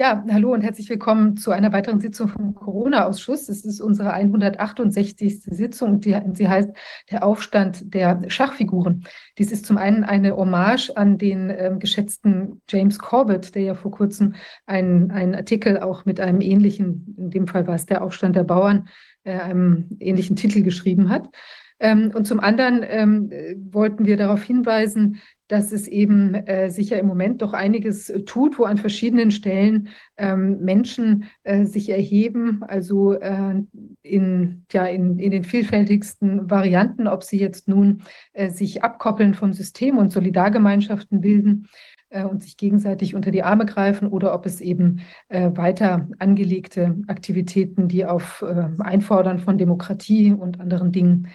Ja, hallo und herzlich willkommen zu einer weiteren Sitzung vom Corona-Ausschuss. Es ist unsere 168. Sitzung und sie heißt der Aufstand der Schachfiguren. Dies ist zum einen eine Hommage an den äh, geschätzten James Corbett, der ja vor kurzem einen, einen Artikel auch mit einem ähnlichen, in dem Fall war es der Aufstand der Bauern, äh, einem ähnlichen Titel geschrieben hat. Ähm, und zum anderen ähm, wollten wir darauf hinweisen, dass es eben äh, sich ja im Moment doch einiges äh, tut, wo an verschiedenen Stellen ähm, Menschen äh, sich erheben, also äh, in, ja, in, in den vielfältigsten Varianten, ob sie jetzt nun äh, sich abkoppeln vom System und Solidargemeinschaften bilden äh, und sich gegenseitig unter die Arme greifen oder ob es eben weiter angelegte Aktivitäten, die auf Einfordern von Demokratie und anderen Dingen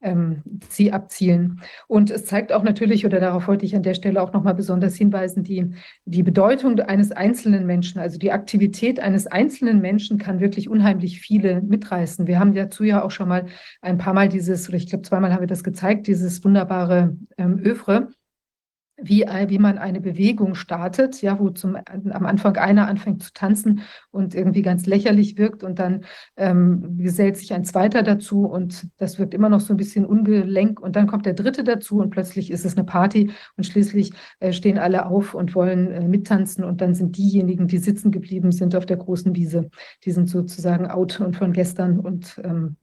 ähm, sie abzielen. Und es zeigt auch natürlich, oder darauf wollte ich an der Stelle auch nochmal besonders hinweisen, die, die Bedeutung eines einzelnen Menschen, also die Aktivität eines einzelnen Menschen kann wirklich unheimlich viele mitreißen. Wir haben dazu ja auch schon mal ein paar Mal dieses, oder ich glaube zweimal haben wir das gezeigt, dieses wunderbare ähm, Övre wie, wie man eine Bewegung startet, ja, wo zum, am Anfang einer anfängt zu tanzen und irgendwie ganz lächerlich wirkt und dann ähm, gesellt sich ein zweiter dazu und das wirkt immer noch so ein bisschen ungelenk und dann kommt der dritte dazu und plötzlich ist es eine Party und schließlich äh, stehen alle auf und wollen äh, mittanzen und dann sind diejenigen, die sitzen geblieben sind auf der großen Wiese, die sind sozusagen out und von gestern und ähm,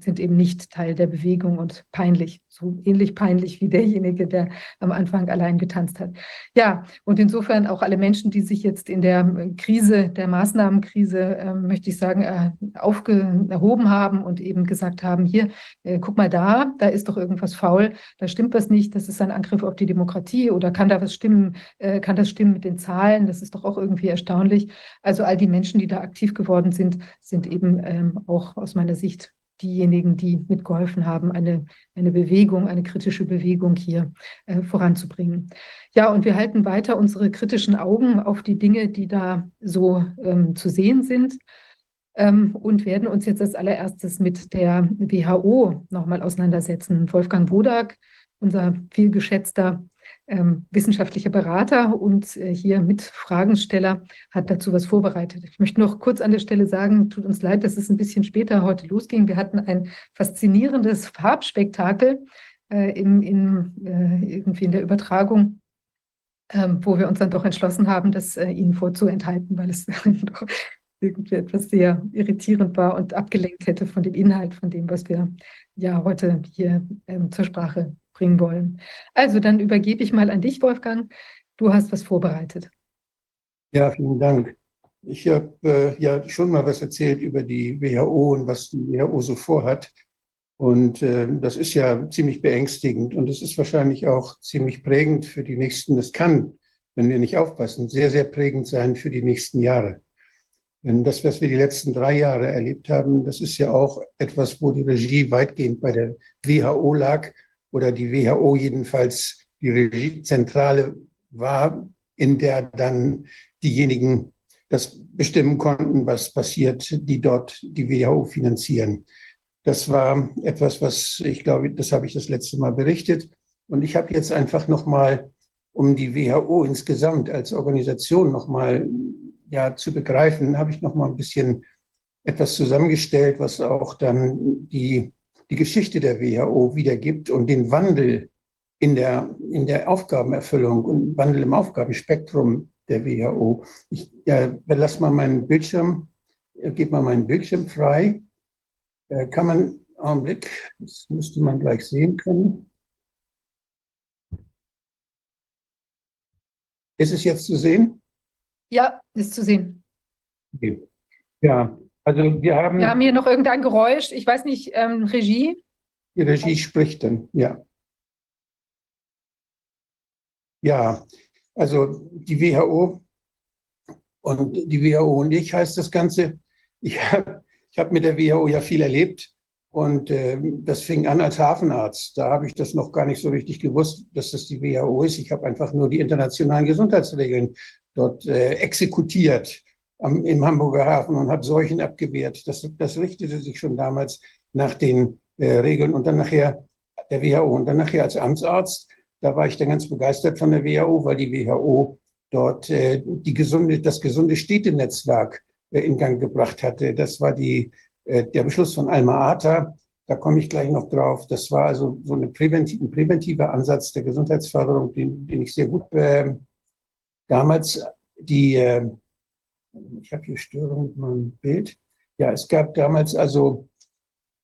sind eben nicht Teil der Bewegung und peinlich, so ähnlich peinlich wie derjenige, der am Anfang allein getanzt hat. Ja, und insofern auch alle Menschen, die sich jetzt in der Krise, der Maßnahmenkrise, äh, möchte ich sagen, äh, aufge erhoben haben und eben gesagt haben, hier, äh, guck mal da, da ist doch irgendwas faul, da stimmt was nicht, das ist ein Angriff auf die Demokratie oder kann da was stimmen, äh, kann das stimmen mit den Zahlen, das ist doch auch irgendwie erstaunlich. Also all die Menschen, die da aktiv geworden sind, sind eben ähm, auch aus meiner Sicht diejenigen, die mitgeholfen haben, eine, eine Bewegung, eine kritische Bewegung hier äh, voranzubringen. Ja, und wir halten weiter unsere kritischen Augen auf die Dinge, die da so ähm, zu sehen sind ähm, und werden uns jetzt als allererstes mit der WHO nochmal auseinandersetzen. Wolfgang Bodak, unser vielgeschätzter ähm, wissenschaftlicher Berater und äh, hier Mitfragensteller hat dazu was vorbereitet. Ich möchte noch kurz an der Stelle sagen, tut uns leid, dass es ein bisschen später heute losging. Wir hatten ein faszinierendes Farbspektakel äh, im, in, äh, irgendwie in der Übertragung, ähm, wo wir uns dann doch entschlossen haben, das äh, Ihnen vorzuenthalten, weil es doch irgendwie etwas sehr irritierend war und abgelenkt hätte von dem Inhalt, von dem, was wir ja heute hier ähm, zur Sprache bringen wollen. Also dann übergebe ich mal an dich, Wolfgang. Du hast was vorbereitet. Ja, vielen Dank. Ich habe äh, ja schon mal was erzählt über die WHO und was die WHO so vorhat. Und äh, das ist ja ziemlich beängstigend und es ist wahrscheinlich auch ziemlich prägend für die nächsten, das kann, wenn wir nicht aufpassen, sehr, sehr prägend sein für die nächsten Jahre. Denn das, was wir die letzten drei Jahre erlebt haben, das ist ja auch etwas, wo die Regie weitgehend bei der WHO lag oder die WHO jedenfalls die Regiezentrale war, in der dann diejenigen das bestimmen konnten, was passiert, die dort die WHO finanzieren. Das war etwas, was ich glaube, das habe ich das letzte Mal berichtet. Und ich habe jetzt einfach nochmal, um die WHO insgesamt als Organisation nochmal ja, zu begreifen, habe ich nochmal ein bisschen etwas zusammengestellt, was auch dann die die Geschichte der WHO wiedergibt und den Wandel in der, in der Aufgabenerfüllung und Wandel im Aufgabenspektrum der WHO. Ich ja, lass mal meinen Bildschirm, gebe mal meinen Bildschirm frei. Äh, kann man, Augenblick, das müsste man gleich sehen können. Ist es jetzt zu sehen? Ja, ist zu sehen. Okay. Ja, also wir haben. Wir haben hier noch irgendein Geräusch. Ich weiß nicht, ähm, Regie? Die Regie spricht dann, ja. Ja, also die WHO und die WHO und ich heißt das Ganze. Ich habe ich hab mit der WHO ja viel erlebt und äh, das fing an als Hafenarzt. Da habe ich das noch gar nicht so richtig gewusst, dass das die WHO ist. Ich habe einfach nur die internationalen Gesundheitsregeln dort äh, exekutiert am, im Hamburger Hafen und habe Seuchen abgewehrt. Das, das richtete sich schon damals nach den äh, Regeln und dann nachher der WHO und dann nachher als Amtsarzt. Da war ich dann ganz begeistert von der WHO, weil die WHO dort äh, die gesunde, das gesunde Städtenetzwerk äh, in Gang gebracht hatte. Das war die, äh, der Beschluss von Alma Ata. Da komme ich gleich noch drauf. Das war also so eine präventiv, ein präventiver Ansatz der Gesundheitsförderung, den, den ich sehr gut äh, damals die, äh, ich habe hier Störung mit meinem Bild. Ja, es gab damals also,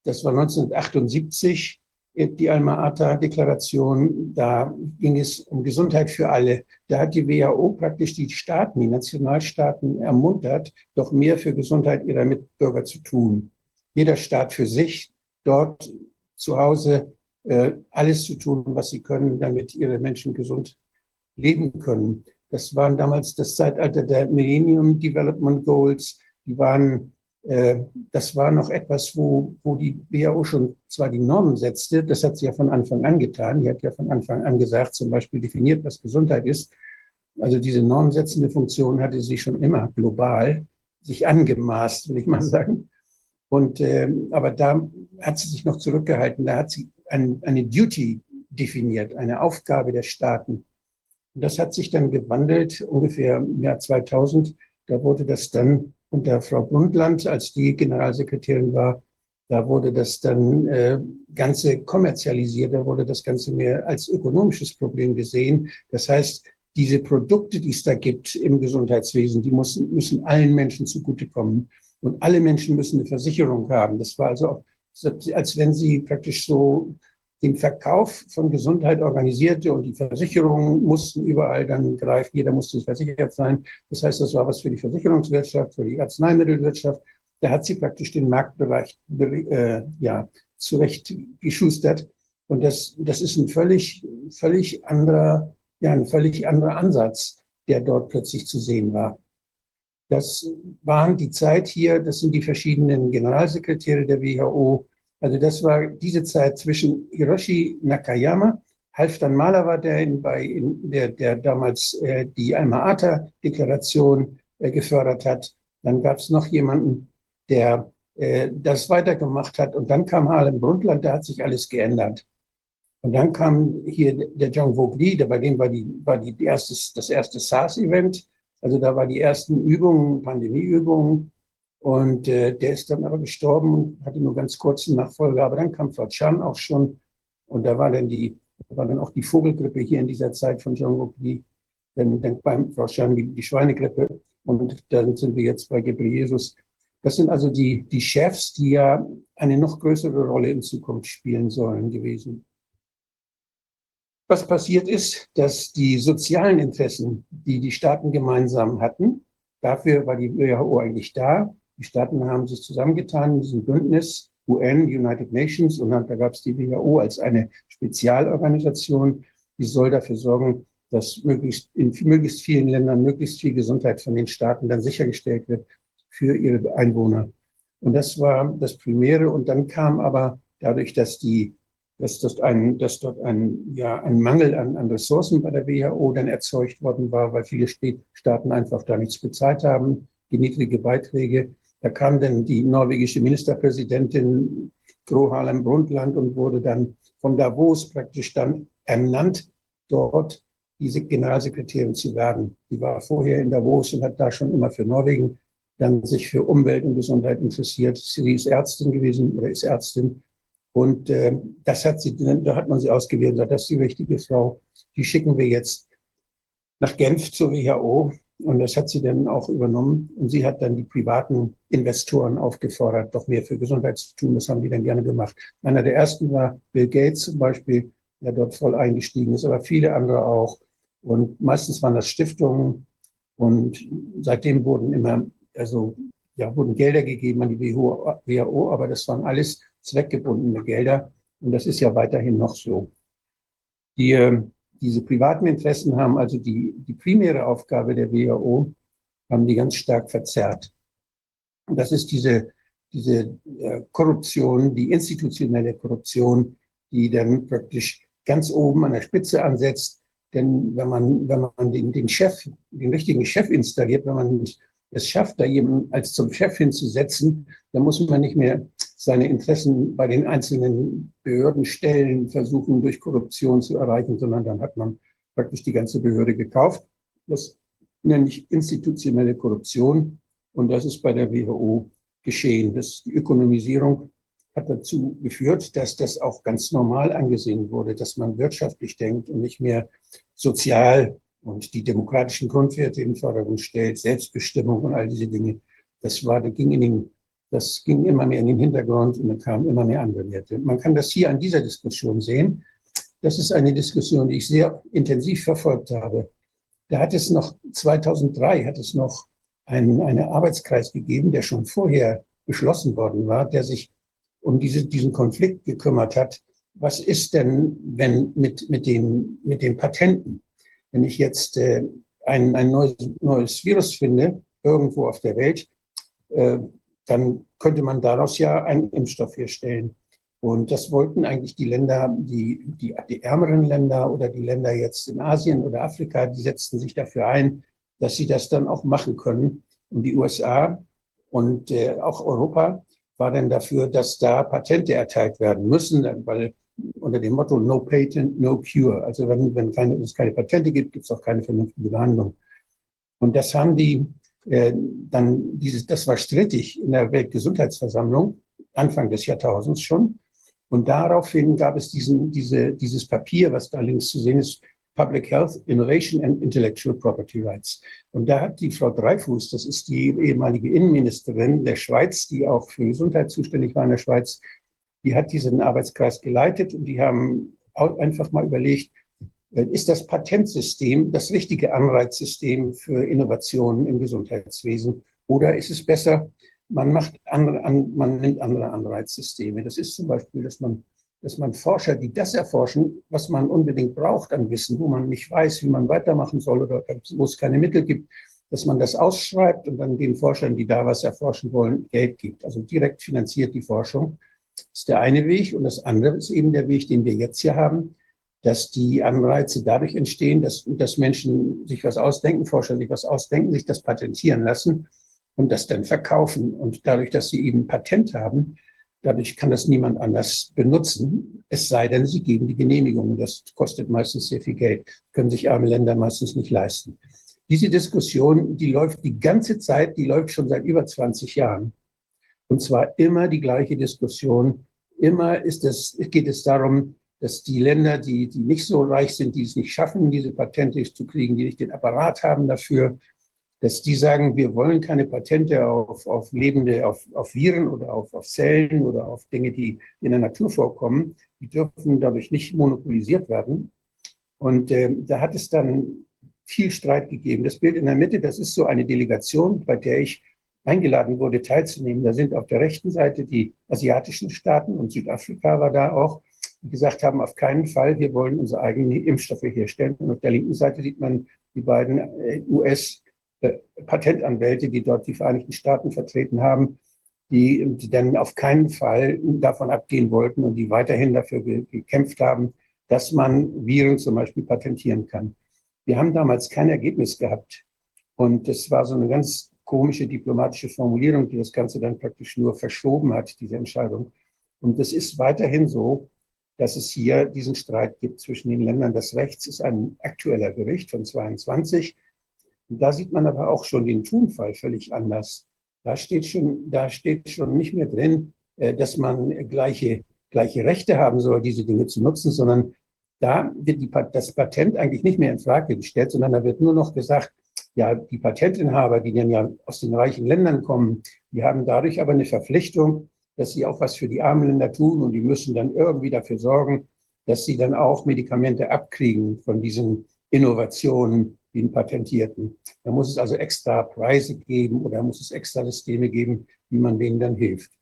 das war 1978, die Alma-Ata-Deklaration, da ging es um Gesundheit für alle. Da hat die WHO praktisch die Staaten, die Nationalstaaten ermuntert, doch mehr für Gesundheit ihrer Mitbürger zu tun. Jeder Staat für sich, dort zu Hause äh, alles zu tun, was sie können, damit ihre Menschen gesund leben können. Das waren damals das Zeitalter der Millennium Development Goals. Die waren äh, das war noch etwas, wo, wo die WHO schon zwar die Normen setzte, das hat sie ja von Anfang an getan. Die hat ja von Anfang an gesagt, zum Beispiel definiert, was Gesundheit ist. Also diese normsetzende Funktion hatte sie schon immer global sich angemaßt, will ich mal sagen. Und äh, aber da hat sie sich noch zurückgehalten. Da hat sie ein, eine Duty definiert, eine Aufgabe der Staaten. Und das hat sich dann gewandelt ungefähr im Jahr 2000. Da wurde das dann unter Frau Brundtland, als die Generalsekretärin war, da wurde das dann äh, Ganze kommerzialisiert, da wurde das Ganze mehr als ökonomisches Problem gesehen. Das heißt, diese Produkte, die es da gibt im Gesundheitswesen, die müssen, müssen allen Menschen zugutekommen. Und alle Menschen müssen eine Versicherung haben. Das war also, als wenn sie praktisch so den Verkauf von Gesundheit organisierte und die Versicherungen mussten überall dann greifen. Jeder musste versichert sein. Das heißt, das war was für die Versicherungswirtschaft, für die Arzneimittelwirtschaft. Da hat sie praktisch den Marktbereich äh, ja, zurechtgeschustert. Und das, das ist ein völlig, völlig anderer, ja, ein völlig anderer Ansatz, der dort plötzlich zu sehen war. Das waren die Zeit hier, das sind die verschiedenen Generalsekretäre der WHO, also das war diese Zeit zwischen Hiroshi Nakayama, Halfdan Mahler war der, bei, in der, der damals äh, die Alma-Ata-Deklaration äh, gefördert hat. Dann gab es noch jemanden, der äh, das weitergemacht hat. Und dann kam Harlem Brundtland, da hat sich alles geändert. Und dann kam hier der John Vogli, der bei dem war, die, war die erstes, das erste SARS-Event. Also da war die ersten Übungen, Pandemieübungen. Und äh, der ist dann aber gestorben und hatte nur ganz kurzen Nachfolger. Aber dann kam Frau Chan auch schon. Und da war dann die, war dann auch die Vogelgrippe hier in dieser Zeit von Jean Gokli. Dann, dann beim Frau Chan die, die Schweinegrippe. Und dann sind wir jetzt bei Jesus. Das sind also die, die Chefs, die ja eine noch größere Rolle in Zukunft spielen sollen gewesen. Was passiert ist, dass die sozialen Interessen, die die Staaten gemeinsam hatten, dafür war die WHO eigentlich da, die Staaten haben sich zusammengetan in diesem Bündnis UN, United Nations, und dann, da gab es die WHO als eine Spezialorganisation, die soll dafür sorgen, dass möglichst in möglichst vielen Ländern möglichst viel Gesundheit von den Staaten dann sichergestellt wird für ihre Einwohner. Und das war das Primäre. Und dann kam aber dadurch, dass die dass, das ein, dass dort ein, ja, ein Mangel an, an Ressourcen bei der WHO dann erzeugt worden war, weil viele Staaten einfach da nichts bezahlt haben, die niedrige Beiträge, da kam dann die norwegische Ministerpräsidentin Gro Harlem Brundtland und wurde dann von Davos praktisch dann ernannt, dort diese Generalsekretärin zu werden. Die war vorher in Davos und hat da schon immer für Norwegen dann sich für Umwelt und Gesundheit interessiert. Sie ist Ärztin gewesen oder ist Ärztin. Und äh, das hat sie, da hat man sie ausgewählt das ist die richtige Frau. Die schicken wir jetzt nach Genf zur WHO und das hat sie dann auch übernommen. Und sie hat dann die privaten Investoren aufgefordert, doch mehr für Gesundheit zu tun. Das haben die dann gerne gemacht. Einer der ersten war Bill Gates zum Beispiel, der dort voll eingestiegen ist, aber viele andere auch. Und meistens waren das Stiftungen. Und seitdem wurden immer, also, ja, wurden Gelder gegeben an die WHO, aber das waren alles zweckgebundene Gelder. Und das ist ja weiterhin noch so. Die, ähm, diese privaten Interessen haben also die, die primäre Aufgabe der WHO, haben die ganz stark verzerrt. Und das ist diese, diese äh, Korruption, die institutionelle Korruption, die dann praktisch ganz oben an der Spitze ansetzt. Denn wenn man, wenn man den, den Chef, den richtigen Chef installiert, wenn man es schafft, da jemanden als zum Chef hinzusetzen, dann muss man nicht mehr seine Interessen bei den einzelnen Behördenstellen versuchen, durch Korruption zu erreichen, sondern dann hat man praktisch die ganze Behörde gekauft. Das nämlich institutionelle Korruption. Und das ist bei der WHO geschehen. Das, die Ökonomisierung hat dazu geführt, dass das auch ganz normal angesehen wurde, dass man wirtschaftlich denkt und nicht mehr sozial und die demokratischen Grundwerte in den Vordergrund stellt, Selbstbestimmung und all diese Dinge. Das war, das ging in den, das ging immer mehr in den Hintergrund und dann kamen immer mehr andere Werte. Man kann das hier an dieser Diskussion sehen. Das ist eine Diskussion, die ich sehr intensiv verfolgt habe. Da hat es noch, 2003 hat es noch einen, einen Arbeitskreis gegeben, der schon vorher beschlossen worden war, der sich um diese, diesen Konflikt gekümmert hat. Was ist denn, wenn mit, mit, den, mit den Patenten, wenn ich jetzt äh, ein, ein neues, neues Virus finde, irgendwo auf der Welt, äh, dann könnte man daraus ja einen Impfstoff herstellen. Und das wollten eigentlich die Länder, die, die, die ärmeren Länder oder die Länder jetzt in Asien oder Afrika, die setzten sich dafür ein, dass sie das dann auch machen können. Und die USA und äh, auch Europa war dann dafür, dass da Patente erteilt werden müssen, weil unter dem Motto No Patent, No Cure. Also wenn, wenn keine, es keine Patente gibt, gibt es auch keine vernünftige Behandlung. Und das haben die äh, dann dieses, das war strittig in der Weltgesundheitsversammlung Anfang des Jahrtausends schon. Und daraufhin gab es diesen, diese, dieses Papier, was da links zu sehen ist, Public Health, Innovation and Intellectual Property Rights. Und da hat die Frau Dreifuß, das ist die ehemalige Innenministerin der Schweiz, die auch für Gesundheit zuständig war in der Schweiz, die hat diesen Arbeitskreis geleitet und die haben einfach mal überlegt, äh, ist das Patentsystem das richtige Anreizsystem für Innovationen im Gesundheitswesen oder ist es besser, man macht andere, man nimmt andere Anreizsysteme. Das ist zum Beispiel, dass man dass man Forscher, die das erforschen, was man unbedingt braucht an Wissen, wo man nicht weiß, wie man weitermachen soll oder wo es keine Mittel gibt, dass man das ausschreibt und dann den Forschern, die da was erforschen wollen, Geld gibt. Also direkt finanziert die Forschung. Das ist der eine Weg. Und das andere ist eben der Weg, den wir jetzt hier haben, dass die Anreize dadurch entstehen, dass, dass Menschen sich was ausdenken, Forscher sich was ausdenken, sich das patentieren lassen und das dann verkaufen. Und dadurch, dass sie eben Patent haben, Dadurch kann das niemand anders benutzen, es sei denn, sie geben die Genehmigung. Das kostet meistens sehr viel Geld, können sich arme Länder meistens nicht leisten. Diese Diskussion, die läuft die ganze Zeit, die läuft schon seit über 20 Jahren. Und zwar immer die gleiche Diskussion. Immer ist es, geht es darum, dass die Länder, die, die nicht so reich sind, die es nicht schaffen, diese Patente zu kriegen, die nicht den Apparat haben dafür, dass die sagen, wir wollen keine Patente auf, auf lebende, auf, auf Viren oder auf, auf Zellen oder auf Dinge, die in der Natur vorkommen. Die dürfen dadurch nicht monopolisiert werden. Und äh, da hat es dann viel Streit gegeben. Das Bild in der Mitte, das ist so eine Delegation, bei der ich eingeladen wurde, teilzunehmen. Da sind auf der rechten Seite die asiatischen Staaten und Südafrika war da auch, die gesagt haben, auf keinen Fall, wir wollen unsere eigenen Impfstoffe herstellen. Und auf der linken Seite sieht man die beiden äh, US- äh, Patentanwälte, die dort die Vereinigten Staaten vertreten haben, die, die dann auf keinen Fall davon abgehen wollten und die weiterhin dafür gekämpft haben, dass man Viren zum Beispiel patentieren kann. Wir haben damals kein Ergebnis gehabt. Und das war so eine ganz komische diplomatische Formulierung, die das Ganze dann praktisch nur verschoben hat, diese Entscheidung. Und es ist weiterhin so, dass es hier diesen Streit gibt zwischen den Ländern. Das Rechts ist ein aktueller Bericht von 22 und da sieht man aber auch schon den Tonfall völlig anders. Da steht schon, da steht schon nicht mehr drin, äh, dass man gleiche, gleiche Rechte haben soll, diese Dinge zu nutzen, sondern da wird die, das Patent eigentlich nicht mehr in Frage gestellt, sondern da wird nur noch gesagt, ja, die Patentinhaber, die dann ja aus den reichen Ländern kommen, die haben dadurch aber eine Verpflichtung, dass sie auch was für die armen Länder tun und die müssen dann irgendwie dafür sorgen, dass sie dann auch Medikamente abkriegen von diesen Innovationen, den Patentierten. Da muss es also extra Preise geben oder muss es extra Systeme geben, wie man denen dann hilft.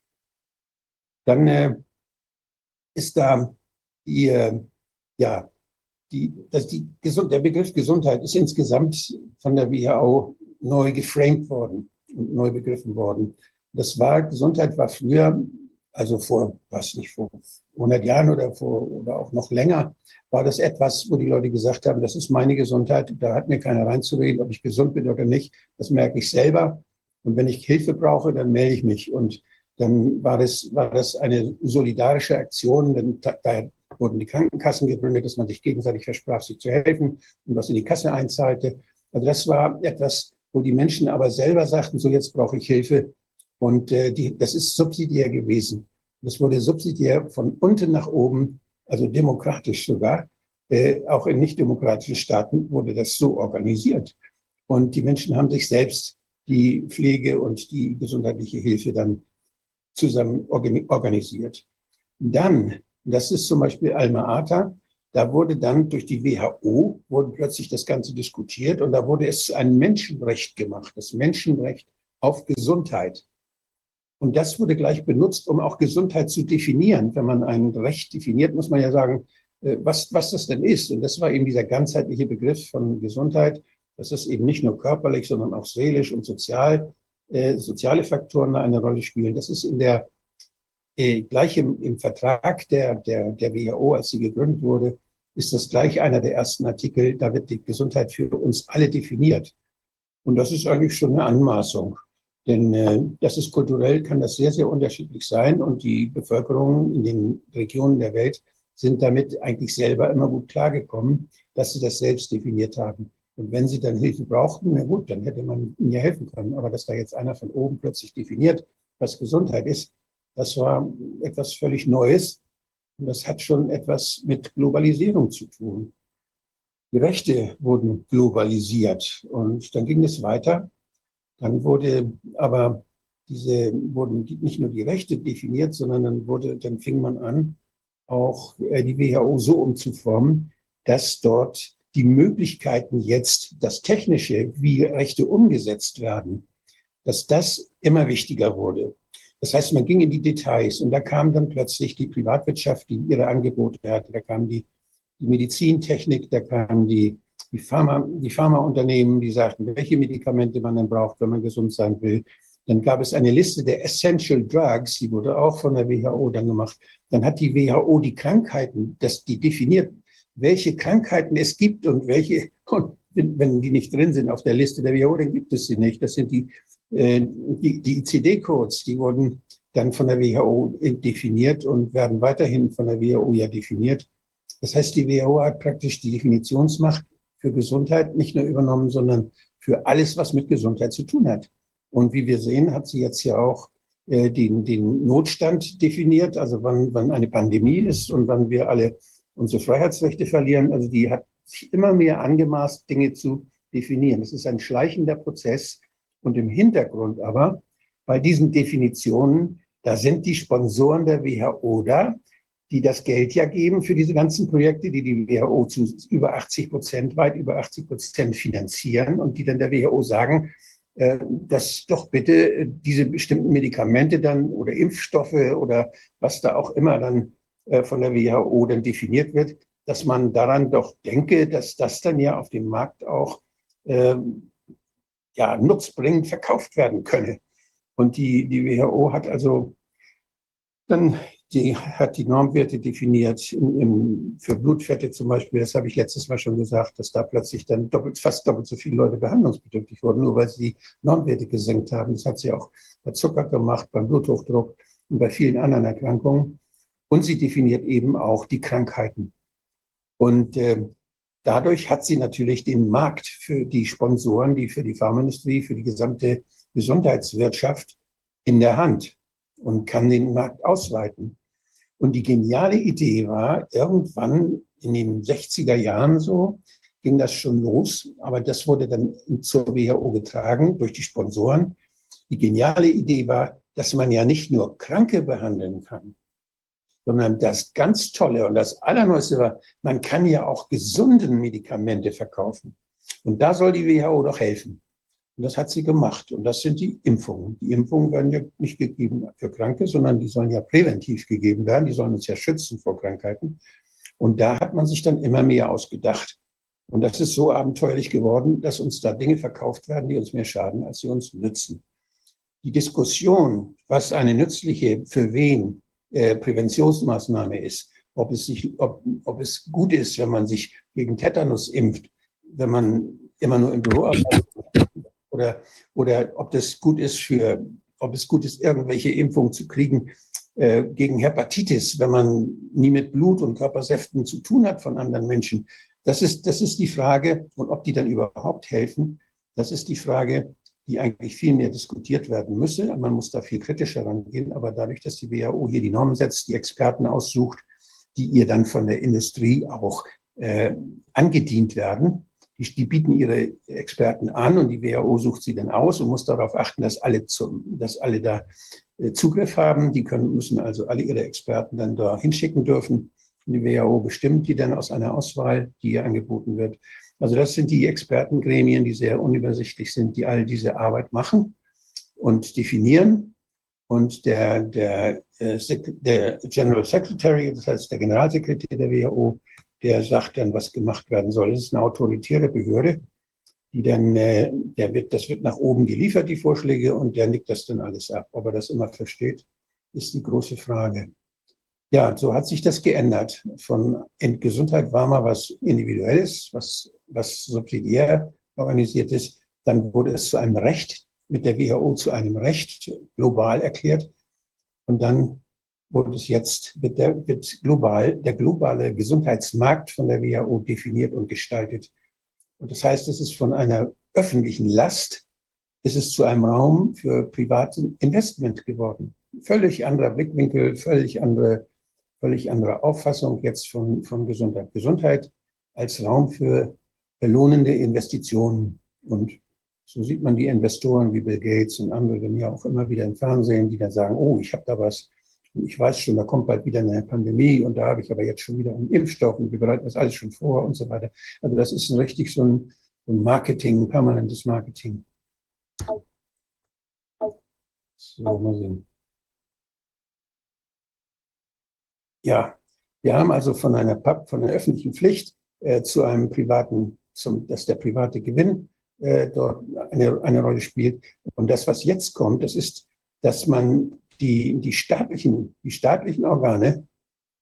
Dann äh, ist da äh, ja, die, dass die, der Begriff Gesundheit ist insgesamt von der WHO neu geframed worden und neu begriffen worden. Das war, Gesundheit war früher, also vor, was nicht, vor 100 Jahren oder vor, oder auch noch länger, war das etwas, wo die Leute gesagt haben, das ist meine Gesundheit, da hat mir keiner reinzureden, ob ich gesund bin oder nicht. Das merke ich selber. Und wenn ich Hilfe brauche, dann melde ich mich. Und dann war das, war das eine solidarische Aktion. Denn da, wurden die Krankenkassen gegründet, dass man sich gegenseitig versprach, sich zu helfen und was in die Kasse einzahlte. Also das war etwas, wo die Menschen aber selber sagten, so jetzt brauche ich Hilfe. Und äh, die, das ist subsidiär gewesen. Das wurde subsidiär von unten nach oben, also demokratisch sogar, äh, auch in nicht-demokratischen Staaten wurde das so organisiert. Und die Menschen haben sich selbst die Pflege und die gesundheitliche Hilfe dann zusammen organisiert. Dann, das ist zum Beispiel Alma Ata, da wurde dann durch die WHO, wurde plötzlich das Ganze diskutiert und da wurde es ein Menschenrecht gemacht, das Menschenrecht auf Gesundheit. Und das wurde gleich benutzt, um auch Gesundheit zu definieren. Wenn man ein Recht definiert, muss man ja sagen, äh, was, was das denn ist. Und das war eben dieser ganzheitliche Begriff von Gesundheit, dass es eben nicht nur körperlich, sondern auch seelisch und sozial, äh, soziale Faktoren eine Rolle spielen. Das ist in der, äh, gleich im, im Vertrag der, der, der WHO, als sie gegründet wurde, ist das gleich einer der ersten Artikel. Da wird die Gesundheit für uns alle definiert. Und das ist eigentlich schon eine Anmaßung. Denn äh, das ist kulturell, kann das sehr, sehr unterschiedlich sein. Und die Bevölkerung in den Regionen der Welt sind damit eigentlich selber immer gut klargekommen, dass sie das selbst definiert haben. Und wenn sie dann Hilfe brauchten, na gut, dann hätte man ihnen ja helfen können. Aber dass da jetzt einer von oben plötzlich definiert, was Gesundheit ist, das war etwas völlig Neues. Und das hat schon etwas mit Globalisierung zu tun. Die Rechte wurden globalisiert und dann ging es weiter. Dann wurde aber diese, wurden nicht nur die Rechte definiert, sondern dann wurde, dann fing man an, auch äh, die WHO so umzuformen, dass dort die Möglichkeiten jetzt, das Technische, wie Rechte umgesetzt werden, dass das immer wichtiger wurde. Das heißt, man ging in die Details und da kam dann plötzlich die Privatwirtschaft, die ihre Angebote hatte, da kam die, die Medizintechnik, da kamen die, die, Pharma, die Pharmaunternehmen, die sagten, welche Medikamente man dann braucht, wenn man gesund sein will. Dann gab es eine Liste der Essential Drugs, die wurde auch von der WHO dann gemacht. Dann hat die WHO die Krankheiten, das, die definiert, welche Krankheiten es gibt und welche, und wenn die nicht drin sind auf der Liste der WHO, dann gibt es sie nicht. Das sind die, die, die ICD-Codes, die wurden dann von der WHO definiert und werden weiterhin von der WHO ja definiert. Das heißt, die WHO hat praktisch die Definitionsmacht für Gesundheit nicht nur übernommen, sondern für alles, was mit Gesundheit zu tun hat. Und wie wir sehen, hat sie jetzt ja auch äh, den, den Notstand definiert, also wann, wann eine Pandemie ist und wann wir alle unsere Freiheitsrechte verlieren. Also die hat sich immer mehr angemaßt, Dinge zu definieren. Es ist ein schleichender Prozess. Und im Hintergrund aber, bei diesen Definitionen, da sind die Sponsoren der WHO da, die das Geld ja geben für diese ganzen Projekte, die die WHO zu über 80 Prozent, weit über 80 Prozent finanzieren und die dann der WHO sagen, äh, dass doch bitte diese bestimmten Medikamente dann oder Impfstoffe oder was da auch immer dann äh, von der WHO dann definiert wird, dass man daran doch denke, dass das dann ja auf dem Markt auch ähm, ja, nutzbringend verkauft werden könne. Und die, die WHO hat also dann die hat die Normwerte definiert im, im, für Blutfette zum Beispiel. Das habe ich letztes Mal schon gesagt, dass da plötzlich dann doppelt, fast doppelt so viele Leute behandlungsbedürftig wurden, nur weil sie die Normwerte gesenkt haben. Das hat sie auch bei Zucker gemacht, beim Bluthochdruck und bei vielen anderen Erkrankungen. Und sie definiert eben auch die Krankheiten. Und äh, dadurch hat sie natürlich den Markt für die Sponsoren, die für die Pharmaindustrie, für die gesamte Gesundheitswirtschaft in der Hand und kann den Markt ausweiten. Und die geniale Idee war, irgendwann in den 60er Jahren so, ging das schon los, aber das wurde dann zur WHO getragen durch die Sponsoren. Die geniale Idee war, dass man ja nicht nur Kranke behandeln kann, sondern das ganz Tolle und das Allerneueste war, man kann ja auch gesunden Medikamente verkaufen. Und da soll die WHO doch helfen. Und das hat sie gemacht. Und das sind die Impfungen. Die Impfungen werden ja nicht gegeben für Kranke, sondern die sollen ja präventiv gegeben werden. Die sollen uns ja schützen vor Krankheiten. Und da hat man sich dann immer mehr ausgedacht. Und das ist so abenteuerlich geworden, dass uns da Dinge verkauft werden, die uns mehr schaden, als sie uns nützen. Die Diskussion, was eine nützliche, für wen äh, Präventionsmaßnahme ist, ob es, sich, ob, ob es gut ist, wenn man sich gegen Tetanus impft, wenn man immer nur im Büro arbeitet, oder, oder ob das gut ist für, ob es gut ist, irgendwelche Impfungen zu kriegen äh, gegen Hepatitis, wenn man nie mit Blut und Körpersäften zu tun hat von anderen Menschen. das ist, das ist die Frage. Und ob die dann überhaupt helfen, das ist die Frage, die eigentlich viel mehr diskutiert werden müsse. Man muss da viel kritischer rangehen. Aber dadurch, dass die WHO hier die Normen setzt, die Experten aussucht, die ihr dann von der Industrie auch äh, angedient werden, die, die, bieten ihre Experten an und die WHO sucht sie dann aus und muss darauf achten, dass alle, zum, dass alle da äh, Zugriff haben. Die können, müssen also alle ihre Experten dann da hinschicken dürfen. Die WHO bestimmt die dann aus einer Auswahl, die ihr angeboten wird. Also das sind die Expertengremien, die sehr unübersichtlich sind, die all diese Arbeit machen und definieren. Und der, der, äh, der General Secretary, das heißt der Generalsekretär der WHO, der sagt dann, was gemacht werden soll. Das ist eine autoritäre Behörde, die dann, äh, der wird, das wird nach oben geliefert, die Vorschläge, und der nickt das dann alles ab. Ob er das immer versteht, ist die große Frage. Ja, so hat sich das geändert. Von Gesundheit war mal was Individuelles, was, was subsidiär organisiert ist. Dann wurde es zu einem Recht, mit der WHO zu einem Recht global erklärt. Und dann wurde es jetzt, wird, der, wird global, der globale Gesundheitsmarkt von der WHO definiert und gestaltet. Und das heißt, es ist von einer öffentlichen Last, ist es zu einem Raum für privaten Investment geworden. Völlig anderer Blickwinkel, völlig andere völlig andere Auffassung jetzt von, von Gesundheit. Gesundheit als Raum für belohnende Investitionen. Und so sieht man die Investoren wie Bill Gates und andere ja auch immer wieder im Fernsehen, die dann sagen, oh, ich habe da was. Und ich weiß schon, da kommt bald wieder eine Pandemie und da habe ich aber jetzt schon wieder einen Impfstoff und wir bereiten das alles schon vor und so weiter. Also das ist ein richtig so ein, ein Marketing, ein permanentes Marketing. So, mal sehen. Ja, wir haben also von einer, von einer öffentlichen Pflicht äh, zu einem privaten, zum, dass der private Gewinn äh, dort eine, eine Rolle spielt. Und das, was jetzt kommt, das ist, dass man die, die staatlichen, die staatlichen Organe,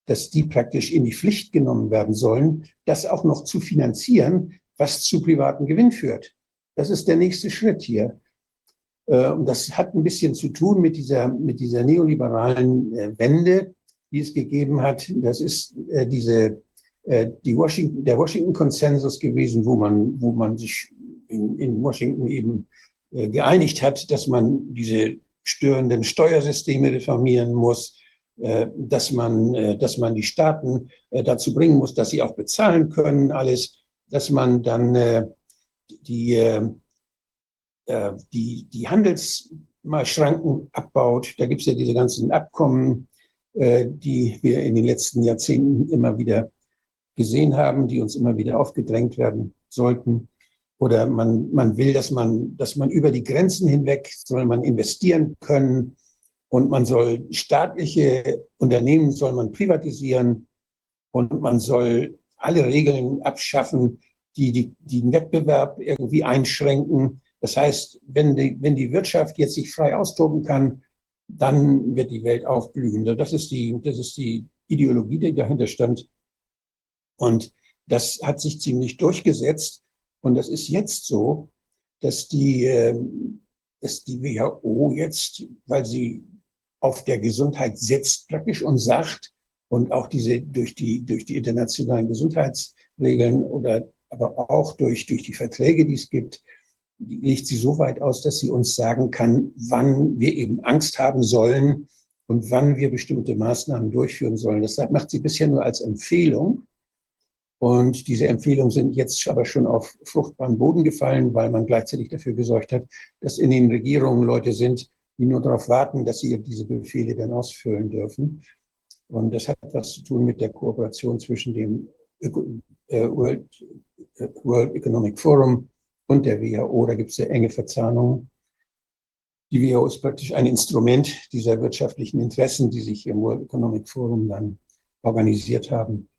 dass die praktisch in die Pflicht genommen werden sollen, das auch noch zu finanzieren, was zu privaten Gewinn führt. Das ist der nächste Schritt hier. Äh, und das hat ein bisschen zu tun mit dieser, mit dieser neoliberalen äh, Wende, die es gegeben hat. Das ist äh, diese, äh, die Washington, der Washington-Konsensus gewesen, wo man, wo man sich in, in Washington eben äh, geeinigt hat, dass man diese störenden Steuersysteme reformieren muss, äh, dass man, äh, dass man die Staaten äh, dazu bringen muss, dass sie auch bezahlen können, alles, dass man dann die, die, die Handelsschranken abbaut. Da gibt es ja diese ganzen Abkommen die wir in den letzten Jahrzehnten immer wieder gesehen haben, die uns immer wieder aufgedrängt werden sollten. Oder man, man will, dass man, dass man über die Grenzen hinweg soll man investieren können und man soll staatliche Unternehmen soll man privatisieren und man soll alle Regeln abschaffen, die den Wettbewerb irgendwie einschränken. Das heißt, wenn die, wenn die Wirtschaft jetzt sich frei austoben kann, dann wird die Welt aufblühen. Das ist die, das ist die Ideologie, die dahinter stand. Und das hat sich ziemlich durchgesetzt. Und das ist jetzt so, dass die, ähm, dass die WHO jetzt, weil sie auf der Gesundheit setzt praktisch und sagt, und auch diese durch die, durch die internationalen Gesundheitsregeln oder aber auch durch, durch die Verträge, die es gibt, legt sie so weit aus, dass sie uns sagen kann, wann wir eben Angst haben sollen und wann wir bestimmte Maßnahmen durchführen sollen. Das macht sie bisher nur als Empfehlung. Und diese Empfehlungen sind jetzt aber schon auf fruchtbaren Boden gefallen, weil man gleichzeitig dafür gesorgt hat, dass in den Regierungen Leute sind, die nur darauf warten, dass sie diese Befehle dann ausfüllen dürfen. Und das hat was zu tun mit der Kooperation zwischen dem äh, World, äh, World Economic Forum und der WHO. Da gibt es sehr enge Verzahnungen. Die WHO ist praktisch ein Instrument dieser wirtschaftlichen Interessen, die sich im World Economic Forum dann organisiert haben.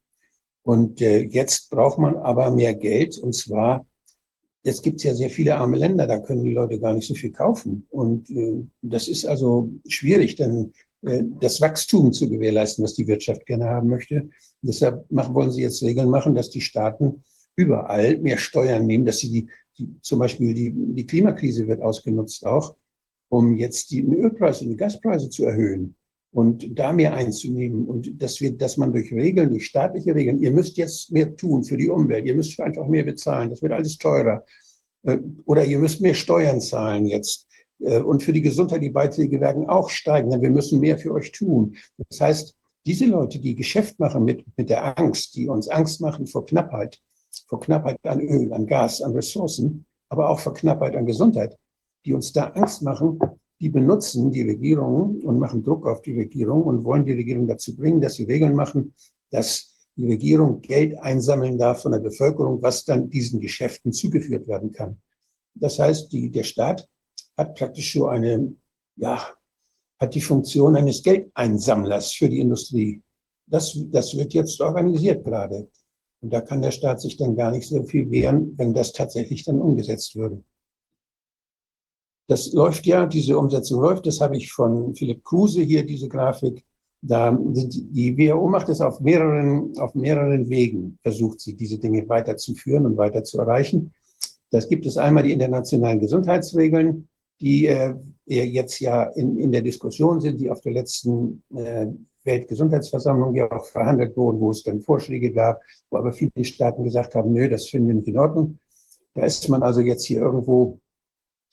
Und äh, jetzt braucht man aber mehr Geld. Und zwar, jetzt gibt es ja sehr viele arme Länder, da können die Leute gar nicht so viel kaufen. Und äh, das ist also schwierig, denn äh, das Wachstum zu gewährleisten, was die Wirtschaft gerne haben möchte. deshalb machen, wollen sie jetzt Regeln machen, dass die Staaten überall mehr Steuern nehmen, dass sie die, zum Beispiel die, die Klimakrise wird ausgenutzt auch, um jetzt die Ölpreise und die Gaspreise zu erhöhen. und da mehr einzunehmen und dass wir, dass man durch Regeln, durch staatliche Regeln, ihr müsst jetzt mehr tun für die Umwelt, ihr müsst einfach mehr bezahlen, das wird alles teurer. Äh, oder ihr müsst mehr Steuern zahlen jetzt. Äh, und für die Gesundheit, die Beiträge werden auch steigen, denn wir müssen mehr für euch tun. Das heißt, diese Leute, die Geschäft machen mit, mit der Angst, die uns Angst machen vor Knappheit, vor Knappheit an Öl, an Gas, an Ressourcen, aber auch vor Knappheit an Gesundheit, die uns da Angst machen, die benutzen die Regierung und machen Druck auf die Regierung und wollen die Regierung dazu bringen, dass sie Regeln machen, dass die Regierung Geld einsammeln darf von der Bevölkerung, was dann diesen Geschäften zugeführt werden kann. Das heißt, die, der Staat hat praktisch so eine, ja, hat die Funktion eines Geldeinsammlers für die Industrie. Das, das wird jetzt organisiert gerade. Und da kann der Staat sich dann gar nicht so viel wehren, wenn das tatsächlich dann umgesetzt würde. Das läuft ja, diese Umsetzung läuft. Das habe ich von Philipp Kruse hier, diese Grafik. Da die WHO macht es auf mehreren, auf mehreren Wegen, versucht sie, diese Dinge weiterzuführen und weiter zu erreichen. Das gibt es einmal die internationalen Gesundheitsregeln, die äh, jetzt ja in, in der Diskussion sind, die auf der letzten äh, Weltgesundheitsversammlung ja auch verhandelt wurden, wo es dann Vorschläge gab, wo aber viele Staaten gesagt haben, nö, das finden wir nicht in Ordnung. Da ist man also jetzt hier irgendwo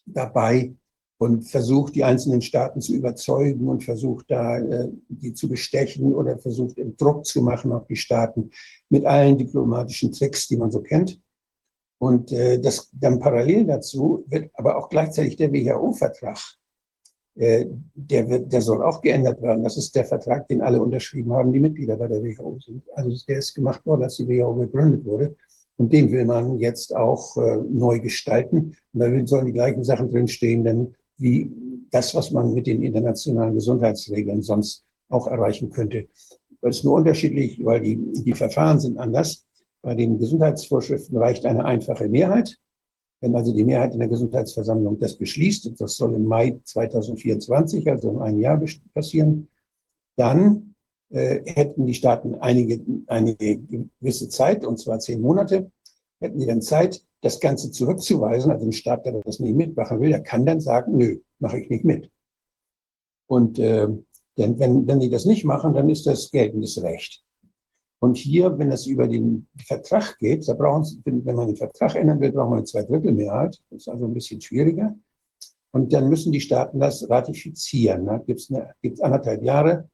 dabei und versucht, die einzelnen Staaten zu überzeugen und versucht, da äh, die zu bestechen oder versucht, Druck zu machen auf die Staaten mit allen diplomatischen Tricks, die man so kennt. Und äh, das dann parallel dazu wird aber auch gleichzeitig der WHO-Vertrag, der, wird, der soll auch geändert werden. Das ist der Vertrag, den alle unterschrieben haben, die Mitglieder bei der WHO sind. Also der ist gemacht worden, als die WHO gegründet wurde. Und den will man jetzt auch äh, neu gestalten. Und da sollen die gleichen Sachen drinstehen, denn wie das, was man mit den internationalen Gesundheitsregeln sonst auch erreichen könnte. Das ist nur unterschiedlich, weil die, die Verfahren sind anders. Bei den Gesundheitsvorschriften reicht eine einfache Mehrheit. Wenn also die Mehrheit in der Gesundheitsversammlung das beschließt, und das soll im Mai 2024, also in einem Jahr passieren, dann äh, hätten die Staaten einige, einige gewisse Zeit, und zwar zehn Monate, hätten die dann Zeit, das Ganze zurückzuweisen. Also ein Staat, der das nicht mitmachen will, der kann dann sagen, nö, mache ich nicht mit. Und äh, denn wenn, wenn die das nicht machen, dann ist das geltendes Recht. Und hier, wenn es über den Vertrag geht, da brauchen Sie, wenn man den Vertrag ändern will, braucht man eine Zweidrittelmehrheit. Das ist also ein bisschen schwieriger. Und dann müssen die Staaten das ratifizieren. Da gibt es anderthalb Jahre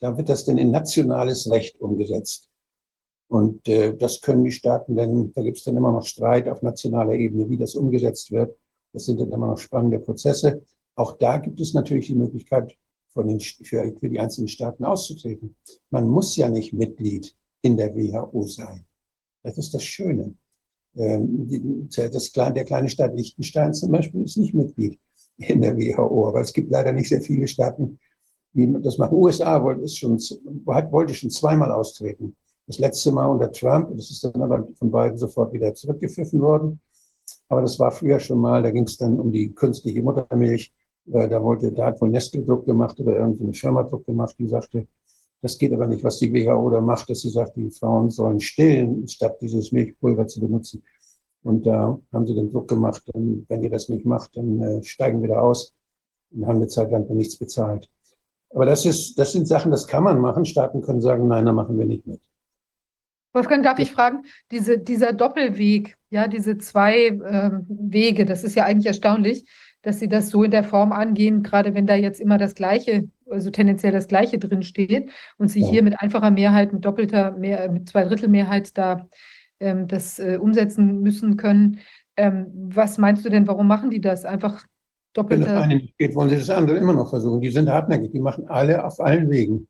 da wird das dann in nationales Recht umgesetzt. Und äh, das können die Staaten dann, da gibt es dann immer noch Streit auf nationaler Ebene, wie das umgesetzt wird. Das sind dann immer noch spannende Prozesse. Auch da gibt es natürlich die Möglichkeit, von den, für, für die einzelnen Staaten auszutreten. Man muss ja nicht Mitglied in der WHO sein. Das ist das Schöne. Ähm, das, der kleine Staat Liechtenstein zum Beispiel ist nicht Mitglied in der WHO, aber es gibt leider nicht sehr viele Staaten, wie das machen. USA wollte, schon, wollte schon zweimal austreten. Das letzte Mal unter Trump, das ist dann aber von beiden sofort wieder zurückgepfiffen worden. Aber das war früher schon mal, da ging es dann um die künstliche Muttermilch. Äh, da wollte, da hat wohl Nestle Druck gemacht oder irgendeine Firma Druck gemacht, die sagte, das geht aber nicht, was die WHO da macht, dass sie sagt, die Frauen sollen stillen, statt dieses Milchpulver zu benutzen. Und da haben sie den Druck gemacht, wenn ihr das nicht macht, dann äh, steigen wir da aus und haben eine Zeit lang nichts bezahlt. Aber das, ist, das sind Sachen, das kann man machen. Staaten können sagen, nein, da machen wir nicht mit. Wolfgang, darf ich fragen, diese, dieser Doppelweg, ja, diese zwei äh, Wege, das ist ja eigentlich erstaunlich, dass Sie das so in der Form angehen, gerade wenn da jetzt immer das Gleiche, also tendenziell das Gleiche drin steht und Sie ja. hier mit einfacher Mehrheit, mit doppelter, mehr, mit Zweidrittelmehrheit da ähm, das äh, umsetzen müssen können. Ähm, was meinst du denn, warum machen die das? Einfach Doppelte. Wenn das eine nicht geht, wollen sie das andere immer noch versuchen. Die sind hartnäckig, die machen alle auf allen Wegen.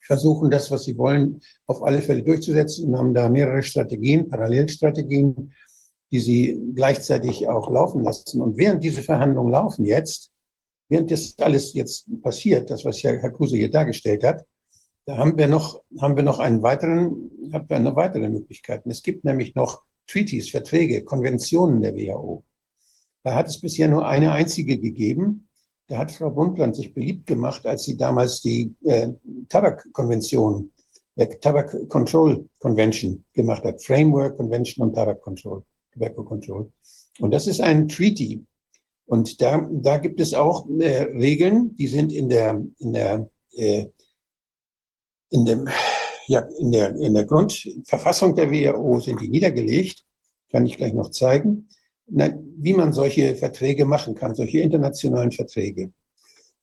Versuchen das, was sie wollen, auf alle Fälle durchzusetzen und haben da mehrere Strategien, Parallelstrategien, die sie gleichzeitig auch laufen lassen. Und während diese Verhandlungen laufen jetzt, während das alles jetzt passiert, das, was Herr Kruse hier dargestellt hat, da haben wir noch, haben wir noch einen weiteren, haben wir noch weitere Möglichkeiten. Es gibt nämlich noch Treaties, Verträge, Konventionen der WHO. Da hat es bisher nur eine einzige gegeben. Da hat Frau Bundland sich beliebt gemacht, als sie damals die äh, Tabakkonvention, der Tabak Control Convention gemacht hat. Framework Convention on Tabak Control, Tobacco Control. Und das ist ein Treaty. Und da, da gibt es auch äh, Regeln, die sind in der, in der äh, in, dem, ja, in, der, in der Grundverfassung der WHO sind die niedergelegt, kann ich gleich noch zeigen, wie man solche Verträge machen kann, solche internationalen Verträge.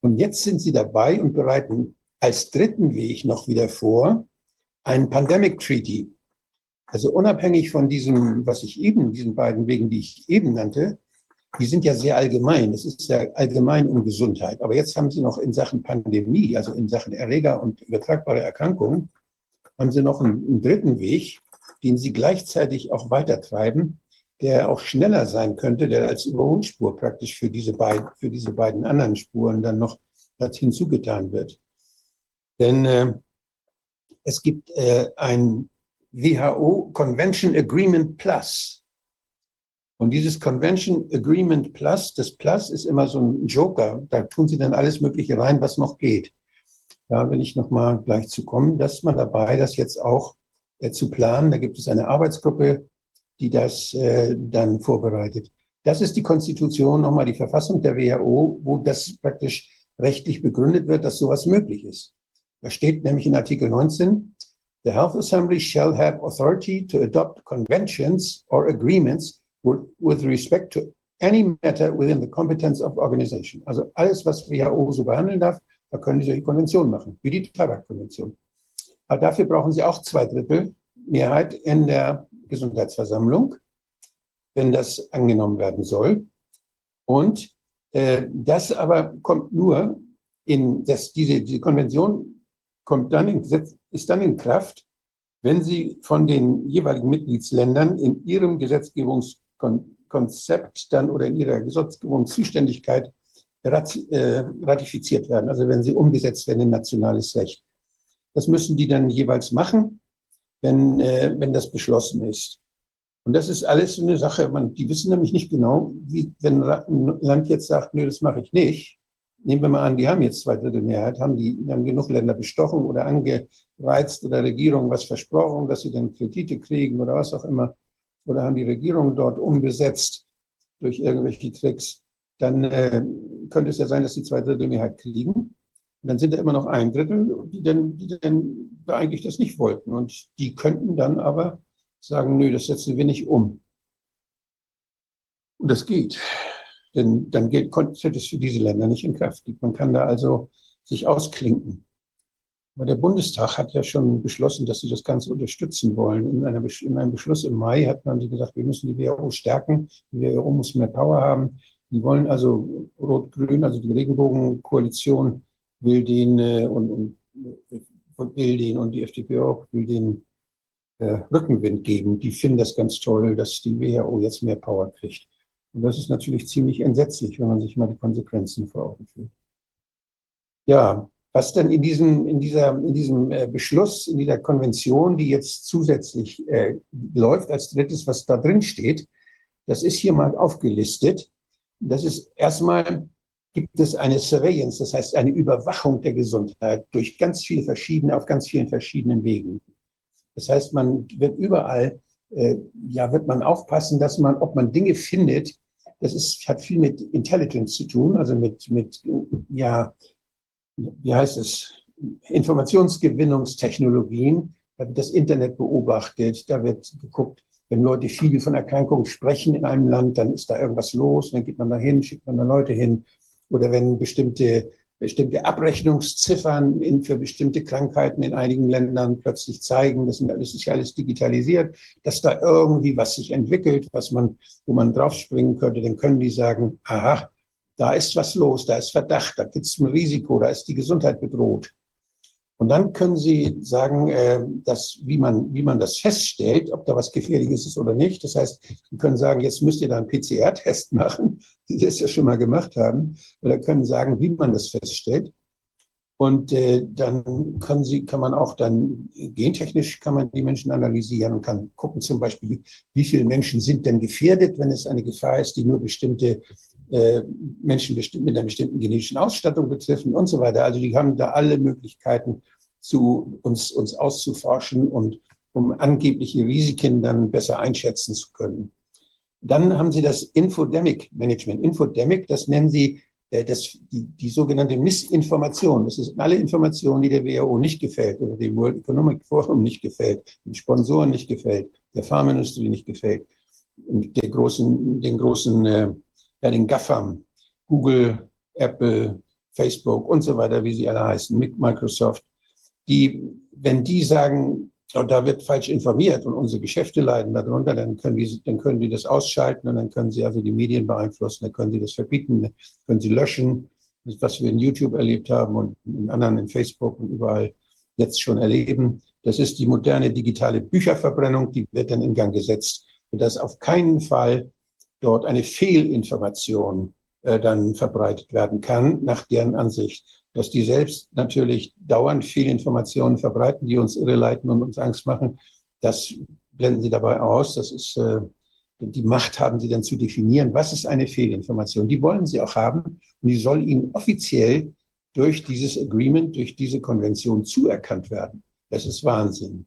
Und jetzt sind sie dabei und bereiten als dritten Weg noch wieder vor, ein Pandemic Treaty. Also unabhängig von diesem, was ich eben, diesen beiden Wegen, die ich eben nannte, die sind ja sehr allgemein. Es ist ja allgemein um Gesundheit. Aber jetzt haben Sie noch in Sachen Pandemie, also in Sachen Erreger und übertragbare Erkrankungen, haben Sie noch einen, einen dritten Weg, den Sie gleichzeitig auch weitertreiben, der auch schneller sein könnte, der als Überholspur praktisch für diese beiden, für diese beiden anderen Spuren dann noch hinzugetan wird. Denn äh, es gibt äh, ein WHO Convention Agreement Plus. Und dieses Convention Agreement Plus, das Plus ist immer so ein Joker. Da tun sie dann alles Mögliche rein, was noch geht. Da will ich nochmal gleich zu kommen. dass man dabei, das jetzt auch äh, zu planen. Da gibt es eine Arbeitsgruppe, die das äh, dann vorbereitet. Das ist die Konstitution, nochmal die Verfassung der WHO, wo das praktisch rechtlich begründet wird, dass sowas möglich ist. Da steht nämlich in Artikel 19, The Health Assembly shall have authority to adopt conventions or agreements with respect to any matter within the competence of organization. Also alles, was WHO so behandeln darf, da können die solche Konventionen machen, wie die Tabakkonvention. Aber dafür brauchen sie auch zwei Drittel Mehrheit in der Gesundheitsversammlung, wenn das angenommen werden soll. Und äh, das aber kommt nur in, das, diese, diese Konvention kommt dann in, ist dann in Kraft, wenn sie von den jeweiligen Mitgliedsländern in ihrem Gesetzgebungskonzept dann oder in ihrer Gesetzgebungszuständigkeit äh, ratifiziert werden, also wenn sie umgesetzt werden in nationales Recht. Das müssen die dann jeweils machen, wenn, äh, wenn das beschlossen ist. Und das ist alles so eine Sache, man, die wissen nämlich nicht genau, wie, wenn ein Land jetzt sagt, nö, das mache ich nicht. Nehmen wir mal an, die haben jetzt zwei Drittel Mehrheit, haben die haben genug Länder bestochen oder angereizt oder Regierungen was versprochen, dass sie dann Kredite kriegen oder was auch immer. Oder haben die Regierung dort umbesetzt durch irgendwelche Tricks dann äh, könnte es ja sein, dass sie zwei Drittel Mehrheit kriegen. Und dann sind da immer noch ein Drittel, die dann, die dann eigentlich das nicht wollten. Und die könnten dann aber sagen, nö, das setzen wir nicht um. Und das geht. Denn dann geht, tritt es für diese Länder nicht in Kraft. Man kann da also sich ausklinken. Aber der Bundestag hat ja schon beschlossen, dass sie das Ganze unterstützen wollen. In, einer, in einem Beschluss im Mai hat man gesagt, wir müssen die WHO stärken. Die WHO muss mehr Power haben. Die wollen also Rot-Grün, also die Regenbogenkoalition will den äh, und, und, will den und die FDP auch will den äh, Rückenwind geben. Die finden das ganz toll, dass die WHO jetzt mehr Power kriegt. Und das ist natürlich ziemlich entsetzlich, wenn man sich mal die Konsequenzen vor Augen führt. Ja, was denn in diesem, in dieser, in diesem äh, Beschluss, in dieser Konvention, die jetzt zusätzlich äh, läuft als drittes, was da drin steht, das ist hier mal aufgelistet. Das ist erstmal gibt es eine Surveillance, das heißt eine Überwachung der Gesundheit durch ganz viele verschiedene, auf ganz vielen verschiedenen Wegen. Das heißt, man wird überall, äh, ja, wird man aufpassen, dass man, ob man Dinge findet, das ist, hat viel mit Intelligence zu tun, also mit, mit, ja, wie heißt es, Informationsgewinnungstechnologien. Da wird das Internet beobachtet, da wird geguckt, wenn Leute viel von Erkrankungen sprechen in einem Land, dann ist da irgendwas los, dann geht man da hin, schickt man da Leute hin. Oder wenn bestimmte, bestimmte Abrechnungsziffern in, für bestimmte Krankheiten in einigen Ländern plötzlich zeigen, das, sind, das ist ja alles digitalisiert, dass da irgendwie was sich entwickelt, was man, wo man draufspringen könnte, dann können die sagen, aha, da ist was los, da ist Verdacht, da gibt es ein Risiko, da ist die Gesundheit bedroht. Und dann können Sie sagen, äh, dass, wie, man, wie man das feststellt, ob da was Gefährliches ist oder nicht. Das heißt, Sie können sagen, jetzt müsst ihr da einen PCR-Test machen, die das ja schon mal gemacht haben. Oder können sagen, wie man das feststellt. Und äh, dann kann, sie, kann man auch dann gentechnisch kann man die Menschen analysieren und kann gucken zum Beispiel, wie viele Menschen sind denn gefährdet, wenn es eine Gefahr ist, die nur bestimmte äh, Menschen mit einer bestimmten genetischen Ausstattung betreffen und so weiter. Also die haben da alle Möglichkeiten, zu uns, uns auszuforschen und um angebliche Risiken dann besser einschätzen zu können. Dann haben sie das Infodemic Management. Infodemic, das nennen sie äh, das, die, die sogenannte Missinformation, das ist alle Informationen, die der WHO nicht gefällt oder dem World Economic Forum nicht gefällt, den Sponsoren nicht gefällt, der Pharmaindustrie nicht gefällt, der großen, den großen, äh, ja, den GAFAM, Google, Apple, Facebook und so weiter, wie sie alle heißen, Microsoft, die, wenn die sagen, und oh, da wird falsch informiert und unsere Geschäfte leiden darunter, dann können, die, dann können die das ausschalten und dann können sie also die Medien beeinflussen, dann können sie das verbieten, dann können sie löschen, was wir in YouTube erlebt haben und in anderen, in Facebook und überall jetzt schon erleben. Das ist die moderne digitale Bücherverbrennung, die wird dann in Gang gesetzt, sodass auf keinen Fall dort eine Fehlinformation äh, dann verbreitet werden kann, nach deren Ansicht dass die selbst natürlich dauernd viele Informationen verbreiten, die uns irreleiten und uns Angst machen. Das blenden sie dabei aus. Das ist, äh, die Macht haben sie dann zu definieren, was ist eine Fehlinformation. Die wollen sie auch haben und die soll ihnen offiziell durch dieses Agreement, durch diese Konvention zuerkannt werden. Das ist Wahnsinn.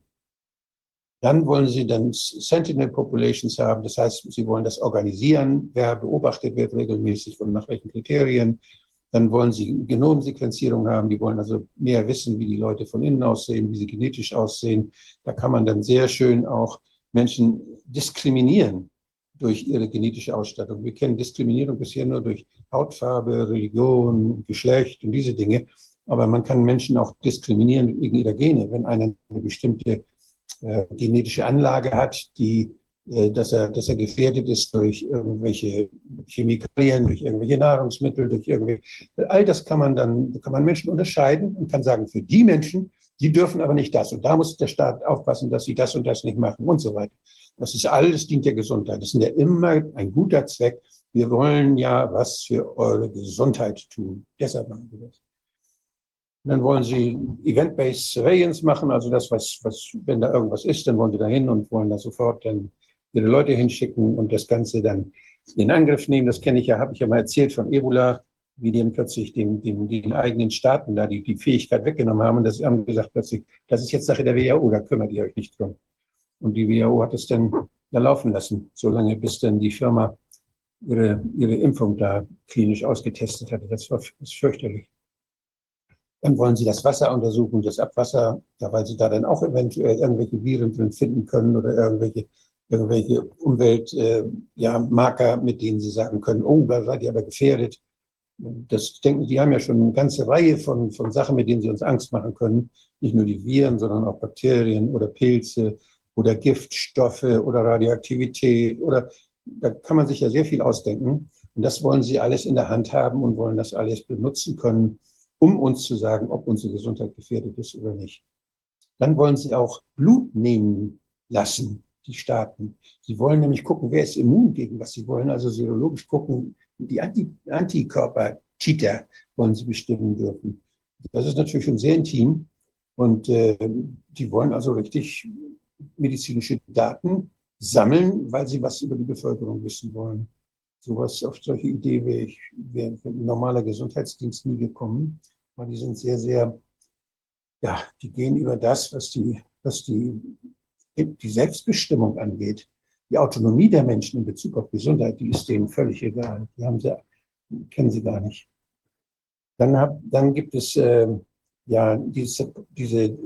Dann wollen sie dann Sentinel Populations haben. Das heißt, sie wollen das organisieren, wer beobachtet wird regelmäßig und nach welchen Kriterien. Dann wollen sie Genomsequenzierung haben. Die wollen also mehr wissen, wie die Leute von innen aussehen, wie sie genetisch aussehen. Da kann man dann sehr schön auch Menschen diskriminieren durch ihre genetische Ausstattung. Wir kennen Diskriminierung bisher nur durch Hautfarbe, Religion, Geschlecht und diese Dinge. Aber man kann Menschen auch diskriminieren wegen ihrer Gene. Wenn einer eine bestimmte äh, genetische Anlage hat, die äh, dass er, dass er gefährdet ist durch irgendwelche Chemikalien, durch irgendwelche Nahrungsmittel, durch irgendwelche, all das kann man dann, kann man Menschen unterscheiden und kann sagen, für die Menschen, die dürfen aber nicht das. Und da muss der Staat aufpassen, dass sie das und das nicht machen und so weiter. Das ist alles, dient der Gesundheit. Das ist ja immer ein guter Zweck. Wir wollen ja was für eure Gesundheit tun. Deshalb machen wir das. Dann wollen sie Event-Based Surveillance machen, also das, was, was, wenn da irgendwas ist, dann wollen sie da hin und wollen da sofort dann ihre Leute hinschicken und das Ganze dann in Angriff nehmen. Das kenne ich ja, habe ich ja mal erzählt von Ebola, wie die plötzlich den, den, den eigenen Staaten da die, die Fähigkeit weggenommen haben. Und das haben gesagt plötzlich, das ist jetzt Sache der WHO, da kümmert ihr euch nicht drum. Und die WHO hat es dann da laufen lassen, solange bis dann die Firma ihre, ihre Impfung da klinisch ausgetestet hatte. Das war das fürchterlich. Dann wollen sie das Wasser untersuchen, das Abwasser, da weil sie da dann auch eventuell irgendwelche Viren drin finden können oder irgendwelche irgendwelche Umweltmarker, äh, ja, mit denen sie sagen können, oh, da seid ihr aber gefährdet. Das denken, die haben ja schon eine ganze Reihe von, von Sachen, mit denen sie uns Angst machen können. Nicht nur die Viren, sondern auch Bakterien oder Pilze oder Giftstoffe oder Radioaktivität oder da kann man sich ja sehr viel ausdenken. Und das wollen sie alles in der Hand haben und wollen das alles benutzen können, um uns zu sagen, ob unsere Gesundheit gefährdet ist oder nicht. Dann wollen sie auch Blut nehmen lassen die Staaten. Sie wollen nämlich gucken, wer ist immun gegen was. Sie wollen also serologisch gucken, die Anti Antikörper-Titer wollen sie bestimmen dürfen. Das ist natürlich schon sehr intim. Und äh, die wollen also richtig medizinische Daten sammeln, weil sie was über die Bevölkerung wissen wollen. Sowas auf solche Idee wäre ich wäre ein normaler Gesundheitsdienst nie gekommen, weil die sind sehr, sehr, ja, die gehen über das, was die, was die die Selbstbestimmung angeht, die Autonomie der Menschen in Bezug auf Gesundheit, die ist denen völlig egal. Die haben sie, kennen sie gar nicht. Dann, hab, dann gibt es äh, ja diese, diese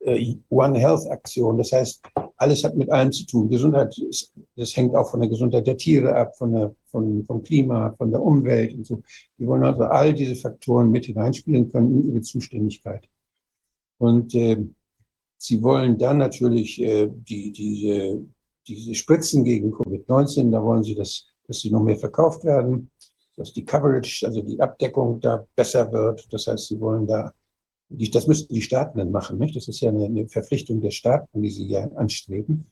äh, One Health Aktion. Das heißt, alles hat mit allem zu tun. Gesundheit, ist, das hängt auch von der Gesundheit der Tiere ab, von der, von, vom Klima, von der Umwelt und so. Die wollen also all diese Faktoren mit hineinspielen können in ihre Zuständigkeit. Und äh, Sie wollen dann natürlich äh, die, diese, diese Spritzen gegen Covid-19, da wollen Sie, dass, dass sie noch mehr verkauft werden, dass die Coverage, also die Abdeckung da besser wird. Das heißt, Sie wollen da, die, das müssten die Staaten dann machen. Nicht? Das ist ja eine, eine Verpflichtung der Staaten, die sie ja anstreben.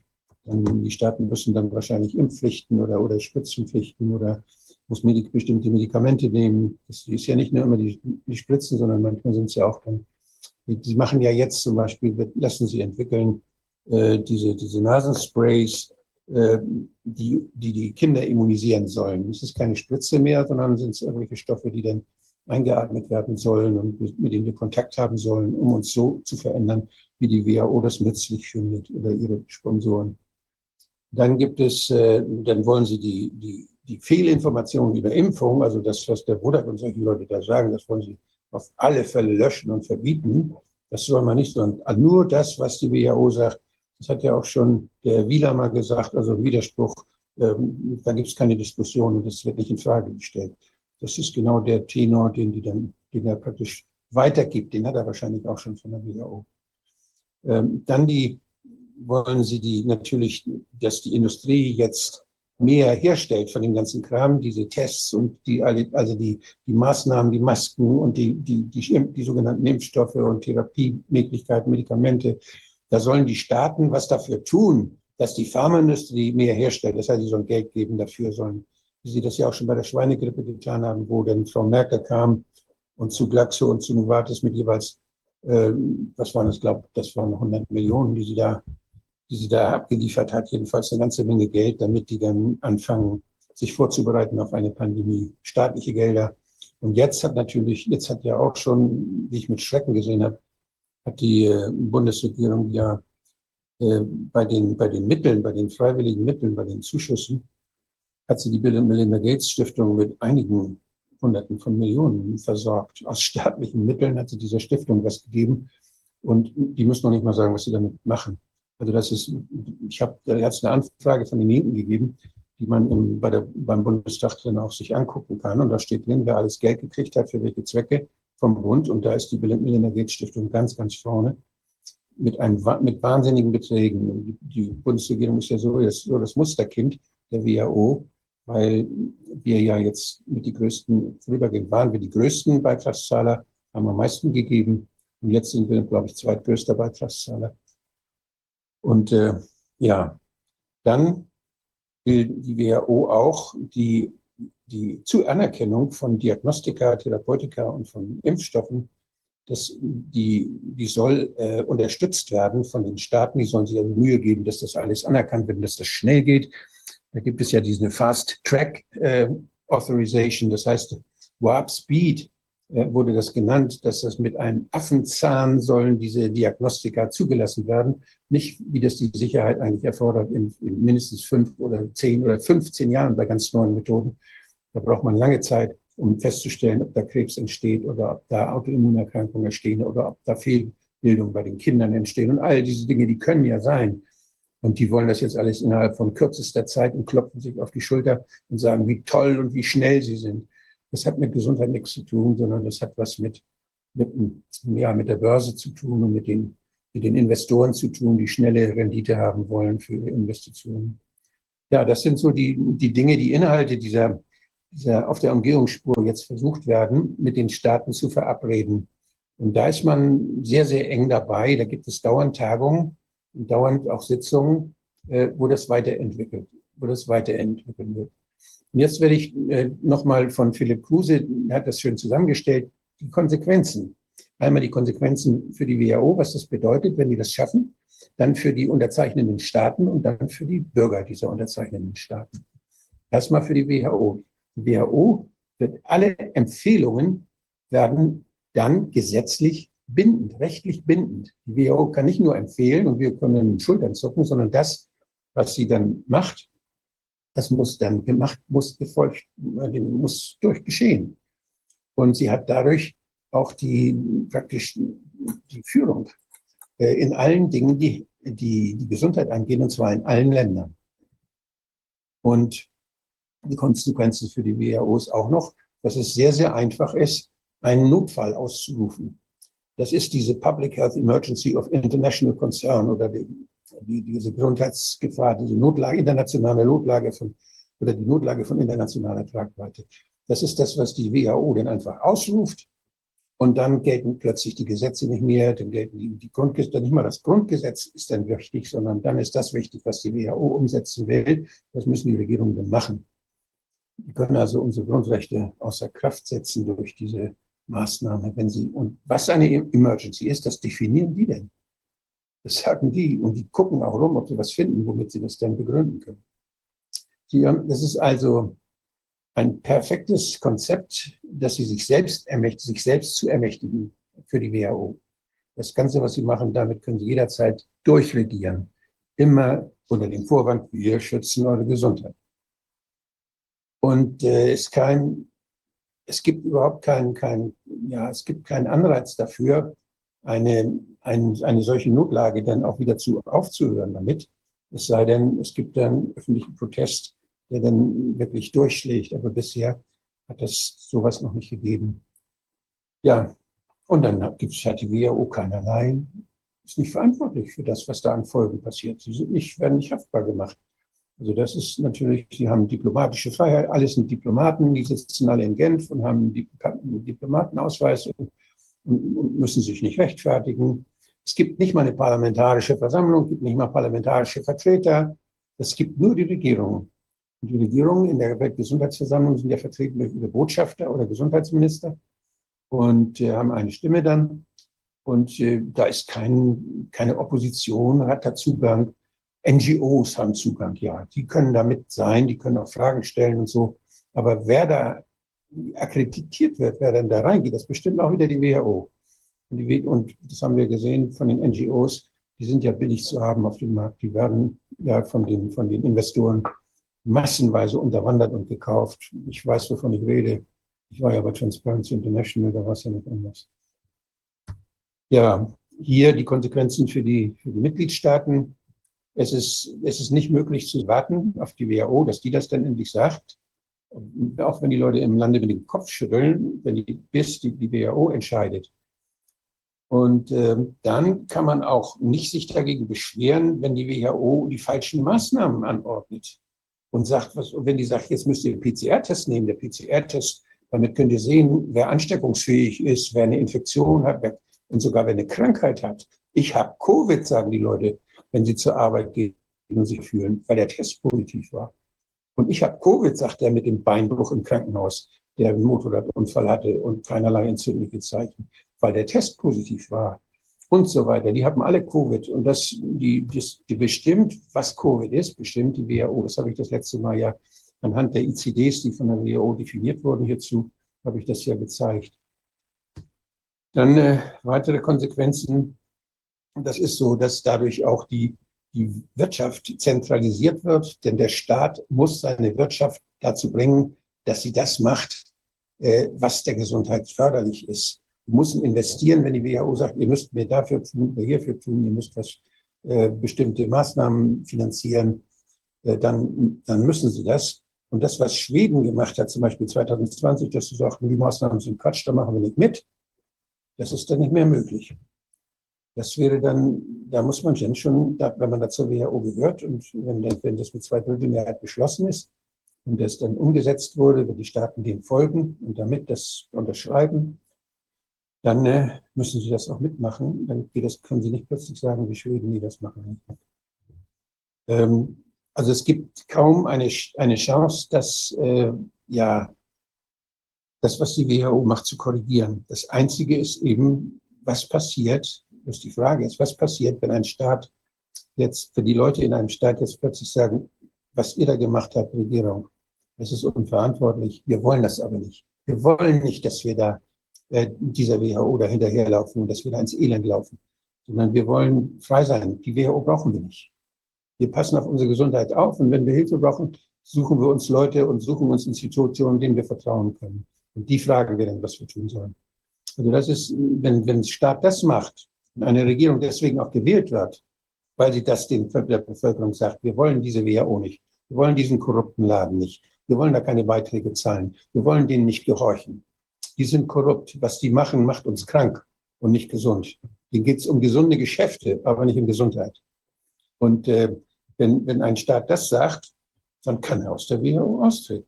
Dann, die Staaten müssen dann wahrscheinlich Impfpflichten oder, oder Spritzenpflichten oder muss Medik bestimmte Medikamente nehmen. Das ist ja nicht nur immer die, die Spritzen, sondern manchmal sind es ja auch dann die machen ja jetzt zum Beispiel, lassen sie entwickeln, äh, diese, diese Nasensprays, äh, die, die die Kinder immunisieren sollen. Es ist keine Spritze mehr, sondern sind es irgendwelche Stoffe, die dann eingeatmet werden sollen und mit, denen wir Kontakt haben sollen, um uns so zu verändern, wie die WHO das nützlich findet oder ihre Sponsoren. Dann gibt es, äh, dann wollen sie die, die, die Fehlinformationen über Impfung, also das, was der Bruder und solche Leute da sagen, das wollen sie auf alle Fälle löschen und verbieten. Das soll man nicht, sondern nur das, was die WHO sagt. Das hat ja auch schon der Wieler mal gesagt, also Widerspruch, ähm, da gibt es keine Diskussion und das wird nicht in Frage gestellt. Das ist genau der Tenor, den die dann, den er praktisch weitergibt. Den hat er wahrscheinlich auch schon von der WHO. Ähm, dann die, wollen sie die natürlich, dass die Industrie jetzt mehr herstellt von dem ganzen Kram, diese Tests und die, also die, die Maßnahmen, die Masken und die, die, die, die sogenannten Impfstoffe und Therapiemöglichkeiten, Medikamente. Da sollen die Staaten was dafür tun, dass die Pharmaindustrie mehr herstellt. Das heißt, sie sollen Geld geben dafür, sollen, wie sie das ja auch schon bei der Schweinegrippe getan haben, wo dann Frau Merkel kam und zu Glaxo und zu Novartis mit jeweils, äh, was waren das, glaube das waren 100 Millionen, die sie da die sie da abgeliefert hat, jedenfalls eine ganze Menge Geld, damit die dann anfangen, sich vorzubereiten auf eine Pandemie. Staatliche Gelder. Und jetzt hat natürlich, jetzt hat ja auch schon, wie ich mit Schrecken gesehen habe, hat die äh, Bundesregierung ja äh, bei den, bei den Mitteln, bei den freiwilligen Mitteln, bei den Zuschüssen, hat sie die Bill und Melinda Gates Stiftung mit einigen Hunderten von Millionen versorgt. Aus staatlichen Mitteln hat sie dieser Stiftung was gegeben. Und die müssen noch nicht mal sagen, was sie damit machen. Also das ist, ich habe jetzt eine Anfrage von den Linken gegeben, die man im, bei der, beim Bundestag dann auch sich angucken kann. Und da steht drin, wer alles Geld gekriegt hat, für welche Zwecke vom Bund. Und da ist die Bill Melinda Gates Stiftung ganz, ganz vorne mit, einem, mit wahnsinnigen Beträgen. Die Bundesregierung ist ja so das, so das Musterkind der WHO, weil wir ja jetzt mit die größten, vorübergehend waren wir die größten Beitragszahler, haben am meisten gegeben. Und jetzt sind wir, glaube ich, zweitgrößter Beitragszahler. Und äh, ja, dann will die WHO auch die, die Zuanerkennung von Diagnostika, Therapeutika und von Impfstoffen, das, die, die soll äh, unterstützt werden von den Staaten. Die sollen sich also Mühe geben, dass das alles anerkannt wird, dass das schnell geht. Da gibt es ja diese Fast Track äh, Authorization, das heißt Warp Speed äh, wurde das genannt, dass das mit einem Affenzahn sollen diese Diagnostika zugelassen werden. Nicht, wie das die Sicherheit eigentlich erfordert, in, in mindestens fünf oder zehn oder 15 Jahren bei ganz neuen Methoden. Da braucht man lange Zeit, um festzustellen, ob da Krebs entsteht oder ob da Autoimmunerkrankungen entstehen oder ob da Fehlbildung bei den Kindern entstehen. Und all diese Dinge, die können ja sein. Und die wollen das jetzt alles innerhalb von kürzester Zeit und klopfen sich auf die Schulter und sagen, wie toll und wie schnell sie sind. Das hat mit Gesundheit nichts zu tun, sondern das hat was mit, mit, ja, mit der Börse zu tun und mit den, mit den Investoren zu tun, die schnelle Rendite haben wollen für Investitionen. Ja, das sind so die, die Dinge, die Inhalte dieser, dieser auf der Umgehungsspur jetzt versucht werden, mit den Staaten zu verabreden. Und da ist man sehr, sehr eng dabei. Da gibt es dauernd Tagungen dauernd auch Sitzungen, äh, wo das weiterentwickelt, wo das weiterentwickelt wird. Und jetzt werde ich äh, nochmal von Philipp Kruse, hat das schön zusammengestellt, die Konsequenzen. Einmal die Konsequenzen für die WHO, was das bedeutet, wenn die das schaffen, dann für die unterzeichnenden Staaten und dann für die Bürger dieser unterzeichnenden Staaten. Erstmal für die WHO. Die WHO wird alle Empfehlungen werden dann gesetzlich bindend, rechtlich bindend. Die WHO kann nicht nur empfehlen und wir können Schultern zucken, sondern das, was sie dann macht, das muss dann gemacht, muss gefolgt, muss durchgeschehen. Und sie hat dadurch auch die praktisch die Führung äh, in allen Dingen, die, die die Gesundheit angehen, und zwar in allen Ländern. Und die Konsequenzen für die WHO ist auch noch, dass es sehr, sehr einfach ist, einen Notfall auszurufen. Das ist diese Public Health Emergency of International Concern oder die die, diese Gesundheitsgefahr, diese Notlage, internationale Notlage von, oder die Notlage von internationaler Tragweite. Das ist das, was die WHO dann einfach ausruft. Und dann gelten plötzlich die Gesetze nicht mehr, dann gelten die, die Grundgesetze, nicht mal das Grundgesetz ist dann wichtig, sondern dann ist das wichtig, was die WHO umsetzen will. Das müssen die Regierungen dann machen. Die können also unsere Grundrechte außer Kraft setzen durch diese Maßnahme, wenn sie, und was eine Emergency ist, das definieren die denn. Das sagen die und die gucken auch rum, ob sie was finden, womit sie das dann begründen können. Hier, das ist also ein perfektes Konzept, dass sie sich selbst ermächtigen, sich selbst zu ermächtigen für die WHO. Das Ganze, was sie machen, damit können sie jederzeit durchregieren. Immer unter dem Vorwand, wir schützen eure Gesundheit. Und äh, es, kein, es gibt überhaupt keinen, kein, ja, es gibt keinen Anreiz dafür, eine, ein, eine solche Notlage dann auch wieder zu, aufzuhören damit. Es sei denn, es gibt dann öffentlichen Protest, der dann wirklich durchschlägt. Aber bisher hat es sowas noch nicht gegeben. Ja, und dann gibt es halt die WHO keinerlei, ist nicht verantwortlich für das, was da an Folgen passiert. Sie sind nicht, werden nicht haftbar gemacht. Also das ist natürlich, sie haben diplomatische Freiheit, alles sind Diplomaten, die sitzen alle in Genf und haben einen Diplomatenausweis und, und müssen sich nicht rechtfertigen. Es gibt nicht mal eine parlamentarische Versammlung, gibt nicht mal parlamentarische Vertreter. Es gibt nur die Regierung. Und die Regierungen in der Weltgesundheitsversammlung sind ja vertreten durch ihre Botschafter oder Gesundheitsminister und äh, haben eine Stimme dann. Und äh, da ist kein, keine Opposition, hat da Zugang. NGOs haben Zugang, ja. Die können damit sein, die können auch Fragen stellen und so. Aber wer da akkreditiert wird, wer dann da reingeht, das bestimmt auch wieder die WHO. Und, die, und das haben wir gesehen von den NGOs, die sind ja billig zu haben auf dem Markt. Die werden ja von den, von den Investoren massenweise unterwandert und gekauft. Ich weiß, wovon ich rede. Ich war ja bei Transparency International, da war es ja nicht anders. Ja, hier die Konsequenzen für die, für die Mitgliedstaaten. Es ist, es ist nicht möglich zu warten auf die WHO, dass die das dann endlich sagt. Auch wenn die Leute im Lande mit dem Kopf schütteln, wenn die, bis die, die WHO entscheidet. Und äh, dann kann man auch nicht sich dagegen beschweren, wenn die WHO die falschen Maßnahmen anordnet und sagt, was, wenn die sagt, jetzt müsst ihr den PCR-Test nehmen, der PCR-Test, damit könnt ihr sehen, wer ansteckungsfähig ist, wer eine Infektion hat wer, und sogar wer eine Krankheit hat. Ich habe Covid, sagen die Leute, wenn sie zur Arbeit gehen und sich fühlen, weil der Test positiv war. Und ich habe Covid, sagt er mit dem Beinbruch im Krankenhaus, der einen Motorradunfall hatte und keinerlei entzündliche Zeichen, weil der Test positiv war und so weiter. Die haben alle Covid und das, die, das, die bestimmt, was Covid ist, bestimmt die WHO. Das habe ich das letzte Mal ja anhand der ICDs, die von der WHO definiert wurden hierzu, habe ich das ja gezeigt. Dann äh, weitere Konsequenzen. Das ist so, dass dadurch auch die, die Wirtschaft zentralisiert wird, denn der Staat muss seine Wirtschaft dazu bringen, dass sie das macht, äh, was der Gesundheit förderlich ist müssen investieren, wenn die WHO sagt, ihr müsst mehr dafür tun, mehr hierfür tun, ihr müsst was, äh, bestimmte Maßnahmen finanzieren, äh, dann, dann müssen sie das. Und das, was Schweden gemacht hat, zum Beispiel 2020, dass sie sagten, die Maßnahmen sind Quatsch, da machen wir nicht mit, das ist dann nicht mehr möglich. Das wäre dann, da muss man schon, wenn man da zur WHO gehört und wenn, das mit zwei Drittel Mehrheit beschlossen ist und das dann umgesetzt wurde, wenn die Staaten dem folgen und damit das unterschreiben, dann äh, müssen sie das auch mitmachen. Dann können sie nicht plötzlich sagen, wie Schweden, die das machen. Ähm, also es gibt kaum eine, eine Chance, dass äh, ja das, was die WHO macht, zu korrigieren. Das Einzige ist eben, was passiert, was die Frage ist, was passiert, wenn ein Staat jetzt, wenn die Leute in einem Staat jetzt plötzlich sagen, was ihr da gemacht habt, Regierung, das ist unverantwortlich, wir wollen das aber nicht. Wir wollen nicht, dass wir da äh, dieser WHO da hinterherlaufen und dass wir da ins Elend laufen, sondern wir wollen frei sein. Die WHO brauchen wir nicht. Wir passen auf unsere Gesundheit auf und wenn wir Hilfe brauchen, suchen wir uns Leute und suchen uns Institutionen, denen wir vertrauen können. Und die fragen wir dann, was wir tun sollen. Also das ist, wenn, wenn Staat das macht eine Regierung deswegen auch gewählt wird, weil sie das den, der Bevölkerung sagt, wir wollen diese WHO nicht. Wir wollen diesen korrupten Laden nicht. Wir wollen da keine Beiträge zahlen. Wir wollen denen nicht gehorchen die sind korrupt. Was die machen, macht uns krank und nicht gesund. Denen geht es um gesunde Geschäfte, aber nicht um Gesundheit. Und äh, wenn, wenn ein Staat das sagt, dann kann er aus der WHO austreten.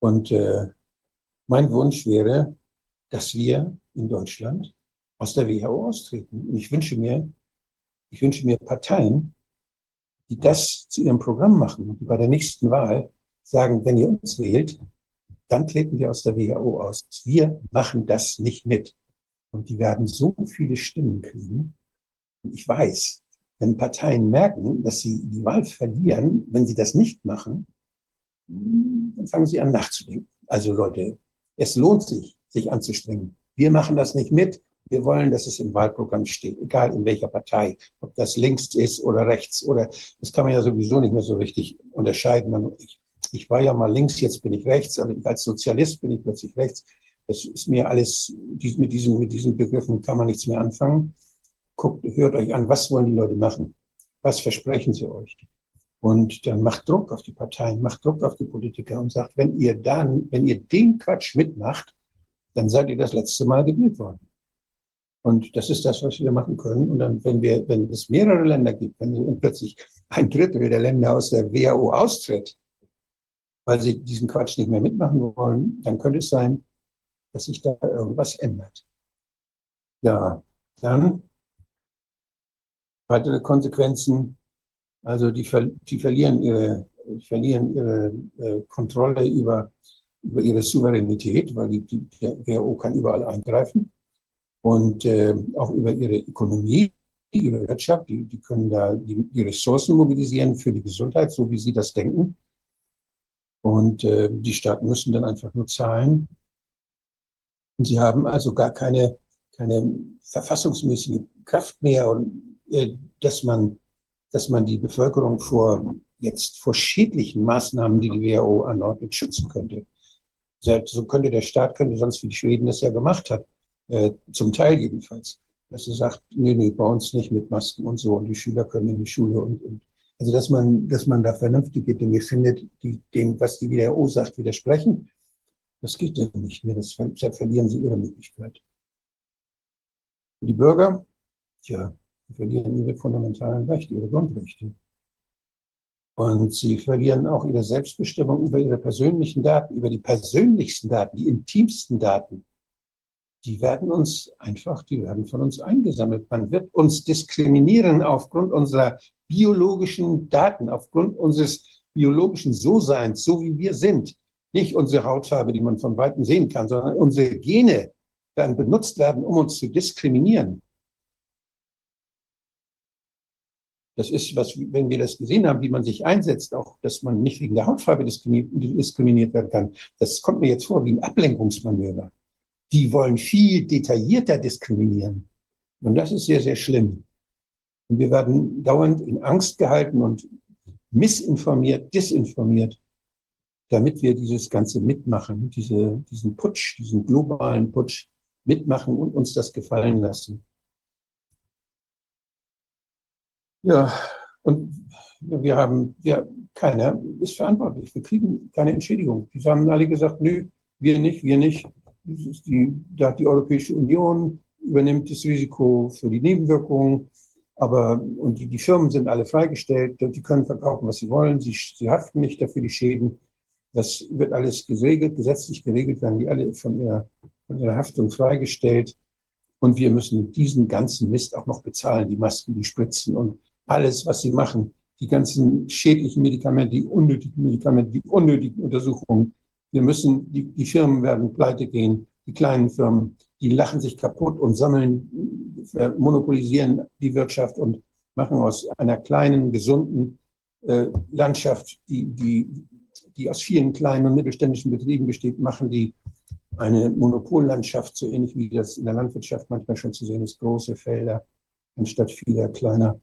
Und äh, mein Wunsch wäre, dass wir in Deutschland aus der WHO austreten. Und ich wünsche mir, ich wünsche mir Parteien, die das zu ihrem Programm machen und bei der nächsten Wahl sagen, wenn ihr uns wählt, dann treten wir aus der WHO aus. Wir machen das nicht mit. Und die werden so viele Stimmen kriegen. Und ich weiß, wenn Parteien merken, dass sie die Wahl verlieren, wenn sie das nicht machen, dann fangen sie an nachzudenken. Also Leute, es lohnt sich, sich anzustrengen. Wir machen das nicht mit. Wir wollen, dass es im Wahlprogramm steht, egal in welcher Partei, ob das links ist oder rechts oder das kann man ja sowieso nicht mehr so richtig unterscheiden. ich war ja mal links, jetzt bin ich rechts, aber als Sozialist bin ich plötzlich rechts. Das ist mir alles, mit diesen, mit diesen Begriffen kann man nichts mehr anfangen. Guckt, hört euch an, was wollen die Leute machen? Was versprechen sie euch? Und dann macht Druck auf die Parteien, macht Druck auf die Politiker und sagt, wenn ihr dann, wenn ihr den Quatsch mitmacht, dann seid ihr das letzte Mal gewählt worden. Und das ist das, was wir machen können. Und dann, wenn wir, wenn es mehrere Länder gibt, wenn plötzlich ein Drittel der Länder aus der WHO austritt, weil sie diesen Quatsch nicht mehr mitmachen wollen, dann könnte es sein, dass sich da irgendwas ändert. Ja, dann weitere Konsequenzen. Also die, die verlieren ihre, verlieren ihre äh, Kontrolle über, über ihre Souveränität, weil die, die, WHO kann überall eingreifen und äh, auch über ihre Ökonomie, ihre Wirtschaft. Die, die können da die, die Ressourcen mobilisieren für die Gesundheit, so wie sie das denken. Und äh, die Staaten müssen dann einfach nur zahlen. Und sie haben also gar keine, keine verfassungsmäßige Kraft mehr, und, äh, dass, man, dass man die Bevölkerung vor jetzt vor schädlichen Maßnahmen, die die WHO anordnet, schützen könnte. So könnte der Staat, könnte sonst wie die Schweden das ja gemacht hat, äh, zum Teil jedenfalls, dass er sagt, nee, nee, bei uns nicht mit Masken und so und die Schüler können in die Schule und, und also dass man, dass man da vernünftige Dinge findet, die dem, was die WHO sagt, widersprechen. Das geht ja nicht mehr. Das, deshalb verlieren sie ihre Möglichkeit. Die Bürger, tja, verlieren ihre fundamentalen Rechte, ihre Grundrechte. Und sie verlieren auch ihre Selbstbestimmung über ihre persönlichen Daten, über die persönlichsten Daten, die intimsten Daten. Die werden uns einfach, die werden von uns eingesammelt. Man wird uns diskriminieren aufgrund unserer biologischen Daten, aufgrund unseres biologischen So-Seins, so wie wir sind. Nicht unsere Hautfarbe, die man von Weitem sehen kann, sondern unsere Gene werden benutzt werden, um uns zu diskriminieren. Das ist, was, wenn wir das gesehen haben, wie man sich einsetzt, auch, dass man nicht wegen der Hautfarbe diskriminiert werden kann. Das kommt mir jetzt vor wie ein Ablenkungsmanöver. Die wollen viel detaillierter diskriminieren. Und das ist sehr, sehr schlimm. Und wir werden dauernd in Angst gehalten und missinformiert, disinformiert, damit wir dieses Ganze mitmachen, diese, diesen Putsch, diesen globalen Putsch mitmachen und uns das gefallen lassen. Ja, und wir haben, ja, keiner ist verantwortlich. Wir kriegen keine Entschädigung. Die haben alle gesagt, nö, wir nicht, wir nicht. Die, da die Europäische Union übernimmt das Risiko für die Nebenwirkungen. Aber, und die, die Firmen sind alle freigestellt, die können verkaufen, was sie wollen, sie, sie haften nicht dafür die Schäden. Das wird alles geregelt, gesetzlich geregelt, werden die alle von ihrer, von ihrer Haftung freigestellt. Und wir müssen diesen ganzen Mist auch noch bezahlen, die Masken, die Spritzen und alles, was sie machen. Die ganzen schädlichen Medikamente, die unnötigen Medikamente, die unnötigen Untersuchungen. Wir müssen, die, die Firmen werden pleite gehen, die kleinen Firmen die lachen sich kaputt und sammeln, äh, monopolisieren die Wirtschaft und machen aus einer kleinen, gesunden äh, Landschaft, die, die, die aus vielen kleinen und mittelständischen Betrieben besteht, machen die eine Monopollandschaft, so ähnlich wie das in der Landwirtschaft manchmal schon zu sehen ist, große Felder anstatt vieler kleiner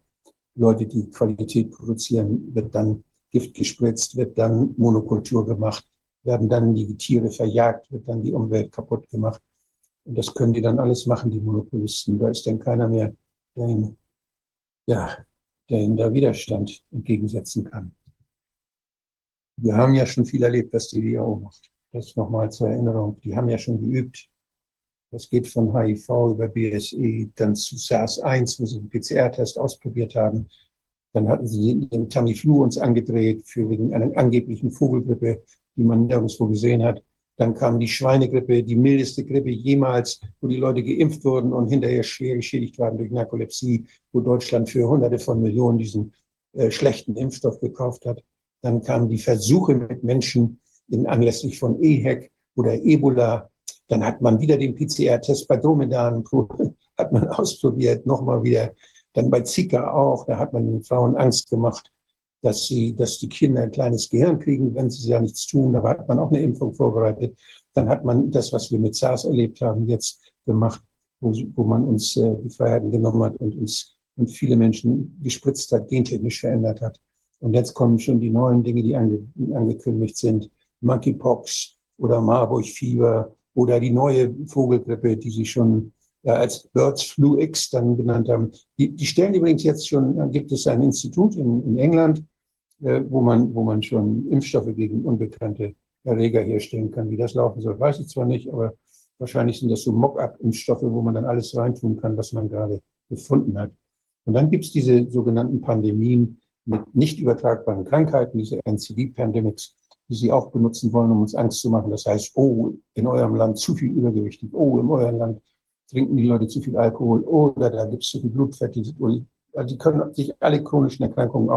Leute, die Qualität produzieren, wird dann Gift gespritzt, wird dann Monokultur gemacht, werden dann die Tiere verjagt, wird dann die Umwelt kaputt gemacht. Und das können die dann alles machen, die Monopolisten. Da ist dann keiner mehr, der ihnen, ja, der ihnen da Widerstand entgegensetzen kann. Wir haben ja schon viel erlebt, was die WHO macht. Das nochmal zur Erinnerung. Die haben ja schon geübt. Das geht von HIV über BSE dann zu SARS-1, wo sie den PCR-Test ausprobiert haben. Dann hatten sie den Tamiflu uns angedreht für wegen einer angeblichen Vogelgrippe, die man nirgendwo gesehen hat. Dann kam die Schweinegrippe, die mildeste Grippe jemals, wo die Leute geimpft wurden und hinterher schwer geschädigt waren durch Narkolepsie, wo Deutschland für Hunderte von Millionen diesen äh, schlechten Impfstoff gekauft hat. Dann kamen die Versuche mit Menschen in, anlässlich von EHEC oder Ebola. Dann hat man wieder den PCR-Test bei Dromedanen hat man ausprobiert, nochmal wieder. Dann bei Zika auch, da hat man den Frauen Angst gemacht dass sie, dass die Kinder ein kleines Gehirn kriegen, wenn sie ja nichts tun. Da hat man auch eine Impfung vorbereitet. Dann hat man das, was wir mit SARS erlebt haben, jetzt gemacht, wo, wo man uns äh, die Freiheiten genommen hat und uns und viele Menschen gespritzt hat, gentechnisch verändert hat. Und jetzt kommen schon die neuen Dinge, die ange angekündigt sind. Monkeypox oder Marburg-Fieber oder die neue Vogelgrippe, die sie schon äh, als Birds Flu X dann genannt haben. Die, die stellen übrigens jetzt schon, da gibt es ein Institut in, in England, äh, wo, man, wo man schon Impfstoffe gegen unbekannte Erreger herstellen kann. Wie das laufen soll, weiß ich zwar nicht, aber wahrscheinlich sind das so Mock-up-Impfstoffe, wo man dann alles reintun kann, was man gerade gefunden hat. Und dann gibt es diese sogenannten Pandemien mit nicht übertragbaren Krankheiten, diese NCD-Pandemics, die sie auch benutzen wollen, um uns Angst zu machen. Das heißt, oh, in eurem Land zu viel übergewichtig, oh, in eurem Land trinken die Leute zu viel Alkohol oder da gibt es zu viel Blutfett. Die, also die können sich alle chronischen Erkrankungen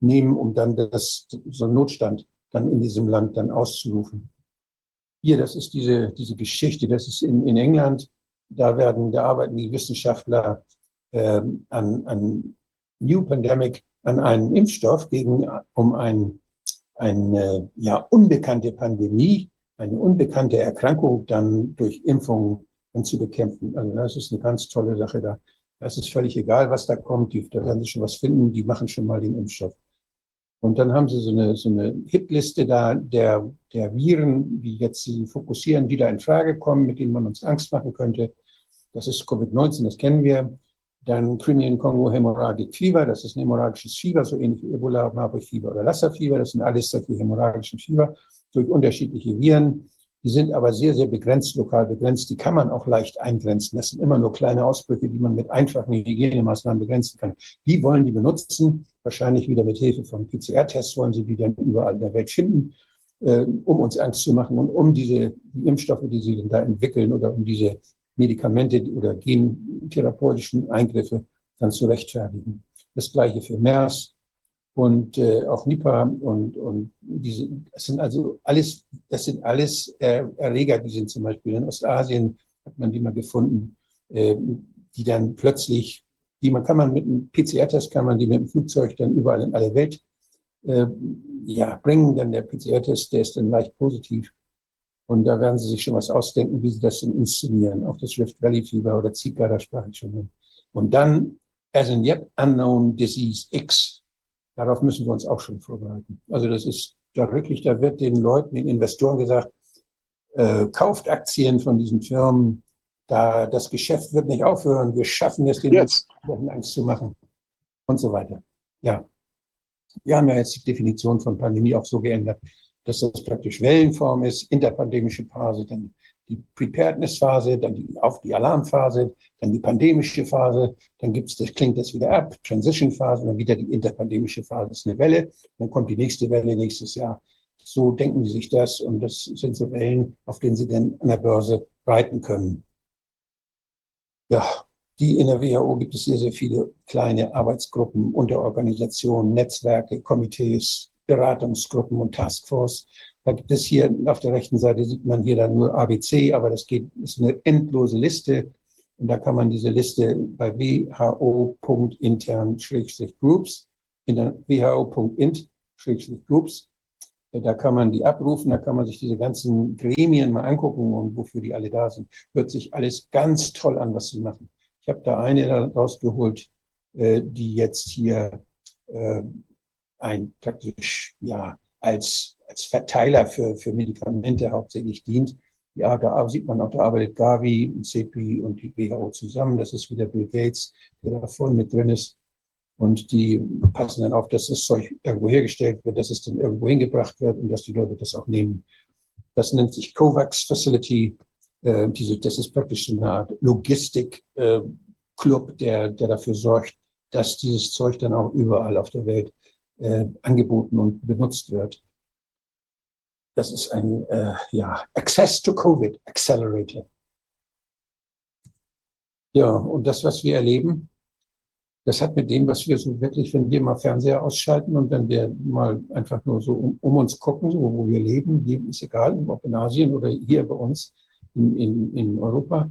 ausnehmen, um dann das, so einen Notstand dann in diesem Land dann auszurufen. Hier, das ist diese, diese Geschichte, das ist in, in England, da werden, da arbeiten die Wissenschaftler äh, an, an New Pandemic, an einem Impfstoff gegen, um ein, eine ja, unbekannte Pandemie, eine unbekannte Erkrankung dann durch Impfung und zu bekämpfen. Also das ist eine ganz tolle Sache da. Das ist völlig egal, was da kommt. Die, da werden sie schon was finden. Die machen schon mal den Impfstoff. Und dann haben sie so eine, so eine Hitliste da der, der Viren, die jetzt sie fokussieren, die da in Frage kommen, mit denen man uns Angst machen könnte. Das ist Covid-19, das kennen wir. Dann Crimean Congo Hemorrhagic Fieber, das ist ein hämorrhagisches Fieber, so ähnlich wie Ebola, Marburg-Fieber oder Lassa-Fieber. Das sind alles solche hämorrhagischen Fieber durch unterschiedliche Viren. Die sind aber sehr, sehr begrenzt, lokal begrenzt. Die kann man auch leicht eingrenzen. Das sind immer nur kleine Ausbrüche, die man mit einfachen Hygienemaßnahmen begrenzen kann. Die wollen die benutzen. Wahrscheinlich wieder mit Hilfe von PCR-Tests wollen sie die dann überall in der Welt finden, äh, um uns Angst zu machen und um diese die Impfstoffe, die sie dann da entwickeln oder um diese Medikamente oder gentherapeutischen Eingriffe dann zu rechtfertigen. Das gleiche für MERS, und äh, auch Nipah und, und diese, das sind also alles, das sind alles äh, Erreger, die sind zum Beispiel in Ostasien, hat man die mal gefunden, äh, die dann plötzlich, die man kann man mit einem PCR-Test, kann man die mit dem Flugzeug dann überall in alle Welt äh, ja, bringen, dann der PCR-Test, der ist dann leicht positiv. Und da werden sie sich schon was ausdenken, wie sie das dann inszenieren. Auch das Rift Valley Fieber oder Zika, da sprach ich schon. Und dann, as in yet unknown disease X, Darauf müssen wir uns auch schon vorbereiten. Also das ist da wirklich, da wird den Leuten, den Investoren gesagt, äh, kauft Aktien von diesen Firmen, da das Geschäft wird nicht aufhören, wir schaffen es, den jetzt Angst zu machen und so weiter. Ja, wir haben ja jetzt die Definition von Pandemie auch so geändert, dass das praktisch Wellenform ist, interpandemische Phase, dann die Preparedness-Phase, dann die, auf die Alarmphase, dann die pandemische Phase, dann gibt's, das klingt das wieder ab, Transition-Phase, dann wieder die interpandemische Phase, das ist eine Welle, dann kommt die nächste Welle nächstes Jahr. So denken sie sich das und das sind so Wellen, auf denen sie dann an der Börse reiten können. Ja, die in der WHO gibt es sehr, sehr viele kleine Arbeitsgruppen, Unterorganisationen, Netzwerke, Komitees, Beratungsgruppen und Taskforce. Da gibt es hier auf der rechten Seite sieht man hier dann nur ABC, aber das geht, ist eine endlose Liste. Und da kann man diese Liste bei who.intern-groups, in der who.int-groups, da kann man die abrufen, da kann man sich diese ganzen Gremien mal angucken und wofür die alle da sind. Hört sich alles ganz toll an, was sie machen. Ich habe da eine rausgeholt, äh, die jetzt hier äh, ein praktisch ja als als Verteiler für, für Medikamente hauptsächlich dient. Ja, da sieht man auch, da arbeitet Gavi, CEPI und die WHO zusammen. Das ist wieder Bill Gates, der da voll mit drin ist. Und die passen dann auf, dass das Zeug irgendwo hergestellt wird, dass es dann irgendwo hingebracht wird und dass die Leute das auch nehmen. Das nennt sich COVAX Facility. Äh, diese, das ist praktisch eine Art Logistik-Club, äh, der, der dafür sorgt, dass dieses Zeug dann auch überall auf der Welt äh, angeboten und benutzt wird. Das ist ein äh, ja, Access to Covid Accelerator. Ja, und das, was wir erleben, das hat mit dem, was wir so wirklich, wenn wir mal Fernseher ausschalten und wenn wir mal einfach nur so um, um uns gucken, so wo wir leben, leben ist egal, ob in Asien oder hier bei uns in, in, in Europa.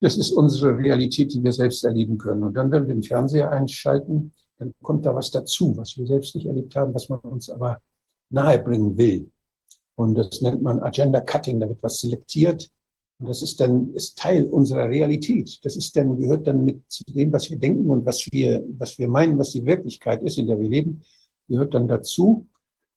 Das ist unsere Realität, die wir selbst erleben können. Und dann, wenn wir den Fernseher einschalten, dann kommt da was dazu, was wir selbst nicht erlebt haben, was man uns aber nahebringen will. Und das nennt man Agenda Cutting. Da wird was selektiert Und das ist dann ist Teil unserer Realität. Das ist dann, gehört dann mit zu dem, was wir denken und was wir, was wir meinen, was die Wirklichkeit ist, in der wir leben, gehört dann dazu.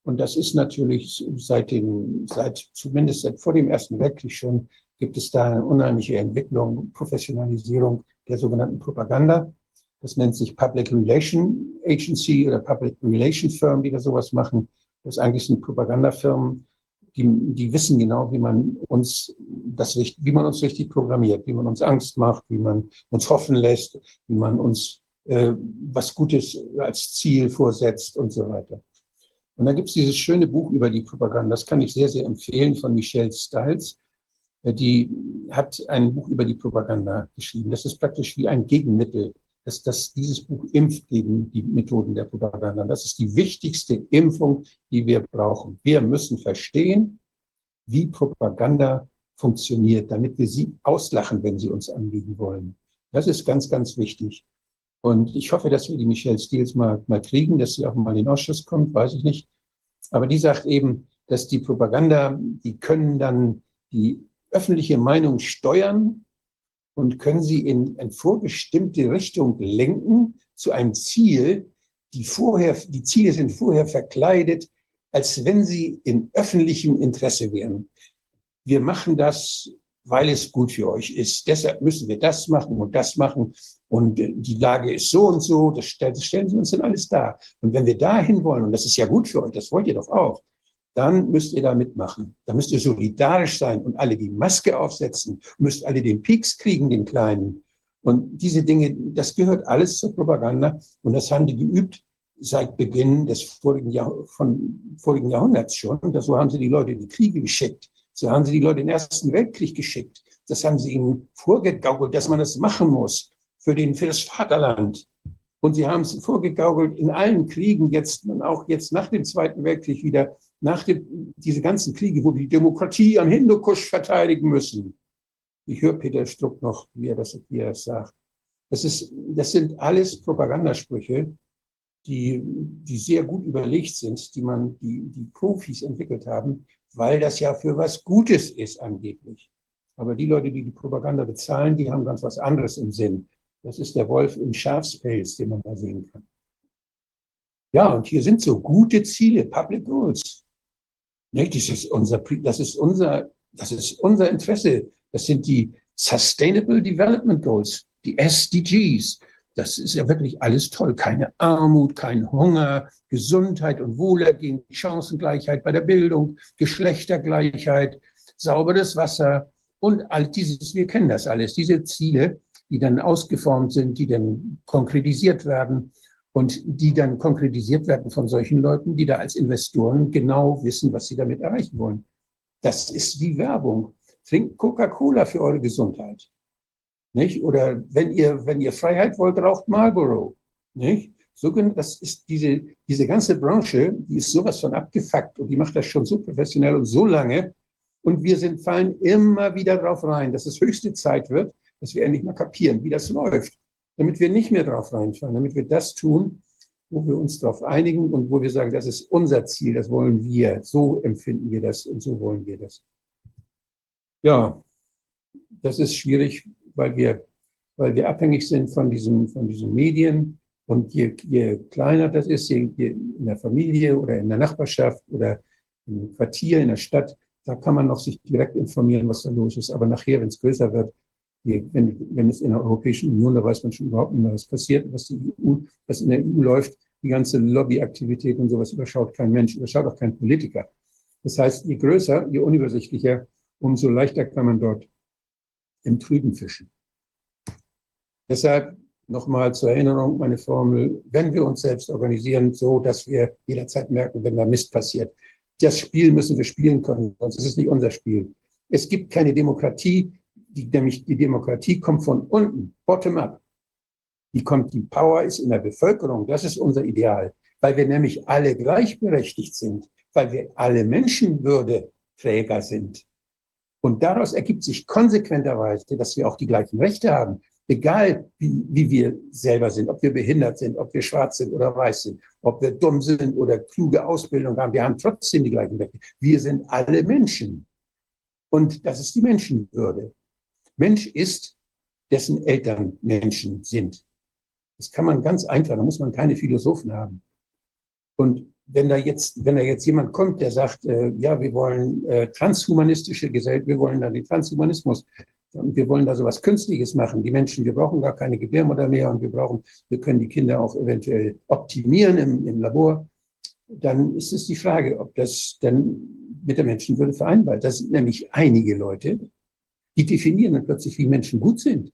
Und das ist natürlich seit dem, seit, zumindest seit vor dem Ersten Weltkrieg schon, gibt es da eine unheimliche Entwicklung, Professionalisierung der sogenannten Propaganda. Das nennt sich Public Relation Agency oder Public Relation Firm, die da sowas machen. Das eigentlich sind Propagandafirmen, die, die wissen genau, wie man uns das, wie man uns richtig programmiert, wie man uns Angst macht, wie man uns hoffen lässt, wie man uns äh, was Gutes als Ziel vorsetzt und so weiter. Und dann gibt es dieses schöne Buch über die Propaganda, das kann ich sehr, sehr empfehlen von Michelle Stiles. Äh, die hat ein Buch über die Propaganda geschrieben. Das ist praktisch wie ein Gegenmittel dass, dass dieses Buch impft gegen die Methoden der Propaganda. Das ist die wichtigste Impfung, die wir brauchen. Wir müssen verstehen, wie Propaganda funktioniert, damit wir sie auslachen, wenn sie uns anliegen wollen. Das ist ganz, ganz wichtig. Und ich hoffe, dass wir die Michelle Steels mal, mal kriegen, dass sie auch mal in den Ausschuss kommt, weiß ich nicht. Aber die sagt eben, dass die Propaganda, die können dann die öffentliche Meinung steuern und können sie in eine vorbestimmte Richtung lenken zu einem Ziel, die vorher, die Ziele sind vorher verkleidet, als wenn sie in öffentlichem Interesse wären. Wir machen das, weil es gut für euch ist. Deshalb müssen wir das machen und das machen. Und die Lage ist so und so. Das stellen, das stellen sie uns dann alles dar. Und wenn wir dahin wollen, und das ist ja gut für euch, das wollt ihr doch auch, dann müsst ihr da mitmachen. Da müsst ihr solidarisch sein und alle die Maske aufsetzen, müsst alle den Peaks kriegen, den kleinen. Und diese Dinge, das gehört alles zur Propaganda und das haben die geübt seit Beginn des vorigen, Jahr, von, vorigen Jahrhunderts schon. Und so haben sie die Leute in die Kriege geschickt. So haben sie die Leute in den Ersten Weltkrieg geschickt. Das haben sie ihnen vorgegaukelt, dass man das machen muss für, den, für das Vaterland. Und sie haben es vorgegaukelt in allen Kriegen, jetzt und auch jetzt nach dem Zweiten Weltkrieg wieder, nach dem, diese ganzen Kriege, wo die Demokratie am Hindukusch verteidigen müssen. Ich höre Peter Struck noch, wie er das, wie er das sagt. Das, ist, das sind alles Propagandasprüche, die, die sehr gut überlegt sind, die man, die, die Profis entwickelt haben, weil das ja für was Gutes ist angeblich. Aber die Leute, die die Propaganda bezahlen, die haben ganz was anderes im Sinn. Das ist der Wolf im Schafspelz, den man da sehen kann. Ja, und hier sind so gute Ziele, Public Goals. Nicht? Das ist unser, das ist unser, das ist unser Interesse. Das sind die Sustainable Development Goals, die SDGs. Das ist ja wirklich alles toll. Keine Armut, kein Hunger, Gesundheit und Wohlergehen, Chancengleichheit bei der Bildung, Geschlechtergleichheit, sauberes Wasser und all dieses. Wir kennen das alles. Diese Ziele, die dann ausgeformt sind, die dann konkretisiert werden und die dann konkretisiert werden von solchen Leuten, die da als Investoren genau wissen, was sie damit erreichen wollen. Das ist wie Werbung. Trinkt Coca-Cola für eure Gesundheit. Nicht? Oder wenn ihr, wenn ihr Freiheit wollt, raucht Marlboro. Nicht? So, das ist diese, diese ganze Branche, die ist sowas von abgefuckt und die macht das schon so professionell und so lange. Und wir sind, fallen immer wieder drauf rein, dass es höchste Zeit wird, dass wir endlich mal kapieren, wie das läuft damit wir nicht mehr drauf reinfallen, damit wir das tun, wo wir uns darauf einigen und wo wir sagen, das ist unser Ziel, das wollen wir, so empfinden wir das und so wollen wir das. Ja, das ist schwierig, weil wir, weil wir abhängig sind von diesen, von diesen Medien. Und je, je kleiner das ist, je, je in der Familie oder in der Nachbarschaft oder im Quartier, in der Stadt, da kann man noch sich direkt informieren, was da los ist. Aber nachher, wenn es größer wird, wenn, wenn es in der Europäischen Union, da weiß man schon überhaupt nicht mehr, was passiert, was, die EU, was in der EU läuft. Die ganze Lobbyaktivität und sowas überschaut kein Mensch, überschaut auch kein Politiker. Das heißt, je größer, je unübersichtlicher, umso leichter kann man dort im Trüben fischen. Deshalb nochmal zur Erinnerung meine Formel, wenn wir uns selbst organisieren, so dass wir jederzeit merken, wenn da Mist passiert. Das Spiel müssen wir spielen können, sonst ist es nicht unser Spiel. Es gibt keine Demokratie, die, nämlich die Demokratie kommt von unten, bottom-up. Die kommt, die Power ist in der Bevölkerung. Das ist unser Ideal, weil wir nämlich alle gleichberechtigt sind, weil wir alle Menschenwürdeträger sind. Und daraus ergibt sich konsequenterweise, dass wir auch die gleichen Rechte haben, egal wie, wie wir selber sind, ob wir behindert sind, ob wir schwarz sind oder weiß sind, ob wir dumm sind oder kluge Ausbildung haben. Wir haben trotzdem die gleichen Rechte. Wir sind alle Menschen. Und das ist die Menschenwürde. Mensch ist, dessen Eltern Menschen sind. Das kann man ganz einfach, da muss man keine Philosophen haben. Und wenn da jetzt, wenn da jetzt jemand kommt, der sagt, äh, ja, wir wollen äh, transhumanistische Gesellschaft, wir wollen da den Transhumanismus, wir wollen da so was Künstliches machen. Die Menschen, wir brauchen gar keine Gebärmutter mehr und wir brauchen, wir können die Kinder auch eventuell optimieren im, im Labor. Dann ist es die Frage, ob das dann mit der Menschenwürde vereinbar ist. Das sind nämlich einige Leute, die definieren dann plötzlich, wie Menschen gut sind.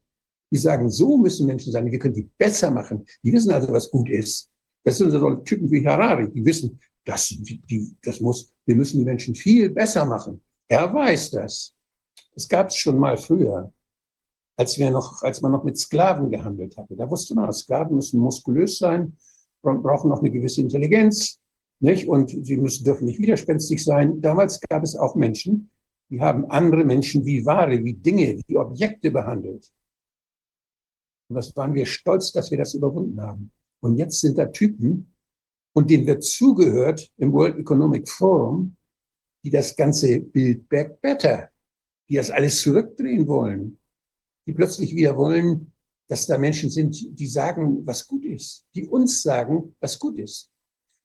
Die sagen, so müssen Menschen sein, wir können die besser machen. Die wissen also, was gut ist. Das sind so Typen wie Harari, die wissen, das, die, das muss, wir müssen die Menschen viel besser machen. Er weiß das. Das gab es schon mal früher, als wir noch, als man noch mit Sklaven gehandelt hatte. Da wusste man, Sklaven müssen muskulös sein, brauchen noch eine gewisse Intelligenz, nicht? Und sie müssen, dürfen nicht widerspenstig sein. Damals gab es auch Menschen, die haben andere Menschen wie Ware, wie Dinge, wie Objekte behandelt. Und was waren wir stolz, dass wir das überwunden haben. Und jetzt sind da Typen, und denen wird zugehört im World Economic Forum, die das ganze Build Back Better die das alles zurückdrehen wollen, die plötzlich wieder wollen, dass da Menschen sind, die sagen, was gut ist, die uns sagen, was gut ist.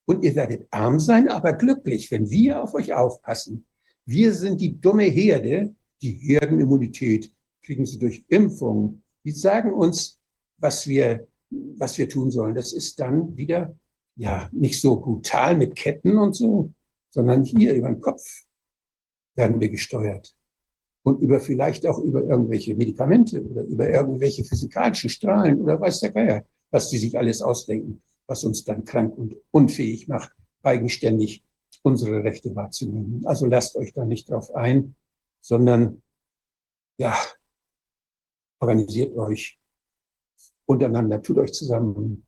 Und ihr werdet arm sein, aber glücklich, wenn wir auf euch aufpassen. Wir sind die dumme Herde, die Herdenimmunität kriegen sie durch Impfung. Die sagen uns, was wir, was wir tun sollen. Das ist dann wieder, ja, nicht so brutal mit Ketten und so, sondern hier über den Kopf werden wir gesteuert und über vielleicht auch über irgendwelche Medikamente oder über irgendwelche physikalischen Strahlen oder weiß der Geier, was die sich alles ausdenken, was uns dann krank und unfähig macht, eigenständig unsere Rechte wahrzunehmen. Also lasst euch da nicht drauf ein, sondern ja, organisiert euch untereinander, tut euch zusammen,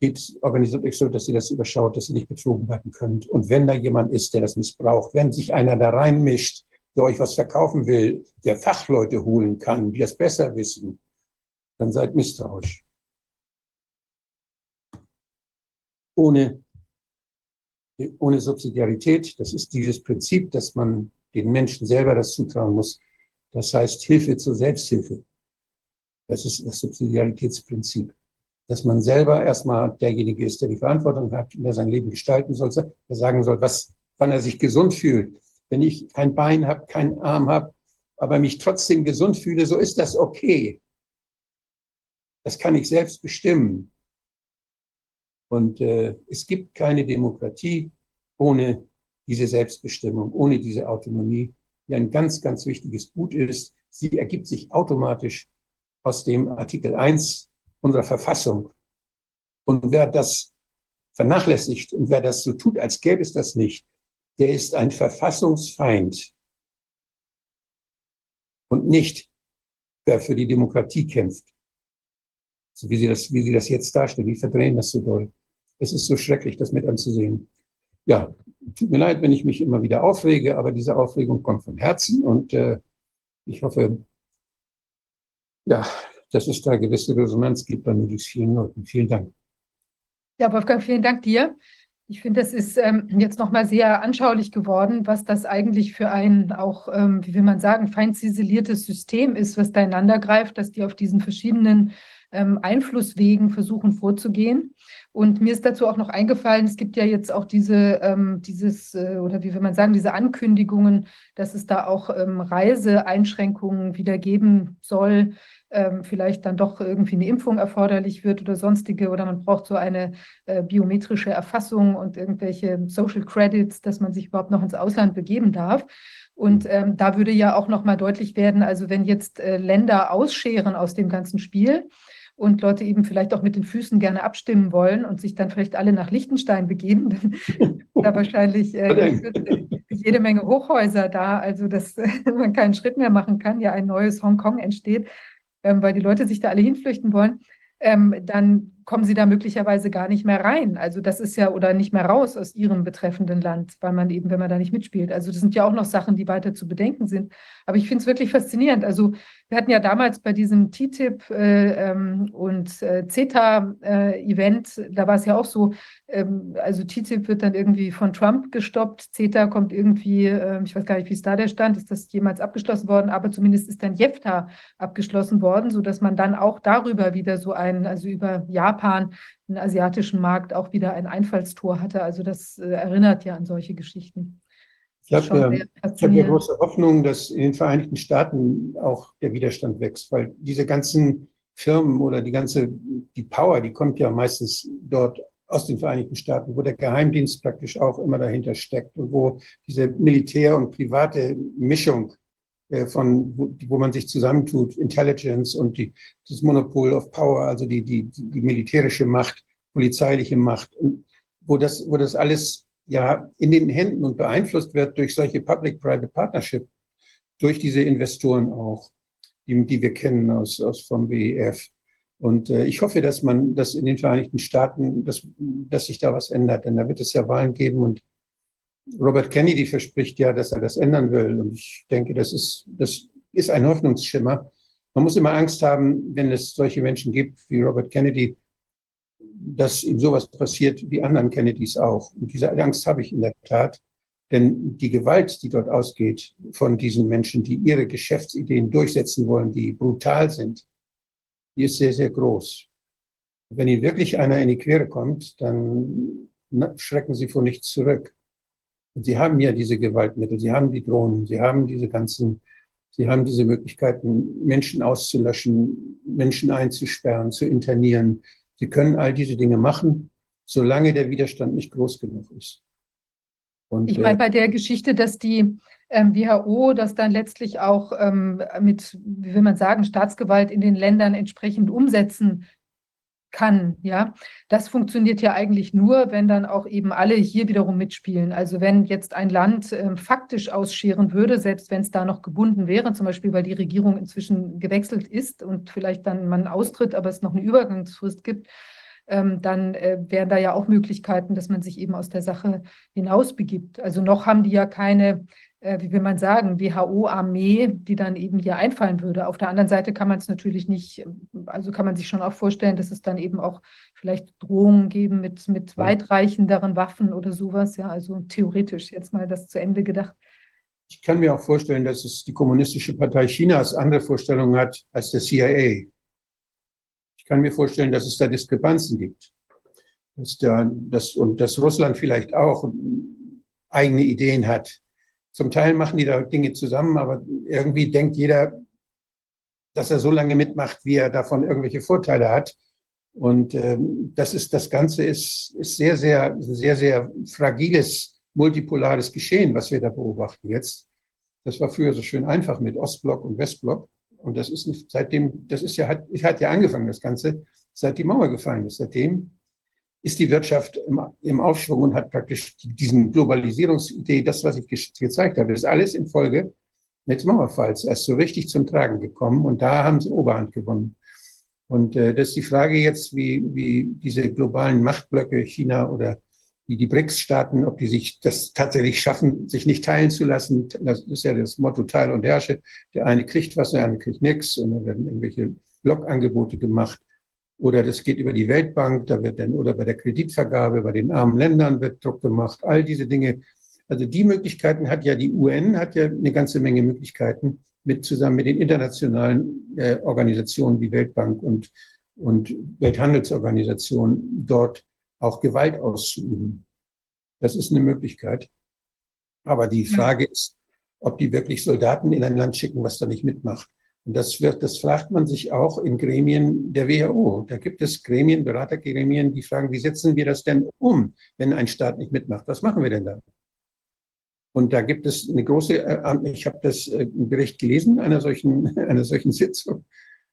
geht, organisiert euch so, dass ihr das überschaut, dass ihr nicht betrogen werden könnt. Und wenn da jemand ist, der das missbraucht, wenn sich einer da reinmischt, der euch was verkaufen will, der Fachleute holen kann, die das besser wissen, dann seid misstrauisch. Ohne, ohne Subsidiarität, das ist dieses Prinzip, dass man den Menschen selber das zutrauen muss. Das heißt Hilfe zur Selbsthilfe. Das ist das Subsidiaritätsprinzip. Dass man selber erstmal derjenige ist, der die Verantwortung hat der sein Leben gestalten soll, der sagen soll, was, wann er sich gesund fühlt, wenn ich kein Bein habe, keinen Arm habe, aber mich trotzdem gesund fühle, so ist das okay. Das kann ich selbst bestimmen. Und äh, es gibt keine Demokratie ohne diese Selbstbestimmung, ohne diese Autonomie, die ein ganz, ganz wichtiges Gut ist. Sie ergibt sich automatisch aus dem Artikel 1 unserer Verfassung. Und wer das vernachlässigt und wer das so tut, als gäbe es das nicht, der ist ein Verfassungsfeind und nicht, wer für die Demokratie kämpft. So wie sie das, wie sie das jetzt darstellen, die verdrehen das so doll. Es ist so schrecklich, das mit anzusehen. Ja, tut mir leid, wenn ich mich immer wieder aufrege, aber diese Aufregung kommt von Herzen und äh, ich hoffe, ja, dass es da gewisse Resonanz gibt bei möglichst vielen Leuten. Vielen Dank. Ja, Wolfgang, vielen Dank dir. Ich finde, das ist ähm, jetzt nochmal sehr anschaulich geworden, was das eigentlich für ein auch, ähm, wie will man sagen, fein ziseliertes System ist, was da ineinander greift, dass die auf diesen verschiedenen ähm, Einflusswegen versuchen vorzugehen. Und mir ist dazu auch noch eingefallen, es gibt ja jetzt auch diese, ähm, dieses, äh, oder wie will man sagen, diese Ankündigungen, dass es da auch ähm, Reiseeinschränkungen wieder geben soll, ähm, vielleicht dann doch irgendwie eine Impfung erforderlich wird oder sonstige, oder man braucht so eine äh, biometrische Erfassung und irgendwelche Social Credits, dass man sich überhaupt noch ins Ausland begeben darf. Und ähm, da würde ja auch noch mal deutlich werden, also wenn jetzt äh, Länder ausscheren aus dem ganzen Spiel, und Leute eben vielleicht auch mit den Füßen gerne abstimmen wollen und sich dann vielleicht alle nach Liechtenstein begeben, dann da wahrscheinlich äh, jede Menge Hochhäuser da, also dass man keinen Schritt mehr machen kann, ja ein neues Hongkong entsteht ähm, weil die Leute sich da alle hinflüchten wollen, ähm, dann kommen sie da möglicherweise gar nicht mehr rein. Also das ist ja, oder nicht mehr raus aus ihrem betreffenden Land, weil man eben, wenn man da nicht mitspielt. Also das sind ja auch noch Sachen, die weiter zu bedenken sind. Aber ich finde es wirklich faszinierend. Also wir hatten ja damals bei diesem TTIP äh, ähm, und äh, CETA-Event, äh, da war es ja auch so, ähm, also TTIP wird dann irgendwie von Trump gestoppt, CETA kommt irgendwie, ähm, ich weiß gar nicht, wie es da der Stand, ist das jemals abgeschlossen worden, aber zumindest ist dann JEFTA abgeschlossen worden, sodass man dann auch darüber wieder so ein, also über Japan, den asiatischen Markt auch wieder ein Einfallstor hatte. Also das äh, erinnert ja an solche Geschichten. Ich habe ja, hab ja große Hoffnung, dass in den Vereinigten Staaten auch der Widerstand wächst, weil diese ganzen Firmen oder die ganze, die Power, die kommt ja meistens dort aus den Vereinigten Staaten, wo der Geheimdienst praktisch auch immer dahinter steckt und wo diese Militär- und private Mischung von, wo, wo, man sich zusammentut, Intelligence und die, das Monopol of Power, also die, die, die militärische Macht, polizeiliche Macht, wo das, wo das alles ja in den Händen und beeinflusst wird durch solche Public-Private Partnership, durch diese Investoren auch, die, die wir kennen aus, aus vom WEF. Und äh, ich hoffe, dass man, dass in den Vereinigten Staaten, dass, dass sich da was ändert, denn da wird es ja Wahlen geben und Robert Kennedy verspricht ja, dass er das ändern will. Und ich denke, das ist, das ist ein Hoffnungsschimmer. Man muss immer Angst haben, wenn es solche Menschen gibt wie Robert Kennedy, dass ihm sowas passiert wie anderen Kennedys auch. Und diese Angst habe ich in der Tat. Denn die Gewalt, die dort ausgeht von diesen Menschen, die ihre Geschäftsideen durchsetzen wollen, die brutal sind, die ist sehr, sehr groß. Wenn ihnen wirklich einer in die Quere kommt, dann schrecken sie vor nichts zurück. Und sie haben ja diese Gewaltmittel, sie haben die Drohnen, sie haben diese ganzen, sie haben diese Möglichkeiten, Menschen auszulöschen, Menschen einzusperren, zu internieren. Sie können all diese Dinge machen, solange der Widerstand nicht groß genug ist. Und, ich meine, äh, bei der Geschichte, dass die ähm, WHO das dann letztlich auch ähm, mit, wie will man sagen, Staatsgewalt in den Ländern entsprechend umsetzen kann. Ja, das funktioniert ja eigentlich nur, wenn dann auch eben alle hier wiederum mitspielen. Also wenn jetzt ein Land äh, faktisch ausscheren würde, selbst wenn es da noch gebunden wäre, zum Beispiel weil die Regierung inzwischen gewechselt ist und vielleicht dann man austritt, aber es noch eine Übergangsfrist gibt, ähm, dann äh, wären da ja auch Möglichkeiten, dass man sich eben aus der Sache hinausbegibt. Also noch haben die ja keine wie will man sagen, WHO-Armee, die dann eben hier einfallen würde. Auf der anderen Seite kann man es natürlich nicht, also kann man sich schon auch vorstellen, dass es dann eben auch vielleicht Drohungen geben mit, mit weitreichenderen Waffen oder sowas. Ja, also theoretisch jetzt mal das zu Ende gedacht. Ich kann mir auch vorstellen, dass es die Kommunistische Partei Chinas andere Vorstellungen hat als der CIA. Ich kann mir vorstellen, dass es da Diskrepanzen gibt. Dass der, dass, und dass Russland vielleicht auch eigene Ideen hat zum Teil machen die da Dinge zusammen, aber irgendwie denkt jeder, dass er so lange mitmacht, wie er davon irgendwelche Vorteile hat. Und ähm, das ist das Ganze ist, ist sehr, sehr, sehr, sehr fragiles, multipolares Geschehen, was wir da beobachten jetzt. Das war früher so schön einfach mit Ostblock und Westblock. Und das ist seitdem, das ist ja, hat, hat ja angefangen, das Ganze, seit die Mauer gefallen ist. Seitdem ist die Wirtschaft im, im Aufschwung und hat praktisch diesen Globalisierungsidee, das, was ich gezeigt habe, ist alles in Folge des Mauerfalls erst so richtig zum Tragen gekommen und da haben sie Oberhand gewonnen. Und äh, das ist die Frage jetzt, wie, wie diese globalen Machtblöcke China oder wie die BRICS-Staaten, ob die sich das tatsächlich schaffen, sich nicht teilen zu lassen. Das ist ja das Motto Teil und Herrsche. Der eine kriegt was, der andere kriegt nichts und dann werden irgendwelche Blockangebote gemacht. Oder das geht über die Weltbank, da wird dann, oder bei der Kreditvergabe, bei den armen Ländern wird Druck gemacht, all diese Dinge. Also die Möglichkeiten hat ja die UN, hat ja eine ganze Menge Möglichkeiten mit zusammen mit den internationalen äh, Organisationen wie Weltbank und, und Welthandelsorganisation dort auch Gewalt auszuüben. Das ist eine Möglichkeit. Aber die Frage ist, ob die wirklich Soldaten in ein Land schicken, was da nicht mitmacht. Und das wird, das fragt man sich auch in Gremien der WHO. Da gibt es Gremien, Beratergremien, die fragen, wie setzen wir das denn um, wenn ein Staat nicht mitmacht? Was machen wir denn da? Und da gibt es eine große, äh, ich habe das äh, im Bericht gelesen, einer solchen, einer solchen Sitzung.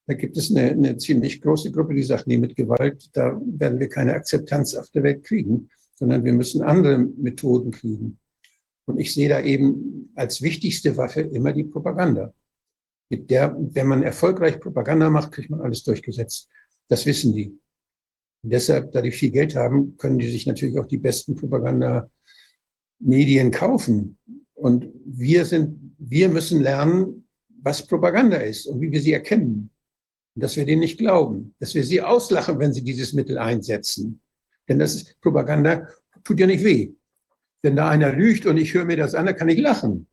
Da gibt es eine, eine ziemlich große Gruppe, die sagt, nee, mit Gewalt, da werden wir keine Akzeptanz auf der Welt kriegen, sondern wir müssen andere Methoden kriegen. Und ich sehe da eben als wichtigste Waffe immer die Propaganda mit der, wenn man erfolgreich Propaganda macht, kriegt man alles durchgesetzt. Das wissen die. Und deshalb, da die viel Geld haben, können die sich natürlich auch die besten Propaganda-Medien kaufen. Und wir sind, wir müssen lernen, was Propaganda ist und wie wir sie erkennen. Und dass wir denen nicht glauben, dass wir sie auslachen, wenn sie dieses Mittel einsetzen. Denn das ist Propaganda, tut ja nicht weh. Wenn da einer lügt und ich höre mir das an, dann kann ich lachen.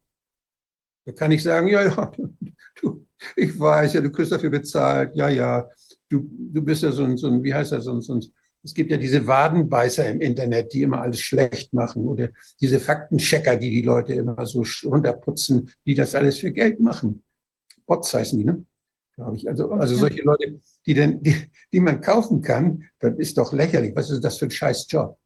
Da kann ich sagen, ja, ja, du, ich weiß ja, du kriegst dafür bezahlt, ja, ja, du, du bist ja so ein, so ein wie heißt das, so ein, so ein, es gibt ja diese Wadenbeißer im Internet, die immer alles schlecht machen oder diese Faktenchecker, die die Leute immer so runterputzen, die das alles für Geld machen. Bots heißen die, ne? Glaube ich. Also, also solche Leute, die, denn, die, die man kaufen kann, das ist doch lächerlich. Was ist das für ein scheiß Job?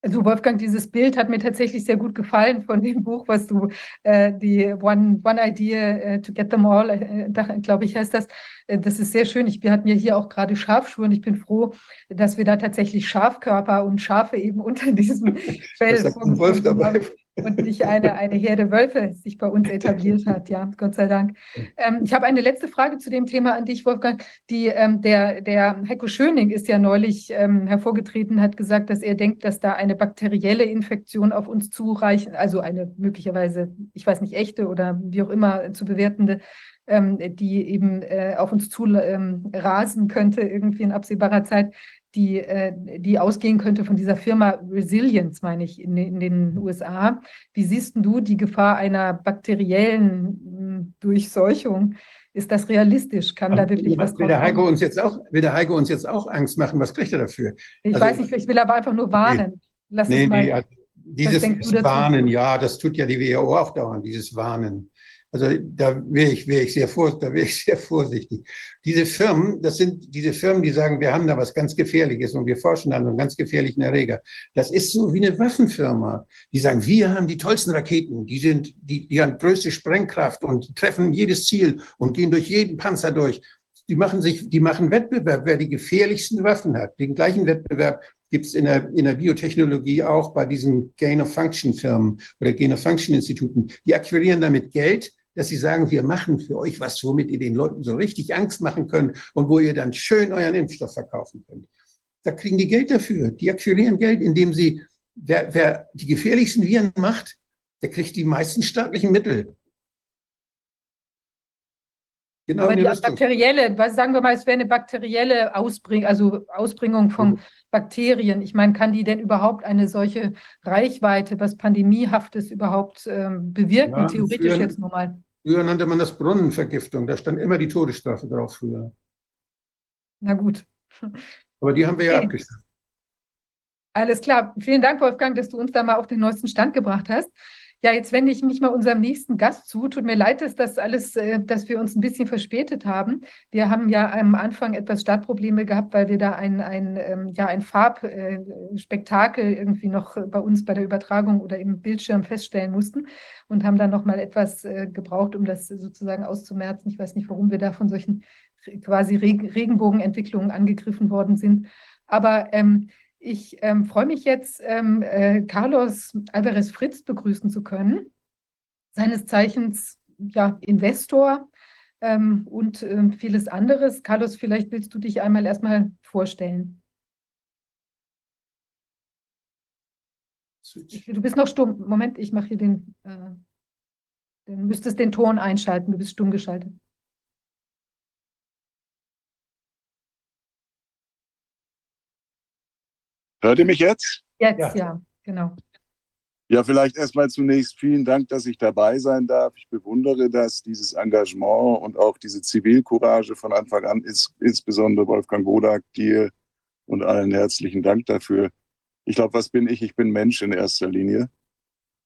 Also Wolfgang, dieses Bild hat mir tatsächlich sehr gut gefallen von dem Buch, was du, äh, die One, One Idea uh, to Get Them All, äh, glaube ich, heißt das. Äh, das ist sehr schön. Ich, wir hatten ja hier auch gerade Schafschuhe und ich bin froh, dass wir da tatsächlich Schafkörper und Schafe eben unter diesem Fell haben und nicht eine, eine Herde Wölfe sich bei uns etabliert hat, ja, Gott sei Dank. Ähm, ich habe eine letzte Frage zu dem Thema an dich, Wolfgang. Die, ähm, der, der Heiko Schöning ist ja neulich ähm, hervorgetreten, hat gesagt, dass er denkt, dass da eine bakterielle Infektion auf uns zureichen, also eine möglicherweise, ich weiß nicht, echte oder wie auch immer zu bewertende, ähm, die eben äh, auf uns zu ähm, rasen könnte, irgendwie in absehbarer Zeit die, äh, die ausgehen könnte von dieser Firma Resilience, meine ich, in, in den USA. Wie siehst du die Gefahr einer bakteriellen hm, Durchseuchung? Ist das realistisch? Kann da wirklich was will der Heiko uns jetzt auch Will der Heiko uns jetzt auch Angst machen? Was kriegt er dafür? Ich also, weiß nicht, ich will aber einfach nur warnen. Lass nee, mal, nee, also dieses Warnen, ja, das tut ja die WHO auch dauernd, dieses Warnen. Also da wäre ich, wäre ich sehr wäre ich sehr vorsichtig. Diese Firmen, das sind diese Firmen, die sagen, wir haben da was ganz Gefährliches und wir forschen an einem ganz gefährlichen Erreger. Das ist so wie eine Waffenfirma. Die sagen, wir haben die tollsten Raketen, die sind, die, die haben größte Sprengkraft und treffen jedes Ziel und gehen durch jeden Panzer durch. Die machen sich, die machen Wettbewerb, wer die gefährlichsten Waffen hat. Den gleichen Wettbewerb gibt es in der, in der Biotechnologie auch bei diesen Gain-of-Function-Firmen oder Gain-of-Function-Instituten. Die akquirieren damit Geld, dass sie sagen, wir machen für euch was, womit ihr den Leuten so richtig Angst machen könnt und wo ihr dann schön euren Impfstoff verkaufen könnt. Da kriegen die Geld dafür. Die akquirieren Geld, indem sie, wer, wer die gefährlichsten Viren macht, der kriegt die meisten staatlichen Mittel. Genau Aber die bakterielle, was sagen wir mal, es wäre eine bakterielle Ausbringung, also Ausbringung von mhm. Bakterien. Ich meine, kann die denn überhaupt eine solche Reichweite, was Pandemiehaftes überhaupt ähm, bewirken, ja, theoretisch früher, jetzt nur mal? Früher nannte man das Brunnenvergiftung. Da stand immer die Todesstrafe drauf früher. Na gut. Aber die haben wir okay. ja abgeschafft. Alles klar. Vielen Dank, Wolfgang, dass du uns da mal auf den neuesten Stand gebracht hast. Ja, jetzt wende ich mich mal unserem nächsten Gast zu. Tut mir leid, dass das alles, äh, dass wir uns ein bisschen verspätet haben. Wir haben ja am Anfang etwas Startprobleme gehabt, weil wir da ein, ein, ähm, ja, ein Farbspektakel äh, irgendwie noch bei uns bei der Übertragung oder im Bildschirm feststellen mussten und haben dann noch mal etwas äh, gebraucht, um das sozusagen auszumerzen. Ich weiß nicht, warum wir da von solchen quasi Regenbogenentwicklungen angegriffen worden sind. Aber ähm, ich ähm, freue mich jetzt, ähm, äh, Carlos Alvarez Fritz begrüßen zu können, seines Zeichens ja, Investor ähm, und ähm, vieles anderes. Carlos, vielleicht willst du dich einmal erstmal vorstellen. Du bist noch stumm. Moment, ich mache hier den, äh, du müsstest den Ton einschalten. Du bist stumm geschaltet. Hört ihr mich jetzt? Jetzt, ja, ja genau. Ja, vielleicht erstmal zunächst vielen Dank, dass ich dabei sein darf. Ich bewundere das, dieses Engagement und auch diese Zivilcourage von Anfang an, ist insbesondere Wolfgang Wodak, dir und allen herzlichen Dank dafür. Ich glaube, was bin ich? Ich bin Mensch in erster Linie.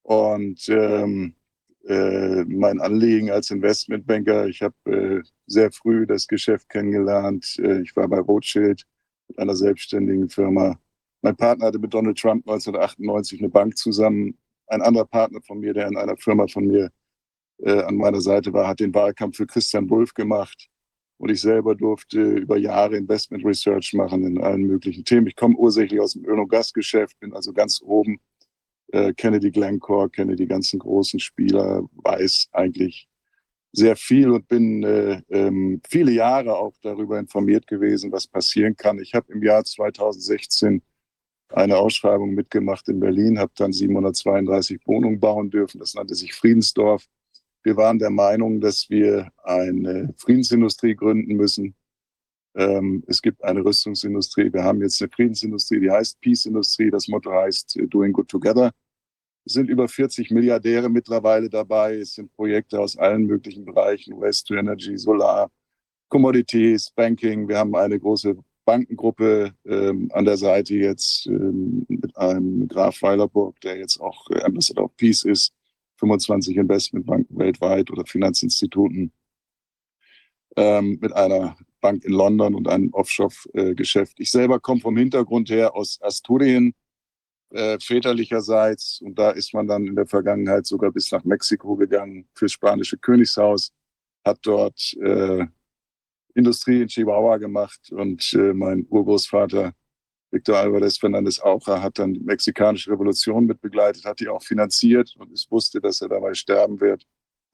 Und ähm, äh, mein Anliegen als Investmentbanker, ich habe äh, sehr früh das Geschäft kennengelernt. Äh, ich war bei Rothschild mit einer selbstständigen Firma mein Partner hatte mit Donald Trump 1998 eine Bank zusammen. Ein anderer Partner von mir, der in einer Firma von mir äh, an meiner Seite war, hat den Wahlkampf für Christian Wulff gemacht. Und ich selber durfte über Jahre Investment Research machen in allen möglichen Themen. Ich komme ursächlich aus dem Öl- und Gasgeschäft, bin also ganz oben, äh, kenne die Glencore, kenne die ganzen großen Spieler, weiß eigentlich, sehr viel und bin äh, ähm, viele Jahre auch darüber informiert gewesen, was passieren kann. Ich habe im Jahr 2016 eine Ausschreibung mitgemacht in Berlin, habe dann 732 Wohnungen bauen dürfen. Das nannte sich Friedensdorf. Wir waren der Meinung, dass wir eine Friedensindustrie gründen müssen. Ähm, es gibt eine Rüstungsindustrie. Wir haben jetzt eine Friedensindustrie, die heißt Peace-Industrie. Das Motto heißt äh, Doing Good Together. Es sind über 40 Milliardäre mittlerweile dabei. Es sind Projekte aus allen möglichen Bereichen, Waste to Energy, Solar, Commodities, Banking. Wir haben eine große Bankengruppe ähm, an der Seite jetzt ähm, mit einem Graf Weilerburg, der jetzt auch äh, Ambassador of Peace ist, 25 Investmentbanken weltweit oder Finanzinstituten, ähm, mit einer Bank in London und einem Offshore-Geschäft. Ich selber komme vom Hintergrund her aus Asturien, äh, väterlicherseits. Und da ist man dann in der Vergangenheit sogar bis nach Mexiko gegangen fürs spanische Königshaus, hat dort äh, Industrie in Chihuahua gemacht und äh, mein Urgroßvater Victor Alvarez Fernandez Aucha hat dann die mexikanische Revolution mitbegleitet, hat die auch finanziert und ich wusste, dass er dabei sterben wird.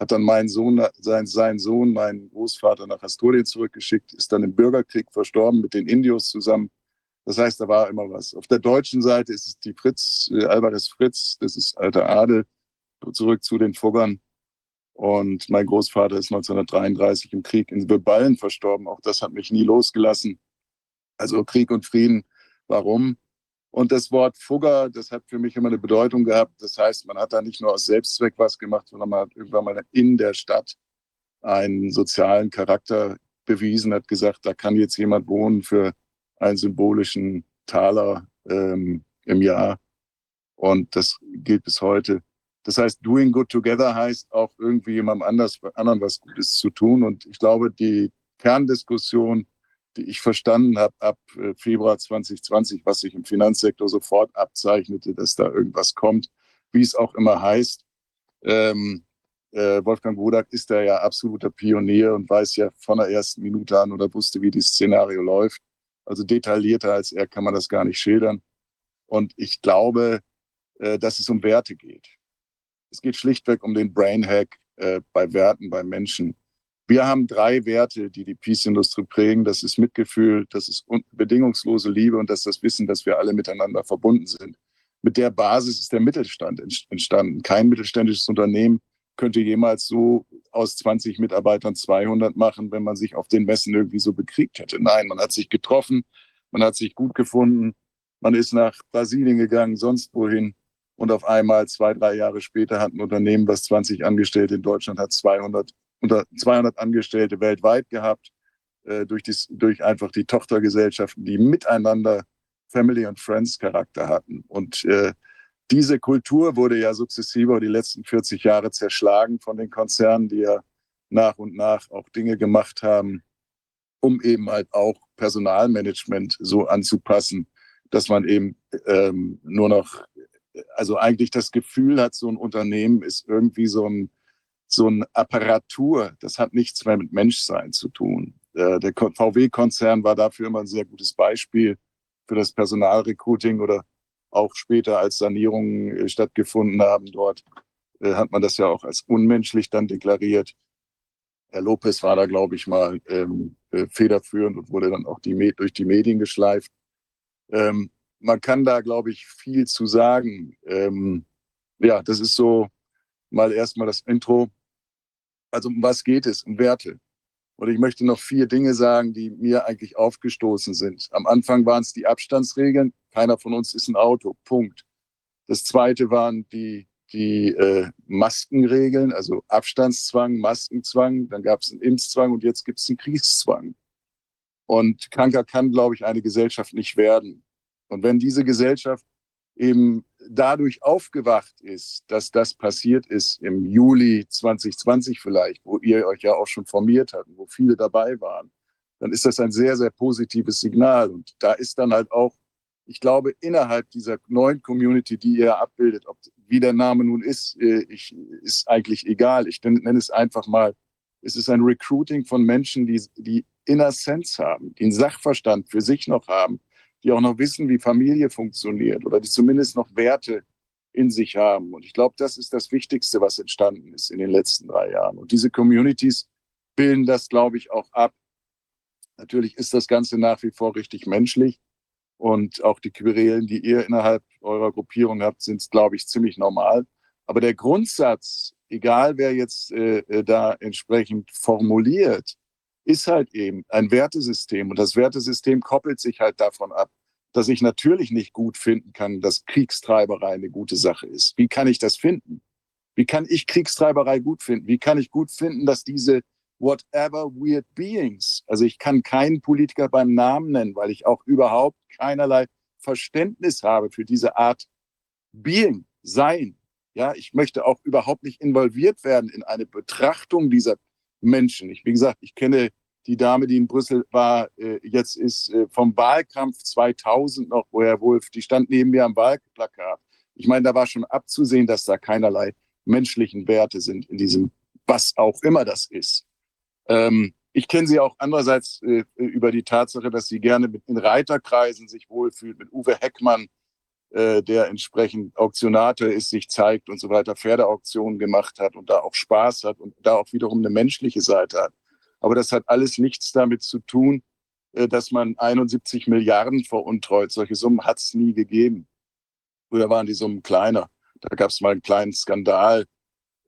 Hat dann meinen Sohn, sein, sein Sohn, meinen Großvater nach Asturien zurückgeschickt, ist dann im Bürgerkrieg verstorben mit den Indios zusammen das heißt, da war immer was. Auf der deutschen Seite ist es die Fritz, äh, Alvarez Fritz, das ist alter Adel, zurück zu den Fuggern. Und mein Großvater ist 1933 im Krieg in Ballen verstorben. Auch das hat mich nie losgelassen. Also Krieg und Frieden. Warum? Und das Wort Fugger, das hat für mich immer eine Bedeutung gehabt. Das heißt, man hat da nicht nur aus Selbstzweck was gemacht, sondern man hat irgendwann mal in der Stadt einen sozialen Charakter bewiesen, hat gesagt, da kann jetzt jemand wohnen für einen symbolischen Taler ähm, im Jahr. Und das gilt bis heute. Das heißt, doing good together heißt auch irgendwie jemandem anders, anderen was Gutes zu tun. Und ich glaube, die Kerndiskussion, die ich verstanden habe ab äh, Februar 2020, was sich im Finanzsektor sofort abzeichnete, dass da irgendwas kommt, wie es auch immer heißt. Ähm, äh, Wolfgang Wodak ist da ja absoluter Pionier und weiß ja von der ersten Minute an oder wusste, wie dieses Szenario läuft. Also detaillierter als er kann man das gar nicht schildern. Und ich glaube, äh, dass es um Werte geht. Es geht schlichtweg um den Brain Hack äh, bei Werten, bei Menschen. Wir haben drei Werte, die die Peace-Industrie prägen. Das ist Mitgefühl, das ist bedingungslose Liebe und das ist das Wissen, dass wir alle miteinander verbunden sind. Mit der Basis ist der Mittelstand entstanden. Kein mittelständisches Unternehmen könnte jemals so aus 20 Mitarbeitern 200 machen, wenn man sich auf den Messen irgendwie so bekriegt hätte. Nein, man hat sich getroffen, man hat sich gut gefunden, man ist nach Brasilien gegangen, sonst wohin. Und auf einmal, zwei, drei Jahre später, hat ein Unternehmen, was 20 Angestellte in Deutschland hat, 200, unter 200 Angestellte weltweit gehabt, äh, durch, dies, durch einfach die Tochtergesellschaften, die miteinander Family- und Friends-Charakter hatten. Und äh, diese Kultur wurde ja sukzessive die letzten 40 Jahre zerschlagen von den Konzernen, die ja nach und nach auch Dinge gemacht haben, um eben halt auch Personalmanagement so anzupassen, dass man eben ähm, nur noch, also eigentlich das Gefühl hat, so ein Unternehmen ist irgendwie so ein, so ein Apparatur, das hat nichts mehr mit Menschsein zu tun. Äh, der VW-Konzern war dafür immer ein sehr gutes Beispiel für das Personalrecruiting oder auch später als Sanierungen äh, stattgefunden haben dort, äh, hat man das ja auch als unmenschlich dann deklariert. Herr Lopez war da, glaube ich, mal ähm, äh, federführend und wurde dann auch die, durch die Medien geschleift. Ähm, man kann da, glaube ich, viel zu sagen. Ähm, ja, das ist so mal erstmal das Intro. Also um was geht es? Um Werte. Und ich möchte noch vier Dinge sagen, die mir eigentlich aufgestoßen sind. Am Anfang waren es die Abstandsregeln. Keiner von uns ist ein Auto. Punkt. Das zweite waren die, die äh, Maskenregeln, also Abstandszwang, Maskenzwang. Dann gab es einen Impfzwang und jetzt gibt es einen Kriegszwang. Und kranker kann, glaube ich, eine Gesellschaft nicht werden. Und wenn diese Gesellschaft eben dadurch aufgewacht ist, dass das passiert ist im Juli 2020 vielleicht, wo ihr euch ja auch schon formiert habt, wo viele dabei waren, dann ist das ein sehr, sehr positives Signal. Und da ist dann halt auch, ich glaube, innerhalb dieser neuen Community, die ihr abbildet, ob, wie der Name nun ist, äh, ich, ist eigentlich egal. Ich nenne es einfach mal, es ist ein Recruiting von Menschen, die, die Inner Sense haben, einen Sachverstand für sich noch haben, die auch noch wissen, wie Familie funktioniert oder die zumindest noch Werte in sich haben. Und ich glaube, das ist das Wichtigste, was entstanden ist in den letzten drei Jahren. Und diese Communities bilden das, glaube ich, auch ab. Natürlich ist das Ganze nach wie vor richtig menschlich. Und auch die Querelen, die ihr innerhalb eurer Gruppierung habt, sind, glaube ich, ziemlich normal. Aber der Grundsatz, egal wer jetzt äh, äh, da entsprechend formuliert, ist halt eben ein Wertesystem. Und das Wertesystem koppelt sich halt davon ab, dass ich natürlich nicht gut finden kann, dass Kriegstreiberei eine gute Sache ist. Wie kann ich das finden? Wie kann ich Kriegstreiberei gut finden? Wie kann ich gut finden, dass diese whatever weird beings, also ich kann keinen Politiker beim Namen nennen, weil ich auch überhaupt keinerlei Verständnis habe für diese Art Being, Sein. Ja, ich möchte auch überhaupt nicht involviert werden in eine Betrachtung dieser Menschen. Ich, wie gesagt, ich kenne die Dame, die in Brüssel war, äh, jetzt ist äh, vom Wahlkampf 2000 noch, wo Herr Wolf, die stand neben mir am Wahlplakat. Ich meine, da war schon abzusehen, dass da keinerlei menschlichen Werte sind in diesem, was auch immer das ist. Ähm, ich kenne sie auch andererseits äh, über die Tatsache, dass sie gerne mit, in Reiterkreisen sich wohlfühlt, mit Uwe Heckmann, äh, der entsprechend Auktionator ist, sich zeigt und so weiter, Pferdeauktionen gemacht hat und da auch Spaß hat und da auch wiederum eine menschliche Seite hat. Aber das hat alles nichts damit zu tun, äh, dass man 71 Milliarden veruntreut. Solche Summen hat es nie gegeben. Früher waren die Summen kleiner. Da gab es mal einen kleinen Skandal.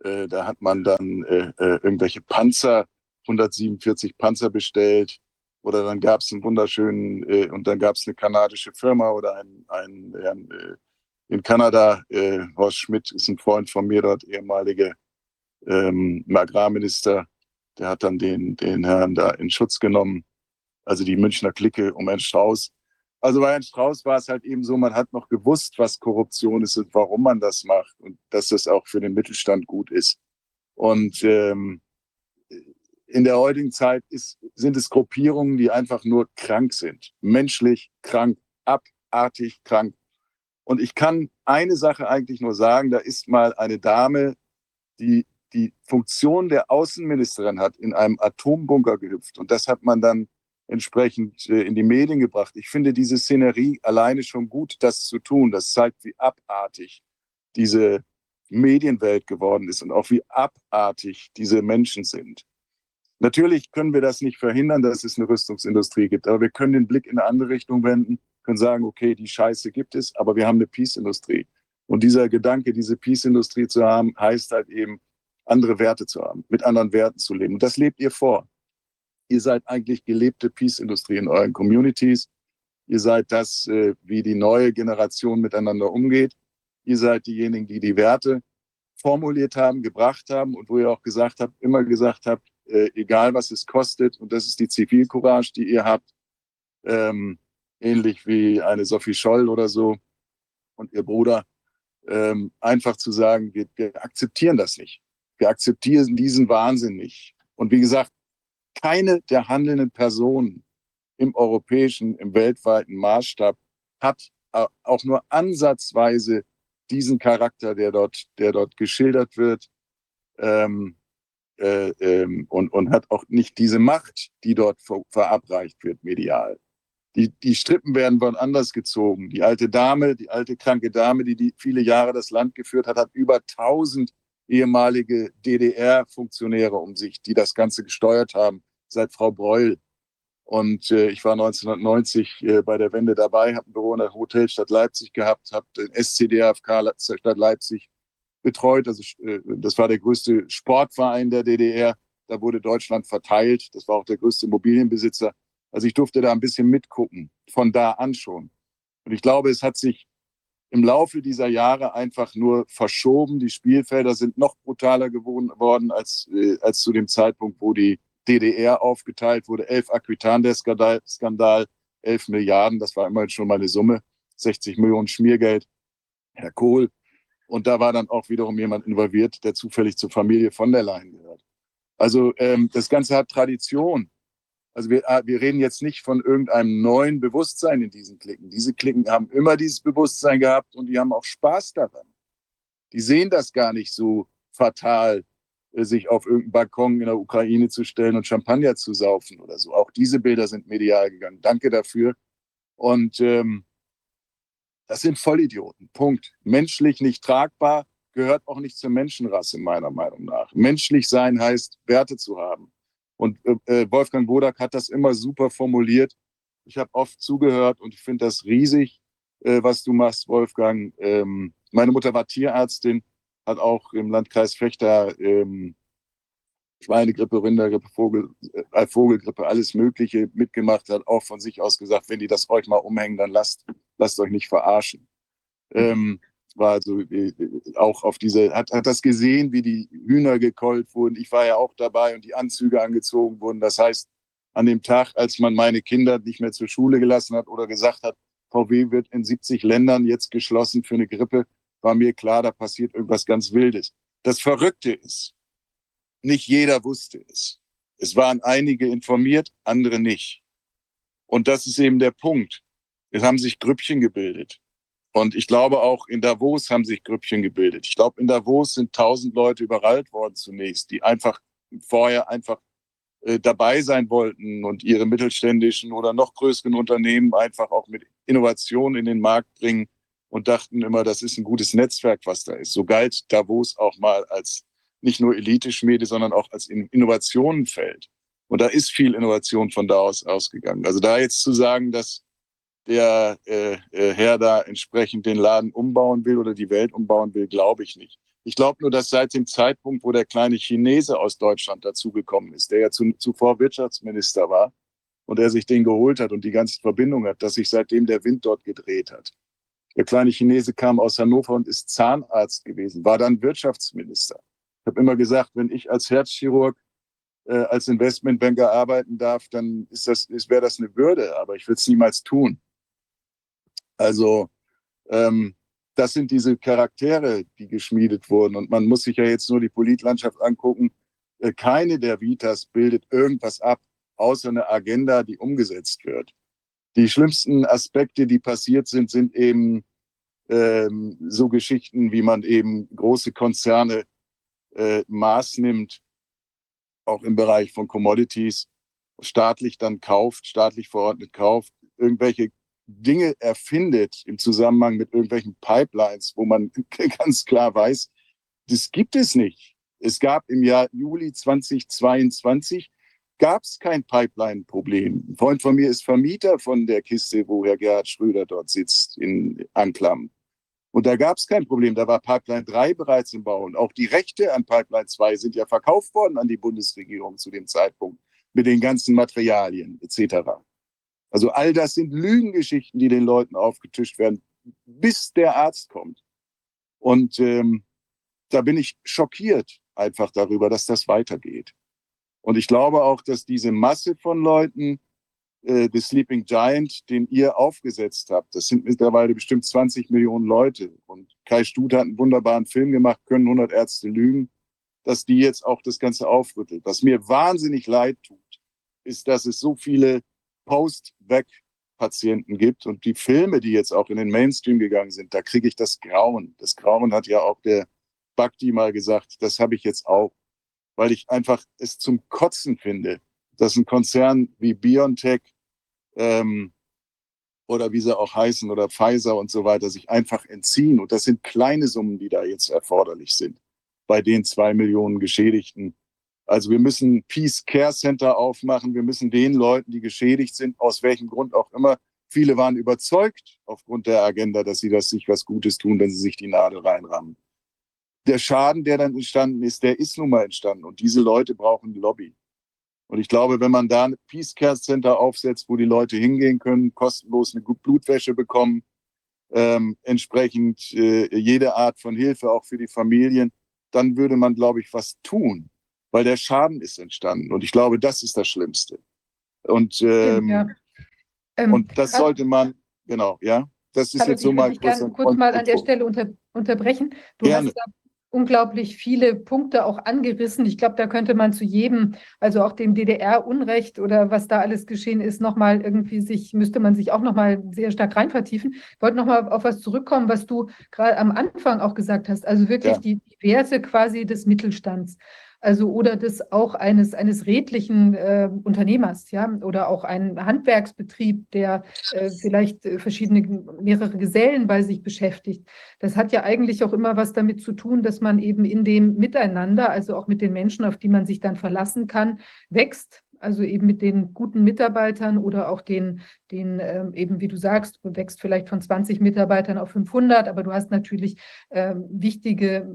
Äh, da hat man dann irgendwelche Panzer, 147 Panzer bestellt. Oder dann gab es einen wunderschönen, und dann gab es eine kanadische Firma oder ein, ein, ein in Kanada, Horst Schmidt ist ein Freund von mir dort, ehemalige ähm, Agrarminister, der hat dann den, den Herrn da in Schutz genommen, also die Münchner Clique um Herrn Strauß. Also bei Herrn Strauß war es halt eben so, man hat noch gewusst, was Korruption ist und warum man das macht und dass das auch für den Mittelstand gut ist. Und ähm, in der heutigen Zeit ist, sind es Gruppierungen, die einfach nur krank sind. Menschlich krank, abartig krank. Und ich kann eine Sache eigentlich nur sagen, da ist mal eine Dame, die die Funktion der Außenministerin hat, in einem Atombunker gehüpft. Und das hat man dann entsprechend äh, in die Medien gebracht. Ich finde diese Szenerie alleine schon gut, das zu tun. Das zeigt, wie abartig diese Medienwelt geworden ist und auch wie abartig diese Menschen sind. Natürlich können wir das nicht verhindern, dass es eine Rüstungsindustrie gibt, aber wir können den Blick in eine andere Richtung wenden, können sagen, okay, die Scheiße gibt es, aber wir haben eine Peace-Industrie. Und dieser Gedanke, diese Peace-Industrie zu haben, heißt halt eben, andere Werte zu haben, mit anderen Werten zu leben. Und das lebt ihr vor. Ihr seid eigentlich gelebte Peace-Industrie in euren Communities. Ihr seid das, äh, wie die neue Generation miteinander umgeht. Ihr seid diejenigen, die die Werte formuliert haben, gebracht haben und wo ihr auch gesagt habt, immer gesagt habt, äh, egal was es kostet, und das ist die Zivilcourage, die ihr habt, ähm, ähnlich wie eine Sophie Scholl oder so und ihr Bruder, ähm, einfach zu sagen, wir, wir akzeptieren das nicht. Wir akzeptieren diesen Wahnsinn nicht. Und wie gesagt, keine der handelnden Personen im europäischen, im weltweiten Maßstab hat äh, auch nur ansatzweise diesen Charakter, der dort, der dort geschildert wird, ähm, äh, ähm, und, und hat auch nicht diese Macht, die dort ver verabreicht wird medial. Die, die Strippen werden von anders gezogen. Die alte Dame, die alte kranke Dame, die, die viele Jahre das Land geführt hat, hat über 1000 ehemalige DDR-Funktionäre um sich, die das Ganze gesteuert haben, seit Frau Breul. Und äh, ich war 1990 äh, bei der Wende dabei, habe ein Büro in der Hotelstadt Leipzig gehabt, habe den SCDFK Stadt Leipzig betreut. Also äh, das war der größte Sportverein der DDR. Da wurde Deutschland verteilt. Das war auch der größte Immobilienbesitzer. Also ich durfte da ein bisschen mitgucken, von da an schon. Und ich glaube, es hat sich im Laufe dieser Jahre einfach nur verschoben. Die Spielfelder sind noch brutaler geworden als, äh, als zu dem Zeitpunkt, wo die DDR aufgeteilt wurde. Elf Aquitan, der Skandal, Skandal, elf Milliarden, das war immerhin schon mal eine Summe, 60 Millionen Schmiergeld, Herr Kohl. Und da war dann auch wiederum jemand involviert, der zufällig zur Familie von der Leyen gehört. Also ähm, das Ganze hat Tradition. Also wir, ah, wir reden jetzt nicht von irgendeinem neuen Bewusstsein in diesen Klicken. Diese Klicken haben immer dieses Bewusstsein gehabt und die haben auch Spaß daran. Die sehen das gar nicht so fatal, äh, sich auf irgendeinen Balkon in der Ukraine zu stellen und Champagner zu saufen oder so. Auch diese Bilder sind medial gegangen. Danke dafür. Und ähm, Das sind Vollidioten. Punkt. Menschlich nicht tragbar, gehört auch nicht zur Menschenrasse, meiner Meinung nach. Menschlich sein heißt, Werte zu haben. Und äh, äh Wolfgang Bodak hat das immer super formuliert. Ich habe oft zugehört und ich finde das riesig, äh, was du machst, Wolfgang. Ähm, meine Mutter war Tierärztin, hat auch im Landkreis Fechter ähm, Schweinegrippe, Rindergrippe, Vogel, äh, Vogelgrippe, alles Mögliche mitgemacht, hat auch von sich aus gesagt, wenn die das euch mal umhängen, dann lasst, lasst euch nicht verarschen. Ähm, war also auch auf diese, hat, hat das gesehen, wie die Hühner gekeult wurden. Ich war ja auch dabei und die Anzüge angezogen wurden. Das heißt, an dem Tag, als man meine Kinder nicht mehr zur Schule gelassen hat oder gesagt hat, VW wird in 70 Ländern jetzt geschlossen für eine Grippe, war mir klar, da passiert irgendwas ganz Wildes. Das Verrückte ist, nicht jeder wusste es. Es waren einige informiert, andere nicht. Und das ist eben der Punkt. Es haben sich Grüppchen gebildet. Und ich glaube auch in Davos haben sich Grüppchen gebildet. Ich glaube, in Davos sind tausend Leute überrallt worden zunächst, die einfach vorher einfach äh, dabei sein wollten und ihre mittelständischen oder noch größeren Unternehmen einfach auch mit Innovation in den Markt bringen und dachten immer, das ist ein gutes Netzwerk, was da ist. So galt Davos auch mal als nicht nur Elite-Schmiede, sondern auch als Innovationenfeld. Und da ist viel Innovation von da aus ausgegangen. Also da jetzt zu sagen, dass der äh, äh, Herr da entsprechend den Laden umbauen will oder die Welt umbauen will, glaube ich nicht. Ich glaube nur, dass seit dem Zeitpunkt, wo der kleine Chinese aus Deutschland dazugekommen ist, der ja zu, zuvor Wirtschaftsminister war und er sich den geholt hat und die ganze Verbindung hat, dass sich seitdem der Wind dort gedreht hat. Der kleine Chinese kam aus Hannover und ist Zahnarzt gewesen, war dann Wirtschaftsminister. Ich habe immer gesagt, wenn ich als Herzchirurg äh, als Investmentbanker arbeiten darf, dann ist das, ist, wäre das eine Würde, aber ich würde es niemals tun. Also ähm, das sind diese Charaktere, die geschmiedet wurden. Und man muss sich ja jetzt nur die Politlandschaft angucken. Äh, keine der Vitas bildet irgendwas ab, außer eine Agenda, die umgesetzt wird. Die schlimmsten Aspekte, die passiert sind, sind eben ähm, so Geschichten, wie man eben große Konzerne äh, Maß nimmt, auch im Bereich von Commodities, staatlich dann kauft, staatlich verordnet kauft, irgendwelche Dinge erfindet im Zusammenhang mit irgendwelchen Pipelines, wo man ganz klar weiß, das gibt es nicht. Es gab im Jahr Juli 2022 gab es kein Pipeline-Problem. Ein Freund von mir ist Vermieter von der Kiste, wo Herr Gerhard Schröder dort sitzt in Anklam. Und da gab es kein Problem. Da war Pipeline 3 bereits im Bau. Und auch die Rechte an Pipeline 2 sind ja verkauft worden an die Bundesregierung zu dem Zeitpunkt mit den ganzen Materialien etc. Also all das sind Lügengeschichten, die den Leuten aufgetischt werden, bis der Arzt kommt. Und ähm, da bin ich schockiert einfach darüber, dass das weitergeht. Und ich glaube auch, dass diese Masse von Leuten, äh, The Sleeping Giant, den ihr aufgesetzt habt. Das sind mittlerweile bestimmt 20 Millionen Leute. Und Kai Stute hat einen wunderbaren Film gemacht, können 100 Ärzte lügen, dass die jetzt auch das Ganze aufrüttelt. Was mir wahnsinnig leid tut, ist, dass es so viele Post-Weg-Patienten gibt und die Filme, die jetzt auch in den Mainstream gegangen sind, da kriege ich das Grauen. Das Grauen hat ja auch der Bhakti mal gesagt, das habe ich jetzt auch, weil ich einfach es zum Kotzen finde, dass ein Konzern wie BioNTech ähm, oder wie sie auch heißen oder Pfizer und so weiter sich einfach entziehen. Und das sind kleine Summen, die da jetzt erforderlich sind bei den zwei Millionen Geschädigten. Also wir müssen Peace Care Center aufmachen. Wir müssen den Leuten, die geschädigt sind, aus welchem Grund auch immer, viele waren überzeugt aufgrund der Agenda, dass sie das sich was Gutes tun, wenn sie sich die Nadel reinrammen. Der Schaden, der dann entstanden ist, der ist nun mal entstanden. Und diese Leute brauchen Lobby. Und ich glaube, wenn man da ein Peace Care Center aufsetzt, wo die Leute hingehen können, kostenlos eine Blutwäsche bekommen, ähm, entsprechend äh, jede Art von Hilfe auch für die Familien, dann würde man, glaube ich, was tun, weil der Schaden ist entstanden. Und ich glaube, das ist das Schlimmste. Und, ähm, ja. ähm, und das sollte man, genau, ja. Das ist jetzt so mal. Ich kann kurz mal an der Stelle unter, unterbrechen. Du Gerne. hast da unglaublich viele Punkte auch angerissen. Ich glaube, da könnte man zu jedem, also auch dem DDR-Unrecht oder was da alles geschehen ist, nochmal irgendwie sich, müsste man sich auch nochmal sehr stark rein vertiefen. Ich wollte nochmal auf was zurückkommen, was du gerade am Anfang auch gesagt hast, also wirklich ja. die Werte quasi des Mittelstands. Also oder das auch eines, eines redlichen äh, Unternehmers, ja, oder auch ein Handwerksbetrieb, der äh, vielleicht äh, verschiedene, mehrere Gesellen bei sich beschäftigt. Das hat ja eigentlich auch immer was damit zu tun, dass man eben in dem Miteinander, also auch mit den Menschen, auf die man sich dann verlassen kann, wächst also eben mit den guten Mitarbeitern oder auch den, den ähm, eben, wie du sagst, du wächst vielleicht von 20 Mitarbeitern auf 500, aber du hast natürlich ähm, wichtige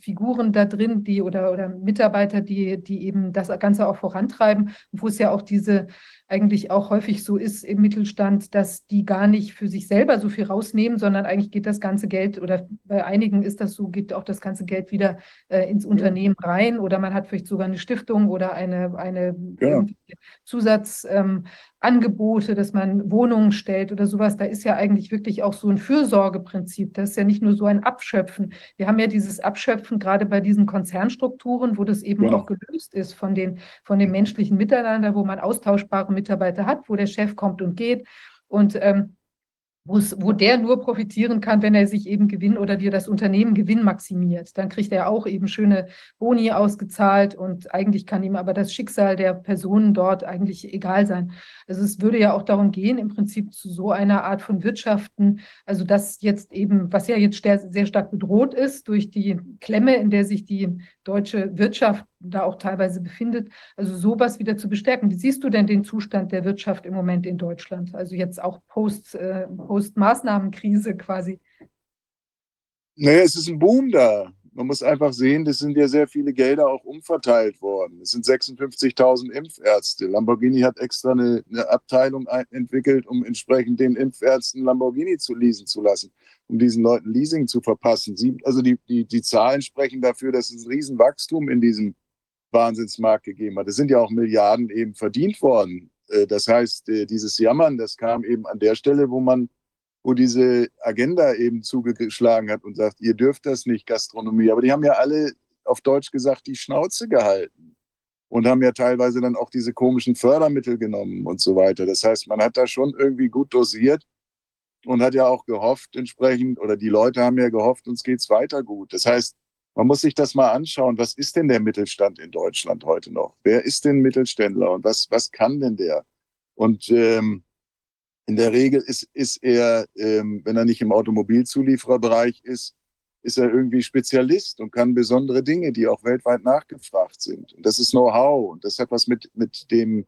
Figuren da drin, die oder, oder Mitarbeiter, die, die eben das Ganze auch vorantreiben, wo es ja auch diese eigentlich auch häufig so ist im Mittelstand, dass die gar nicht für sich selber so viel rausnehmen, sondern eigentlich geht das ganze Geld oder bei einigen ist das so, geht auch das ganze Geld wieder äh, ins Unternehmen rein. Oder man hat vielleicht sogar eine Stiftung oder eine, eine ja. Zusatz, ähm, Angebote, dass man Wohnungen stellt oder sowas, da ist ja eigentlich wirklich auch so ein Fürsorgeprinzip. Das ist ja nicht nur so ein Abschöpfen. Wir haben ja dieses Abschöpfen gerade bei diesen Konzernstrukturen, wo das eben genau. auch gelöst ist von den, von dem menschlichen Miteinander, wo man austauschbare Mitarbeiter hat, wo der Chef kommt und geht. Und ähm, wo der nur profitieren kann, wenn er sich eben Gewinn oder dir das Unternehmen Gewinn maximiert. Dann kriegt er auch eben schöne Boni ausgezahlt und eigentlich kann ihm aber das Schicksal der Personen dort eigentlich egal sein. Also es würde ja auch darum gehen, im Prinzip zu so einer Art von Wirtschaften, also das jetzt eben, was ja jetzt sehr stark bedroht ist durch die Klemme, in der sich die deutsche Wirtschaft da auch teilweise befindet, also sowas wieder zu bestärken. Wie siehst du denn den Zustand der Wirtschaft im Moment in Deutschland? Also jetzt auch post, äh, Post-Maßnahmenkrise quasi. Naja, es ist ein Boom da. Man muss einfach sehen, es sind ja sehr viele Gelder auch umverteilt worden. Es sind 56.000 Impfärzte. Lamborghini hat extra eine, eine Abteilung entwickelt, um entsprechend den Impfärzten Lamborghini zu leasen zu lassen, um diesen Leuten Leasing zu verpassen. Sie, also die, die, die Zahlen sprechen dafür, dass es ein Riesenwachstum in diesem Wahnsinnsmarkt gegeben hat. Es sind ja auch Milliarden eben verdient worden. Äh, das heißt, äh, dieses Jammern, das kam eben an der Stelle, wo man, wo diese Agenda eben zugeschlagen hat und sagt, ihr dürft das nicht, Gastronomie. Aber die haben ja alle auf Deutsch gesagt die Schnauze gehalten und haben ja teilweise dann auch diese komischen Fördermittel genommen und so weiter. Das heißt, man hat da schon irgendwie gut dosiert und hat ja auch gehofft entsprechend, oder die Leute haben ja gehofft, uns geht's weiter gut. Das heißt, man muss sich das mal anschauen. Was ist denn der Mittelstand in Deutschland heute noch? Wer ist denn Mittelständler und was, was kann denn der? Und ähm, in der Regel ist, ist er, ähm, wenn er nicht im Automobilzuliefererbereich ist, ist er irgendwie Spezialist und kann besondere Dinge, die auch weltweit nachgefragt sind. Und das ist Know-how und das hat was mit, mit, dem,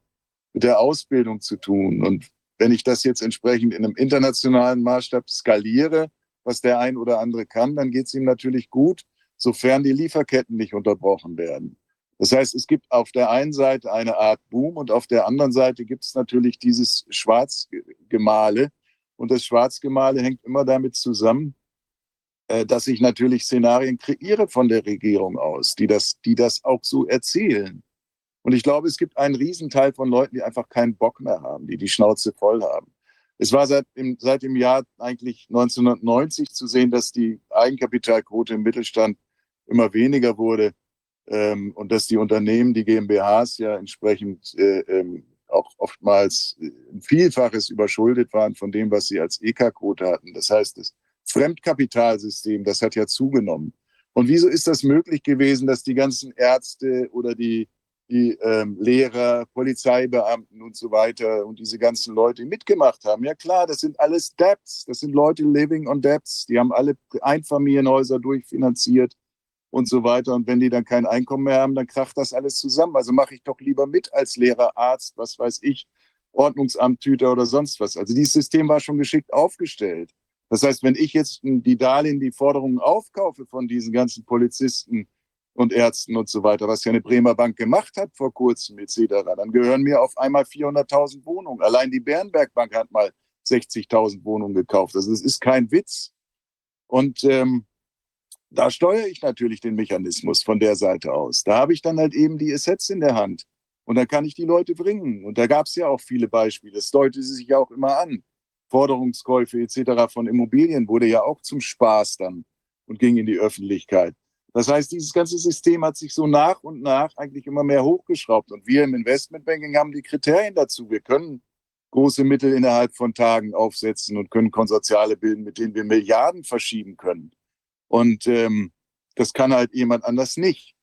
mit der Ausbildung zu tun. Und wenn ich das jetzt entsprechend in einem internationalen Maßstab skaliere, was der ein oder andere kann, dann geht es ihm natürlich gut sofern die Lieferketten nicht unterbrochen werden. Das heißt, es gibt auf der einen Seite eine Art Boom und auf der anderen Seite gibt es natürlich dieses Schwarzgemale. Und das Schwarzgemale hängt immer damit zusammen, äh, dass ich natürlich Szenarien kreiere von der Regierung aus, die das, die das auch so erzählen. Und ich glaube, es gibt einen Riesenteil von Leuten, die einfach keinen Bock mehr haben, die die Schnauze voll haben. Es war seit dem, seit dem Jahr eigentlich 1990 zu sehen, dass die Eigenkapitalquote im Mittelstand immer weniger wurde ähm, und dass die Unternehmen, die GmbHs ja entsprechend äh, ähm, auch oftmals äh, ein Vielfaches überschuldet waren von dem, was sie als EK-Quote hatten. Das heißt, das Fremdkapitalsystem, das hat ja zugenommen. Und wieso ist das möglich gewesen, dass die ganzen Ärzte oder die, die ähm, Lehrer, Polizeibeamten und so weiter und diese ganzen Leute mitgemacht haben? Ja klar, das sind alles Debts, das sind Leute living on Debts, die haben alle Einfamilienhäuser durchfinanziert und so weiter. Und wenn die dann kein Einkommen mehr haben, dann kracht das alles zusammen. Also mache ich doch lieber mit als Lehrer, Arzt, was weiß ich, Ordnungsamttüter oder sonst was. Also dieses System war schon geschickt aufgestellt. Das heißt, wenn ich jetzt die Darlehen, die Forderungen aufkaufe von diesen ganzen Polizisten und Ärzten und so weiter, was ja eine Bremer Bank gemacht hat vor kurzem etc., dann gehören mir auf einmal 400.000 Wohnungen. Allein die Bärenberg Bank hat mal 60.000 Wohnungen gekauft. Also es ist kein Witz. Und ähm, da steuere ich natürlich den Mechanismus von der Seite aus. Da habe ich dann halt eben die Assets in der Hand. Und dann kann ich die Leute bringen. Und da gab es ja auch viele Beispiele. Es deutete sich ja auch immer an. Forderungskäufe etc. von Immobilien wurde ja auch zum Spaß dann und ging in die Öffentlichkeit. Das heißt, dieses ganze System hat sich so nach und nach eigentlich immer mehr hochgeschraubt. Und wir im Investmentbanking haben die Kriterien dazu. Wir können große Mittel innerhalb von Tagen aufsetzen und können Konsortiale bilden, mit denen wir Milliarden verschieben können. Und ähm, das kann halt jemand anders nicht.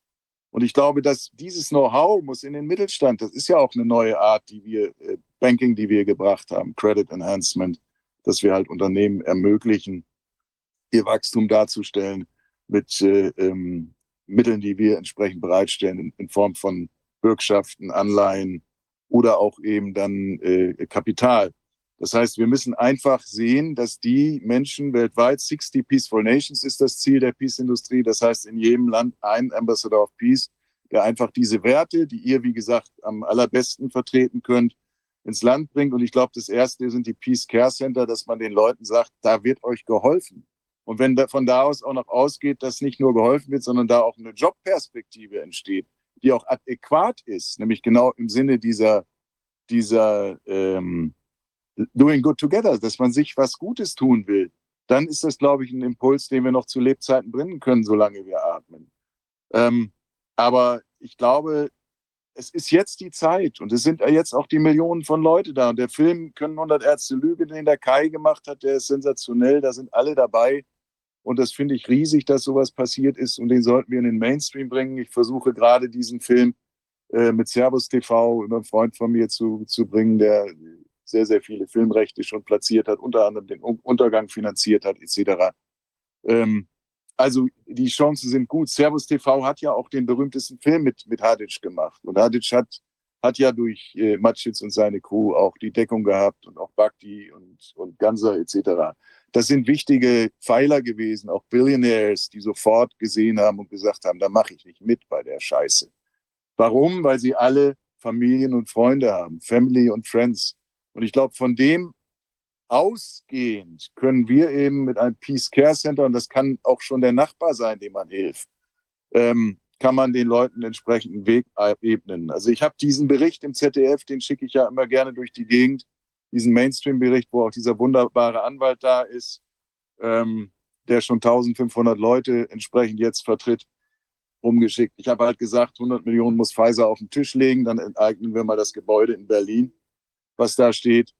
Und ich glaube, dass dieses Know-how muss in den Mittelstand, das ist ja auch eine neue Art, die wir, äh, Banking, die wir gebracht haben, Credit Enhancement, dass wir halt Unternehmen ermöglichen, ihr Wachstum darzustellen mit äh, ähm, Mitteln, die wir entsprechend bereitstellen in, in, Form von Bürgschaften, Anleihen oder auch eben dann äh, Kapital. Das heißt, wir müssen einfach sehen, dass die Menschen weltweit, 60 Peaceful Nations ist das Ziel der Peace-Industrie, das heißt in jedem Land ein Ambassador of Peace, der einfach diese Werte, die ihr, wie gesagt, am allerbesten vertreten könnt, ins Land bringt. Und ich glaube, das Erste sind die Peace Care Center, dass man den Leuten sagt, da wird euch geholfen. Und wenn da von da aus auch noch ausgeht, dass nicht nur geholfen wird, sondern da auch eine Jobperspektive entsteht, die auch adäquat ist, nämlich genau im Sinne dieser, dieser ähm, Doing Good Together, dass man sich was Gutes tun will, dann ist das, glaube ich, ein Impuls, den wir noch zu Lebzeiten bringen können, solange wir atmen. Ähm, aber ich glaube, es ist jetzt die Zeit und es sind jetzt auch die Millionen von Leute da. Und der Film Können 100 Ärzte Lüge, den der Kai gemacht hat, der ist sensationell. Da sind alle dabei. Und das finde ich riesig, dass sowas passiert ist. Und den sollten wir in den Mainstream bringen. Ich versuche gerade diesen Film äh, mit Servus TV, über einen Freund von mir zu, zu bringen, der sehr, sehr viele Filmrechte schon platziert hat, unter anderem den Untergang finanziert hat, etc. Ähm, also die Chancen sind gut. Servus TV hat ja auch den berühmtesten Film mit, mit Hadic gemacht. Und Hadic hat, hat ja durch äh, Matschitz und seine Crew auch die Deckung gehabt und auch Bhakti und, und Ganser etc. Das sind wichtige Pfeiler gewesen, auch Billionaires, die sofort gesehen haben und gesagt haben, da mache ich nicht mit bei der Scheiße. Warum? Weil sie alle Familien und Freunde haben, Family und Friends. Und ich glaube, von dem ausgehend können wir eben mit einem Peace Care Center, und das kann auch schon der Nachbar sein, dem man hilft, ähm, kann man den Leuten entsprechenden Weg ebnen. Also ich habe diesen Bericht im ZDF, den schicke ich ja immer gerne durch die Gegend, diesen Mainstream-Bericht, wo auch dieser wunderbare Anwalt da ist, ähm, der schon 1500 Leute entsprechend jetzt vertritt, rumgeschickt. Ich habe halt gesagt, 100 Millionen muss Pfizer auf den Tisch legen, dann enteignen wir mal das Gebäude in Berlin was da steht,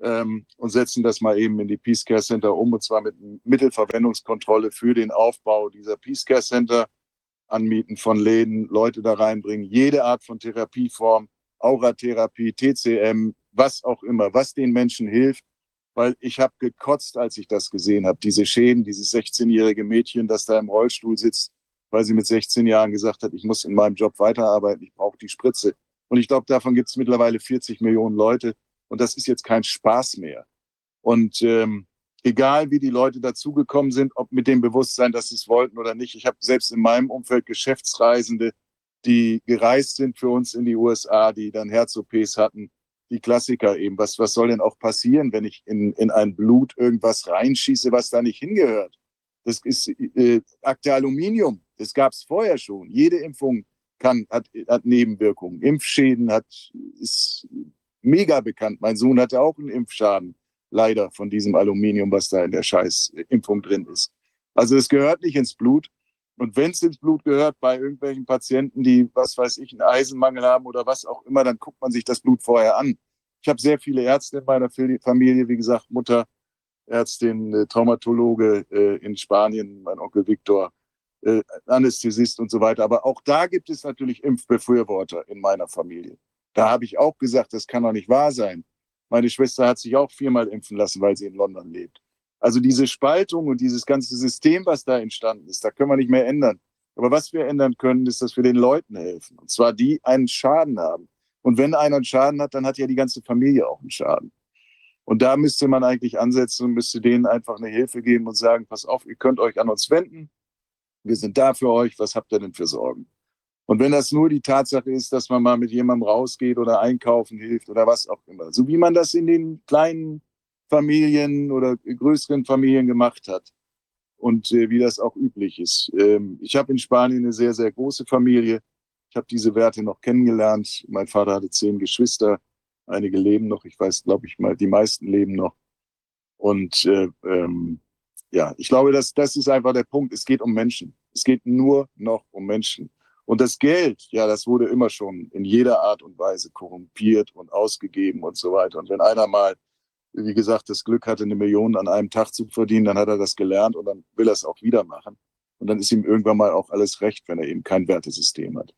ähm, und setzen das mal eben in die Peace Care Center um, und zwar mit Mittelverwendungskontrolle für den Aufbau dieser Peace Care Center, Anmieten von Läden, Leute da reinbringen, jede Art von Therapieform, Auratherapie, TCM, was auch immer, was den Menschen hilft, weil ich habe gekotzt, als ich das gesehen habe, diese Schäden, dieses 16-jährige Mädchen, das da im Rollstuhl sitzt, weil sie mit 16 Jahren gesagt hat, ich muss in meinem Job weiterarbeiten, ich brauche die Spritze. Und ich glaube, davon gibt es mittlerweile 40 Millionen Leute. Und das ist jetzt kein Spaß mehr. Und ähm, egal, wie die Leute dazugekommen sind, ob mit dem Bewusstsein, dass sie es wollten oder nicht. Ich habe selbst in meinem Umfeld Geschäftsreisende, die gereist sind für uns in die USA, die dann Herz-OPs hatten. Die Klassiker eben. Was, was soll denn auch passieren, wenn ich in, in ein Blut irgendwas reinschieße, was da nicht hingehört? Das ist äh, Akte Aluminium. Das gab es vorher schon. Jede Impfung kann, hat, hat Nebenwirkungen. Impfschäden hat, ist mega bekannt. Mein Sohn hatte auch einen Impfschaden, leider von diesem Aluminium, was da in der Scheißimpfung drin ist. Also es gehört nicht ins Blut. Und wenn es ins Blut gehört, bei irgendwelchen Patienten, die, was weiß ich, einen Eisenmangel haben oder was auch immer, dann guckt man sich das Blut vorher an. Ich habe sehr viele Ärzte in meiner Familie, wie gesagt, Mutter, Ärztin, äh, Traumatologe äh, in Spanien, mein Onkel Viktor, äh, Anästhesist und so weiter. Aber auch da gibt es natürlich Impfbefürworter in meiner Familie. Da habe ich auch gesagt, das kann doch nicht wahr sein. Meine Schwester hat sich auch viermal impfen lassen, weil sie in London lebt. Also diese Spaltung und dieses ganze System, was da entstanden ist, da können wir nicht mehr ändern. Aber was wir ändern können, ist, dass wir den Leuten helfen. Und zwar die einen Schaden haben. Und wenn einer einen Schaden hat, dann hat ja die ganze Familie auch einen Schaden. Und da müsste man eigentlich ansetzen und müsste denen einfach eine Hilfe geben und sagen, pass auf, ihr könnt euch an uns wenden wir sind da für euch, was habt ihr denn für Sorgen? Und wenn das nur die Tatsache ist, dass man mal mit jemandem rausgeht oder einkaufen hilft oder was auch immer, so wie man das in den kleinen Familien oder größeren Familien gemacht hat und äh, wie das auch üblich ist. Ähm, ich habe in Spanien eine sehr, sehr große Familie. Ich habe diese Werte noch kennengelernt. Mein Vater hatte zehn Geschwister. Einige leben noch. Ich weiß, glaube ich mal, die meisten leben noch. Und äh, ähm, ja, ich glaube, dass das ist einfach der Punkt. Es geht um Menschen. Es geht nur noch um Menschen. Und das Geld, ja, das wurde immer schon in jeder Art und Weise korrumpiert und ausgegeben und so weiter. Und wenn einer mal, wie gesagt, das Glück hatte, eine Million an einem Tag zu verdienen, dann hat er das gelernt und dann will er es auch wieder machen. Und dann ist ihm irgendwann mal auch alles recht, wenn er eben kein Wertesystem hat.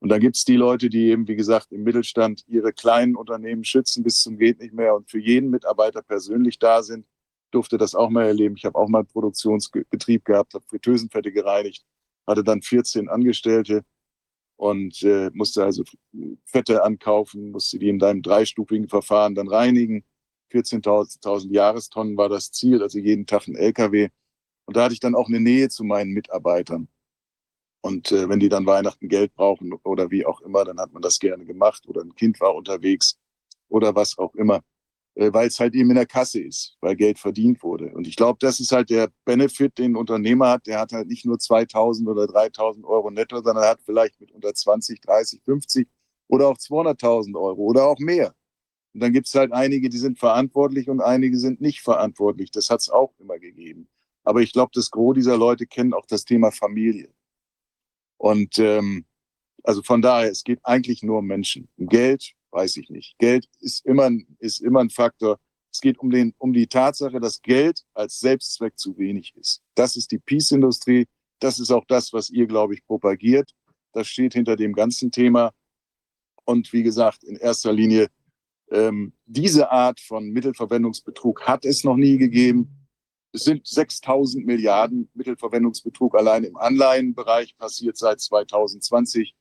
Und dann gibt es die Leute, die eben, wie gesagt, im Mittelstand ihre kleinen Unternehmen schützen bis zum geht nicht mehr und für jeden Mitarbeiter persönlich da sind. Durfte das auch mal erleben. Ich habe auch mal einen Produktionsbetrieb gehabt, habe Fritteusenfette gereinigt, hatte dann 14 Angestellte und äh, musste also Fette ankaufen, musste die in deinem dreistufigen Verfahren dann reinigen. 14.000 Jahrestonnen war das Ziel, also jeden Tag ein LKW. Und da hatte ich dann auch eine Nähe zu meinen Mitarbeitern. Und äh, wenn die dann Weihnachten Geld brauchen oder wie auch immer, dann hat man das gerne gemacht oder ein Kind war unterwegs oder was auch immer, äh, weil es halt eben in der Kasse ist, weil Geld verdient wurde. Und ich glaube, das ist halt der Benefit, den ein Unternehmer hat. Der hat halt nicht nur 2000 oder 3000 Euro netto, sondern er hat vielleicht mit unter 20, 30, 50 oder auch 200.000 Euro oder auch mehr. Und dann gibt es halt einige, die sind verantwortlich und einige sind nicht verantwortlich. Das hat es auch immer gegeben. Aber ich glaube, das Gros dieser Leute kennen auch das Thema Familie. Und ähm, also von daher, es geht eigentlich nur um Menschen. Um Geld weiß ich nicht. Geld ist immer, ist immer ein Faktor. Es geht um, den, um die Tatsache, dass Geld als Selbstzweck zu wenig ist. Das ist die Peace-Industrie. Das ist auch das, was ihr, glaube ich, propagiert. Das steht hinter dem ganzen Thema. Und wie gesagt, in erster Linie, ähm, diese Art von Mittelverwendungsbetrug hat es noch nie gegeben. Es sind 6000 Milliarden Mittelverwendungsbetrug allein im Anleihenbereich passiert seit 2020.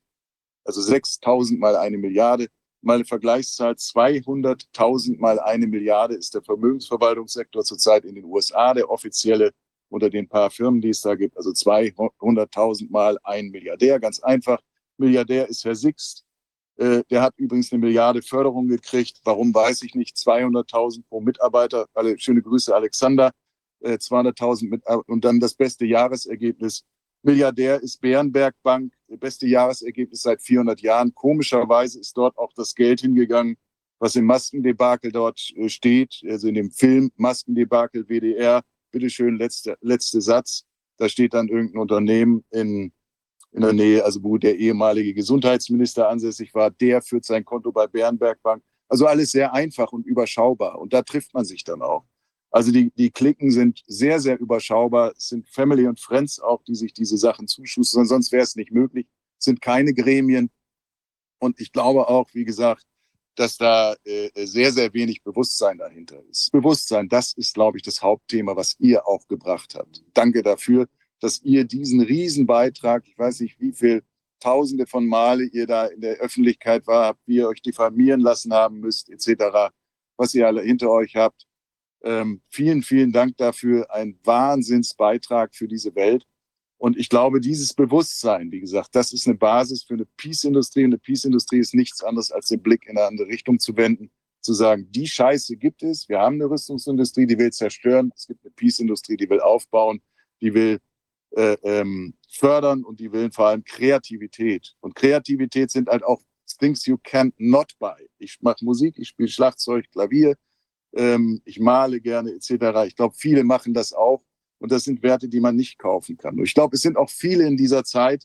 Also 6000 mal eine Milliarde. Mal eine Vergleichszahl, 200.000 mal eine Milliarde ist der Vermögensverwaltungssektor zurzeit in den USA, der offizielle unter den paar Firmen, die es da gibt. Also 200.000 mal ein Milliardär, ganz einfach. Milliardär ist Herr Sixt. Äh, der hat übrigens eine Milliarde Förderung gekriegt. Warum weiß ich nicht. 200.000 pro Mitarbeiter. Alle schöne Grüße, Alexander. 200.000 äh, mit, und dann das beste Jahresergebnis. Milliardär ist Bärenberg Bank, beste Jahresergebnis seit 400 Jahren. Komischerweise ist dort auch das Geld hingegangen, was im Maskendebakel dort äh, steht, also in dem Film Maskendebakel WDR. Bitteschön, letzter letzte Satz. Da steht dann irgendein Unternehmen in, in der Nähe, also wo der ehemalige Gesundheitsminister ansässig war, der führt sein Konto bei Bärenberg Bank. Also alles sehr einfach und überschaubar. Und da trifft man sich dann auch. Also die, die Klicken sind sehr, sehr überschaubar. Es sind Family und Friends auch, die sich diese Sachen zuschustern. Sonst wäre es nicht möglich. Es sind keine Gremien. Und ich glaube auch, wie gesagt, dass da äh, sehr, sehr wenig Bewusstsein dahinter ist. Bewusstsein, das ist, glaube ich, das Hauptthema, was ihr auch gebracht habt. Danke dafür, dass ihr diesen Riesenbeitrag, ich weiß nicht, wie viel Tausende von Male ihr da in der Öffentlichkeit war, wie ihr euch diffamieren lassen haben müsst, etc., was ihr alle hinter euch habt. Ähm, vielen, vielen Dank dafür. Ein Wahnsinnsbeitrag für diese Welt. Und ich glaube, dieses Bewusstsein, wie gesagt, das ist eine Basis für eine Peace-Industrie. Und eine Peace-Industrie ist nichts anderes, als den Blick in eine andere Richtung zu wenden, zu sagen, die Scheiße gibt es. Wir haben eine Rüstungsindustrie, die will zerstören. Es gibt eine Peace-Industrie, die will aufbauen, die will äh, ähm, fördern und die will vor allem Kreativität. Und Kreativität sind halt auch things you can't not buy. Ich mache Musik, ich spiele Schlagzeug, Klavier, ähm, ich male gerne etc. Ich glaube, viele machen das auch und das sind Werte, die man nicht kaufen kann. Und ich glaube, es sind auch viele in dieser Zeit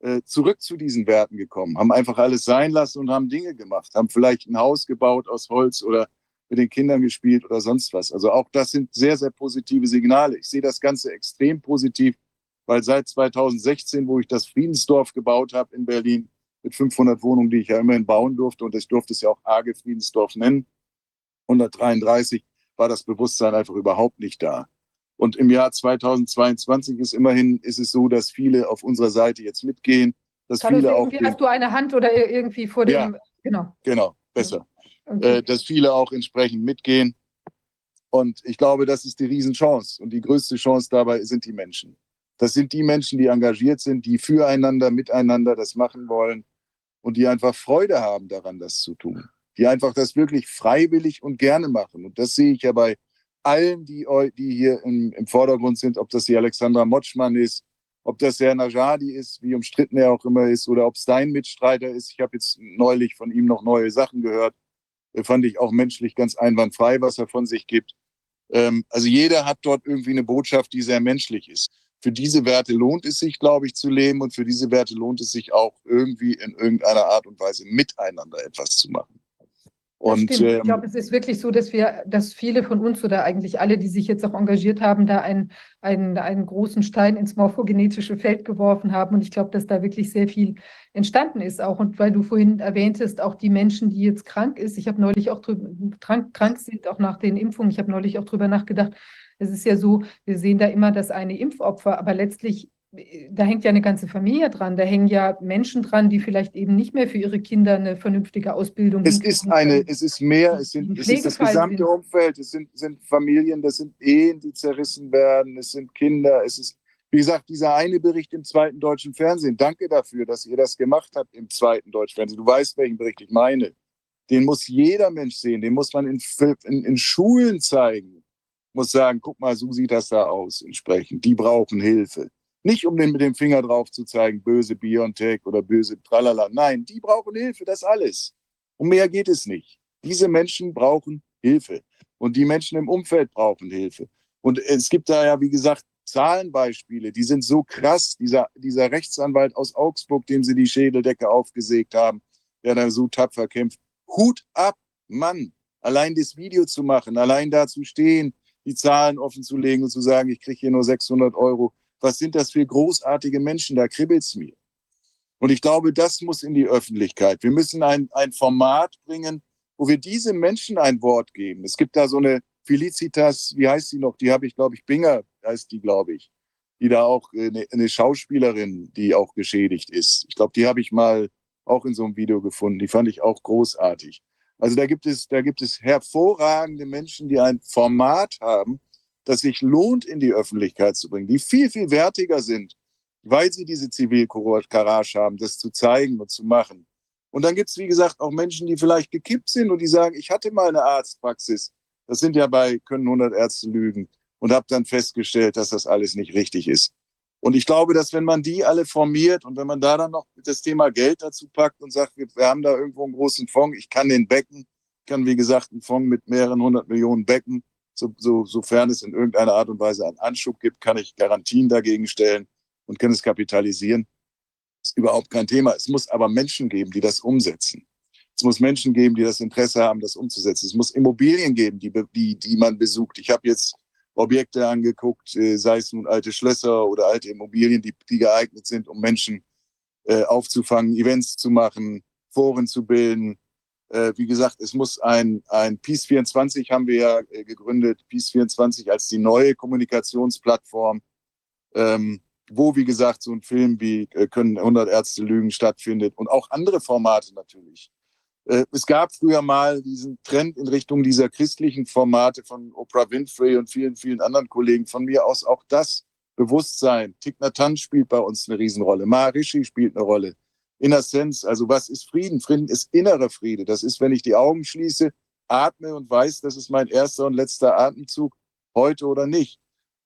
äh, zurück zu diesen Werten gekommen, haben einfach alles sein lassen und haben Dinge gemacht, haben vielleicht ein Haus gebaut aus Holz oder mit den Kindern gespielt oder sonst was. Also auch das sind sehr, sehr positive Signale. Ich sehe das Ganze extrem positiv, weil seit 2016, wo ich das Friedensdorf gebaut habe in Berlin mit 500 Wohnungen, die ich ja immerhin bauen durfte, und ich durfte es ja auch Arge Friedensdorf nennen, 133 war das Bewusstsein einfach überhaupt nicht da. Und im Jahr 2022 ist immerhin ist es so, dass viele auf unserer Seite jetzt mitgehen, dass Carlos, viele auch hast du eine Hand oder irgendwie vor dem ja, genau genau besser, okay. äh, dass viele auch entsprechend mitgehen. Und ich glaube, das ist die Riesenchance und die größte Chance dabei sind die Menschen. Das sind die Menschen, die engagiert sind, die füreinander, miteinander das machen wollen und die einfach Freude haben daran, das zu tun die einfach das wirklich freiwillig und gerne machen. Und das sehe ich ja bei allen, die, die hier im, im Vordergrund sind, ob das die Alexandra Motschmann ist, ob das der Najadi ist, wie umstritten er auch immer ist, oder ob es dein Mitstreiter ist. Ich habe jetzt neulich von ihm noch neue Sachen gehört. Äh, fand ich auch menschlich ganz einwandfrei, was er von sich gibt. Ähm, also jeder hat dort irgendwie eine Botschaft, die sehr menschlich ist. Für diese Werte lohnt es sich, glaube ich, zu leben und für diese Werte lohnt es sich auch irgendwie in irgendeiner Art und Weise miteinander etwas zu machen. Und ich ähm, glaube, es ist wirklich so, dass wir, dass viele von uns oder eigentlich alle, die sich jetzt auch engagiert haben, da einen, einen, einen großen Stein ins morphogenetische Feld geworfen haben. Und ich glaube, dass da wirklich sehr viel entstanden ist auch. Und weil du vorhin erwähntest, auch die Menschen, die jetzt krank ist, ich habe neulich auch drüber, krank, krank sind, auch nach den Impfungen, ich habe neulich auch drüber nachgedacht, es ist ja so, wir sehen da immer das eine Impfopfer, aber letztlich da hängt ja eine ganze Familie dran. Da hängen ja Menschen dran, die vielleicht eben nicht mehr für ihre Kinder eine vernünftige Ausbildung Es ist eine, es ist mehr, es, sind, es ist das gesamte sind. Umfeld, es sind, sind Familien, das sind Ehen, die zerrissen werden, es sind Kinder, es ist, wie gesagt, dieser eine Bericht im zweiten deutschen Fernsehen. Danke dafür, dass ihr das gemacht habt im zweiten deutschen Fernsehen. Du weißt, welchen Bericht ich meine. Den muss jeder Mensch sehen, den muss man in, in, in Schulen zeigen. Muss sagen, guck mal, so sieht das da aus entsprechend. Die brauchen Hilfe. Nicht um den mit dem Finger drauf zu zeigen, böse Biontech oder böse Tralala. Nein, die brauchen Hilfe, das alles. Um mehr geht es nicht. Diese Menschen brauchen Hilfe. Und die Menschen im Umfeld brauchen Hilfe. Und es gibt da ja, wie gesagt, Zahlenbeispiele, die sind so krass. Dieser, dieser Rechtsanwalt aus Augsburg, dem sie die Schädeldecke aufgesägt haben, der da so tapfer kämpft. Hut ab, Mann. Allein das Video zu machen, allein da zu stehen, die Zahlen offen zu legen und zu sagen, ich kriege hier nur 600 Euro was sind das für großartige Menschen, da kribbelt es mir. Und ich glaube, das muss in die Öffentlichkeit. Wir müssen ein, ein Format bringen, wo wir diese Menschen ein Wort geben. Es gibt da so eine Felicitas, wie heißt sie noch? Die habe ich, glaube ich, Binger heißt die, glaube ich. Die da auch eine, äh, eine Schauspielerin, die auch geschädigt ist. Ich glaube, die habe ich mal auch in so einem Video gefunden. Die fand ich auch großartig. Also da gibt es, da gibt es hervorragende Menschen, die ein Format haben, das sich lohnt, in die Öffentlichkeit zu bringen, die viel, viel wertiger sind, weil sie diese Zivilcourage haben, das zu zeigen und zu machen. Und dann gibt es, wie gesagt, auch Menschen, die vielleicht gekippt sind und die sagen, ich hatte mal eine Arztpraxis. Das sind ja bei, können 100 Ärzte lügen und habe dann festgestellt, dass das alles nicht richtig ist. Und ich glaube, dass wenn man die alle formiert und wenn man da dann noch das Thema Geld dazu packt und sagt, wir, wir haben da irgendwo einen großen Fonds, ich kann den becken, kann wie gesagt einen Fonds mit mehreren hundert Millionen becken, so, so, sofern es in irgendeiner Art und Weise einen Anschub gibt, kann ich Garantien dagegen stellen und kann es kapitalisieren. Das ist überhaupt kein Thema. Es muss aber Menschen geben, die das umsetzen. Es muss Menschen geben, die das Interesse haben, das umzusetzen. Es muss Immobilien geben, die, die, die man besucht. Ich habe jetzt Objekte angeguckt, äh, sei es nun alte Schlösser oder alte Immobilien, die, die geeignet sind, um Menschen äh, aufzufangen, Events zu machen, Foren zu bilden, äh, wie gesagt, es muss ein, ein Peace 24 haben wir ja äh, gegründet, Peace 24 als die neue Kommunikationsplattform, ähm, wo, wie gesagt, so ein Film wie äh, Können 100 Ärzte lügen stattfindet und auch andere Formate natürlich. Äh, es gab früher mal diesen Trend in Richtung dieser christlichen Formate von Oprah Winfrey und vielen, vielen anderen Kollegen. Von mir aus auch das Bewusstsein. Thich Nhat Hanh spielt bei uns eine Riesenrolle. Maharishi spielt eine Rolle. Inner Sense, also was ist Frieden? Frieden ist innerer Friede. Das ist, wenn ich die Augen schließe, atme und weiß, das ist mein erster und letzter Atemzug, heute oder nicht.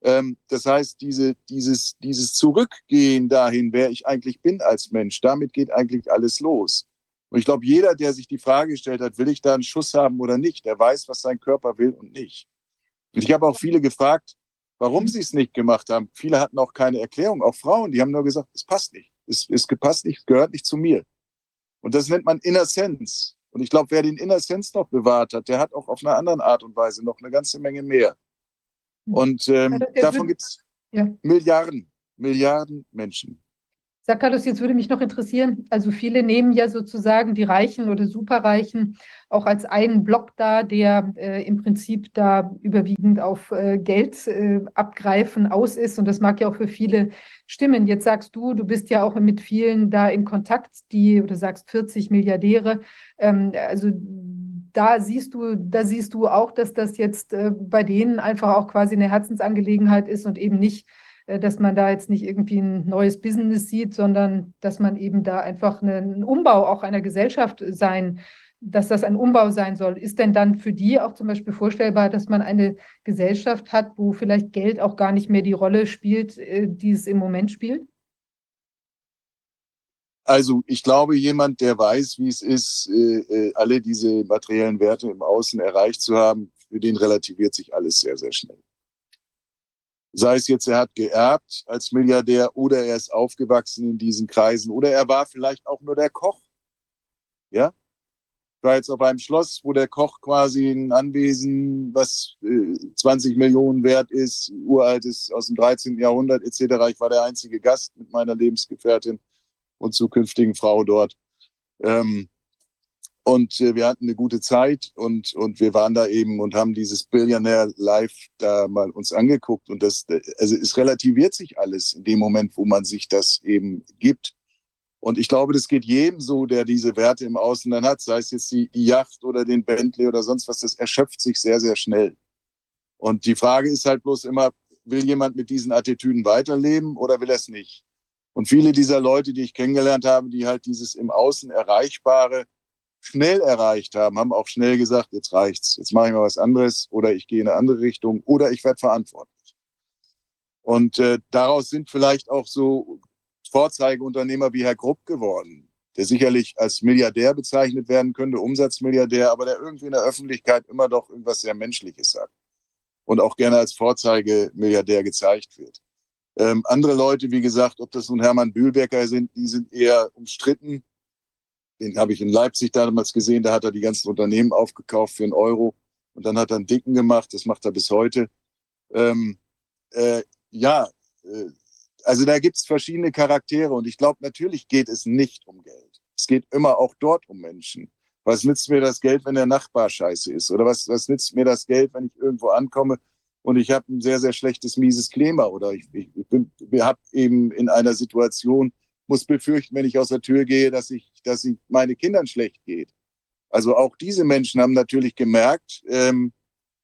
Ähm, das heißt, diese, dieses, dieses Zurückgehen dahin, wer ich eigentlich bin als Mensch, damit geht eigentlich alles los. Und ich glaube, jeder, der sich die Frage gestellt hat, will ich da einen Schuss haben oder nicht, der weiß, was sein Körper will und nicht. Und ich habe auch viele gefragt, warum sie es nicht gemacht haben. Viele hatten auch keine Erklärung, auch Frauen, die haben nur gesagt, es passt nicht ist, ist gepasst nicht, gehört nicht zu mir. Und das nennt man Innerssenz. Und ich glaube, wer den Innerssenz noch bewahrt hat, der hat auch auf eine andere Art und Weise noch eine ganze Menge mehr. Und ähm, davon gibt es ja. Milliarden, Milliarden Menschen. Sag Carlos, jetzt würde mich noch interessieren, also viele nehmen ja sozusagen die Reichen oder Superreichen auch als einen Block da, der äh, im Prinzip da überwiegend auf äh, Geld äh, abgreifen aus ist. Und das mag ja auch für viele stimmen. Jetzt sagst du, du bist ja auch mit vielen da in Kontakt, die, oder sagst 40 Milliardäre. Ähm, also da siehst du, da siehst du auch, dass das jetzt äh, bei denen einfach auch quasi eine Herzensangelegenheit ist und eben nicht dass man da jetzt nicht irgendwie ein neues Business sieht, sondern dass man eben da einfach ein Umbau auch einer Gesellschaft sein, dass das ein Umbau sein soll. Ist denn dann für die auch zum Beispiel vorstellbar, dass man eine Gesellschaft hat, wo vielleicht Geld auch gar nicht mehr die Rolle spielt, äh, die es im Moment spielt? Also ich glaube, jemand, der weiß, wie es ist, äh, alle diese materiellen Werte im Außen erreicht zu haben, für den relativiert sich alles sehr, sehr schnell. Sei es jetzt, er hat geerbt als Milliardär oder er ist aufgewachsen in diesen Kreisen oder er war vielleicht auch nur der Koch. Ja? Ich war jetzt auf einem Schloss, wo der Koch quasi ein Anwesen, was äh, 20 Millionen wert ist, uralt ist, aus dem 13. Jahrhundert etc. Ich war der einzige Gast mit meiner Lebensgefährtin und zukünftigen Frau dort. Ähm, und äh, wir hatten eine gute Zeit und, und wir waren da eben und haben dieses Billionaire Live da mal uns angeguckt. Und das, also es relativiert sich alles in dem Moment, wo man sich das eben gibt. Und ich glaube, das geht jedem so, der diese Werte im Außen dann hat, sei es jetzt die, die Yacht oder den Bentley oder sonst was, das erschöpft sich sehr, sehr schnell. Und die Frage ist halt bloß immer, will jemand mit diesen Attitüden weiterleben oder will er es nicht? Und viele dieser Leute, die ich kennengelernt habe, die halt dieses im Außen Erreichbare schnell erreicht haben, haben auch schnell gesagt, jetzt reicht's, jetzt mache ich mal was anderes oder ich gehe in eine andere Richtung oder ich werde verantwortlich. Und äh, daraus sind vielleicht auch so Vorzeigeunternehmer wie Herr Grupp geworden, der sicherlich als Milliardär bezeichnet werden könnte, Umsatzmilliardär, aber der irgendwie in der Öffentlichkeit immer doch irgendwas sehr Menschliches sagt und auch gerne als Vorzeigemilliardär gezeigt wird. Ähm, andere Leute, wie gesagt, ob das nun Hermann Bühlbecker sind, die sind eher umstritten den habe ich in Leipzig damals gesehen, da hat er die ganzen Unternehmen aufgekauft für einen Euro und dann hat er einen Dicken gemacht, das macht er bis heute. Ähm, äh, ja, äh, also da gibt es verschiedene Charaktere und ich glaube, natürlich geht es nicht um Geld. Es geht immer auch dort um Menschen. Was nützt mir das Geld, wenn der Nachbar scheiße ist? Oder was, was nützt mir das Geld, wenn ich irgendwo ankomme und ich habe ein sehr, sehr schlechtes, mieses Klima? Oder ich, ich, ich haben eben in einer Situation, muss befürchten, wenn ich aus der Tür gehe, dass ich, dass ich meine Kindern schlecht geht. Also auch diese Menschen haben natürlich gemerkt, ähm,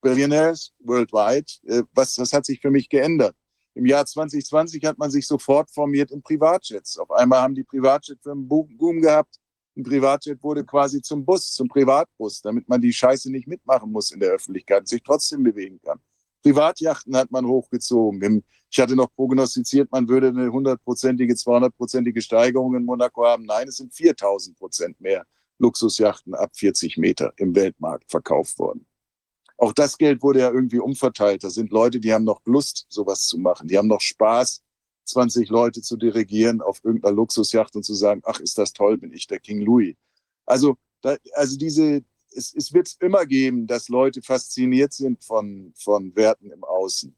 Billionaires worldwide, äh, was, was hat sich für mich geändert? Im Jahr 2020 hat man sich sofort formiert in Privatjets. Auf einmal haben die Privatjetfirmen Boom gehabt. Ein Privatjet wurde quasi zum Bus, zum Privatbus, damit man die Scheiße nicht mitmachen muss in der Öffentlichkeit sich trotzdem bewegen kann. Privatjachten hat man hochgezogen. Ich hatte noch prognostiziert, man würde eine hundertprozentige, 200-prozentige Steigerung in Monaco haben. Nein, es sind 4000 Prozent mehr Luxusjachten ab 40 Meter im Weltmarkt verkauft worden. Auch das Geld wurde ja irgendwie umverteilt. Da sind Leute, die haben noch Lust, sowas zu machen. Die haben noch Spaß, 20 Leute zu dirigieren auf irgendeiner Luxusjacht und zu sagen, ach, ist das toll, bin ich der King Louis. Also, da, also diese, es, es wird immer geben, dass Leute fasziniert sind von, von Werten im Außen.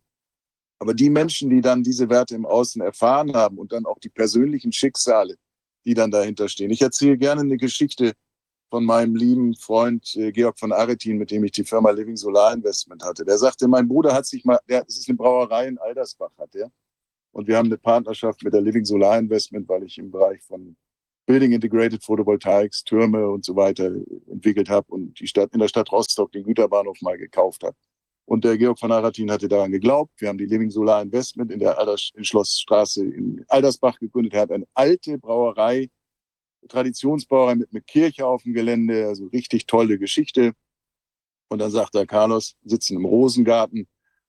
Aber die Menschen, die dann diese Werte im Außen erfahren haben und dann auch die persönlichen Schicksale, die dann dahinter stehen. Ich erzähle gerne eine Geschichte von meinem lieben Freund äh, Georg von Aretin, mit dem ich die Firma Living Solar Investment hatte. Der sagte, mein Bruder hat sich mal, der, das ist eine Brauerei in Aldersbach, hat er. Und wir haben eine Partnerschaft mit der Living Solar Investment, weil ich im Bereich von Building Integrated Photovoltaics, Türme und so weiter entwickelt habe und die Stadt in der Stadt Rostock den Güterbahnhof mal gekauft habe. Und der Georg von Aratin hatte daran geglaubt. Wir haben die Living Solar Investment in der Alders in Schlossstraße in Aldersbach gegründet. Er hat eine alte Brauerei, Traditionsbrauerei mit einer Kirche auf dem Gelände, also richtig tolle Geschichte. Und dann sagt er, Carlos, sitzen im Rosengarten,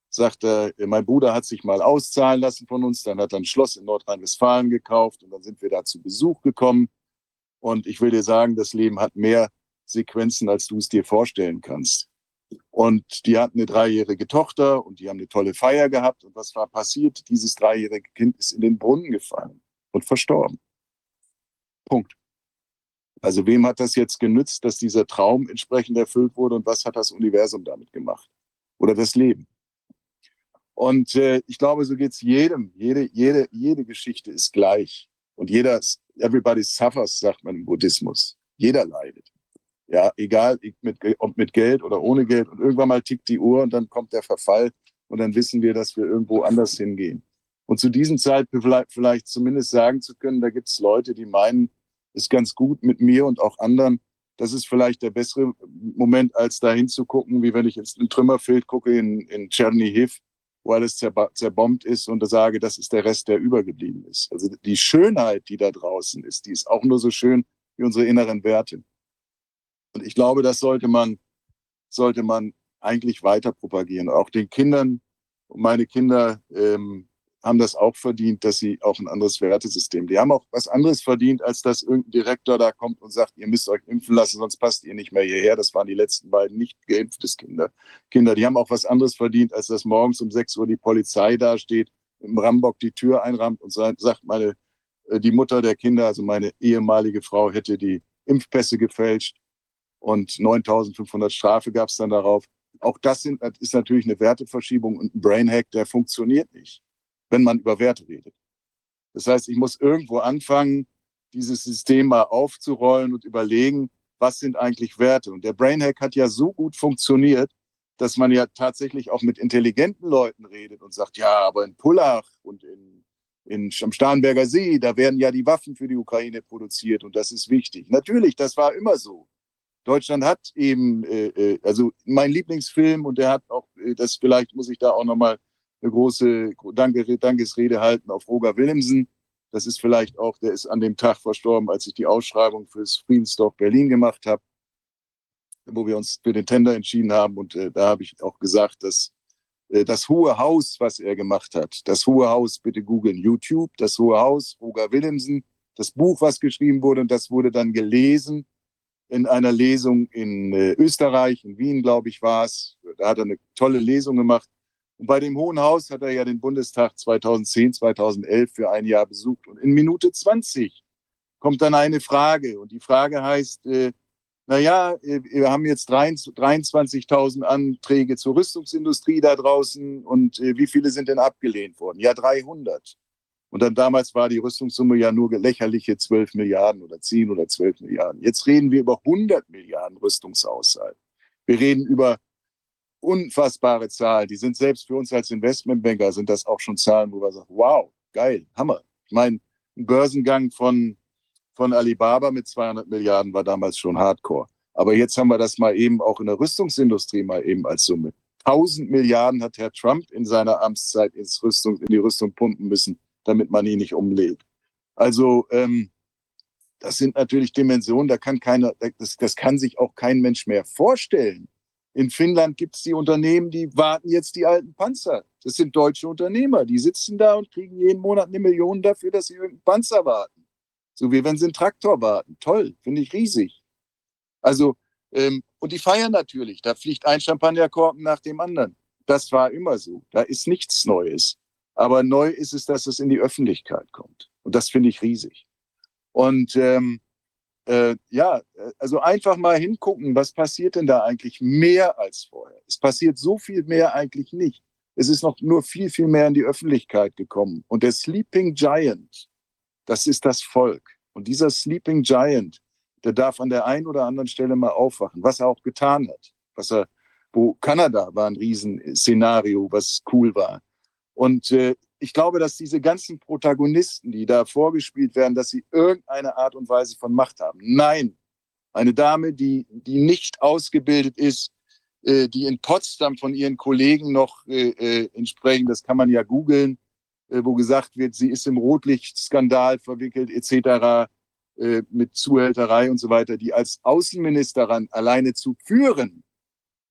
sagt er, mein Bruder hat sich mal auszahlen lassen von uns, dann hat er ein Schloss in Nordrhein-Westfalen gekauft und dann sind wir da zu Besuch gekommen. Und ich will dir sagen, das Leben hat mehr Sequenzen, als du es dir vorstellen kannst. Und die hatten eine dreijährige Tochter und die haben eine tolle Feier gehabt. Und was war passiert? Dieses dreijährige Kind ist in den Brunnen gefallen und verstorben. Punkt. Also wem hat das jetzt genützt, dass dieser Traum entsprechend erfüllt wurde und was hat das Universum damit gemacht? Oder das Leben? Und äh, ich glaube, so geht es jedem. Jede, jede, jede Geschichte ist gleich. Und jeder, everybody suffers, sagt man im Buddhismus. Jeder leidet. Ja, egal, mit, ob mit Geld oder ohne Geld. Und irgendwann mal tickt die Uhr und dann kommt der Verfall und dann wissen wir, dass wir irgendwo anders hingehen. Und zu diesem Zeitpunkt vielleicht, vielleicht zumindest sagen zu können, da gibt es Leute, die meinen, ist ganz gut mit mir und auch anderen. Das ist vielleicht der bessere Moment, als da hinzugucken, wie wenn ich jetzt ein Trümmerfeld gucke in, in Tschernihiv, wo alles zerbombt ist und sage, das ist der Rest, der übergeblieben ist. Also die Schönheit, die da draußen ist, die ist auch nur so schön wie unsere inneren Werte. Und ich glaube, das sollte man, sollte man eigentlich weiter propagieren. Auch den Kindern, meine Kinder ähm, haben das auch verdient, dass sie auch ein anderes Wertesystem. Die haben auch was anderes verdient, als dass irgendein Direktor da kommt und sagt, ihr müsst euch impfen lassen, sonst passt ihr nicht mehr hierher. Das waren die letzten beiden nicht geimpftes Kinder. Kinder, die haben auch was anderes verdient, als dass morgens um 6 Uhr die Polizei dasteht, im Rambock die Tür einrammt und sagt, meine, äh, die Mutter der Kinder, also meine ehemalige Frau, hätte die Impfpässe gefälscht und 9.500 Strafe gab es dann darauf. Auch das sind, ist natürlich eine Werteverschiebung und ein Brainhack, der funktioniert nicht, wenn man über Werte redet. Das heißt, ich muss irgendwo anfangen, dieses System mal aufzurollen und überlegen, was sind eigentlich Werte. Und der Brainhack hat ja so gut funktioniert, dass man ja tatsächlich auch mit intelligenten Leuten redet und sagt, ja, aber in Pullach und in, in, am Starnberger See, da werden ja die Waffen für die Ukraine produziert und das ist wichtig. Natürlich, das war immer so. Deutschland hat eben, äh, äh also mein Lieblingsfilm und der hat auch, äh, das vielleicht muss ich da auch nochmal eine große Danke, Dankesrede halten auf Roger Willemsen. Das ist vielleicht auch, der ist an dem Tag verstorben, als ich die Ausschreibung fürs Friedensdorf Berlin gemacht habe, wo wir uns für den Tender entschieden haben. Und äh, da habe ich auch gesagt, dass äh, das Hohe Haus, was er gemacht hat, das Hohe Haus, bitte googeln, YouTube, das Hohe Haus, Roger Willemsen, das Buch, was geschrieben wurde, und das wurde dann gelesen in einer Lesung in äh, Österreich, in Wien, glaube ich, war es. Da hat er eine tolle Lesung gemacht. Und bei dem Hohen Haus hat er ja den Bundestag 2010, 2011 für ein Jahr besucht. Und in Minute 20 kommt dann eine Frage. Und die Frage heißt, äh, naja, äh, wir haben jetzt 23.000 Anträge zur Rüstungsindustrie da draußen und äh, wie viele sind denn abgelehnt worden? Ja, 300. Und dann damals war die Rüstungssumme ja nur lächerliche 12 Milliarden oder 10 oder 12 Milliarden. Jetzt reden wir über 100 Milliarden Rüstungshaushalt. Wir reden über unfassbare Zahlen. Die sind selbst für uns als Investmentbanker sind das auch schon Zahlen, wo wir sagen, wow, geil, Hammer. Ich meine, ein Börsengang von, von Alibaba mit 200 Milliarden war damals schon Hardcore. Aber jetzt haben wir das mal eben auch in der Rüstungsindustrie mal eben als Summe. 1000 Milliarden hat Herr Trump in seiner Amtszeit ins Rüstung, in die Rüstung pumpen müssen, damit man ihn nicht umlegt. Also ähm, das sind natürlich Dimensionen, da kann keiner, das, das kann sich auch kein Mensch mehr vorstellen. In Finnland gibt es die Unternehmen, die warten jetzt die alten Panzer. Das sind deutsche Unternehmer, die sitzen da und kriegen jeden Monat eine Million dafür, dass sie irgendeinen Panzer warten. So wie wenn sie einen Traktor warten. Toll, finde ich riesig. Also, ähm, und die feiern natürlich. Da fliegt ein Champagnerkorken nach dem anderen. Das war immer so. Da ist nichts Neues. Aber neu ist es, dass es in die Öffentlichkeit kommt. Und das finde ich riesig. Und ähm, äh, ja, äh, also einfach mal hingucken, was passiert denn da eigentlich mehr als vorher? Es passiert so viel mehr eigentlich nicht. Es ist noch nur viel, viel mehr in die Öffentlichkeit gekommen. Und der Sleeping Giant, das ist das Volk. Und dieser Sleeping Giant, der darf an der einen oder anderen Stelle mal aufwachen, was er auch getan hat. Was er, wo Kanada war ein Riesenszenario, was cool war. Und äh, ich glaube, dass diese ganzen Protagonisten, die da vorgespielt werden, dass sie irgendeine Art und Weise von Macht haben. Nein, eine Dame, die, die nicht ausgebildet ist, äh, die in Potsdam von ihren Kollegen noch äh, äh, entsprechend, das kann man ja googeln, äh, wo gesagt wird, sie ist im Rotlichtskandal verwickelt etc. Äh, mit Zuhälterei und so weiter, die als Außenministerin alleine zu führen,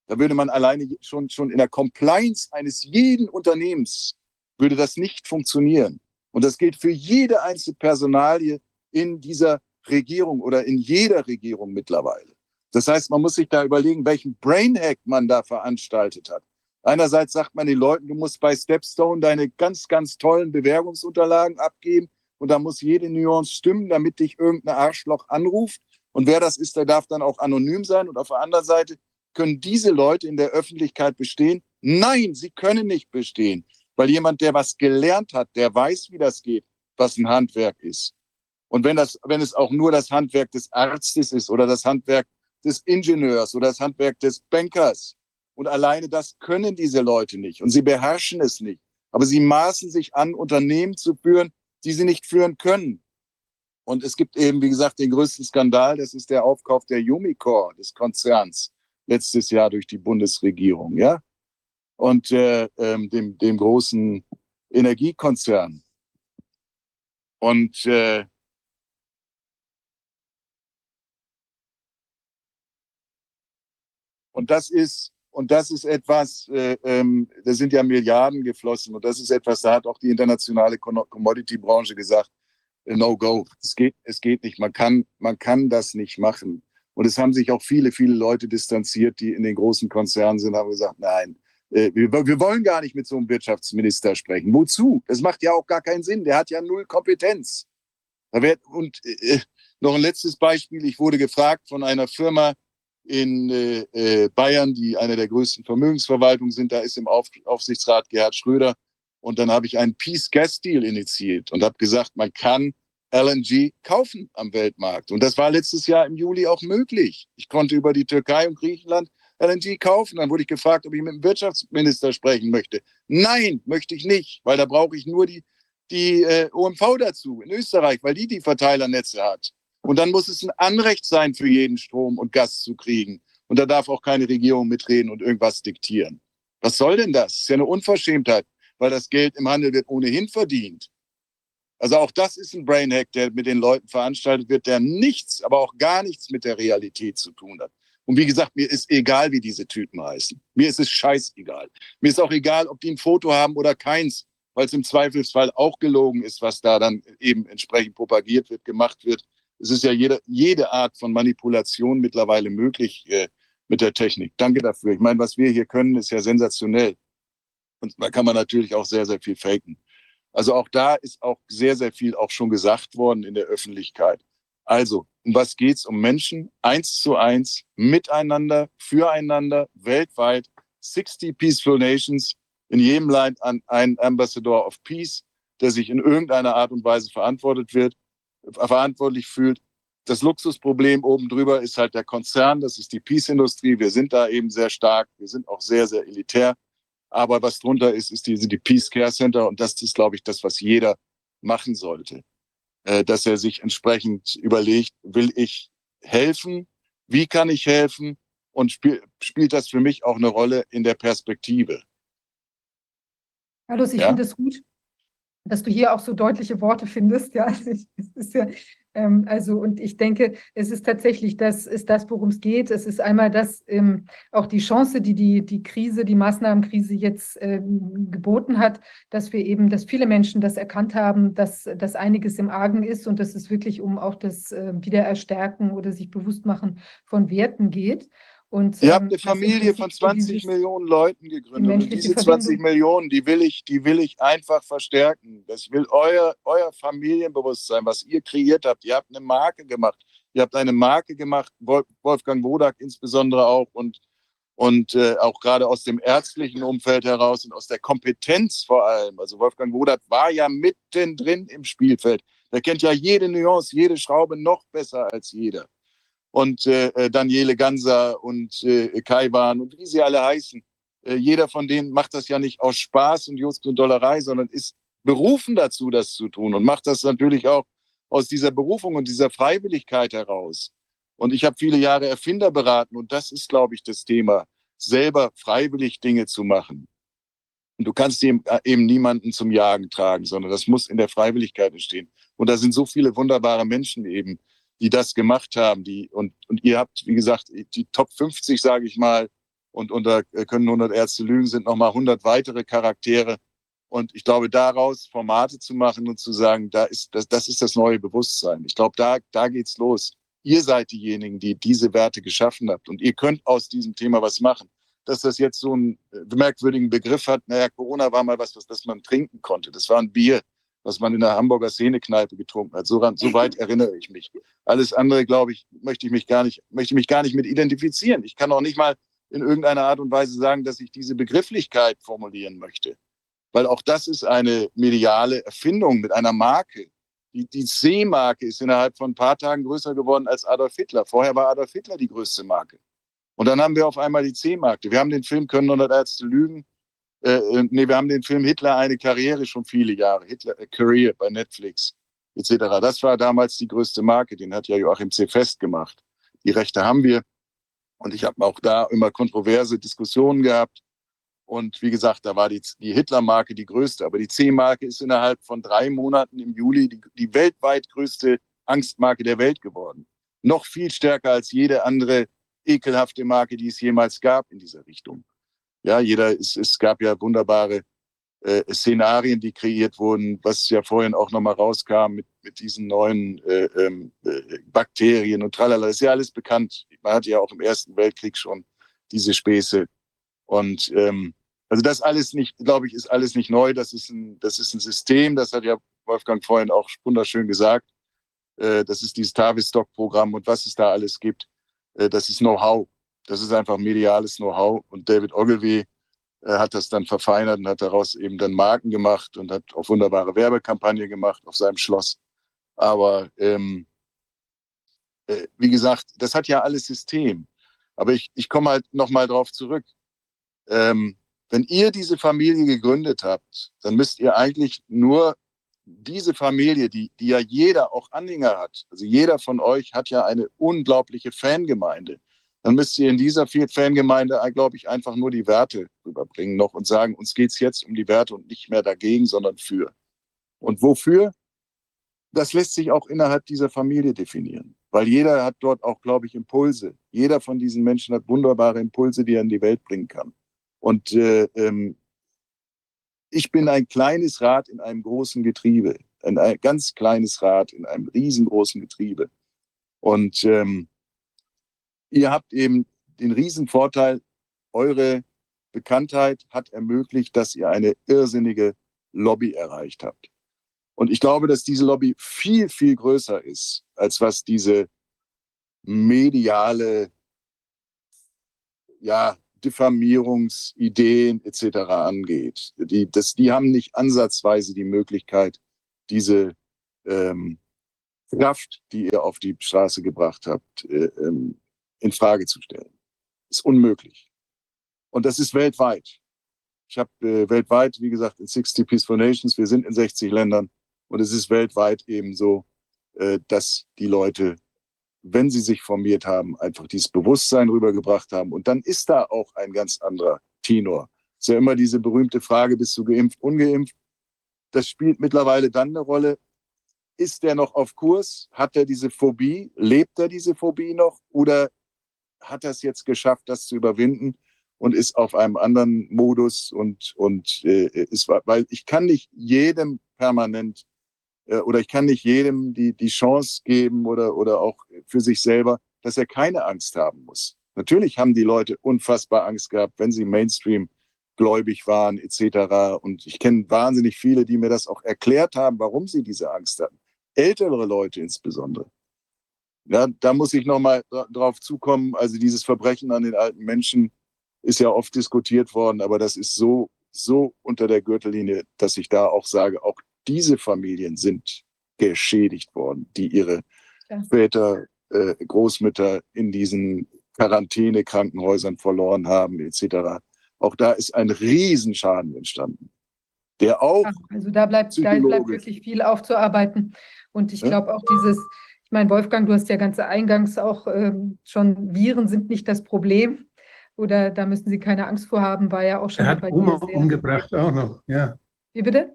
da würde man alleine schon, schon in der Compliance eines jeden Unternehmens würde das nicht funktionieren. Und das gilt für jede einzelne Personalie in dieser Regierung oder in jeder Regierung mittlerweile. Das heißt, man muss sich da überlegen, welchen Brainhack man da veranstaltet hat. Einerseits sagt man den Leuten, du musst bei Stepstone deine ganz, ganz tollen Bewerbungsunterlagen abgeben und da muss jede Nuance stimmen, damit dich irgendein Arschloch anruft. Und wer das ist, der darf dann auch anonym sein. Und auf der anderen Seite können diese Leute in der Öffentlichkeit bestehen. Nein, sie können nicht bestehen. Weil jemand, der was gelernt hat, der weiß, wie das geht, was ein Handwerk ist. Und wenn, das, wenn es auch nur das Handwerk des Arztes ist oder das Handwerk des Ingenieurs oder das Handwerk des Bankers. Und alleine das können diese Leute nicht. Und sie beherrschen es nicht. Aber sie maßen sich an, Unternehmen zu führen, die sie nicht führen können. Und es gibt eben, wie gesagt, den größten Skandal. Das ist der Aufkauf der Umicore, des Konzerns, letztes Jahr durch die Bundesregierung. Ja, und äh, ähm, dem, dem großen Energiekonzern. Und äh, und das ist und das ist etwas, äh, ähm, da sind ja Milliarden geflossen und das ist etwas, da hat auch die internationale Commodity-Branche gesagt, äh, no go, es geht, es geht nicht, man kann, man kann das nicht machen. Und es haben sich auch viele, viele Leute distanziert, die in den großen Konzernen sind, haben gesagt, nein, äh, wir, wir, wollen gar nicht mit so einem Wirtschaftsminister sprechen. Wozu? Das macht ja auch gar keinen Sinn. Der hat ja null Kompetenz. Und äh, noch ein letztes Beispiel. Ich wurde gefragt von einer Firma, in äh, äh, Bayern, die eine der größten Vermögensverwaltungen sind. Da ist im Auf Aufsichtsrat Gerhard Schröder. Und dann habe ich einen Peace Gas Deal initiiert und habe gesagt, man kann LNG kaufen am Weltmarkt. Und das war letztes Jahr im Juli auch möglich. Ich konnte über die Türkei und Griechenland LNG kaufen. Dann wurde ich gefragt, ob ich mit dem Wirtschaftsminister sprechen möchte. Nein, möchte ich nicht, weil da brauche ich nur die, die äh, OMV dazu in Österreich, weil die die Verteilernetze hat. Und dann muss es ein Anrecht sein, für jeden Strom und Gas zu kriegen. Und da darf auch keine Regierung mitreden und irgendwas diktieren. Was soll denn das? Das ist ja eine Unverschämtheit, weil das Geld im Handel wird ohnehin verdient. Also auch das ist ein Brainhack, der mit den Leuten veranstaltet wird, der nichts, aber auch gar nichts mit der Realität zu tun hat. Und wie gesagt, mir ist egal, wie diese Typen heißen. Mir ist es scheißegal. Mir ist auch egal, ob die ein Foto haben oder keins, weil es im Zweifelsfall auch gelogen ist, was da dann eben entsprechend propagiert wird, gemacht wird. Es ist ja jede, jede Art von Manipulation mittlerweile möglich äh, mit der Technik. Danke dafür. Ich meine, was wir hier können, ist ja sensationell. Und da kann man natürlich auch sehr, sehr viel faken. Also auch da ist auch sehr, sehr viel auch schon gesagt worden in der Öffentlichkeit. Also, um was geht's? Um Menschen eins zu eins, miteinander, füreinander, weltweit. 60 Peaceful Nations, in jedem Land an ein Ambassador of Peace, der sich in irgendeiner Art und Weise verantwortet wird, verantwortlich fühlt. Das Luxusproblem oben drüber ist halt der Konzern, das ist die Peace-Industrie. Wir sind da eben sehr stark, wir sind auch sehr, sehr elitär. Aber was drunter ist, ist diese, die Peace Care Center und das ist, glaube ich, das, was jeder machen sollte. Äh, dass er sich entsprechend überlegt, will ich helfen? Wie kann ich helfen? Und spiel, spielt das für mich auch eine Rolle in der Perspektive? Hallo, ich ja? finde es gut, dass du hier auch so deutliche Worte findest. Ja, also ich, es ist ja ähm, also, und ich denke, es ist tatsächlich, das ist das, worum es geht. Es ist einmal das, ähm, auch die Chance, die, die die Krise, die Maßnahmenkrise jetzt ähm, geboten hat, dass wir eben, dass viele Menschen das erkannt haben, dass, dass einiges im Argen ist und dass es wirklich um auch das äh, Wiedererstärken oder sich bewusst machen von Werten geht. Und, Ihr habt ähm, eine Familie von 20 Millionen Leuten gegründet. Und diese 20 Millionen, die will ich, die will ich einfach verstärken. Das will euer, euer Familienbewusstsein, was ihr kreiert habt. Ihr habt eine Marke gemacht. Ihr habt eine Marke gemacht, Wolfgang Wodak insbesondere auch und, und äh, auch gerade aus dem ärztlichen Umfeld heraus und aus der Kompetenz vor allem. Also Wolfgang Wodak war ja mittendrin im Spielfeld. Der kennt ja jede Nuance, jede Schraube noch besser als jeder und äh, äh, Daniele Ganser und äh, Kaiwan und wie sie alle heißen. Äh, jeder von denen macht das ja nicht aus Spaß und Just und Dollerei, sondern ist berufen dazu, das zu tun und macht das natürlich auch aus dieser Berufung und dieser Freiwilligkeit heraus. Und ich habe viele Jahre Erfinder beraten und das ist, glaube ich, das Thema, selber freiwillig Dinge zu machen. Und du kannst eben, äh, eben niemanden zum Jagen tragen, sondern das muss in der Freiwilligkeit entstehen. Und da sind so viele wunderbare Menschen eben, die das gemacht haben. Die, und, und ihr habt, wie gesagt, die Top 50, sage ich mal, und unter können 100 Ärzte lügen, sind nochmal 100 weitere Charaktere. Und ich glaube, daraus Formate zu machen und zu sagen, da ist, das, das ist das neue Bewusstsein. Ich glaube, da, da geht's los. Ihr seid diejenigen, die diese Werte geschaffen habt. Und ihr könnt aus diesem Thema was machen. Dass das jetzt so einen merkwürdigen Begriff hat, naja, Corona war mal was, was das man trinken konnte. Das war ein Bier was man in der Hamburger Szenekneipe getrunken hat. So, so weit erinnere ich mich. Alles andere, glaube ich, möchte ich mich gar nicht, möchte mich gar nicht mit identifizieren. Ich kann auch nicht mal in irgendeiner Art und Weise sagen, dass ich diese Begrifflichkeit formulieren möchte. Weil auch das ist eine mediale Erfindung mit einer Marke. Die, die C-Marke ist innerhalb von ein paar Tagen größer geworden als Adolf Hitler. Vorher war Adolf Hitler die größte Marke. Und dann haben wir auf einmal die C-Marke. Wir haben den Film Können 100 Ärzte lügen äh, äh, nee, wir haben den Film Hitler eine Karriere schon viele Jahre, Hitler a Career bei Netflix etc. Das war damals die größte Marke, den hat ja Joachim C. festgemacht. Die Rechte haben wir und ich habe auch da immer kontroverse Diskussionen gehabt. Und wie gesagt, da war die, die Hitler-Marke die größte, aber die C-Marke ist innerhalb von drei Monaten im Juli die, die weltweit größte Angstmarke der Welt geworden. Noch viel stärker als jede andere ekelhafte Marke, die es jemals gab in dieser Richtung. Ja, jeder, es, es gab ja wunderbare äh, Szenarien, die kreiert wurden, was ja vorhin auch nochmal rauskam mit, mit diesen neuen äh, ähm, äh, Bakterien und tralala. Das ist ja alles bekannt. Man hatte ja auch im Ersten Weltkrieg schon diese Späße. Und ähm, also das alles nicht, glaube ich, ist alles nicht neu. Das ist ein, das ist ein System, das hat ja Wolfgang vorhin auch wunderschön gesagt. Äh, das ist dieses Tavistock-Programm und was es da alles gibt. Äh, das ist Know-how. Das ist einfach mediales Know-how und David Ogilvy äh, hat das dann verfeinert und hat daraus eben dann Marken gemacht und hat auch wunderbare Werbekampagne gemacht auf seinem Schloss. Aber ähm, äh, wie gesagt, das hat ja alles System. Aber ich, ich komme halt nochmal drauf zurück. Ähm, wenn ihr diese Familie gegründet habt, dann müsst ihr eigentlich nur diese Familie, die, die ja jeder auch Anhänger hat, also jeder von euch hat ja eine unglaubliche Fangemeinde, dann müsst ihr in dieser Fangemeinde, glaube ich, einfach nur die Werte rüberbringen noch und sagen, uns geht es jetzt um die Werte und nicht mehr dagegen, sondern für. Und wofür? Das lässt sich auch innerhalb dieser Familie definieren, weil jeder hat dort auch, glaube ich, Impulse. Jeder von diesen Menschen hat wunderbare Impulse, die er in die Welt bringen kann. Und äh, ähm, ich bin ein kleines Rad in einem großen Getriebe, ein, ein ganz kleines Rad in einem riesengroßen Getriebe. Und ähm, ihr habt eben den Riesenvorteil, eure Bekanntheit hat ermöglicht, dass ihr eine irrsinnige Lobby erreicht habt. Und ich glaube, dass diese Lobby viel, viel größer ist, als was diese mediale, ja, Diffamierungsideen etc. angeht. Die, das, die haben nicht ansatzweise die Möglichkeit, diese ähm, Kraft, die ihr auf die Straße gebracht habt, äh, ähm, in Frage zu stellen. Ist unmöglich. Und das ist weltweit. Ich habe äh, weltweit, wie gesagt, in 60 Peaceful Nations, wir sind in 60 Ländern und es ist weltweit eben so, äh, dass die Leute, wenn sie sich formiert haben, einfach dieses Bewusstsein rübergebracht haben. Und dann ist da auch ein ganz anderer Tenor. Ist ja immer diese berühmte Frage, bist du geimpft, ungeimpft? Das spielt mittlerweile dann eine Rolle. Ist der noch auf Kurs? Hat er diese Phobie? Lebt er diese Phobie noch? Oder hat es jetzt geschafft, das zu überwinden und ist auf einem anderen Modus und, und äh, ist, weil ich kann nicht jedem permanent äh, oder ich kann nicht jedem die, die Chance geben oder, oder auch für sich selber, dass er keine Angst haben muss. Natürlich haben die Leute unfassbar Angst gehabt, wenn sie Mainstream gläubig waren etc. Und ich kenne wahnsinnig viele, die mir das auch erklärt haben, warum sie diese Angst hatten. Ältere Leute insbesondere. Ja, da muss ich nochmal drauf zukommen. Also dieses Verbrechen an den alten Menschen ist ja oft diskutiert worden, aber das ist so, so unter der Gürtellinie, dass ich da auch sage, auch diese Familien sind geschädigt worden, die ihre ja. Väter, äh, Großmütter in diesen Quarantäne-Krankenhäusern verloren haben, etc. Auch da ist ein Riesenschaden entstanden. Der auch. Also da bleibt, da bleibt wirklich viel aufzuarbeiten. Und ich glaube auch dieses, ich meine, Wolfgang, du hast ja ganz eingangs auch ähm, schon, Viren sind nicht das Problem oder da müssen Sie keine Angst vor haben, war ja auch schon. Er hat Oma umgebracht auch noch, ja. Wie bitte?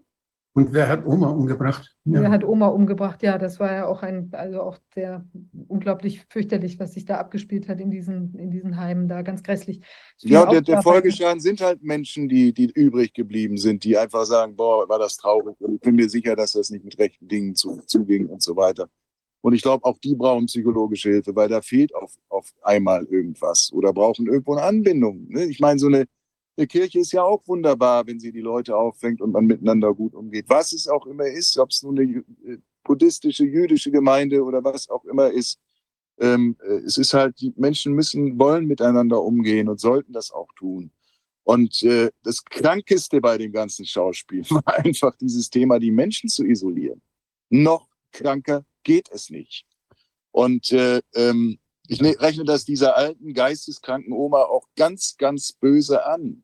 Und wer hat Oma umgebracht? Ja. Wer hat Oma umgebracht? Ja, das war ja auch ein, also auch sehr unglaublich fürchterlich, was sich da abgespielt hat in diesen, in diesen Heimen da, ganz grässlich. Ja, der, der Folgeschaden sind halt Menschen, die, die übrig geblieben sind, die einfach sagen, boah, war das traurig. Und ich bin mir sicher, dass das nicht mit rechten Dingen zu, zuging und so weiter. Und ich glaube, auch die brauchen psychologische Hilfe, weil da fehlt auf, auf einmal irgendwas oder brauchen irgendwo eine Anbindung. Ne? Ich meine, so eine, eine Kirche ist ja auch wunderbar, wenn sie die Leute auffängt und man miteinander gut umgeht. Was es auch immer ist, ob es nun eine äh, buddhistische, jüdische Gemeinde oder was auch immer ist. Ähm, äh, es ist halt, die Menschen müssen, wollen miteinander umgehen und sollten das auch tun. Und äh, das Krankeste bei dem ganzen Schauspiel war einfach dieses Thema, die Menschen zu isolieren. Noch kranker geht es nicht. Und äh, ähm, ich ne, rechne das dieser alten geisteskranken Oma auch ganz, ganz böse an.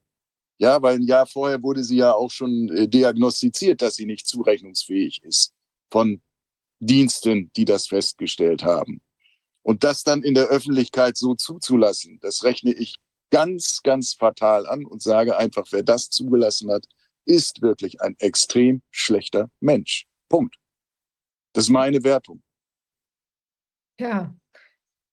Ja, weil ein Jahr vorher wurde sie ja auch schon äh, diagnostiziert, dass sie nicht zurechnungsfähig ist von Diensten, die das festgestellt haben. Und das dann in der Öffentlichkeit so zuzulassen, das rechne ich ganz, ganz fatal an und sage einfach, wer das zugelassen hat, ist wirklich ein extrem schlechter Mensch. Punkt. Das ist meine Wertung. Ja,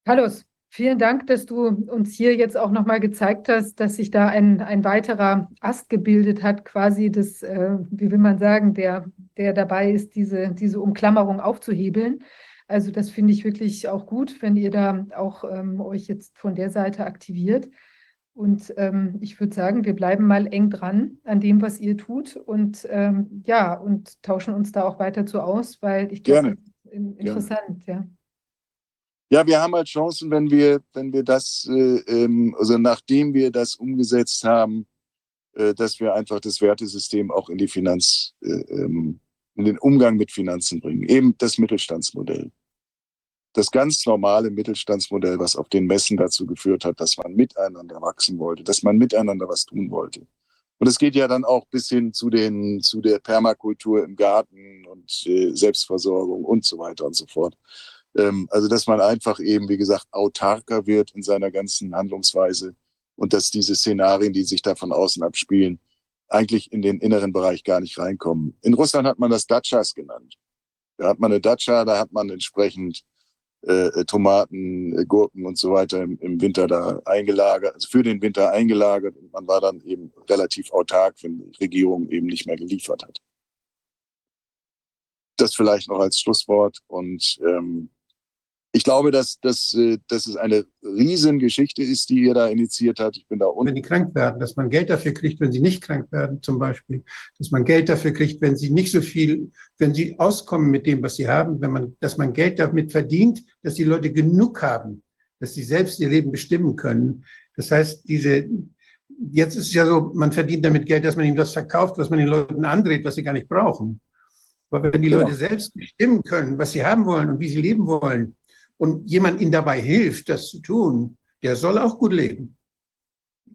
Carlos, vielen Dank, dass du uns hier jetzt auch nochmal gezeigt hast, dass sich da ein, ein weiterer Ast gebildet hat, quasi das, äh, wie will man sagen, der, der dabei ist, diese, diese Umklammerung aufzuhebeln. Also das finde ich wirklich auch gut, wenn ihr da auch ähm, euch jetzt von der Seite aktiviert. Und ähm, ich würde sagen, wir bleiben mal eng dran an dem, was ihr tut und ähm, ja, und tauschen uns da auch weiter zu aus, weil ich glaube, interessant, Gerne. ja. Ja, wir haben halt Chancen, wenn wir, wenn wir das, äh, ähm, also nachdem wir das umgesetzt haben, äh, dass wir einfach das Wertesystem auch in die Finanz, äh, ähm, in den Umgang mit Finanzen bringen. Eben das Mittelstandsmodell. Das ganz normale Mittelstandsmodell, was auf den Messen dazu geführt hat, dass man miteinander wachsen wollte, dass man miteinander was tun wollte. Und es geht ja dann auch bis hin zu, den, zu der Permakultur im Garten und äh, Selbstversorgung und so weiter und so fort. Ähm, also, dass man einfach eben, wie gesagt, autarker wird in seiner ganzen Handlungsweise und dass diese Szenarien, die sich da von außen abspielen, eigentlich in den inneren Bereich gar nicht reinkommen. In Russland hat man das Dachas genannt. Da hat man eine Dacha, da hat man entsprechend äh, Tomaten, äh, Gurken und so weiter im, im, Winter da eingelagert, also für den Winter eingelagert. Und man war dann eben relativ autark, wenn die Regierung eben nicht mehr geliefert hat. Das vielleicht noch als Schlusswort. Und ähm, ich glaube, dass, dass, äh, dass es eine Riesengeschichte ist, die ihr da initiiert habt. Ich bin da unten. Wenn die krank werden, dass man Geld dafür kriegt, wenn sie nicht krank werden, zum Beispiel. Dass man Geld dafür kriegt, wenn sie nicht so viel, wenn sie auskommen mit dem, was sie haben, wenn man, dass man Geld damit verdient, dass die Leute genug haben, dass sie selbst ihr Leben bestimmen können. Das heißt, diese, jetzt ist es ja so, man verdient damit Geld, dass man ihnen das verkauft, was man den Leuten andreht, was sie gar nicht brauchen. Aber wenn die genau. Leute selbst bestimmen können, was sie haben wollen und wie sie leben wollen, und jemand ihnen dabei hilft, das zu tun, der soll auch gut leben.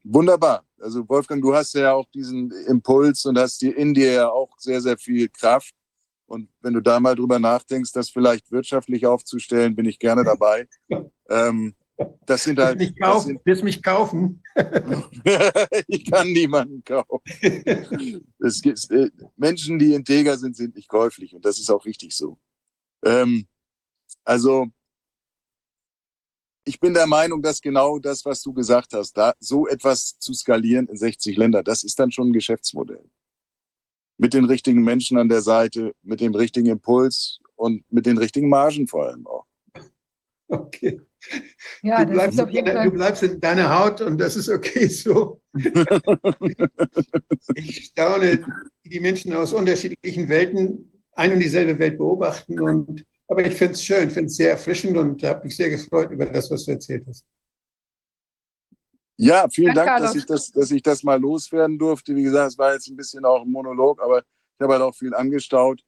Wunderbar. Also Wolfgang, du hast ja auch diesen Impuls und hast in dir ja auch sehr, sehr viel Kraft. Und wenn du da mal drüber nachdenkst, das vielleicht wirtschaftlich aufzustellen, bin ich gerne dabei. ähm, das sind halt. Mich kaufen, sind, willst mich kaufen? ich kann niemanden kaufen. Es gibt, äh, Menschen, die integer sind, sind nicht käuflich. Und das ist auch richtig so. Ähm, also ich bin der Meinung, dass genau das, was du gesagt hast, da so etwas zu skalieren in 60 Länder, das ist dann schon ein Geschäftsmodell. Mit den richtigen Menschen an der Seite, mit dem richtigen Impuls und mit den richtigen Margen vor allem auch. Okay. Ja, du, bleibst deine, du bleibst in deiner Haut und das ist okay so. ich staune, wie die Menschen aus unterschiedlichen Welten ein und dieselbe Welt beobachten und aber ich finde es schön, finde es sehr erfrischend und habe mich sehr gefreut über das, was du erzählt hast. Ja, vielen Dank, Dank dass, ich das, dass ich das mal loswerden durfte. Wie gesagt, es war jetzt ein bisschen auch ein Monolog, aber ich habe halt auch viel angestaut.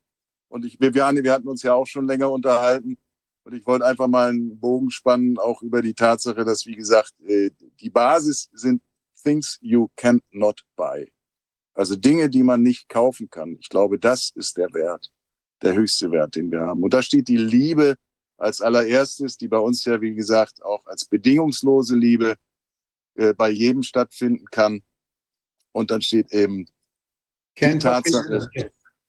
Und ich, wir, wir hatten uns ja auch schon länger unterhalten. Und ich wollte einfach mal einen Bogen spannen, auch über die Tatsache, dass, wie gesagt, äh, die Basis sind Things you cannot buy. Also Dinge, die man nicht kaufen kann. Ich glaube, das ist der Wert der höchste Wert, den wir haben. Und da steht die Liebe als allererstes, die bei uns ja, wie gesagt, auch als bedingungslose Liebe äh, bei jedem stattfinden kann. Und dann steht eben Can't die Tatsache.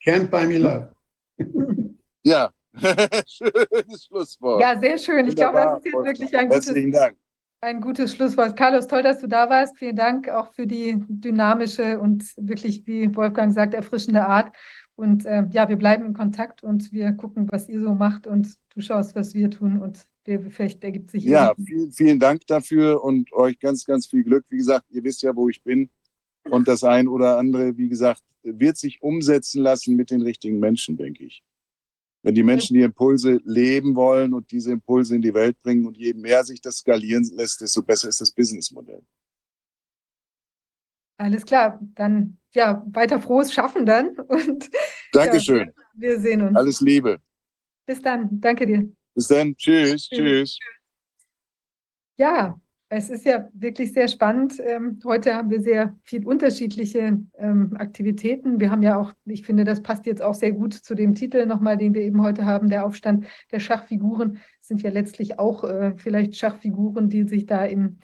Can't buy me love. ja, schönes Schlusswort. Ja, sehr schön. Ich glaube, das ist jetzt wirklich ein gutes, Dank. ein gutes Schlusswort. Carlos, toll, dass du da warst. Vielen Dank auch für die dynamische und wirklich, wie Wolfgang sagt, erfrischende Art. Und äh, ja, wir bleiben in Kontakt und wir gucken, was ihr so macht und du schaust, was wir tun und vielleicht ergibt sich. Ja, vielen, vielen Dank dafür und euch ganz, ganz viel Glück. Wie gesagt, ihr wisst ja, wo ich bin. Und das ein oder andere, wie gesagt, wird sich umsetzen lassen mit den richtigen Menschen, denke ich. Wenn die Menschen die Impulse leben wollen und diese Impulse in die Welt bringen und je mehr sich das skalieren lässt, desto besser ist das Businessmodell. Alles klar, dann ja, weiter frohes Schaffen dann. Und, Dankeschön. Ja, wir sehen uns. Alles Liebe. Bis dann. Danke dir. Bis dann. Tschüss. Tschüss. Ja, es ist ja wirklich sehr spannend. Ähm, heute haben wir sehr viel unterschiedliche ähm, Aktivitäten. Wir haben ja auch, ich finde, das passt jetzt auch sehr gut zu dem Titel nochmal, den wir eben heute haben, der Aufstand der Schachfiguren. Sind ja letztlich auch äh, vielleicht Schachfiguren, die sich da im,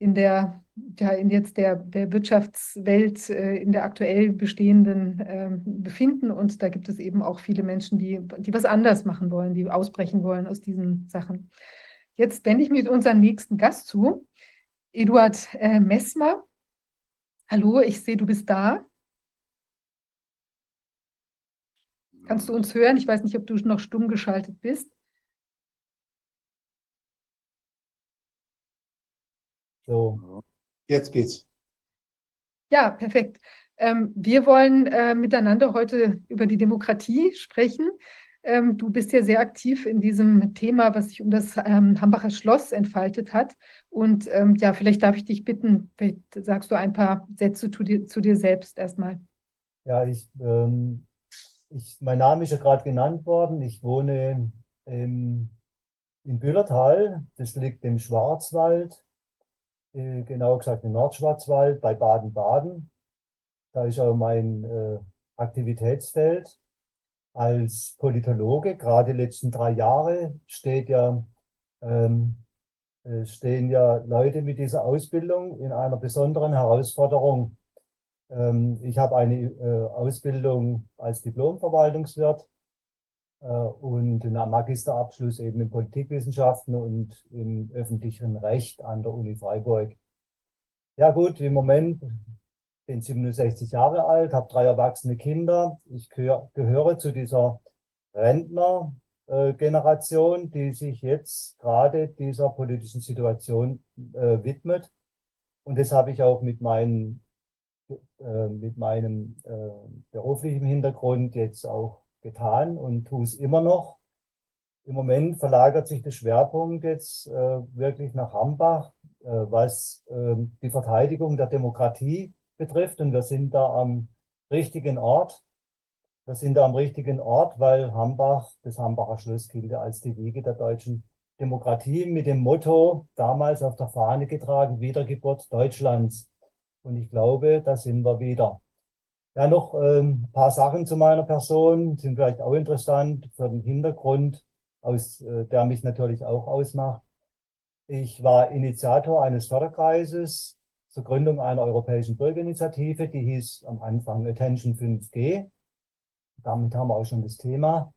in der ja, in jetzt der, der Wirtschaftswelt, äh, in der aktuell bestehenden äh, befinden. Und da gibt es eben auch viele Menschen, die, die was anders machen wollen, die ausbrechen wollen aus diesen Sachen. Jetzt wende ich mich mit unserem nächsten Gast zu, Eduard äh, Messmer. Hallo, ich sehe, du bist da. Kannst du uns hören? Ich weiß nicht, ob du noch stumm geschaltet bist. So. Jetzt geht's. Ja, perfekt. Ähm, wir wollen äh, miteinander heute über die Demokratie sprechen. Ähm, du bist ja sehr aktiv in diesem Thema, was sich um das ähm, Hambacher Schloss entfaltet hat. Und ähm, ja, vielleicht darf ich dich bitten, vielleicht sagst du ein paar Sätze zu dir, zu dir selbst erstmal. Ja, ich, ähm, ich, mein Name ist ja gerade genannt worden. Ich wohne im, in Büllertal, das liegt im Schwarzwald, äh, genauer gesagt im Nordschwarzwald bei Baden-Baden. Da ist auch mein äh, Aktivitätsfeld als Politologe. Gerade die letzten drei Jahre steht ja, ähm, äh, stehen ja Leute mit dieser Ausbildung in einer besonderen Herausforderung. Ähm, ich habe eine äh, Ausbildung als Diplomverwaltungswirt und einen Magisterabschluss eben in Politikwissenschaften und im öffentlichen Recht an der Uni Freiburg. Ja gut, im Moment bin 67 Jahre alt, habe drei erwachsene Kinder. Ich gehöre, gehöre zu dieser Rentnergeneration, die sich jetzt gerade dieser politischen Situation äh, widmet. Und das habe ich auch mit, meinen, äh, mit meinem äh, beruflichen Hintergrund jetzt auch getan und tue es immer noch. Im Moment verlagert sich der Schwerpunkt jetzt äh, wirklich nach Hambach, äh, was ähm, die Verteidigung der Demokratie betrifft. Und wir sind da am richtigen Ort. Wir sind da am richtigen Ort, weil Hambach, das Hambacher Schloss gilt als die Wiege der deutschen Demokratie mit dem Motto, damals auf der Fahne getragen, Wiedergeburt Deutschlands. Und ich glaube, da sind wir wieder. Ja, noch ähm, ein paar Sachen zu meiner Person sind vielleicht auch interessant für den Hintergrund, aus, äh, der mich natürlich auch ausmacht. Ich war Initiator eines Förderkreises zur Gründung einer europäischen Bürgerinitiative, die hieß am Anfang Attention 5G. Damit haben wir auch schon das Thema.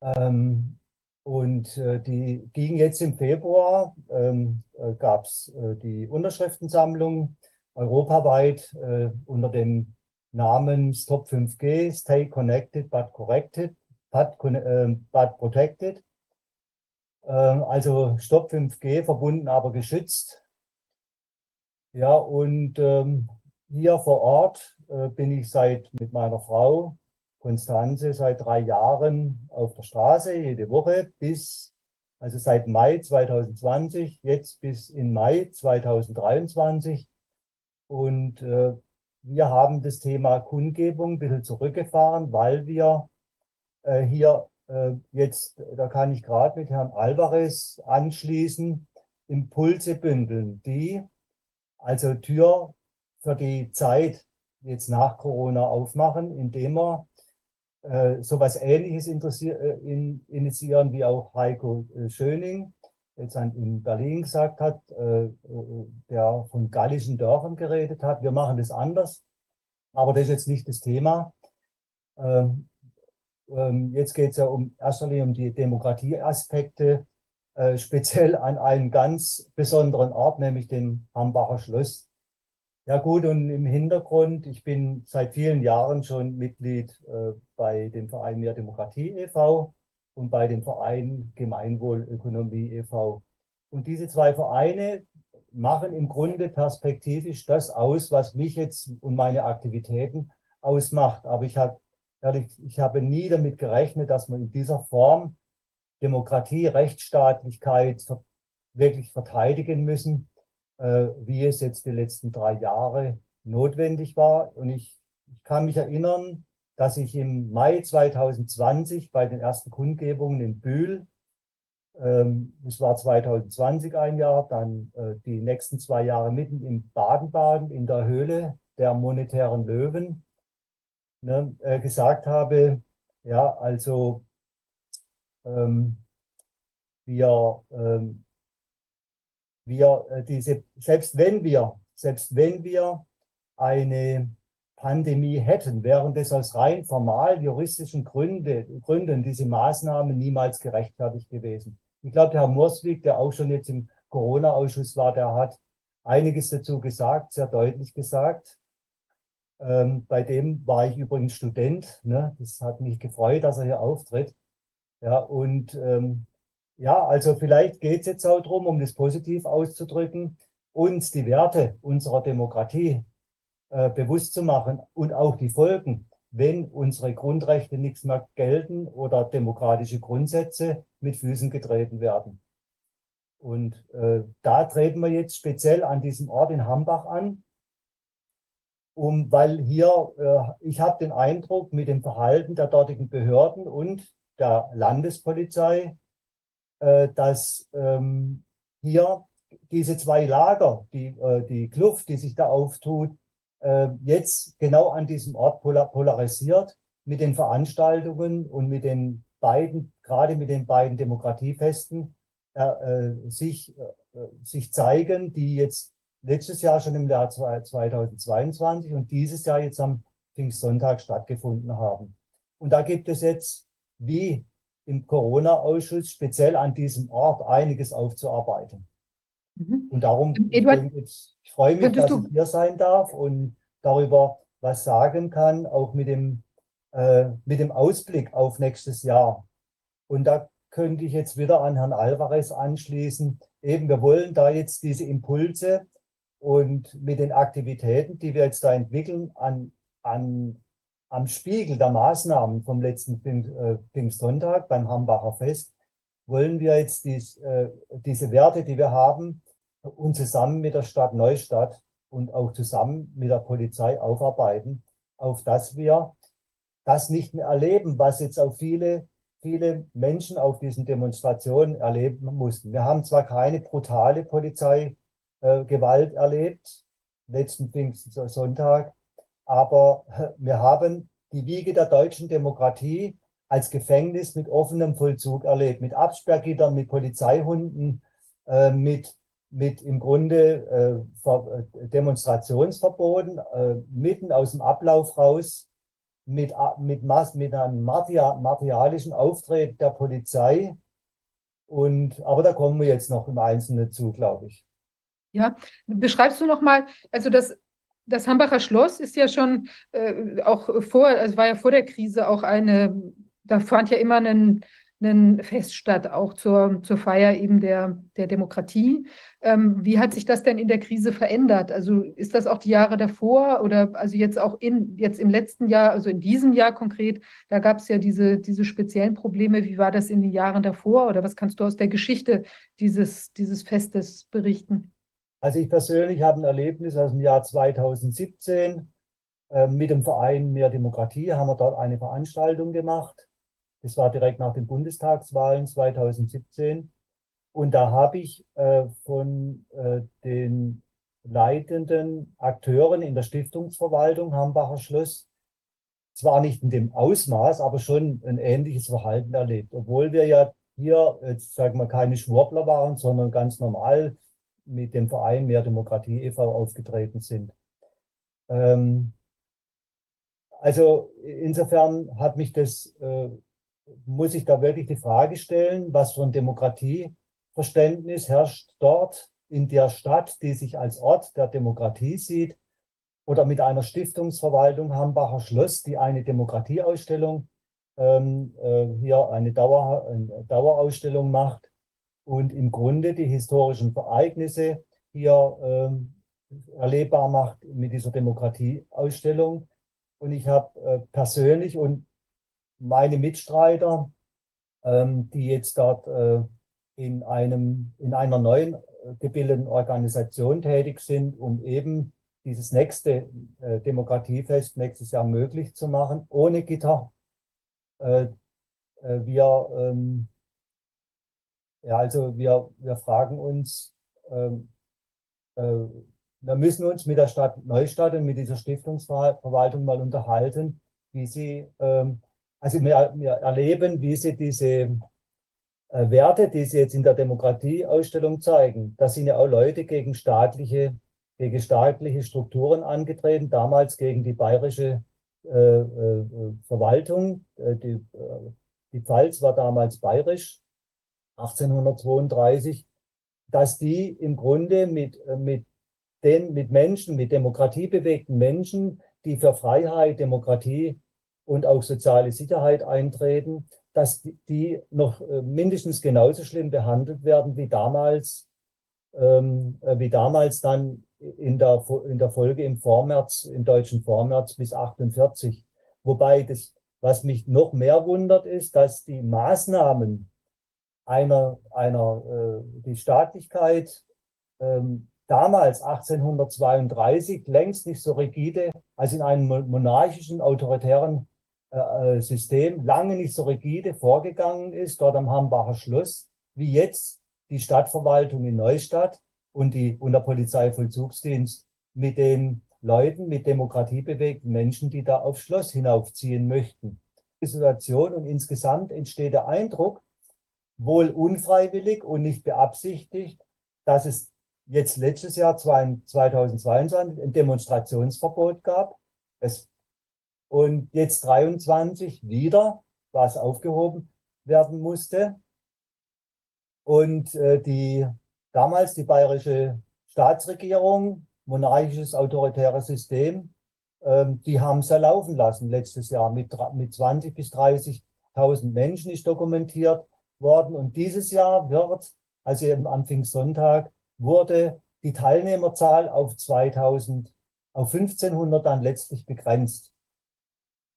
Ähm, und äh, die ging jetzt im Februar, ähm, äh, gab es die Unterschriftensammlung europaweit unter dem Namen Stop 5G, Stay Connected but Corrected, but, äh, but Protected. Ähm, also Stop 5G verbunden, aber geschützt. Ja, und ähm, hier vor Ort äh, bin ich seit mit meiner Frau Konstanze seit drei Jahren auf der Straße, jede Woche bis, also seit Mai 2020, jetzt bis in Mai 2023. Und äh, wir haben das Thema Kundgebung ein bisschen zurückgefahren, weil wir äh, hier äh, jetzt, da kann ich gerade mit Herrn Alvarez anschließen, Impulse bündeln, die also Tür für die Zeit jetzt nach Corona aufmachen, indem wir äh, sowas Ähnliches äh, in, initiieren, wie auch Heiko Schöning jetzt in Berlin gesagt hat, äh, äh, der von gallischen Dörfern geredet hat. Wir machen das anders, aber das ist jetzt nicht das Thema. Ähm, ähm, jetzt geht es ja um erster um die Demokratieaspekte äh, speziell an einen ganz besonderen Ort, nämlich dem Hambacher Schloss. Ja gut, und im Hintergrund, ich bin seit vielen Jahren schon Mitglied bei dem Verein Mehr Demokratie e.V. und bei dem Verein Gemeinwohlökonomie e.V. Und diese zwei Vereine machen im Grunde perspektivisch das aus, was mich jetzt und meine Aktivitäten ausmacht. Aber ich, hab, ich habe nie damit gerechnet, dass man in dieser Form Demokratie, Rechtsstaatlichkeit wirklich verteidigen müssen, äh, wie es jetzt die letzten drei Jahre notwendig war. Und ich, ich kann mich erinnern, dass ich im Mai 2020 bei den ersten Kundgebungen in Bühl, ähm, es war 2020 ein Jahr, dann äh, die nächsten zwei Jahre mitten im Baden-Baden in der Höhle der monetären Löwen, ne, äh, gesagt habe, ja, also ähm, wir, ähm, wir äh, diese, selbst wenn wir, selbst wenn wir eine Pandemie hätten, wären das aus rein formal juristischen Gründe, Gründen diese Maßnahmen niemals gerechtfertigt gewesen. Ich glaube, der Herr Morswig, der auch schon jetzt im Corona-Ausschuss war, der hat einiges dazu gesagt, sehr deutlich gesagt. Ähm, bei dem war ich übrigens Student. Ne? Das hat mich gefreut, dass er hier auftritt. Ja, und ähm, ja, also vielleicht geht es jetzt auch darum, um das positiv auszudrücken, uns die Werte unserer Demokratie äh, bewusst zu machen und auch die Folgen. wenn unsere Grundrechte nichts mehr gelten oder demokratische Grundsätze mit Füßen getreten werden. Und äh, da treten wir jetzt speziell an diesem Ort in Hambach an, um, weil hier, äh, ich habe den Eindruck, mit dem Verhalten der dortigen Behörden und der Landespolizei, äh, dass ähm, hier diese zwei Lager, die, äh, die Kluft, die sich da auftut, jetzt genau an diesem Ort polar polarisiert mit den Veranstaltungen und mit den beiden, gerade mit den beiden Demokratiefesten, äh, äh sich, äh, sich zeigen, die jetzt letztes Jahr schon im Jahr 2022 und dieses Jahr jetzt am Pfingstsonntag stattgefunden haben. Und da gibt es jetzt, wie im Corona-Ausschuss, speziell an diesem Ort einiges aufzuarbeiten. Mhm. Und darum, Eduard, ich, ich freue mich, dass ich hier sein darf und darüber was sagen kann, auch mit dem, äh, mit dem Ausblick auf nächstes Jahr. Und da könnte ich jetzt wieder an Herrn Alvarez anschließen. Eben, wir wollen da jetzt diese Impulse und mit den Aktivitäten, die wir jetzt da entwickeln, an, an, am Spiegel der Maßnahmen vom letzten äh, Pfingstsonntag beim Hambacher Fest, wollen wir jetzt dies, äh, diese Werte, die wir haben, und zusammen mit der Stadt Neustadt und auch zusammen mit der Polizei aufarbeiten, auf dass wir das nicht mehr erleben, was jetzt auch viele, viele Menschen auf diesen Demonstrationen erleben mussten. Wir haben zwar keine brutale Polizei äh, erlebt, letzten Pfingstsonntag. Aber wir haben die Wiege der deutschen Demokratie als Gefängnis mit offenem Vollzug erlebt, mit Absperrgittern, mit Polizeihunden, äh, mit, mit im Grunde äh, äh Demonstrationsverboten, äh, mitten aus dem Ablauf raus, mit, mit, mit einem materialischen Auftreten der Polizei. Und, aber da kommen wir jetzt noch im Einzelnen zu, glaube ich. Ja, beschreibst du noch mal, also das, das Hambacher Schloss ist ja schon äh, auch vor, also war ja vor der Krise auch eine, da fand ja immer ein, ein Fest statt, auch zur, zur Feier eben der, der Demokratie. Ähm, wie hat sich das denn in der Krise verändert? Also ist das auch die Jahre davor oder also jetzt auch in, jetzt im letzten Jahr, also in diesem Jahr konkret, da gab es ja diese, diese speziellen Probleme. Wie war das in den Jahren davor oder was kannst du aus der Geschichte dieses, dieses Festes berichten? Also ich persönlich habe ein Erlebnis aus dem Jahr 2017 äh, mit dem Verein Mehr Demokratie, haben wir dort eine Veranstaltung gemacht. Das war direkt nach den Bundestagswahlen 2017. Und da habe ich äh, von äh, den leitenden Akteuren in der Stiftungsverwaltung Hambacher Schloss zwar nicht in dem Ausmaß, aber schon ein ähnliches Verhalten erlebt. Obwohl wir ja hier, jetzt sagen wir, keine Schwurbler waren, sondern ganz normal mit dem Verein Mehr Demokratie e.V. aufgetreten sind. Ähm, also insofern hat mich das, äh, muss ich da wirklich die Frage stellen, was für ein Demokratieverständnis herrscht dort in der Stadt, die sich als Ort der Demokratie sieht, oder mit einer Stiftungsverwaltung Hambacher Schloss, die eine Demokratieausstellung ähm, äh, hier eine, Dauer, eine Dauerausstellung macht und im Grunde die historischen Ereignisse hier ähm, erlebbar macht mit dieser Demokratieausstellung. Und ich habe äh, persönlich und meine Mitstreiter, ähm, die jetzt dort äh, in, einem, in einer neuen äh, gebildeten Organisation tätig sind, um eben dieses nächste äh, Demokratiefest nächstes Jahr möglich zu machen, ohne Gitter. Äh, äh, wir ähm, ja, also wir, wir fragen uns, ähm, äh, wir müssen uns mit der Stadt Neustadt und mit dieser Stiftungsverwaltung mal unterhalten, wie sie, ähm, also wir, wir erleben, wie sie diese äh, Werte, die sie jetzt in der Demokratieausstellung zeigen, da sind ja auch Leute gegen staatliche, gegen staatliche Strukturen angetreten, damals gegen die bayerische äh, äh, Verwaltung. Äh, die, äh, die Pfalz war damals bayerisch 1832, dass die im Grunde mit, äh, mit, den, mit Menschen, mit demokratiebewegten Menschen, die für Freiheit, Demokratie und auch soziale Sicherheit eintreten, dass die noch äh, mindestens genauso schlimm behandelt werden wie damals, ähm, äh, wie damals dann in der, Folge im Vormärz, im deutschen Vormärz bis 48. Wobei das, was mich noch mehr wundert, ist, dass die Maßnahmen einer, einer äh, die Staatlichkeit ähm, damals 1832 längst nicht so rigide als in einem monarchischen, autoritären äh, äh, System lange nicht so rigide vorgegangen ist, dort am Hambacher Schloss, wie jetzt die Stadtverwaltung in Neustadt und, die, und der Polizeivollzugsdienst mit den Leuten, mit demokratiebewegten Menschen, die da aufs Schloss hinaufziehen möchten. Die Situation und insgesamt entsteht der Eindruck, wohl unfreiwillig und nicht beabsichtigt, dass es jetzt letztes Jahr 2022 ein Demonstrationsverbot gab. Es, und jetzt 23 wieder, was aufgehoben werden musste. Und äh, die damals die bayerische Staatsregierung, monarchisches autoritäres System, ähm, die haben es ja laufen lassen letztes Jahr mit, mit 20 bis 30.000 Menschen ist dokumentiert worden. Und dieses Jahr wird, also eben am Pfingstsonntag, wurde die Teilnehmerzahl auf 2000, auf 1500 dann letztlich begrenzt.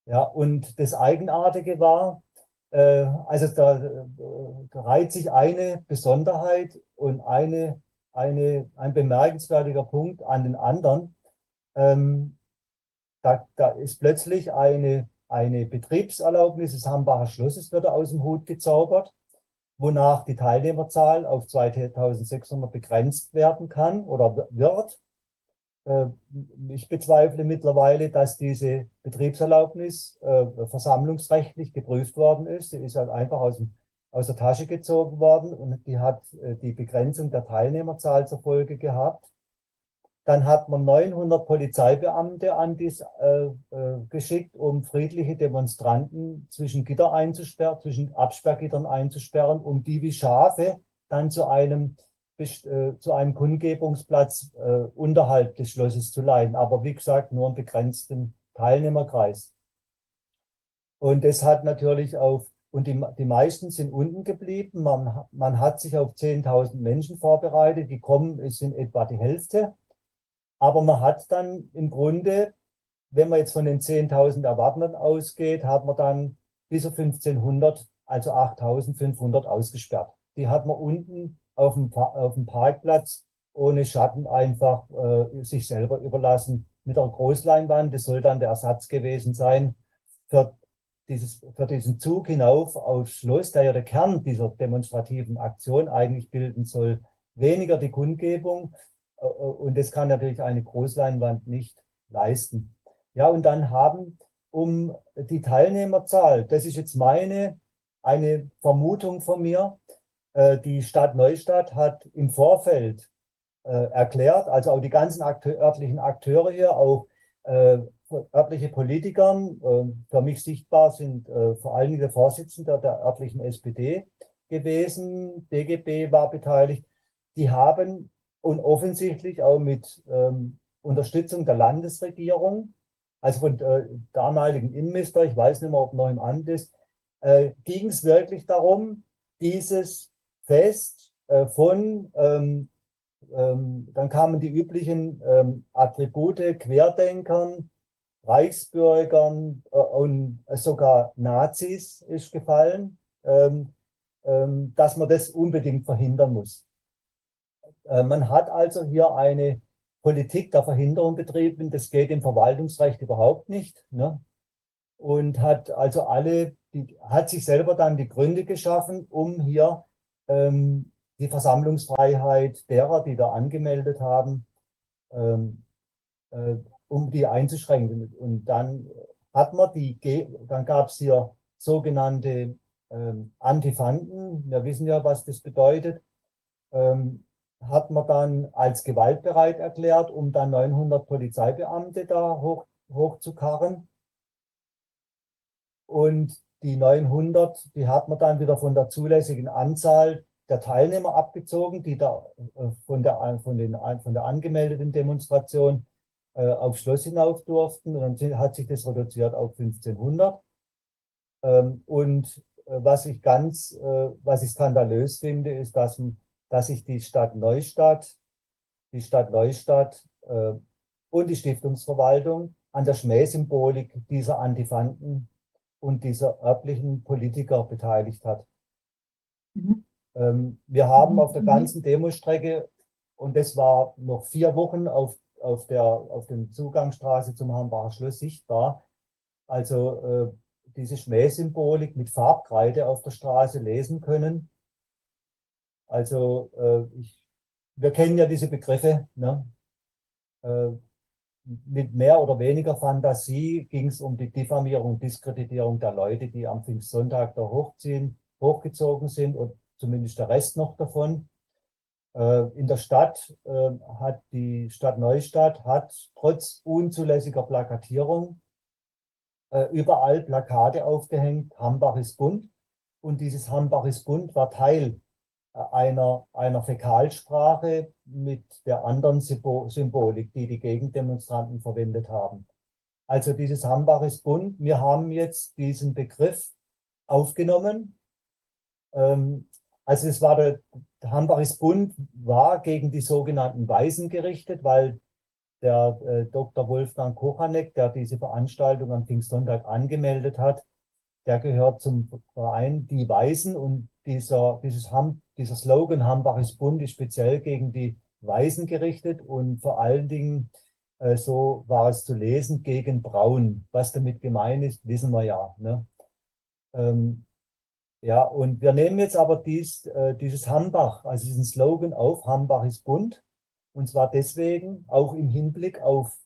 Ja, und das Eigenartige war, äh, also da, da reiht sich eine Besonderheit und eine, eine, ein bemerkenswerter Punkt an den anderen. Ähm, da, da ist plötzlich eine, eine Betriebserlaubnis des Hambacher Schlosses wird aus dem Hut gezaubert wonach die Teilnehmerzahl auf 2600 begrenzt werden kann oder wird. Äh, ich bezweifle mittlerweile, dass diese Betriebserlaubnis äh, versammlungsrechtlich geprüft worden ist. Sie ist halt einfach aus, dem, aus der Tasche gezogen worden und die hat äh, die Begrenzung der Teilnehmerzahl zur Folge gehabt. Dann hat man 900 Polizeibeamte an dies äh, geschickt, um friedliche Demonstranten zwischen Gitter einzusperren, zwischen Absperrgittern einzusperren, um die wie Schafe dann zu einem, äh, zu einem Kundgebungsplatz äh, unterhalb des Schlosses zu leiten. Aber wie gesagt, nur einen begrenzten Teilnehmerkreis. Und das hat natürlich auf, und die, die meisten sind unten geblieben. Man, man hat sich auf 10.000 Menschen vorbereitet. Die kommen, es sind etwa die Hälfte. Aber man hat dann im Grunde, wenn man jetzt von den 10.000 Erwartenden ausgeht, hat man dann bis auf 1500, also 8.500 ausgesperrt. Die hat man unten auf dem, auf dem Parkplatz ohne Schatten einfach äh, sich selber überlassen mit einer Großleinwand. Das soll dann der Ersatz gewesen sein für, dieses, für diesen Zug hinauf aufs Schloss, der ja der Kern dieser demonstrativen Aktion eigentlich bilden soll. Weniger die Kundgebung, äh, und das kann natürlich eine Großleinwand nicht leisten. Ja, und dann haben um die Teilnehmerzahl, das ist jetzt meine, eine Vermutung von mir, äh, die Stadt Neustadt hat im Vorfeld äh, erklärt, also auch die ganzen Akte örtlichen Akteure hier, auch örtliche Politiker, für mich sichtbar sind vor allem der Vorsitzende der örtlichen SPD gewesen, DGB war beteiligt, die haben und offensichtlich auch mit ähm, Unterstützung der Landesregierung, also von äh, damaligen Innenminister, ich weiß nicht mehr, ob noch im Amt ist, äh, ging es wirklich darum, dieses Fest äh, von, ähm, ähm, dann kamen die üblichen ähm, Attribute, Querdenkern, Reichsbürgern äh, und sogar Nazis ist gefallen, ähm, ähm, dass man das unbedingt verhindern muss. Äh, man hat also hier eine Politik der Verhinderung betrieben. Das geht im Verwaltungsrecht überhaupt nicht. Ne? Und hat also alle, die, hat sich selber dann die Gründe geschaffen, um hier ähm, die Versammlungsfreiheit derer, die da angemeldet haben, ähm, äh, um die einzuschränken. Und dann hat man die, dann gab es hier sogenannte ähm, Antifanten. Wir wissen ja, was das bedeutet. Ähm, hat man dann als gewaltbereit erklärt, um dann 900 Polizeibeamte da hoch, hochzukarren. Und die 900, die hat man dann wieder von der zulässigen Anzahl der Teilnehmer abgezogen, die da äh, von der, von den, von der angemeldeten Demonstration äh, aufs Schloss hinauf durften. Und dann hat sich das reduziert auf 1500. Ähm, und äh, was ich ganz, äh, was ich skandalös finde, ist, dass dass sich die Stadt Neustadt, die Stadt Neustadt äh, und die Stiftungsverwaltung an der Schmähsymbolik dieser Antifanten und dieser örtlichen Politiker beteiligt hat. Mhm. Ähm, wir haben auf der Mhm. ganzen Demostrecke, und das war noch vier Wochen auf, auf der auf dem Zugangsstraße zum Hambacher Schloss sichtbar, also äh, diese Schmähsymbolik mit Farbkreide auf der Straße lesen können. Also äh, ich, wir kennen ja diese Begriffe. Ne? Äh, mit mehr oder weniger Fantasie ging es um die Diffamierung, Diskreditierung der Leute, die am Pfingstsonntag da hochziehen, hochgezogen sind und zumindest der Rest noch davon. Äh, in der Stadt äh, hat die Stadt Neustadt hat trotz unzulässiger Plakatierung äh, überall Plakate aufgehängt, Hambach ist bunt. Und dieses Hambach ist bunt war Teil einer, einer Fäkalsprache mit der anderen Symbol Symbolik, die die Gegendemonstranten verwendet haben. Also dieses Hambach ist bunt. Wir haben jetzt diesen Begriff aufgenommen. Ähm, also es war der, der Hambach ist bunt war gegen die sogenannten Weisen gerichtet, weil der äh, Dr. Wolfgang Kochanek, der diese Veranstaltung am Pfingstsonntag angemeldet hat, der gehört zum Verein Die Weisen und dieser, dieses Ham, dieser Slogan Hambach ist bunt ist speziell gegen die Weisen gerichtet und vor allen Dingen, äh, so war es zu lesen, gegen Braun. Was damit gemeint ist, wissen wir ja. Ne? Ähm, ja, und wir nehmen jetzt aber dies, äh, dieses Hambach, also diesen Slogan auf, Hambach ist bunt. Und zwar deswegen auch im Hinblick auf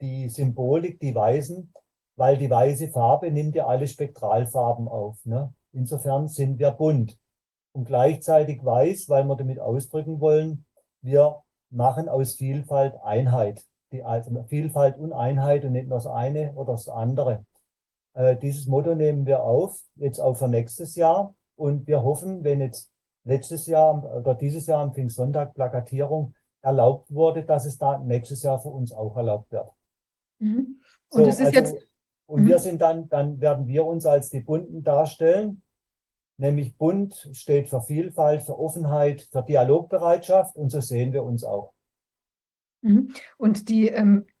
die Symbolik, die Weißen, weil die weiße Farbe nimmt ja alle Spektralfarben auf. Ne? Insofern sind wir bunt. Und gleichzeitig weiß, weil wir damit ausdrücken wollen, wir machen aus Vielfalt Einheit. Die also Vielfalt und Einheit und nicht nur das eine oder das andere. Äh, dieses Motto nehmen wir auf, jetzt auch für nächstes Jahr. Und wir hoffen, wenn jetzt letztes Jahr oder dieses Jahr am Pfingstsonntag Plakatierung erlaubt wurde, dass es da nächstes Jahr für uns auch erlaubt wird. Mhm. Und ist also, Und wir Mhm. sind dann, dann werden wir uns als die Bunten darstellen. Nämlich bunt steht für Vielfalt, für Offenheit, für Dialogbereitschaft und so sehen wir uns auch. Mhm. Und die, ähm,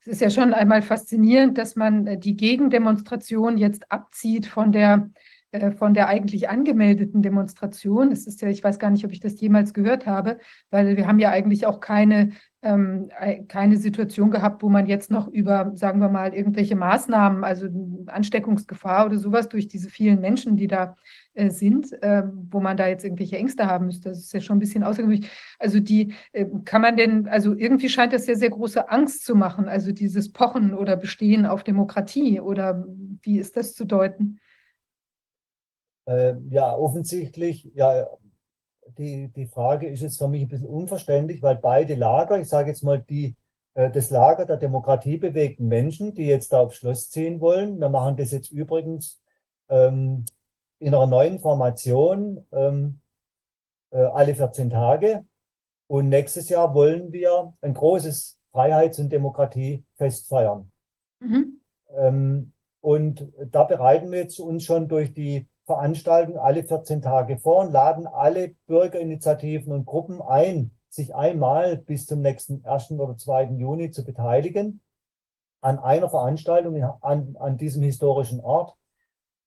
es ist ja schon einmal faszinierend, dass man äh, die Gegendemonstration jetzt abzieht von der, äh, von der eigentlich angemeldeten Demonstration. Es ist ja, ich weiß gar nicht, ob ich das jemals gehört habe, weil wir haben ja eigentlich auch keine, ähm, äh, keine Situation gehabt, wo man jetzt noch über, sagen wir mal, irgendwelche Maßnahmen, also Ansteckungsgefahr oder sowas durch diese vielen Menschen, die da äh, sind, äh, wo man da jetzt irgendwelche Ängste haben müsste. Das ist ja schon ein bisschen außergewöhnlich. Also die äh, kann man denn, also irgendwie scheint das sehr, sehr große Angst zu machen, also dieses Pochen oder Bestehen auf Demokratie oder wie ist das zu deuten? Äh, ja, offensichtlich, ja, die, die Frage ist jetzt für mich ein bisschen unverständlich, weil beide Lager, ich sage jetzt mal die, äh, das Lager der demokratiebewegten Menschen, die jetzt da aufs Schloss ziehen wollen, wir machen das jetzt übrigens ähm, in einer neuen Formation ähm, äh, alle 14 Tage. Und nächstes Jahr wollen wir ein großes Freiheits- und Demokratiefest feiern. Mhm. Ähm, und da bereiten wir jetzt uns schon durch die Veranstaltung alle 14 Tage vor und laden alle Bürgerinitiativen und Gruppen ein, sich einmal bis zum nächsten 1. oder 2. Juni zu beteiligen an einer Veranstaltung an, an diesem historischen Ort,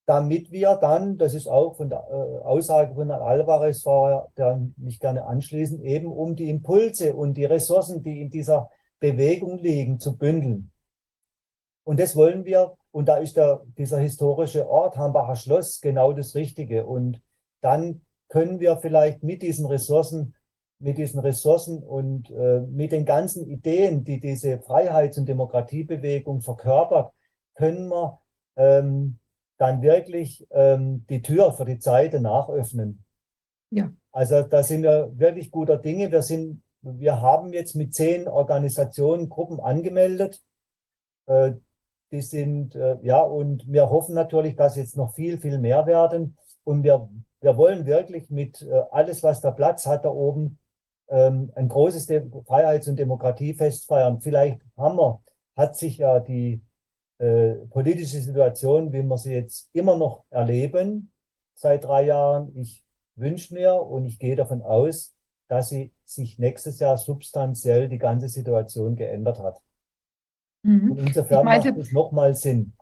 damit wir dann, das ist auch von der äh, Aussage von Herrn Alvarez, war, der mich gerne anschließen, eben um die Impulse und die Ressourcen, die in dieser Bewegung liegen, zu bündeln. Und das wollen wir, und da ist der, dieser historische Ort Hambacher Schloss genau das Richtige. Und dann können wir vielleicht mit diesen Ressourcen, mit diesen Ressourcen und äh, mit den ganzen Ideen, die diese Freiheits- und Demokratiebewegung verkörpert, können wir ähm, dann wirklich ähm, die Tür für die Zeit danach öffnen. Ja. Also da sind wir wirklich guter Dinge. Wir sind, wir haben jetzt mit zehn Organisationen, Gruppen angemeldet. Äh, die sind, äh, ja, und wir hoffen natürlich, dass jetzt noch viel, viel mehr werden. Und wir, wir wollen wirklich mit äh, alles, was der Platz hat da oben, ähm, ein großes De Freiheits- und Demokratiefest feiern. Vielleicht haben wir, hat sich ja die äh, politische Situation, wie wir sie jetzt immer noch erleben, seit drei Jahren. Ich wünsche mir und ich gehe davon aus, dass sie sich nächstes Jahr substanziell die ganze Situation geändert hat. Mhm. Und insofern Ich meinte- macht es nochmal Sinn,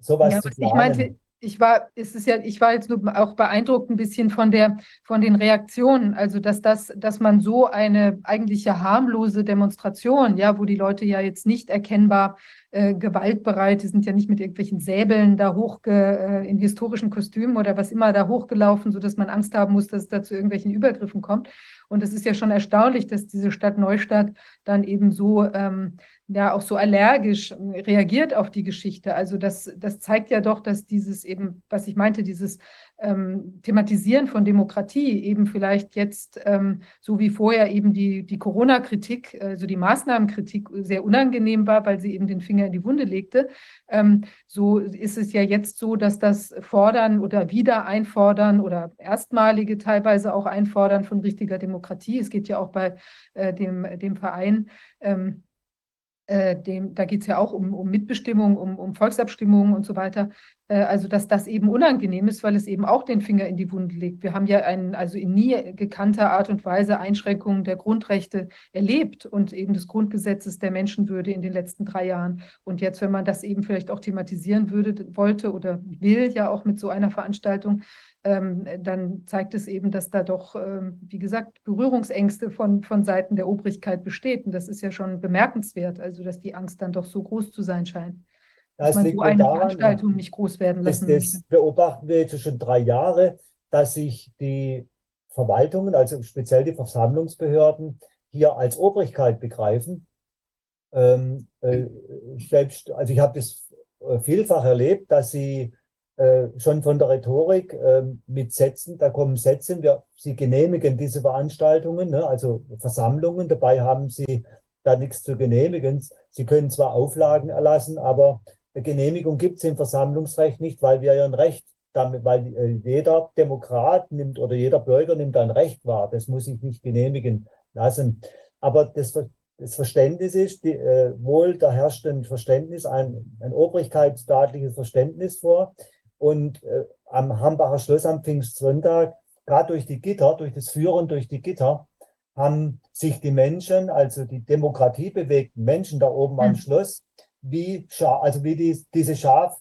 sowas Ja, zu planen. ich meinte, ich war, es ist ja, ich war jetzt nur auch beeindruckt ein bisschen von der, von den Reaktionen. Also, dass das, dass man so eine eigentlich ja harmlose Demonstration, ja, wo die Leute ja jetzt nicht erkennbar äh, gewaltbereit, die sind ja nicht mit irgendwelchen Säbeln da hochge, äh, in historischen Kostümen oder was immer da hochgelaufen, sodass man Angst haben muss, dass es da zu irgendwelchen Übergriffen kommt. Und es ist ja schon erstaunlich, dass diese Stadt Neustadt dann eben so ähm, ja auch so allergisch äh, reagiert auf die Geschichte. Also das, das zeigt ja doch, dass dieses eben, was ich meinte, dieses ähm, Thematisieren von Demokratie eben vielleicht jetzt, ähm, so wie vorher eben die, die Corona-Kritik, also die Maßnahmenkritik sehr unangenehm war, weil sie eben den Finger in die Wunde legte. Ähm, so ist es ja jetzt so, dass das Fordern oder wieder einfordern oder erstmalige teilweise auch einfordern von richtiger Demokratie. Es geht ja auch bei äh, dem, dem Verein ähm, äh, dem, da geht es ja auch um, um Mitbestimmung, um, um Volksabstimmungen und so weiter. Äh, also, dass das eben unangenehm ist, weil es eben auch den Finger in die Wunde legt. Wir haben ja einen, also in nie gekannter Art und Weise Einschränkungen der Grundrechte erlebt und eben des Grundgesetzes der Menschenwürde in den letzten drei Jahren. Und jetzt, wenn man das eben vielleicht auch thematisieren würde, wollte oder will, ja auch mit so einer Veranstaltung, ähm, dann zeigt es eben, dass da doch, ähm, wie gesagt, Berührungsängste von, von Seiten der Obrigkeit besteht. Und das ist ja schon bemerkenswert, also dass die Angst dann doch so groß zu sein scheint. Dass Das man liegt so eine daran, Veranstaltung nicht groß werden Das, lassen möchte. das beobachten wir jetzt schon drei Jahre, dass sich die Verwaltungen, also speziell die Versammlungsbehörden, hier als Obrigkeit begreifen. Ähm, äh, selbst, also ich habe das äh, vielfach erlebt, dass sie äh, schon von der Rhetorik äh, mit Sätzen, da kommen Sätze, wir, sie genehmigen diese Veranstaltungen, ne, also Versammlungen, dabei haben sie da nichts zu genehmigen. Sie können zwar Auflagen erlassen, aber eine Genehmigung gibt es im Versammlungsrecht nicht, weil wir ja ein Recht damit, weil äh, jeder Demokrat nimmt oder jeder Bürger nimmt ein Recht wahr. Das muss ich nicht genehmigen lassen. Aber das, das Verständnis ist, die, äh, wohl da herrscht ein Verständnis, ein, ein obrigkeitsstaatliches Verständnis vor. Und äh, am Hambacher Schloss am Pfingstsonntag, gerade durch die Gitter, durch das Führen durch die Gitter, haben sich die Menschen, also die demokratiebewegten Menschen da oben am Mhm. Schloss, wie, Scha also wie die, diese Schaf,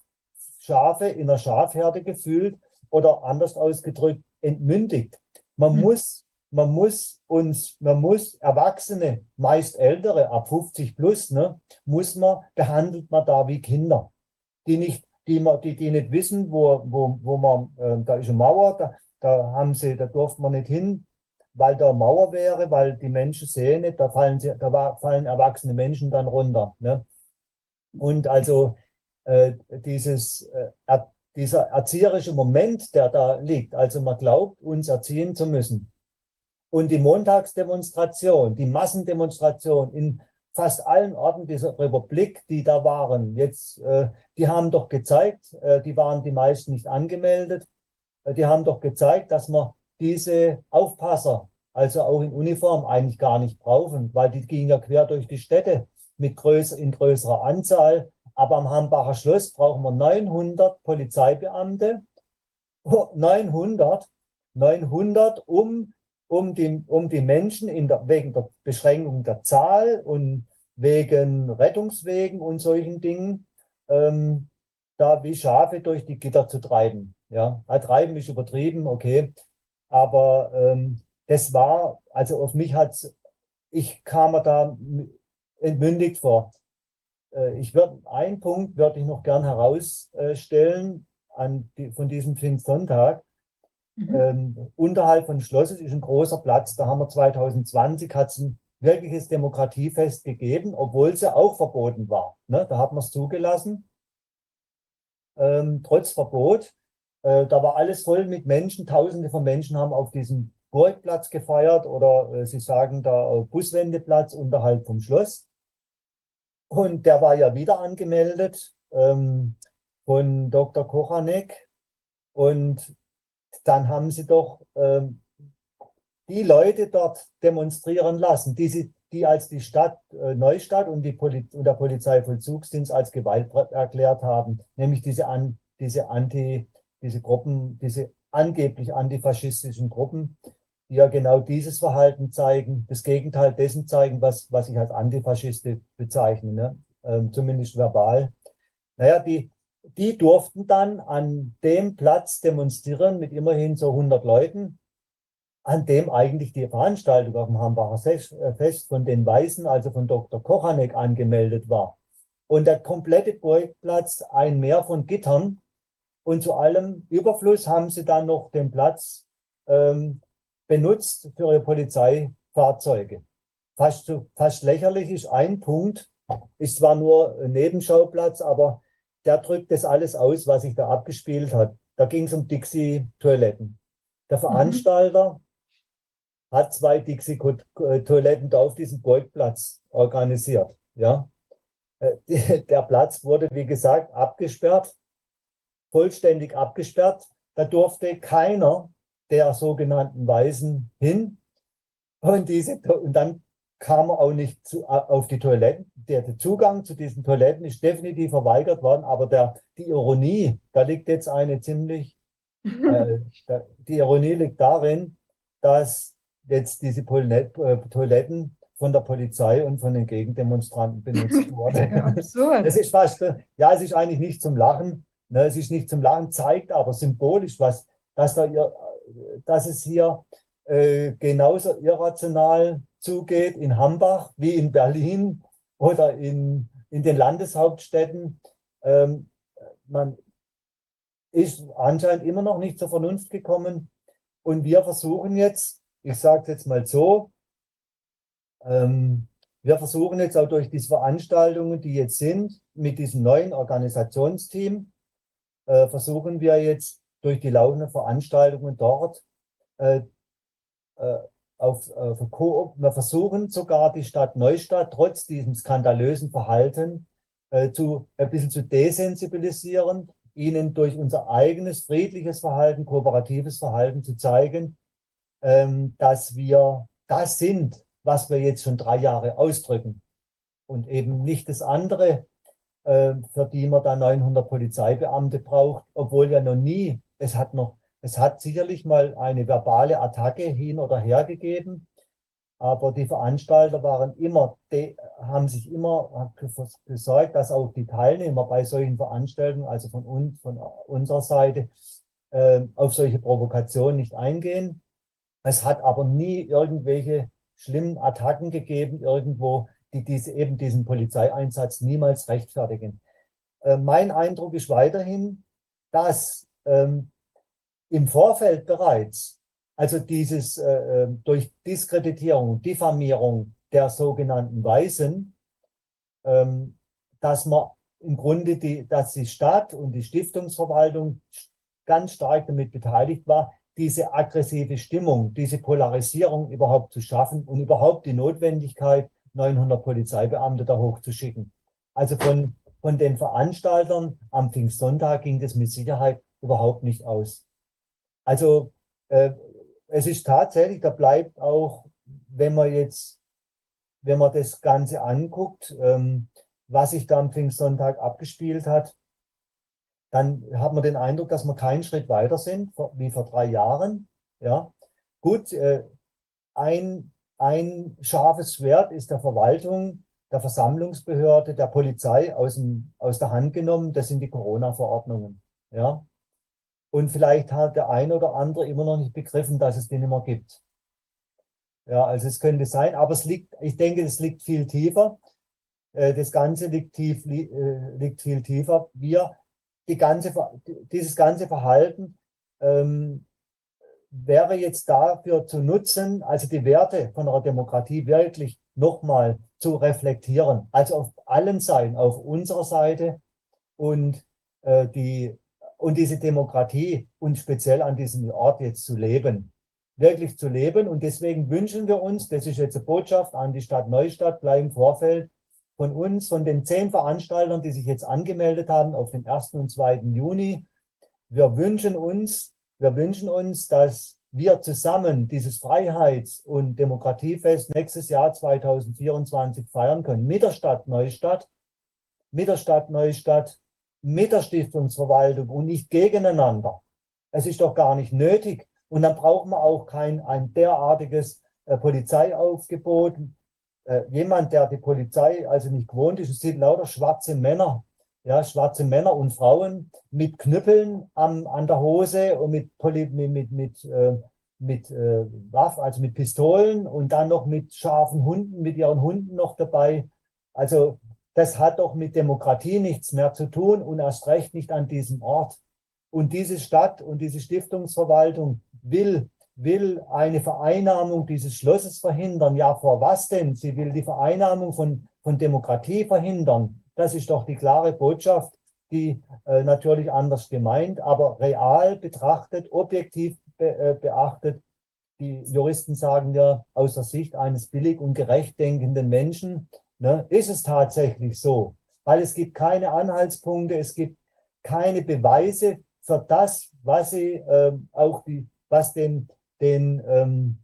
Schafe in der Schafherde gefühlt oder anders ausgedrückt entmündigt. Man Mhm. muss, man muss uns, man muss Erwachsene, meist Ältere, ab 50 plus, ne, muss man, behandelt man da wie Kinder, die nicht, die, man, die, die nicht wissen, wo, wo, wo man, äh, da ist eine Mauer, da, da haben sie, da durfte man nicht hin, weil da eine Mauer wäre, weil die Menschen sehen nicht, da fallen sie, da fallen erwachsene Menschen dann runter. Ne? Und also äh, dieses, äh, er, dieser erzieherische Moment, der da liegt, also man glaubt, uns erziehen zu müssen. Und die Montagsdemonstration, die Massendemonstration in fast allen Orten dieser Republik, die da waren, jetzt, äh, die haben doch gezeigt, äh, die waren die meisten nicht angemeldet, äh, die haben doch gezeigt, dass man diese Aufpasser, also auch in Uniform, eigentlich gar nicht brauchen, weil die gingen ja quer durch die Städte mit größer, in größerer Anzahl. Aber am Hambacher Schloss brauchen wir 900 Polizeibeamte, Oh, 900, 900, um, um, die, um die Menschen der, wegen der Beschränkung der Zahl und wegen Rettungswegen und solchen Dingen, ähm, da wie Schafe durch die Gitter zu treiben. Ja, Ah, treiben ist übertrieben, okay. Aber ähm, das war, also auf mich hat ich kam mir da entmündigt vor. Äh, Ich würde, einen Punkt würde ich noch gern herausstellen an die, von diesem Pfingstsonntag. Mhm. Ähm, unterhalb von Schlosses ist ein großer Platz. Da haben wir 2020 hat es ein wirkliches Demokratiefest gegeben, obwohl sie auch verboten war. Ne? Da hat man es zugelassen. Ähm, trotz Verbot. Äh, da war alles voll mit Menschen. Tausende von Menschen haben auf diesem Burgplatz gefeiert oder äh, sie sagen da äh, Buswendeplatz unterhalb vom Schloss. Und der war ja wieder angemeldet ähm, von Dr. Kochanek. Und dann haben sie doch ähm, die Leute dort demonstrieren lassen, die, sie, die als die Stadt äh, Neustadt und, die Poli und der Polizeivollzugsdienst als Gewalt erklärt haben, nämlich diese, an, diese Anti, diese Gruppen, diese angeblich antifaschistischen Gruppen, die ja genau dieses Verhalten zeigen, das Gegenteil dessen zeigen, was, was ich als Antifaschistisch bezeichne. Ne? ähm, zumindest verbal. Naja, die, die durften dann an dem Platz demonstrieren mit immerhin so 100 Leuten, an dem eigentlich die Veranstaltung auf dem Hambacher äh, Fest von den Weißen, also von Dr. Kochanek, angemeldet war. Und der komplette Burgplatz ein Meer von Gittern. Und zu allem Überfluss haben sie dann noch den Platz ähm, benutzt für ihre Polizeifahrzeuge. Fast, fast lächerlich ist ein Punkt, ist zwar nur ein Nebenschauplatz, aber der drückt das alles aus, was sich da abgespielt hat. Da ging es um Dixie-Toiletten. Der mhm. Veranstalter mhm. hat zwei Dixie-Toiletten da auf diesem Golfplatz organisiert. Ja. Äh, der Platz wurde, wie gesagt, abgesperrt, vollständig abgesperrt. Da durfte keiner der sogenannten Weisen hin. Und, diese, und dann kam er auch nicht zu, auf die Toiletten. Der, der, Zugang zu diesen Toiletten ist definitiv verweigert worden, aber der, die Ironie, da liegt jetzt eine ziemlich, äh, die Ironie liegt darin, dass jetzt diese äh, Toiletten von der Polizei und von den Gegendemonstranten benutzt wurden. Absurd. Das ist fast, ja, es ist eigentlich nicht zum Lachen, ne, es ist nicht zum Lachen, zeigt aber symbolisch was, dass, da, dass es hier äh, genauso irrational zugeht in Hambach wie in Berlin oder in, in den Landeshauptstädten. Ähm, man ist anscheinend immer noch nicht zur Vernunft gekommen. Und wir versuchen jetzt, ich sage es jetzt mal so, ähm, wir versuchen jetzt auch durch diese Veranstaltungen, die jetzt sind, mit diesem neuen Organisationsteam, äh, versuchen wir jetzt durch die laufenden Veranstaltungen dort äh, auf, auf wir versuchen sogar die Stadt Neustadt trotz diesem skandalösen Verhalten äh, zu, ein bisschen zu desensibilisieren, ihnen durch unser eigenes friedliches Verhalten, kooperatives Verhalten zu zeigen, ähm, dass wir das sind, was wir jetzt schon drei Jahre ausdrücken. Und eben nicht das andere, äh, für die man da 900 Polizeibeamte braucht, obwohl ja noch nie, es hat noch es hat sicherlich mal eine verbale Attacke hin oder her gegeben, aber die Veranstalter waren immer, haben sich immer gesorgt, dass auch die Teilnehmer bei solchen Veranstaltungen, also von uns, von unserer Seite, äh, auf solche Provokationen nicht eingehen. Es hat aber nie irgendwelche schlimmen Attacken gegeben, irgendwo, die diese, eben diesen Polizeieinsatz niemals rechtfertigen. Äh, mein Eindruck ist weiterhin, dass ähm, im Vorfeld bereits, also dieses äh, ähm, durch Diskreditierung, Diffamierung der sogenannten Weisen, ähm, dass man im Grunde die, dass die Stadt und die Stiftungsverwaltung ganz stark damit beteiligt war, diese aggressive Stimmung, diese Polarisierung überhaupt zu schaffen und überhaupt die Notwendigkeit, 900 Polizeibeamte da hochzuschicken. Also von, von den Veranstaltern am Pfingstsonntag ging das mit Sicherheit überhaupt nicht aus. Also äh, es ist tatsächlich, da bleibt auch, wenn man jetzt, wenn man das Ganze anguckt, ähm, was sich da am Pfingstsonntag abgespielt hat, dann hat man den Eindruck, dass wir keinen Schritt weiter sind wie vor drei Jahren. Ja, gut, äh, ein, ein scharfes Schwert ist der Verwaltung, der Versammlungsbehörde, der Polizei aus, dem, aus der Hand genommen. Das sind die Corona-Verordnungen. Ja, und vielleicht hat der eine oder andere immer noch nicht begriffen, dass es den immer gibt. Ja, also es könnte sein, aber es liegt, ich denke, es liegt viel tiefer. Äh, das Ganze liegt, tief, äh, liegt viel tiefer. Wir, die ganze, dieses ganze Verhalten ähm, wäre jetzt dafür zu nutzen, also die Werte von einer Demokratie wirklich nochmal zu reflektieren. Also auf allen Seiten, auf unserer Seite und äh, die und diese Demokratie und speziell an diesem Ort jetzt zu leben, wirklich zu leben. Und deswegen wünschen wir uns, das ist jetzt eine Botschaft an die Stadt Neustadt, gleich im Vorfeld, von uns, von den zehn Veranstaltern, die sich jetzt angemeldet haben auf den 1. und 2. Juni. Wir wünschen uns, wir wünschen uns, dass wir zusammen dieses Freiheits- und Demokratiefest nächstes Jahr 2024 feiern können mit der Stadt Neustadt, mit der Stadt Neustadt mit der Stiftungsverwaltung und nicht gegeneinander. Es ist doch gar nicht nötig. Und dann braucht man auch kein ein derartiges äh, Polizeiaufgebot äh, jemand, der die Polizei also nicht gewohnt ist, sieht lauter schwarze Männer, ja, schwarze Männer und Frauen mit Knüppeln am, an der Hose und mit, Poli mit, mit, mit, äh, mit äh, Waffen, also mit Pistolen und dann noch mit scharfen Hunden, mit ihren Hunden noch dabei. Also das hat doch mit Demokratie nichts mehr zu tun und erst recht nicht an diesem Ort. Und diese Stadt und diese Stiftungsverwaltung will, will eine Vereinnahmung dieses Schlosses verhindern. Ja, vor was denn? Sie will die Vereinnahmung von, von Demokratie verhindern. Das ist doch die klare Botschaft, die äh, natürlich anders gemeint, aber real betrachtet, objektiv be, äh, beachtet. Die Juristen sagen ja aus der Sicht eines billig und gerecht denkenden Menschen, ne, ist es tatsächlich so, weil es gibt keine Anhaltspunkte, es gibt keine Beweise für das, was sie äh, auch die, was den, den ähm,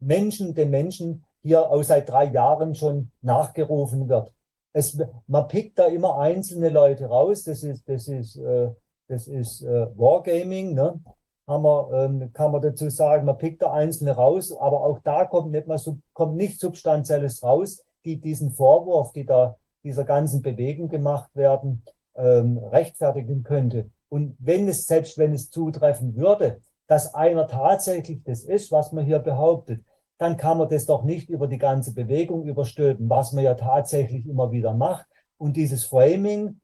Menschen, den Menschen hier auch seit drei Jahren schon nachgerufen wird. Es, man pickt da immer einzelne Leute raus, das ist, das ist, äh, das ist äh, Wargaming, ne? Haben wir, ähm, kann man dazu sagen, man pickt da einzelne raus, aber auch da kommt nicht, mal, kommt nicht Substanzielles raus die diesen Vorwurf, die da dieser ganzen Bewegung gemacht werden, ähm, rechtfertigen könnte. Und wenn es, selbst wenn es zutreffen würde, dass einer tatsächlich das ist, was man hier behauptet, dann kann man das doch nicht über die ganze Bewegung überstülpen, was man ja tatsächlich immer wieder macht. Und dieses Framing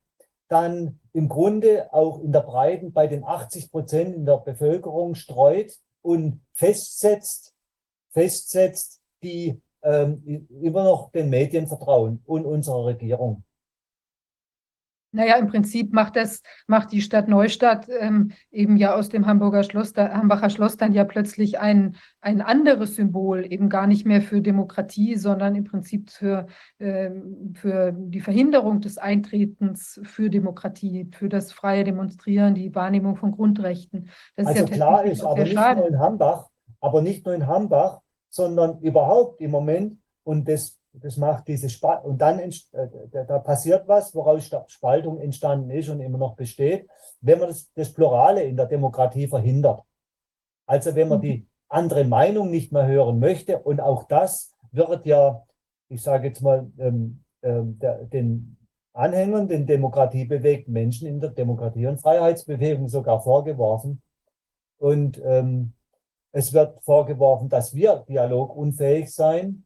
dann im Grunde auch in der Breiten bei den 80 Prozent in der Bevölkerung streut und festsetzt, festsetzt, die ähm, immer noch den Medien vertrauen und unserer Regierung. Naja, im Prinzip macht das, macht die Stadt Neustadt ähm, eben ja aus dem Hamburger Schloss, da, Hambacher Schloss dann ja plötzlich ein, ein anderes Symbol, eben gar nicht mehr für Demokratie, sondern im Prinzip für, ähm, für die Verhinderung des Eintretens für Demokratie, für das freie Demonstrieren, die Wahrnehmung von Grundrechten. Das also ist ja klar ist, aber nicht schade. nur in Hambach, aber nicht nur in Hambach, sondern überhaupt im Moment. Und das, das macht diese Spaltung. Und dann äh, da passiert was, woraus Spaltung entstanden ist und immer noch besteht, wenn man das, das Plurale in der Demokratie verhindert. Also wenn man die andere Meinung nicht mehr hören möchte. Und auch das wird ja, ich sage jetzt mal, ähm, ähm, der, den Anhängern, den demokratiebewegten Menschen in der Demokratie- und Freiheitsbewegung sogar vorgeworfen. Und ähm, es wird vorgeworfen, dass wir dialogunfähig seien.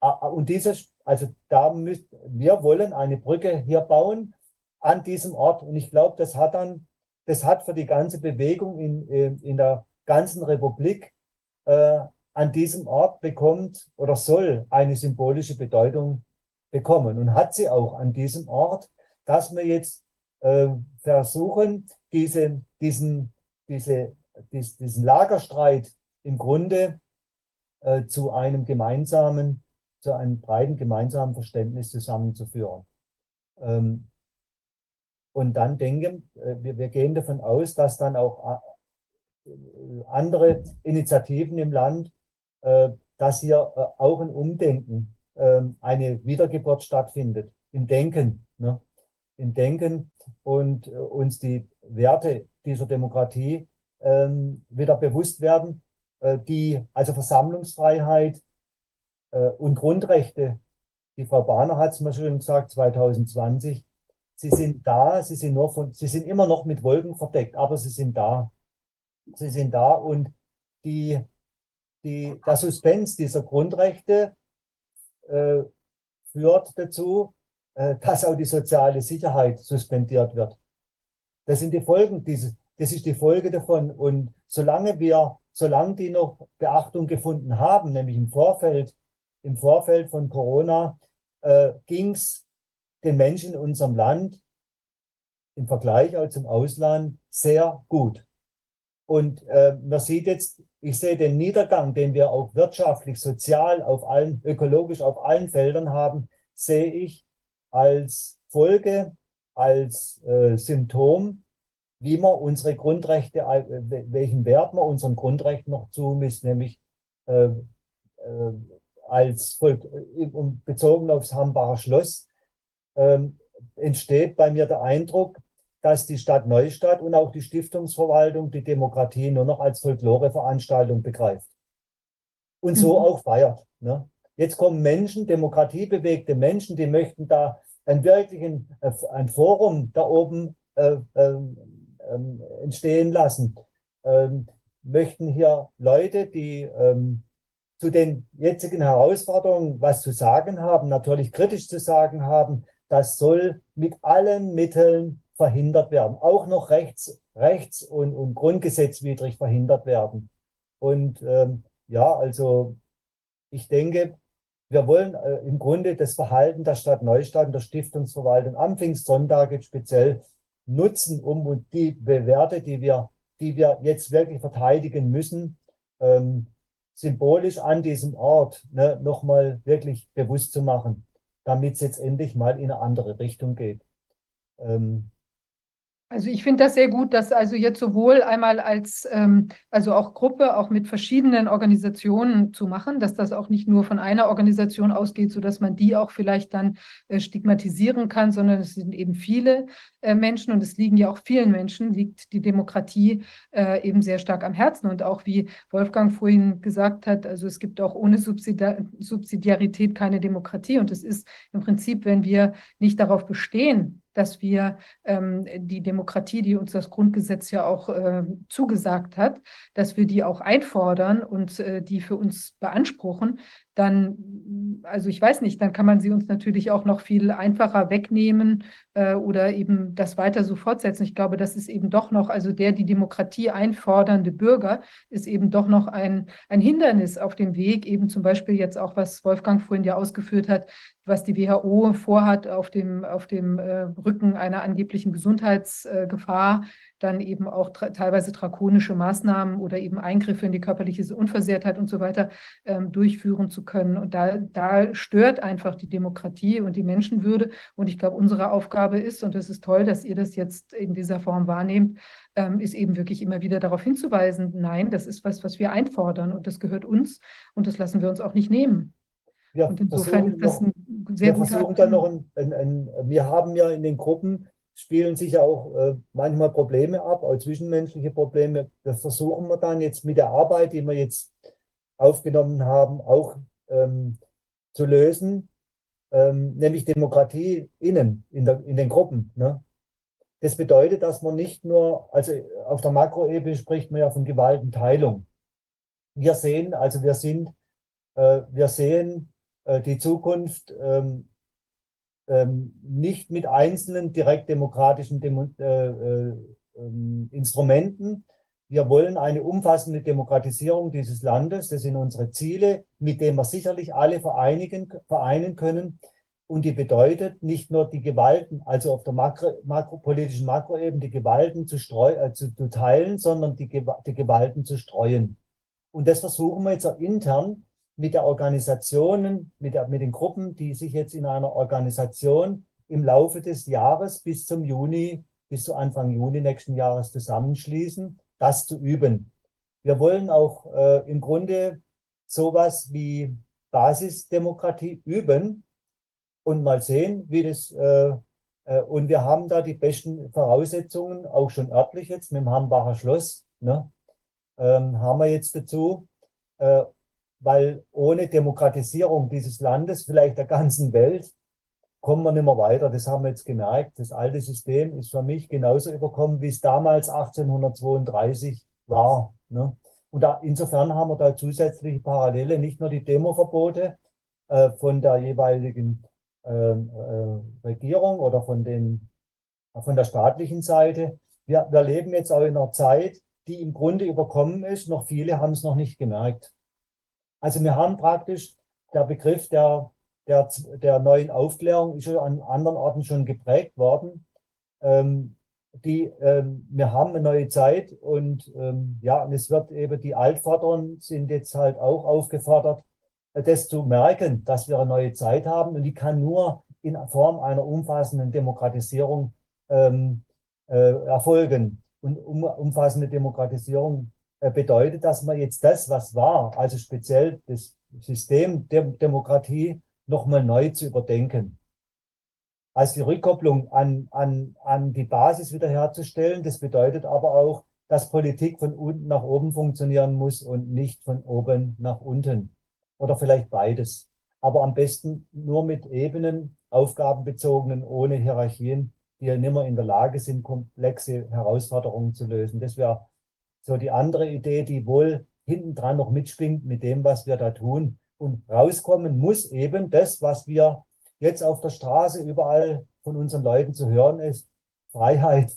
Und dieses, also da müsst, wir wollen eine Brücke hier bauen an diesem Ort. Und ich glaube, das hat dann, das hat für die ganze Bewegung in, in der ganzen Republik äh, an diesem Ort bekommt oder soll eine symbolische Bedeutung bekommen und hat sie auch an diesem Ort, dass wir jetzt äh, versuchen, diese, diesen, diese, dies, diesen Lagerstreit im Grunde äh, zu einem gemeinsamen, zu einem breiten gemeinsamen Verständnis zusammenzuführen. Ähm, und dann denken, äh, wir, wir, gehen davon aus, dass dann auch äh, andere Initiativen im Land, äh, dass hier äh, auch ein Umdenken, ähm, eine Wiedergeburt stattfindet, im Denken, ne? im Denken und uns die Werte dieser Demokratie ähm, wieder bewusst werden die, also Versammlungsfreiheit äh, und Grundrechte, die Frau Bahner hat es mal schon gesagt, 2020, sie sind da, sie sind nur von, sie sind immer noch mit Wolken verdeckt, aber sie sind da. Sie sind da und die, die, der Suspens dieser Grundrechte äh, führt dazu, äh, dass auch die soziale Sicherheit suspendiert wird. Das sind die Folgen dieses, das ist die Folge davon. Und solange wir solange die noch Beachtung gefunden haben, nämlich im Vorfeld, im Vorfeld von Corona, äh, ging es den Menschen in unserem Land im Vergleich auch zum Ausland sehr gut. Und äh, man sieht jetzt, ich sehe den Niedergang, den wir auch wirtschaftlich, sozial, auf allen, ökologisch auf allen Feldern haben, sehe ich als Folge, als äh, Symptom wie man unsere Grundrechte, äh, welchen Wert man unseren Grundrechten noch zumisst, nämlich äh, äh, als Volk, äh, bezogen aufs Hambacher Schloss, äh, entsteht bei mir der Eindruck, dass die Stadt Neustadt und auch die Stiftungsverwaltung die Demokratie nur noch als Folkloreveranstaltung begreift. Und so mhm. auch feiert. Ne? Jetzt kommen Menschen, demokratiebewegte Menschen, die möchten da ein wirklichen ein Forum da oben äh, ähm, ähm, entstehen lassen. Ähm, möchten hier Leute, die ähm, zu den jetzigen Herausforderungen was zu sagen haben, natürlich kritisch zu sagen haben, das soll mit allen Mitteln verhindert werden, auch noch rechts, rechts und, und grundgesetzwidrig verhindert werden. Und ähm, ja, also ich denke, wir wollen äh, im Grunde das Verhalten der Stadt Neustadt und der Stiftungsverwaltung am Pfingstsonntag jetzt speziell nutzen, um die Werte, die wir, die wir jetzt wirklich verteidigen müssen, ähm, symbolisch an diesem Ort ne, nochmal wirklich bewusst zu machen, damit es jetzt endlich mal in eine andere Richtung geht. Ähm, also ich finde das sehr gut, dass also jetzt sowohl einmal als, ähm, also auch Gruppe, auch mit verschiedenen Organisationen zu machen, dass das auch nicht nur von einer Organisation ausgeht, sodass man die auch vielleicht dann äh, stigmatisieren kann, sondern es sind eben viele äh, Menschen und es liegen ja auch vielen Menschen, liegt die Demokratie äh, eben sehr stark am Herzen. Und auch wie Wolfgang vorhin gesagt hat, also es gibt auch ohne Subsidiar Subsidiarität keine Demokratie. Und es ist im Prinzip, wenn wir nicht darauf bestehen, dass wir ähm, die Demokratie, die uns das Grundgesetz ja auch äh, zugesagt hat, dass wir die auch einfordern und äh, die für uns beanspruchen, dann, also ich weiß nicht, dann kann man sie uns natürlich auch noch viel einfacher wegnehmen äh, oder eben das weiter so fortsetzen. Ich glaube, das ist eben doch noch, also der die Demokratie einfordernde Bürger ist eben doch noch ein, ein Hindernis auf dem Weg, eben zum Beispiel jetzt auch, was Wolfgang vorhin ja ausgeführt hat, was die WHO vorhat auf dem, auf dem äh, Rücken einer angeblichen Gesundheitsgefahr. Äh, dann eben auch teilweise drakonische Maßnahmen oder eben Eingriffe in die körperliche Unversehrtheit und so weiter ähm, durchführen zu können. Und da, da stört einfach die Demokratie und die Menschenwürde. Und ich glaube, unsere Aufgabe ist, und es ist toll, dass ihr das jetzt in dieser Form wahrnehmt, ähm, ist eben wirklich immer wieder darauf hinzuweisen, nein, das ist was, was wir einfordern und das gehört uns und das lassen wir uns auch nicht nehmen. Ja, und insofern ist das ein sehr wir guter dann noch ein, ein, ein, wir haben ja in den Gruppen spielen sich auch äh, manchmal Probleme ab, auch zwischenmenschliche Probleme. Das versuchen wir dann jetzt mit der Arbeit, die wir jetzt aufgenommen haben, auch ähm, zu lösen, ähm, nämlich Demokratie innen, in, der, in den Gruppen. Ne? Das bedeutet, dass man nicht nur, also auf der Makroebene spricht man ja von Gewaltenteilung. Wir sehen, also wir sind, äh, wir sehen äh, die Zukunft ähm, nicht mit einzelnen direkt demokratischen Demo äh, äh, ähm, Instrumenten. Wir wollen eine umfassende Demokratisierung dieses Landes. Das sind unsere Ziele, mit denen wir sicherlich alle vereinigen, vereinen können. Und die bedeutet nicht nur die Gewalten, also auf der makro, makropolitischen Makroebene die Gewalten zu, streu, äh, zu, zu teilen, sondern die, die Gewalten zu streuen. Und das versuchen wir jetzt auch intern mit der Organisationen, mit, der, mit den Gruppen, die sich jetzt in einer Organisation im Laufe des Jahres bis zum Juni, bis zu Anfang Juni nächsten Jahres zusammenschließen, das zu üben. Wir wollen auch äh, im Grunde sowas wie Basisdemokratie üben und mal sehen, wie das, äh, äh, und wir haben da die besten Voraussetzungen, auch schon örtlich jetzt mit dem Hambacher Schloss, ne, ähm, haben wir jetzt dazu. Äh, weil ohne Demokratisierung dieses Landes, vielleicht der ganzen Welt, kommen wir nicht mehr weiter. Das haben wir jetzt gemerkt. Das alte System ist für mich genauso überkommen, wie es damals 1832 war. Ne? Und da, insofern haben wir da zusätzliche Parallele, nicht nur die Demoverbote äh, von der jeweiligen äh, äh, Regierung oder von, den, von der staatlichen Seite. Wir, wir leben jetzt auch in einer Zeit, die im Grunde überkommen ist. Noch viele haben es noch nicht gemerkt. Also wir haben praktisch der Begriff der, der, der neuen Aufklärung ist an anderen Orten schon geprägt worden. Ähm, die, ähm, wir haben eine neue Zeit und ähm, ja, und es wird eben die Altvorderen sind jetzt halt auch aufgefordert, das zu merken, dass wir eine neue Zeit haben und die kann nur in Form einer umfassenden Demokratisierung ähm, äh, erfolgen. Und um, umfassende Demokratisierung bedeutet, dass man jetzt das, was war, also speziell das System der Demokratie, nochmal neu zu überdenken. Als die Rückkopplung an, an, an die Basis wiederherzustellen, das bedeutet aber auch, dass Politik von unten nach oben funktionieren muss und nicht von oben nach unten. Oder vielleicht beides. aber am besten nur mit Ebenen, aufgabenbezogenen, ohne Hierarchien, die ja nicht mehr in der Lage sind, komplexe Herausforderungen zu lösen. Das wäre so die andere Idee, die wohl hinten dran noch mitschwingt mit dem, was wir da tun. Und rauskommen muss eben das, was wir jetzt auf der Straße überall von unseren Leuten zu hören ist, Freiheit,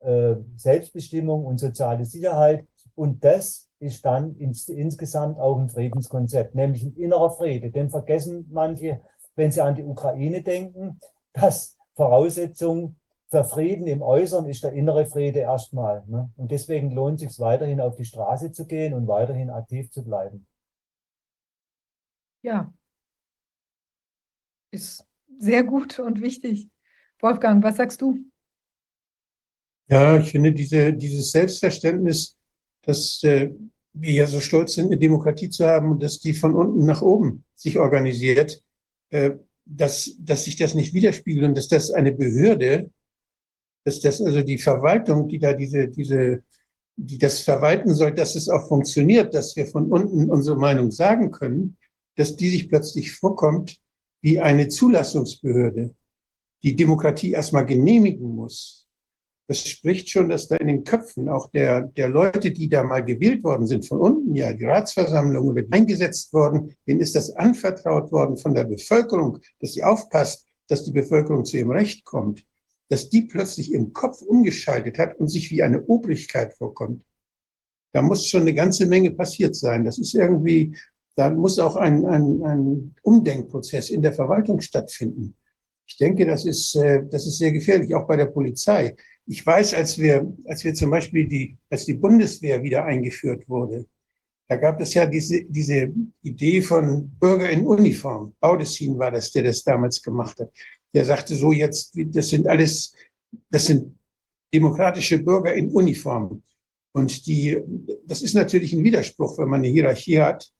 äh, Selbstbestimmung und soziale Sicherheit. Und das ist dann ins, insgesamt auch ein Friedenskonzept, nämlich ein innerer Friede. Den vergessen manche, wenn sie an die Ukraine denken, dass Voraussetzung für Frieden im Äußeren ist der innere Friede erstmal. Ne? Und deswegen lohnt es sich weiterhin auf die Straße zu gehen und weiterhin aktiv zu bleiben. Ja, ist sehr gut und wichtig. Wolfgang, was sagst du? Ja, ich finde diese, dieses Selbstverständnis, dass äh, wir ja so stolz sind, eine Demokratie zu haben und dass die von unten nach oben sich organisiert, äh, dass, dass sich das nicht widerspiegelt und dass das eine Behörde, dass das also die Verwaltung, die da diese, diese, die das verwalten soll, dass es auch funktioniert, dass wir von unten unsere Meinung sagen können, dass die sich plötzlich vorkommt wie eine Zulassungsbehörde, die Demokratie erstmal genehmigen muss. Das spricht schon, dass da in den Köpfen auch der, der Leute, die da mal gewählt worden sind, von unten, ja, die Ratsversammlung oder eingesetzt worden, denen ist das anvertraut worden von der Bevölkerung, dass sie aufpasst, dass die Bevölkerung zu ihrem Recht kommt, dass die plötzlich im Kopf umgeschaltet hat und sich wie eine Obrigkeit vorkommt. Da muss schon eine ganze Menge passiert sein. Das ist irgendwie, da muss auch ein, ein, ein Umdenkprozess in der Verwaltung stattfinden. Ich denke, das ist, äh, das ist sehr gefährlich, auch bei der Polizei. Ich weiß, als wir, als wir zum Beispiel die, als die Bundeswehr wieder eingeführt wurde, da gab es ja diese, diese Idee von Bürger in Uniform. Baudessin war das, der das damals gemacht hat. Der sagte so jetzt, das sind alles, das sind demokratische Bürger in Uniform. Und die, das ist natürlich ein Widerspruch, wenn man eine Hierarchie hat,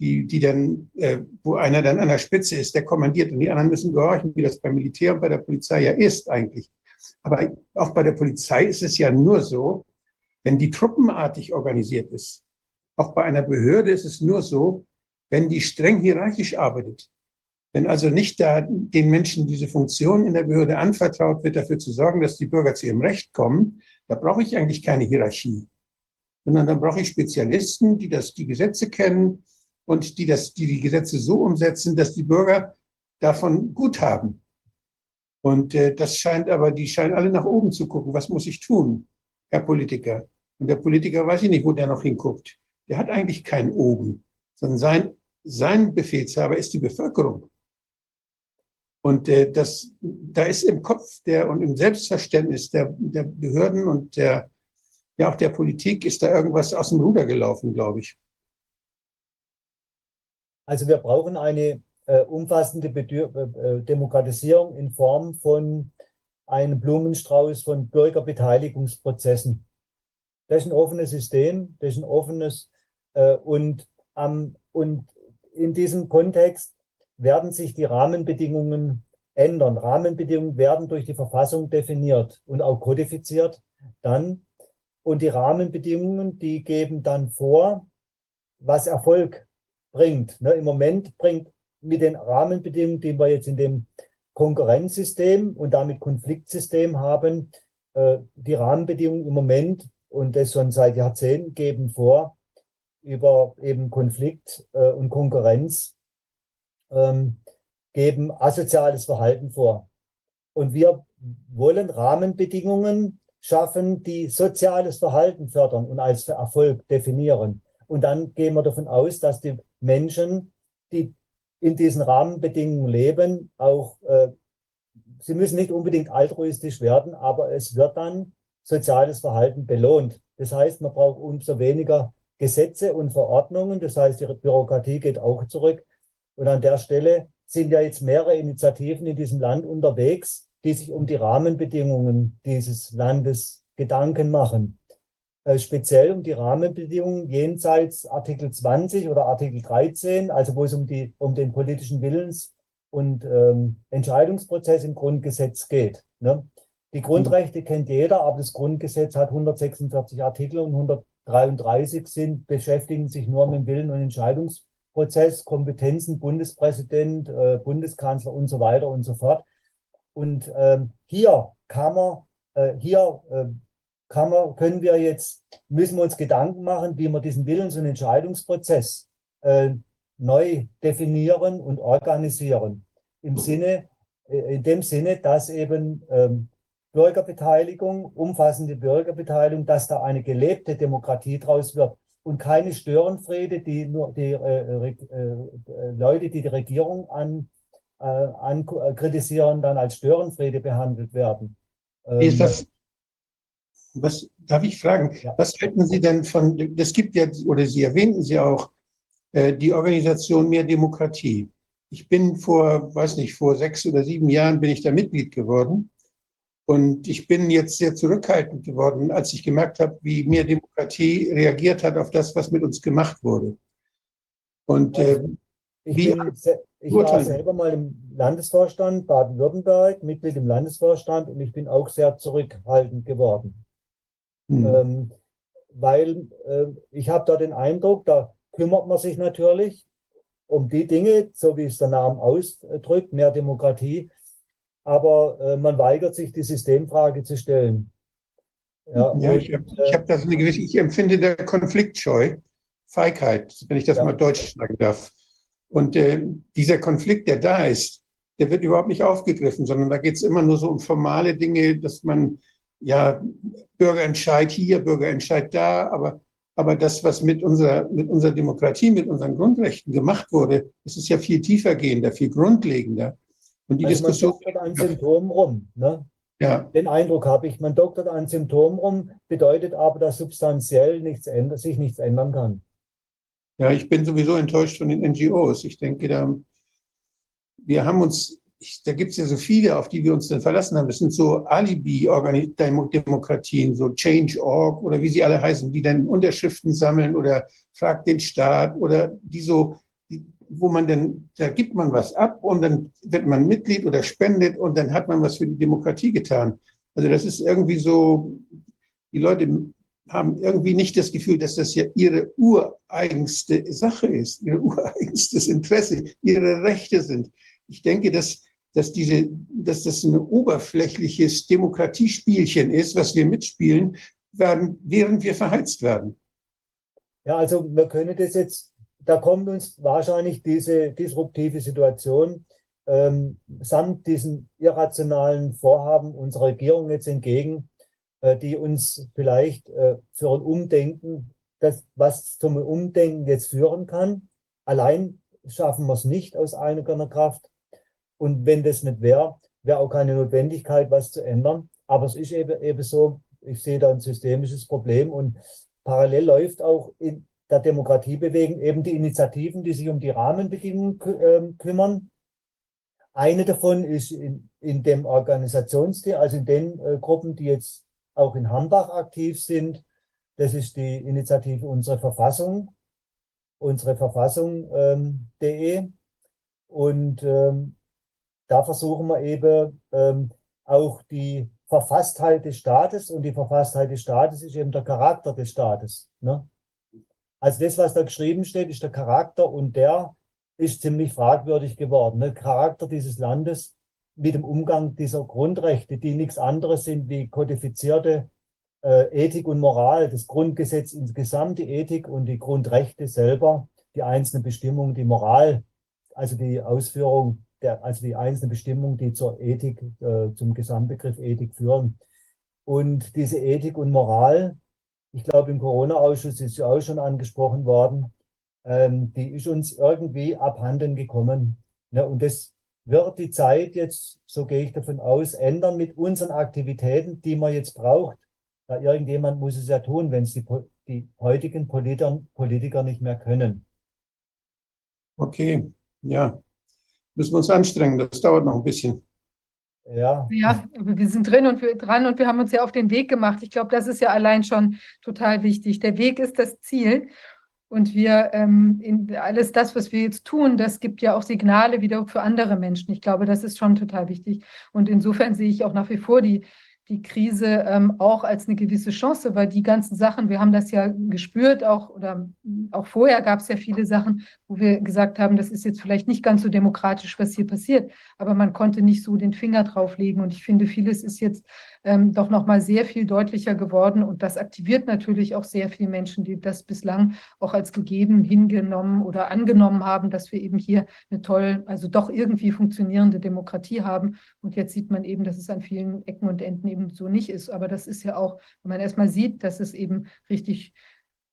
die, die dann, äh, wo einer dann an der Spitze ist, der kommandiert und die anderen müssen gehorchen, wie das beim Militär und bei der Polizei ja ist eigentlich. Aber auch bei der Polizei ist es ja nur so, wenn die truppenartig organisiert ist. Auch bei einer Behörde ist es nur so, wenn die streng hierarchisch arbeitet. Wenn also nicht da den Menschen diese Funktion in der Behörde anvertraut wird, dafür zu sorgen, dass die Bürger zu ihrem Recht kommen, da brauche ich eigentlich keine Hierarchie. Sondern dann brauche ich Spezialisten, die das, die Gesetze kennen und die das, die die Gesetze so umsetzen, dass die Bürger davon gut haben. Und äh, das scheint aber, die scheinen alle nach oben zu gucken. Was muss ich tun, Herr Politiker? Und der Politiker weiß ich nicht, wo der noch hinguckt. Der hat eigentlich keinen oben, sondern sein, sein Befehlshaber ist die Bevölkerung. Und äh, das, da ist im Kopf der und im Selbstverständnis der, der Behörden und der, ja auch der Politik ist da irgendwas aus dem Ruder gelaufen, glaube ich. Also wir brauchen eine äh, umfassende Bedür äh, äh, Demokratisierung in Form von einem Blumenstrauß von Bürgerbeteiligungsprozessen. Das ist ein offenes System, das ist ein offenes äh, und, ähm, und in diesem Kontext werden sich die Rahmenbedingungen ändern. Rahmenbedingungen werden durch die Verfassung definiert und auch kodifiziert dann. Und die Rahmenbedingungen, die geben dann vor, was Erfolg bringt. Ne, Im Moment bringt mit den Rahmenbedingungen, die wir jetzt in dem Konkurrenzsystem und damit Konfliktsystem haben, äh, die Rahmenbedingungen im Moment und das schon seit Jahrzehnten geben vor, über eben Konflikt äh, und Konkurrenz ähm, geben asoziales Verhalten vor. Und wir wollen Rahmenbedingungen schaffen, die soziales Verhalten fördern und als Erfolg definieren. Und dann gehen wir davon aus, dass die Menschen, die in diesen Rahmenbedingungen leben, auch, äh, sie müssen nicht unbedingt altruistisch werden, aber es wird dann soziales Verhalten belohnt. Das heißt, man braucht umso weniger Gesetze und Verordnungen. Das heißt, die Bürokratie geht auch zurück. Und an der Stelle sind ja jetzt mehrere Initiativen in diesem Land unterwegs, die sich um die Rahmenbedingungen dieses Landes Gedanken machen. Äh, speziell um die Rahmenbedingungen jenseits Artikel 20 oder Artikel 13, also wo es um, die, um den politischen Willens- und ähm, Entscheidungsprozess im Grundgesetz geht. Ne? Die Grundrechte kennt jeder, aber das Grundgesetz hat 146 Artikel und 133 sind, beschäftigen sich nur mit dem Willen- und Entscheidungsprozess. Prozess, Kompetenzen, Bundespräsident, äh, Bundeskanzler und so weiter und so fort. Und ähm, hier kann man, äh, hier äh, kann man, können wir jetzt, müssen wir uns Gedanken machen, wie wir diesen Willens- und Entscheidungsprozess äh, neu definieren und organisieren. Im Sinne, äh, in dem Sinne, dass eben ähm, Bürgerbeteiligung, umfassende Bürgerbeteiligung, dass da eine gelebte Demokratie draus wird und keine Störenfriede, die nur die äh, äh, Leute, die die Regierung an, äh, an kritisieren, dann als Störenfriede behandelt werden. Wie ist das? Was darf ich fragen? Ja. Was halten Sie denn von? Es gibt ja oder Sie erwähnten sie auch äh, die Organisation Mehr Demokratie. Ich bin vor, weiß nicht, vor sechs oder sieben Jahren bin ich da Mitglied geworden. Und ich bin jetzt sehr zurückhaltend geworden, als ich gemerkt habe, wie mehr Demokratie reagiert hat auf das, was mit uns gemacht wurde. Und äh, ich, bin, ich war selber mal im Landesvorstand Baden-Württemberg, Mitglied im Landesvorstand und ich bin auch sehr zurückhaltend geworden. Hm. Ähm, weil äh, ich habe da den Eindruck, da kümmert man sich natürlich um die Dinge, so wie es der Name ausdrückt, mehr Demokratie, aber äh, man weigert sich, die Systemfrage zu stellen. Ja, ja ich, ich habe das eine gewisse, ich empfinde der Konfliktscheu, Feigheit, wenn ich das ja. mal deutsch sagen darf. Und äh, dieser Konflikt, der da ist, der wird überhaupt nicht aufgegriffen, sondern da geht es immer nur so um formale Dinge, dass man ja Bürgerentscheid hier, Bürgerentscheid da, aber, aber das, was mit unserer, mit unserer Demokratie, mit unseren Grundrechten gemacht wurde, das ist ja viel tiefer giefergehender, viel grundlegender. Und die also Diskussion. Man doktert an Symptomen rum. Ne? Ja. Den Eindruck habe ich, man doktert an Symptomen rum, bedeutet aber, dass substanziell nichts ändert, sich nichts ändern kann. Ja, ich bin sowieso enttäuscht von den NGOs. Ich denke, da, wir haben uns, ich, da gibt es ja so viele, auf die wir uns dann verlassen haben. Das sind so Alibi-Demokratien, so Change.org oder wie sie alle heißen, die dann Unterschriften sammeln oder fragt den Staat oder die so wo man dann, da gibt man was ab und dann wird man Mitglied oder spendet und dann hat man was für die Demokratie getan. Also das ist irgendwie so, die Leute haben irgendwie nicht das Gefühl, dass das ja ihre ureigenste Sache ist, ihr ureigenstes Interesse, ihre Rechte sind. Ich denke, dass, dass, diese, dass das ein oberflächliches Demokratiespielchen ist, was wir mitspielen, während wir verheizt werden. Ja, also wir können das jetzt da kommt uns wahrscheinlich diese disruptive Situation ähm, samt diesen irrationalen Vorhaben unserer Regierung jetzt entgegen, äh, die uns vielleicht äh, für ein Umdenken, das, was zum Umdenken jetzt führen kann. Allein schaffen wir es nicht aus eigener Kraft. Und wenn das nicht wäre, wäre auch keine Notwendigkeit, was zu ändern. Aber es ist eben, eben so, ich sehe da ein systemisches Problem und parallel läuft auch in, der Demokratie bewegen, eben die Initiativen, die sich um die Rahmenbedingungen äh, kümmern. Eine davon ist in, in dem Organisationsteam, also in den äh, Gruppen, die jetzt auch in Hambach aktiv sind. Das ist die Initiative Unsere Verfassung, unsere Verfassung.de. Ähm, und ähm, da versuchen wir eben ähm, auch die Verfasstheit des Staates und die Verfasstheit des Staates ist eben der Charakter des Staates. Ne? Also das, was da geschrieben steht, ist der Charakter und der ist ziemlich fragwürdig geworden. Der Charakter dieses Landes mit dem Umgang dieser Grundrechte, die nichts anderes sind wie kodifizierte äh, Ethik und Moral, das Grundgesetz insgesamt, die Ethik und die Grundrechte selber, die einzelnen Bestimmungen, die Moral, also die Ausführung der, also die einzelnen Bestimmungen, die zur Ethik, äh, zum Gesamtbegriff Ethik führen. Und diese Ethik und Moral, ich glaube, im Corona-Ausschuss ist ja auch schon angesprochen worden, ähm, die ist uns irgendwie abhanden gekommen. Ne? Und das wird die Zeit jetzt, so gehe ich davon aus, ändern mit unseren Aktivitäten, die man jetzt braucht. Da irgendjemand muss es ja tun, wenn es die, die heutigen Politiker, Politiker nicht mehr können. Okay, ja. Müssen wir uns anstrengen, das dauert noch ein bisschen. Ja. ja, wir sind drin und wir dran und wir haben uns ja auf den Weg gemacht. Ich glaube, das ist ja allein schon total wichtig. Der Weg ist das Ziel. Und wir, ähm, in alles das, was wir jetzt tun, das gibt ja auch Signale wieder für andere Menschen. Ich glaube, das ist schon total wichtig. Und insofern sehe ich auch nach wie vor die, die Krise ähm, auch als eine gewisse Chance, weil die ganzen Sachen, wir haben das ja gespürt, auch oder auch vorher gab es ja viele Sachen, wo wir gesagt haben, das ist jetzt vielleicht nicht ganz so demokratisch, was hier passiert, aber man konnte nicht so den Finger drauflegen. Und ich finde, vieles ist jetzt ähm, doch nochmal sehr viel deutlicher geworden und das aktiviert natürlich auch sehr viele Menschen, die das bislang auch als gegeben hingenommen oder angenommen haben, dass wir eben hier eine toll, also doch irgendwie funktionierende Demokratie haben. Und jetzt sieht man eben, dass es an vielen Ecken und Enden eben so nicht ist. Aber das ist ja auch, wenn man erstmal sieht, dass es eben richtig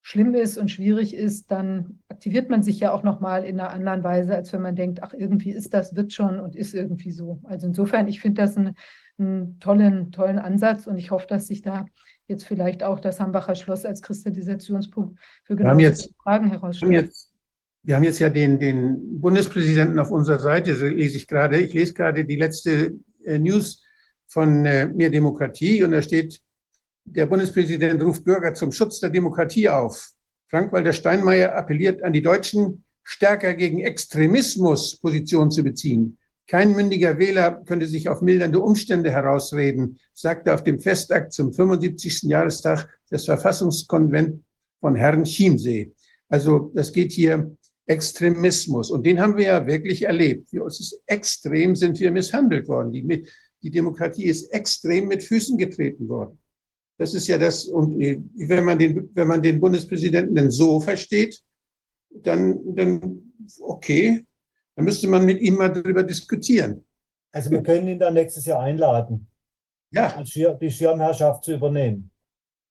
schlimm ist und schwierig ist, dann aktiviert man sich ja auch nochmal in einer anderen Weise, als wenn man denkt, ach, irgendwie ist das, wird schon und ist irgendwie so. Also insofern, ich finde das einen, einen tollen, tollen Ansatz und ich hoffe, dass sich da jetzt vielleicht auch das Hambacher Schloss als Kristallisationspunkt für genau diese Fragen herausstellt. Wir haben jetzt ja den, den Bundespräsidenten auf unserer Seite, so lese ich gerade. Ich lese gerade die letzte äh, News von äh, Mehr Demokratie und da steht, der Bundespräsident ruft Bürger zum Schutz der Demokratie auf. Frank-Walter Steinmeier appelliert an die Deutschen, stärker gegen Extremismus Position zu beziehen. Kein mündiger Wähler könnte sich auf mildernde Umstände herausreden, sagte auf dem Festakt zum 75. Jahrestag des Verfassungskonvents von Herrn Chiemsee. Also das geht hier Extremismus. Und den haben wir ja wirklich erlebt. Es ist extrem sind wir misshandelt worden. Die, die Demokratie ist extrem mit Füßen getreten worden. Das ist ja das, und wenn man den, wenn man den Bundespräsidenten denn so versteht, dann, dann okay, dann müsste man mit ihm mal darüber diskutieren. Also wir können ihn dann nächstes Jahr einladen, ja. die Schirmherrschaft zu übernehmen.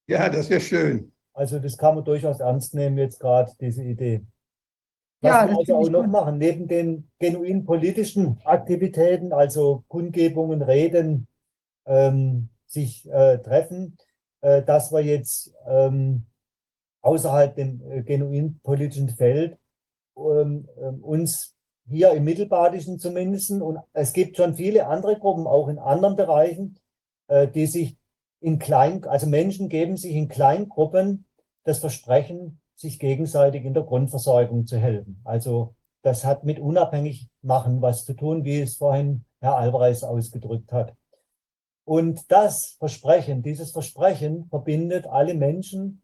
Ja, das wäre schön. Also das kann man durchaus ernst nehmen, jetzt gerade diese Idee. Was ja, wir also auch noch machen, neben den genuin politischen Aktivitäten, also Kundgebungen, Reden, ähm, sich äh, treffen, äh, dass wir jetzt ähm, außerhalb dem äh, genuin politischen Feld ähm, ähm, uns hier im Mittelbadischen zumindest, und es gibt schon viele andere Gruppen, auch in anderen Bereichen, äh, die sich in klein, also Menschen geben sich in Kleingruppen das Versprechen, sich gegenseitig in der Grundversorgung zu helfen. Also das hat mit unabhängig machen was zu tun, wie es vorhin Herr Alvarez ausgedrückt hat. Und das Versprechen, dieses Versprechen verbindet alle Menschen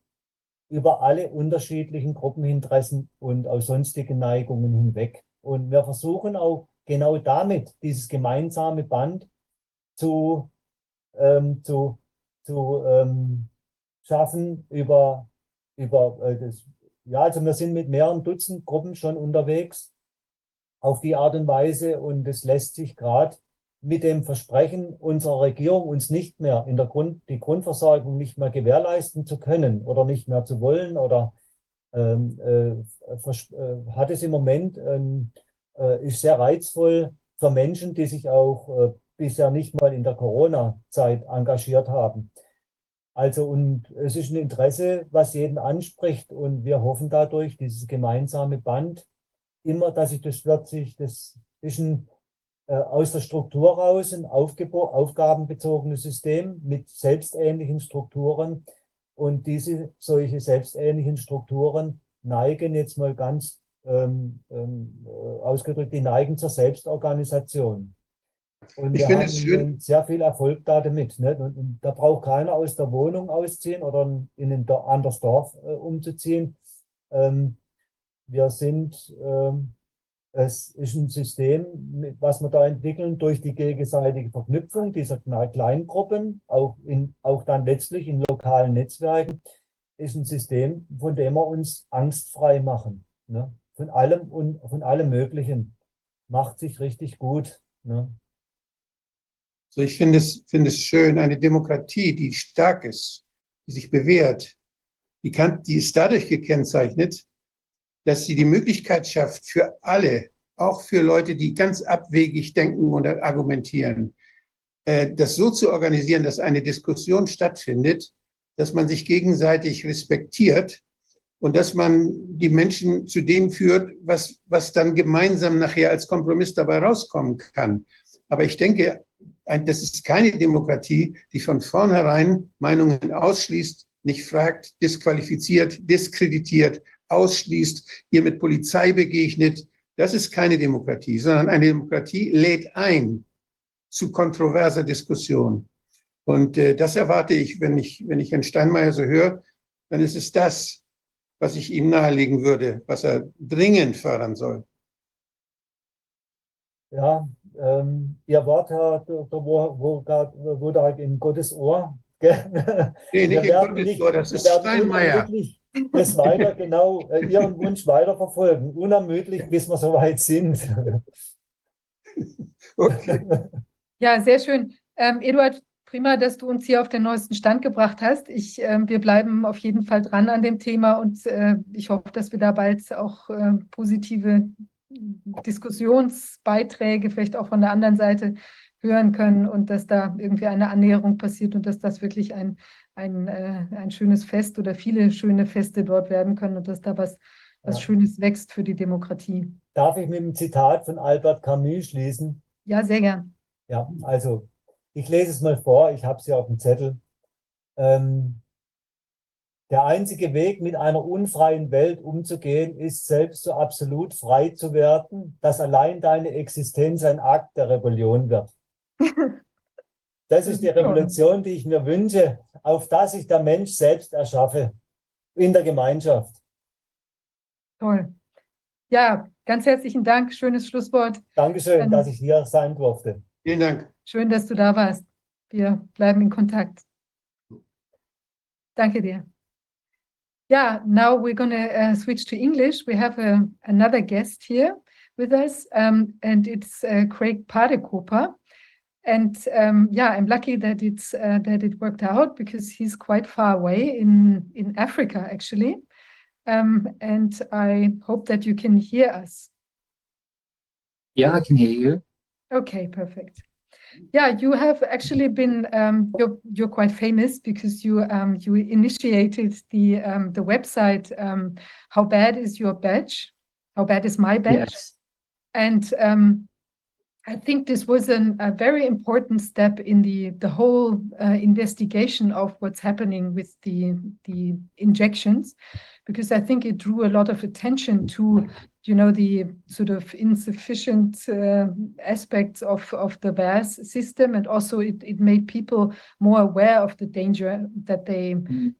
über alle unterschiedlichen Gruppeninteressen und aus sonstigen Neigungen hinweg. Und wir versuchen auch genau damit dieses gemeinsame Band zu, ähm, zu, zu ähm, schaffen über, über äh, das. Ja, also wir sind mit mehreren Dutzend Gruppen schon unterwegs auf die Art und Weise und es lässt sich gerade mit dem Versprechen unserer Regierung, uns nicht mehr in der Grund, die Grundversorgung nicht mehr gewährleisten zu können oder nicht mehr zu wollen oder hat es im Moment, ähm, äh, ist sehr reizvoll für Menschen, die sich auch äh, bisher nicht mal in der Corona-Zeit engagiert haben. Also und es ist ein Interesse, was jeden anspricht und wir hoffen dadurch, dieses gemeinsame Band, immer, dass sich das sich, das ist ein äh, aus der Struktur raus ein aufgabenbezogenes System mit selbstähnlichen Strukturen. Und diese solche selbstähnlichen Strukturen neigen jetzt mal ganz ähm, ähm, äh, ausgedrückt, die neigen zur Selbstorganisation. Und ich wir haben schön. sehr viel Erfolg damit. Ne? Und, und, da braucht keiner aus der Wohnung ausziehen oder in ein anderes Dorf äh, umzuziehen. Ähm, wir sind ähm, es ist ein System, was wir da entwickeln durch die gegenseitige Verknüpfung dieser Kleingruppen, auch, in, auch dann letztlich in lokalen Netzwerken, ist ein System, von dem wir uns angstfrei machen. Ne? Von allem und von allem Möglichen. Macht sich richtig gut. Ne? So, ich finde es, finde es schön, eine Demokratie, die stark ist, die sich bewährt, die, kann, die ist dadurch gekennzeichnet, dass sie die Möglichkeit schafft für alle, auch für Leute, die ganz abwegig denken und argumentieren, äh, das so zu organisieren, dass eine Diskussion stattfindet, dass man sich gegenseitig respektiert und dass man die Menschen zu dem führt, was, was dann gemeinsam nachher als Kompromiss dabei rauskommen kann. Aber ich denke, das ist keine Demokratie, die von vornherein Meinungen ausschließt, nicht fragt, disqualifiziert, diskreditiert, ausschließt, ihr mit Polizei begegnet. Das ist keine Demokratie, sondern eine Demokratie lädt ein zu kontroverser Diskussion. Und äh, das erwarte ich, wenn ich, wenn ich Herrn Steinmeier so höre, dann ist es das, was ich ihm nahelegen würde, was er dringend fördern soll. Ja, ähm, Ihr Wort, Herr Dr. Wohlgart, wurde halt in Gottes Ohr. gell? Nee, nicht in Gottes Ohr, das ist Steinmeier. unermüdlich Das weiter, genau, äh, Ihren Wunsch weiterverfolgen. Unermüdlich, bis wir soweit sind. Okay. Ja, sehr schön. Ähm, Eduard, prima, dass du uns hier auf den neuesten Stand gebracht hast. Ich, ähm, wir bleiben auf jeden Fall dran an dem Thema und äh, ich hoffe, dass wir da bald auch äh, positive Diskussionsbeiträge vielleicht auch von der anderen Seite hören können und dass da irgendwie eine Annäherung passiert und dass das wirklich ein, ein, äh, ein schönes Fest oder viele schöne Feste dort werden können und dass da was, was Ja. Schönes wächst für die Demokratie. Darf ich mit einem Zitat von Albert Camus schließen? Ja, sehr gern. Ja, also ich lese es mal vor, ich habe es hier auf dem Zettel. Ähm, der einzige Weg, mit einer unfreien Welt umzugehen, ist selbst so absolut frei zu werden, dass allein deine Existenz ein Akt der Rebellion wird. Das ist die Revolution, die ich mir wünsche, auf dass sich der Mensch selbst erschaffe in der Gemeinschaft. Toll. Ja, ganz herzlichen Dank. Schönes Schlusswort. Dankeschön, Dann- dass ich hier sein durfte. Vielen Dank. Schön, dass du da warst. Wir bleiben in Kontakt. Danke dir. Yeah, now we're going to uh, switch to English. We have a, another guest here with us, um, and it's uh, Craig Padekoper. And um, yeah, I'm lucky that it's uh, that it worked out because he's quite far away in in Africa, actually. Um, and I hope that you can hear us. Yeah, I can hear you. Okay, perfect. Yeah, you have actually been um, you're you're quite famous because you um, you initiated the um, the website. Um, How bad is your badge? How bad is my badge? Yes. And um, I think this was an, a very important step in the the whole uh, investigation of what's happening with the the injections, because I think it drew a lot of attention to you know the sort of insufficient uh, aspects of of the VAS system, and also it it made people more aware of the danger that they Mm.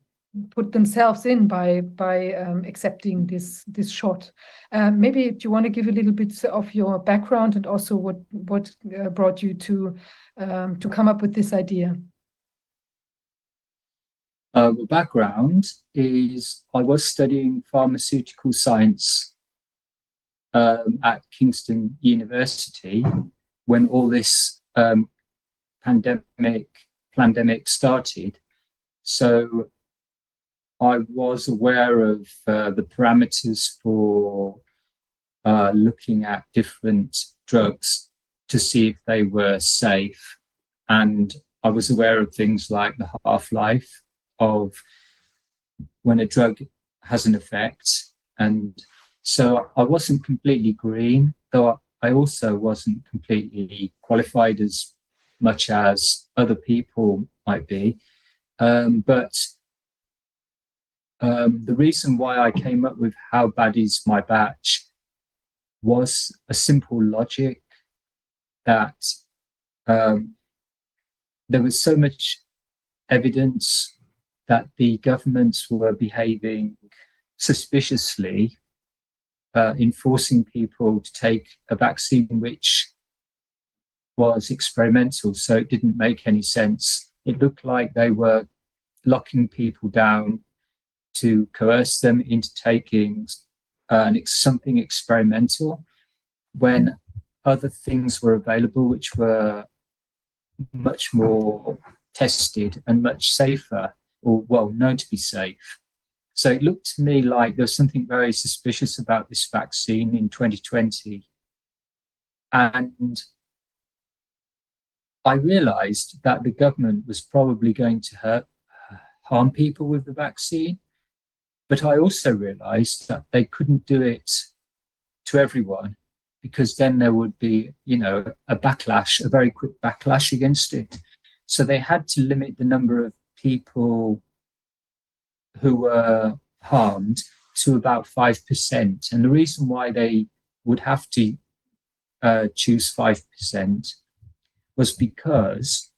Put themselves in by by um, accepting this this shot. Uh, maybe do you want to give a little bit of your background and also what what uh, brought you to um, to come up with this idea? Uh, background is I was studying pharmaceutical science um, at Kingston University when all this um, pandemic pandemic started. So I was aware of uh, the parameters for uh, looking at different drugs to see if they were safe, and I was aware of things like the half life of when a drug has an effect. And so I wasn't completely green, though I also wasn't completely qualified as much as other people might be. Um, but um, the reason why I came up with how bad is my batch was a simple logic that um, there was so much evidence that the governments were behaving suspiciously uh, in forcing people to take a vaccine which was experimental, so it didn't make any sense. It looked like they were locking people down to coerce them into taking uh, an something experimental when other things were available which were much more tested and much safer or well known to be safe. So it looked to me like there was something very suspicious about this vaccine in 2020. And I realized that the government was probably going to hurt, harm people with the vaccine. But I also realized that they couldn't do it to everyone because then there would be, you know, a backlash, a very quick backlash against it. So they had to limit the number of people who were harmed to about 5%. And the reason why they would have to uh, choose 5% was because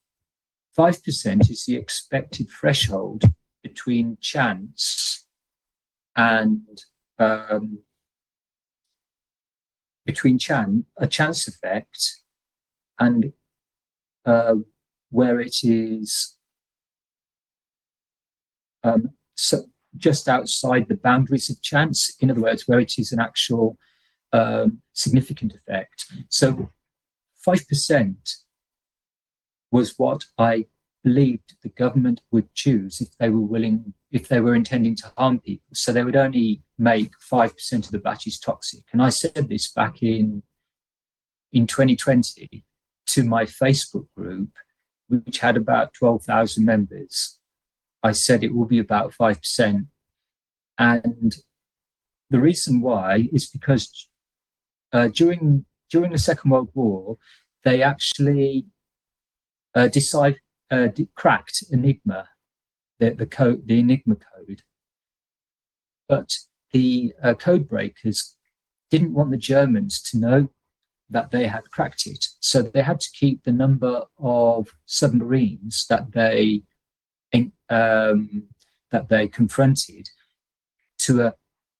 5% is the expected threshold between chance and um, between chan a chance effect and uh, where it is um, so just outside the boundaries of chance. In other words, where it is an actual um, significant effect. So, five percent was what I believed the government would choose if they were willing, if they were intending to harm people. So they would only make 5% of the batches toxic. And I said this back in, in 2020 to my Facebook group, which had about 12,000 members. I said it will be about 5%. And the reason why is because uh, during, during the Second World War, they actually uh, decide, uh, cracked Enigma, the, the code, the Enigma code. But the uh, code breakers didn't want the Germans to know that they had cracked it. So they had to keep the number of submarines that they um, that they confronted to a,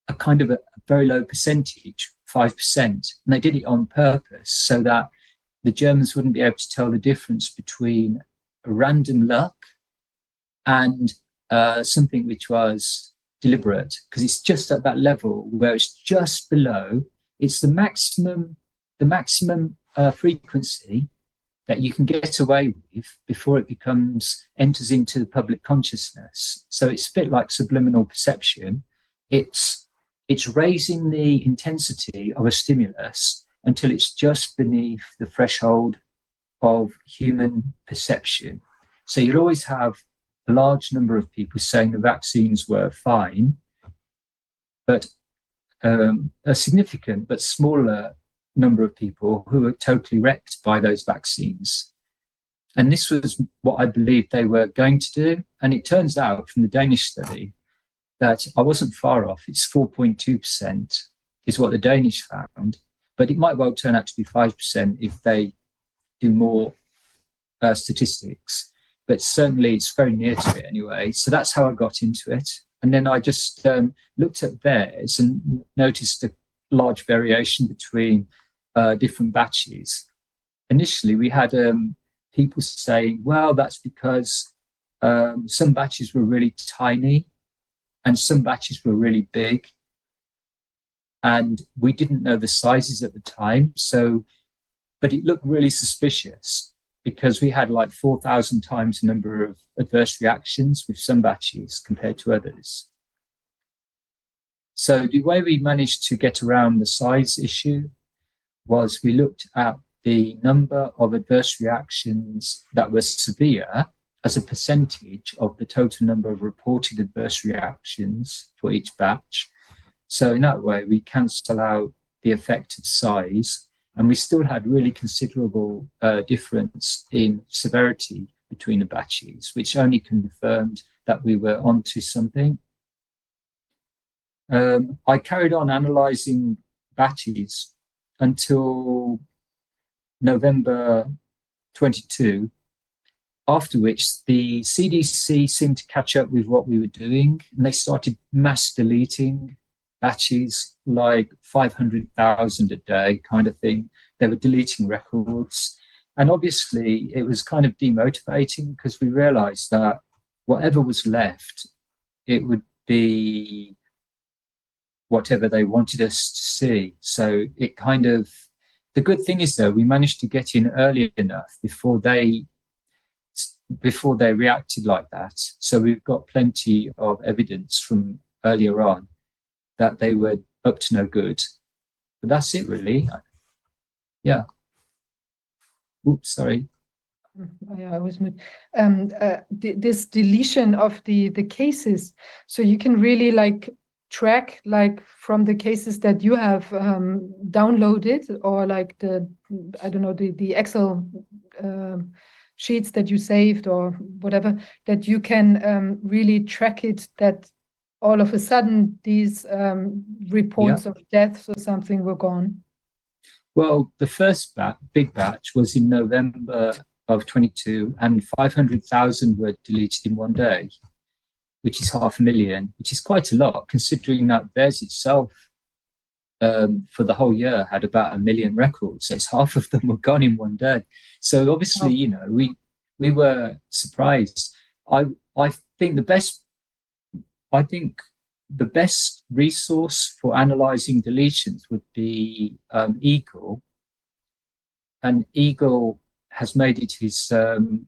a kind of a, a very low percentage, five percent, and they did it on purpose so that the Germans wouldn't be able to tell the difference between random luck and uh, something which was deliberate, because it's just at that level where it's just below. It's the maximum, the maximum uh, frequency that you can get away with before it becomes enters into the public consciousness. So it's a bit like subliminal perception. It's it's raising the intensity of a stimulus until it's just beneath the threshold of human perception. So you'll always have a large number of people saying the vaccines were fine, but um, a significant but smaller number of people who were totally wrecked by those vaccines. And this was what I believed they were going to do. And it turns out from the Danish study that I wasn't far off. It's 4.2% is what the Danish found but it might well turn out to be 5% if they do more uh, statistics. But certainly it's very near to it anyway. So that's how I got into it. And then I just um, looked at theirs and noticed a large variation between uh, different batches. Initially, we had um, people saying, well, that's because um, some batches were really tiny and some batches were really big and we didn't know the sizes at the time. So, but it looked really suspicious because we had like 4,000 times the number of adverse reactions with some batches compared to others. So the way we managed to get around the size issue was we looked at the number of adverse reactions that were severe as a percentage of the total number of reported adverse reactions for each batch so in that way, we cancel out the affected size, and we still had really considerable uh, difference in severity between the batches, which only confirmed that we were onto something. Um, I carried on analysing batches until November 22, after which the CDC seemed to catch up with what we were doing and they started mass deleting batches like 500,000 a day kind of thing. They were deleting records. And obviously, it was kind of demotivating because we realized that whatever was left, it would be whatever they wanted us to see. So it kind of, the good thing is though, we managed to get in early enough before they before they reacted like that. So we've got plenty of evidence from earlier on that they were up to no good. But that's it, really. Yeah. Oops, sorry. Oh, I was um, uh, this deletion of the the cases, so you can really like track like from the cases that you have um, downloaded or like the I don't know the the Excel uh, sheets that you saved or whatever that you can um, really track it that all of a sudden these um, reports yeah. of deaths or something were gone? Well, the first bat, big batch was in November of 22 and 500,000 were deleted in one day, which is half a million, which is quite a lot considering that theirs itself um, for the whole year had about a million records. So it's half of them were gone in one day. So obviously, you know, we we were surprised. I I think the best I think the best resource for analyzing deletions would be um, Eagle. And Eagle has made it his um,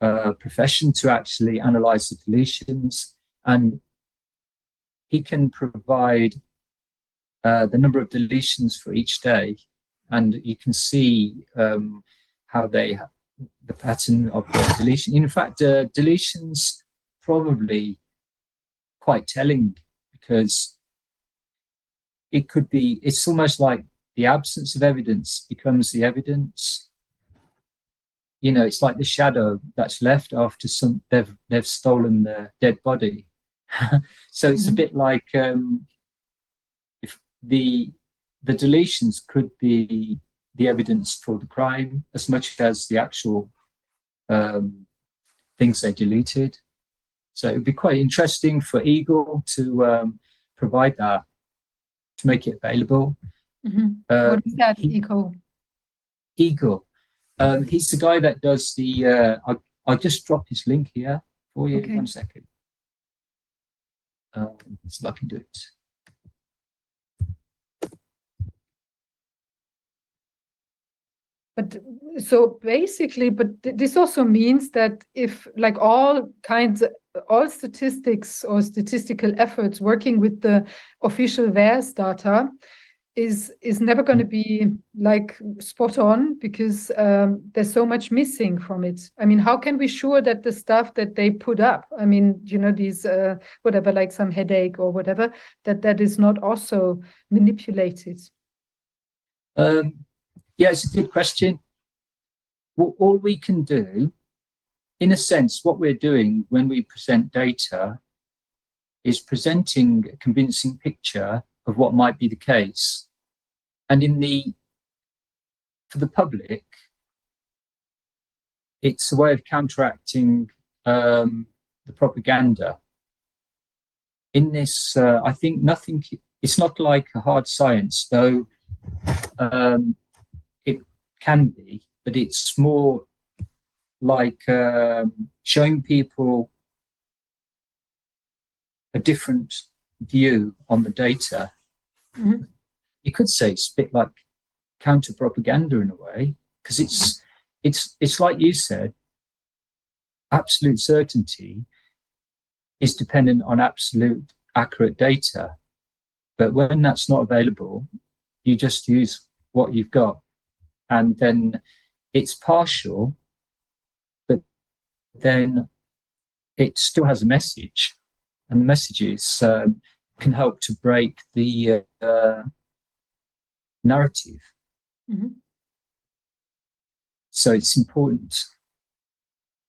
uh, profession to actually analyze the deletions, and he can provide uh, the number of deletions for each day, and you can see um, how they the pattern of the deletion. In fact, uh, deletions probably quite telling because it could be it's almost like the absence of evidence becomes the evidence. You know it's like the shadow that's left after some they've they've stolen the dead body. So it's a Mhm. bit like um if the the deletions could be the evidence for the crime as much as the actual um things they deleted so it would be quite interesting for Eagle to um, provide that, to make it available. Mhm. Um, What is that, Eagle? Eagle, um, he's the guy that does the. Uh, I'll, I'll just drop his link here for you. Okay. One second. Um, so I can do it. But so basically, but this also means that if like all kinds, of, all statistics or statistical efforts working with the official VAERS data is is never going to be like spot on because um, there's so much missing from it. I mean, how can we sure that the stuff that they put up, I mean, you know, these uh, whatever, like some headache or whatever, that that is not also manipulated? Um, yeah, it's a good question. Well, all we can do, in a sense, what we're doing when we present data is presenting a convincing picture of what might be the case. And in the, for the public, it's a way of counteracting um, the propaganda. In this, uh, I think nothing, it's not like a hard science, though um, can be, but it's more like um, showing people a different view on the data. Mhm. You could say it's a bit like counter propaganda in a way, because it's it's it's like you said, absolute certainty is dependent on absolute accurate data. But when that's not available, you just use what you've got and then it's partial but then it still has a message and the messages um, can help to break the uh, narrative Mhm. so it's important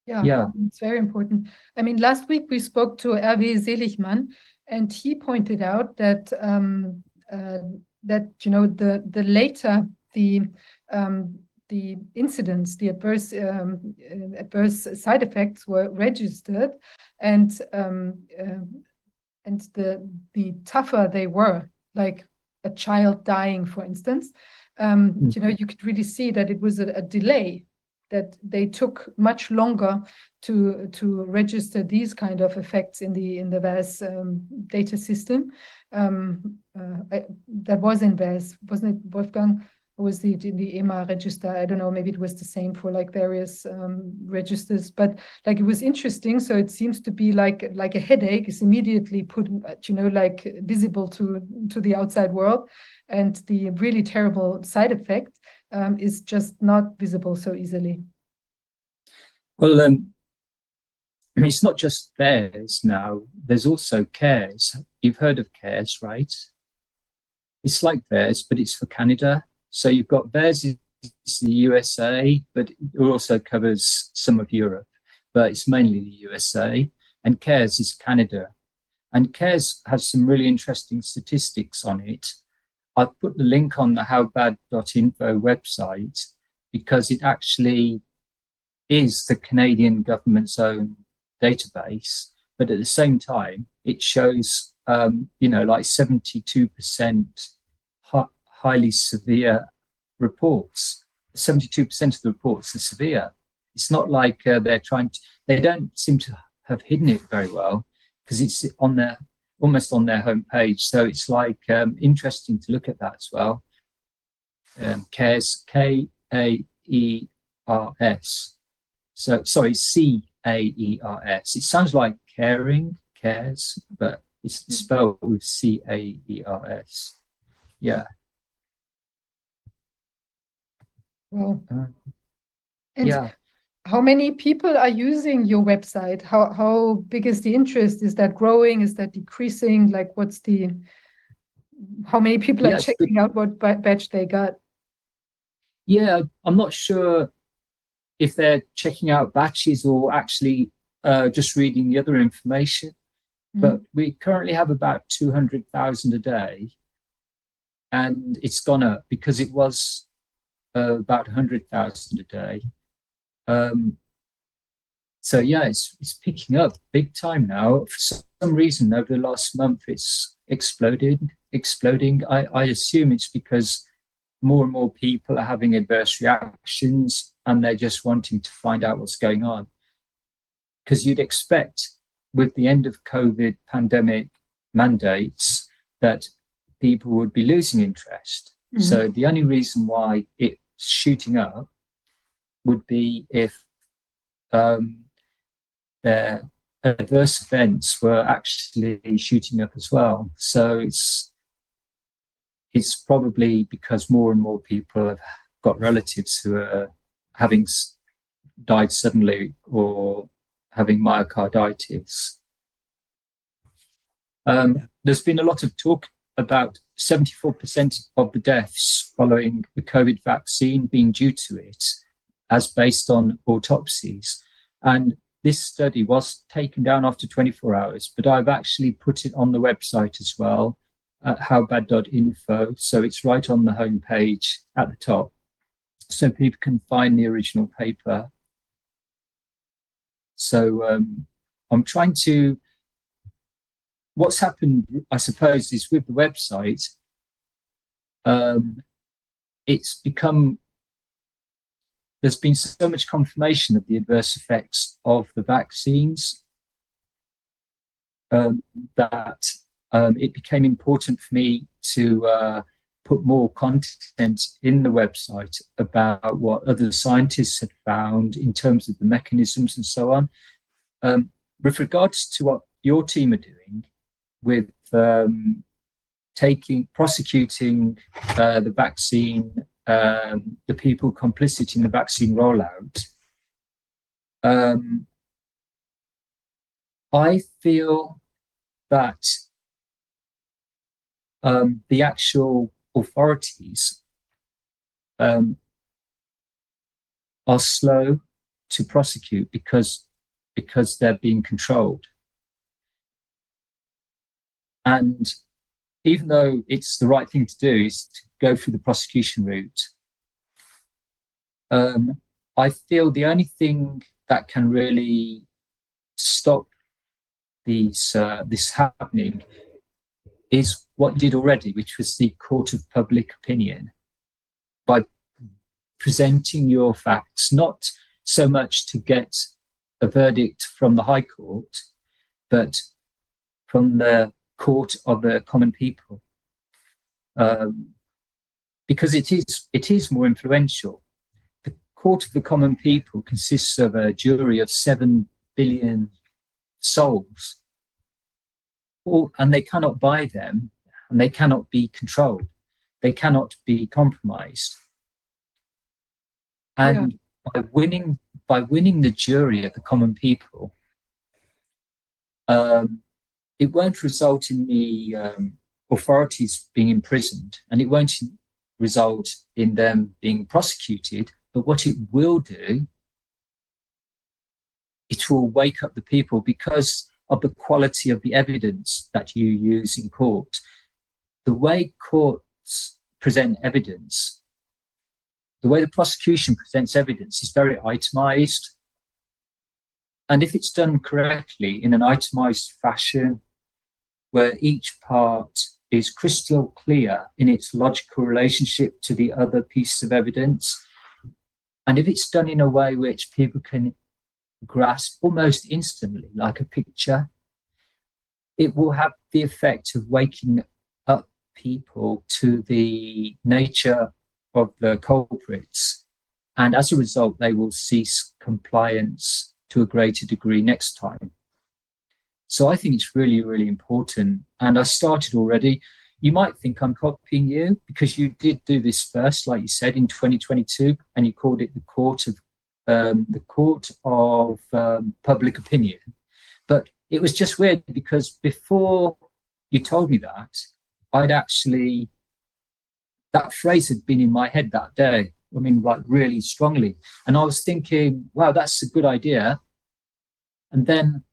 Yeah, Yeah. it's very important. I mean, last week we spoke to Hervé Seligman, and he pointed out that um, uh, that you know the the later the um, the incidents, the adverse um, uh, adverse side effects were registered, and um, uh, and the the tougher they were, like a child dying, for instance, um, Mm. you know, you could really see that it was a, a delay that they took much longer to to register these kind of effects in the in the VAS um, data system. Um, uh, I, that was in VAS, wasn't it, Wolfgang? Was it in the EMA register? I don't know. Maybe it was the same for like various um, registers, but like it was interesting. So it seems to be like like a headache is immediately put, uh, you know, like visible to to the outside world, and the really terrible side effect um, is just not visible so easily. well um, it's not just theirs now there's also cares you've heard of cares right it's like theirs but it's for canada so you've got theirs is the usa but it also covers some of europe but it's mainly the usa and cares is canada. And cares has some really interesting statistics on it. I've put the link on the howbad.info website because it actually is the Canadian government's own database, but at the same time, it shows, um, you know, like 72% hi- highly severe reports. 72% of the reports are severe. It's not like uh, they're trying to, they don't seem to have hidden it very well because it's on their, almost on their homepage. So it's like um, interesting to look at that as well. Um, CARES, K A E R S. So, sorry, C A E R S. It sounds like caring, cares, but it's spelled with C A E R S. Yeah. Wow. Uh, And yeah. how many people are using your website? How how big is the interest? Is that growing? Is that decreasing? Like, what's the how many people are Yes, the- checking out what batch they got? Yeah, I'm not sure if they're checking out batches or actually uh, just reading the other information, but we currently have about 200,000 a day. And it's gone up because it was uh, about 100,000 a day. Um, so yeah, it's, it's picking up big time now. For some reason, over the last month, it's exploded, exploding. I, I assume it's because more and more people are having adverse reactions and they're just wanting to find out what's going on. Because you'd expect with the end of COVID pandemic mandates that people would be losing interest. Mhm. So the only reason why it's shooting up would be if um, their adverse events were actually shooting up as well. So it's it's probably because more and more people have got relatives who are having died suddenly or having myocarditis. Um, there's been a lot of talk about 74% of the deaths following the COVID vaccine being due to it, as based on autopsies. And this study was taken down after 24 hours, but I've actually put it on the website as well at howbad.info. So it's right on the homepage at the top. So people can find the original paper. So um, I'm trying to, what's happened, I suppose, is with the website, um, it's become, there's been so much confirmation of the adverse effects of the vaccines um, that um, it became important for me to uh, put more content in the website about what other scientists had found in terms of the mechanisms and so on. Um, with regards to what your team are doing with um, taking, prosecuting uh, the vaccine, um, the people complicit in the vaccine rollout, um, I feel that um, the actual authorities um, are slow to prosecute because because they're being controlled. And even though it's the right thing to do is to go through the prosecution route, um, I feel the only thing that can really stop these uh, this happening is what did already, which was the court of public opinion, by presenting your facts, not so much to get a verdict from the High Court, but from the court of the common people, um, because it is it is more influential. The court of the common people consists of a jury of seven billion souls, all, and they cannot buy them, and they cannot be controlled, they cannot be compromised. And by winning by winning the jury of the common people, um, it won't result in the um, authorities being imprisoned, and it won't result in them being prosecuted. But what it will do, it will wake up the people because of the quality of the evidence that you use in court. The way courts present evidence, the way the prosecution presents evidence is very itemized. and if it's done correctly in an itemized fashion, where each part is crystal clear in its logical relationship to the other pieces of evidence, and if it's done in a way which people can grasp almost instantly, like a picture, it will have the effect of waking up people to the nature of the culprits. And as a result, they will cease compliance to a greater degree next time. So I think it's really, really important. And I started already. You might think I'm copying you because you did do this first, like you said, in 2022, and you called it the court of um, the court of um, public opinion. But it was just weird because before you told me that, I'd actually that phrase had been in my head that day. I mean, like really strongly, and I was thinking, wow, that's a good idea. And then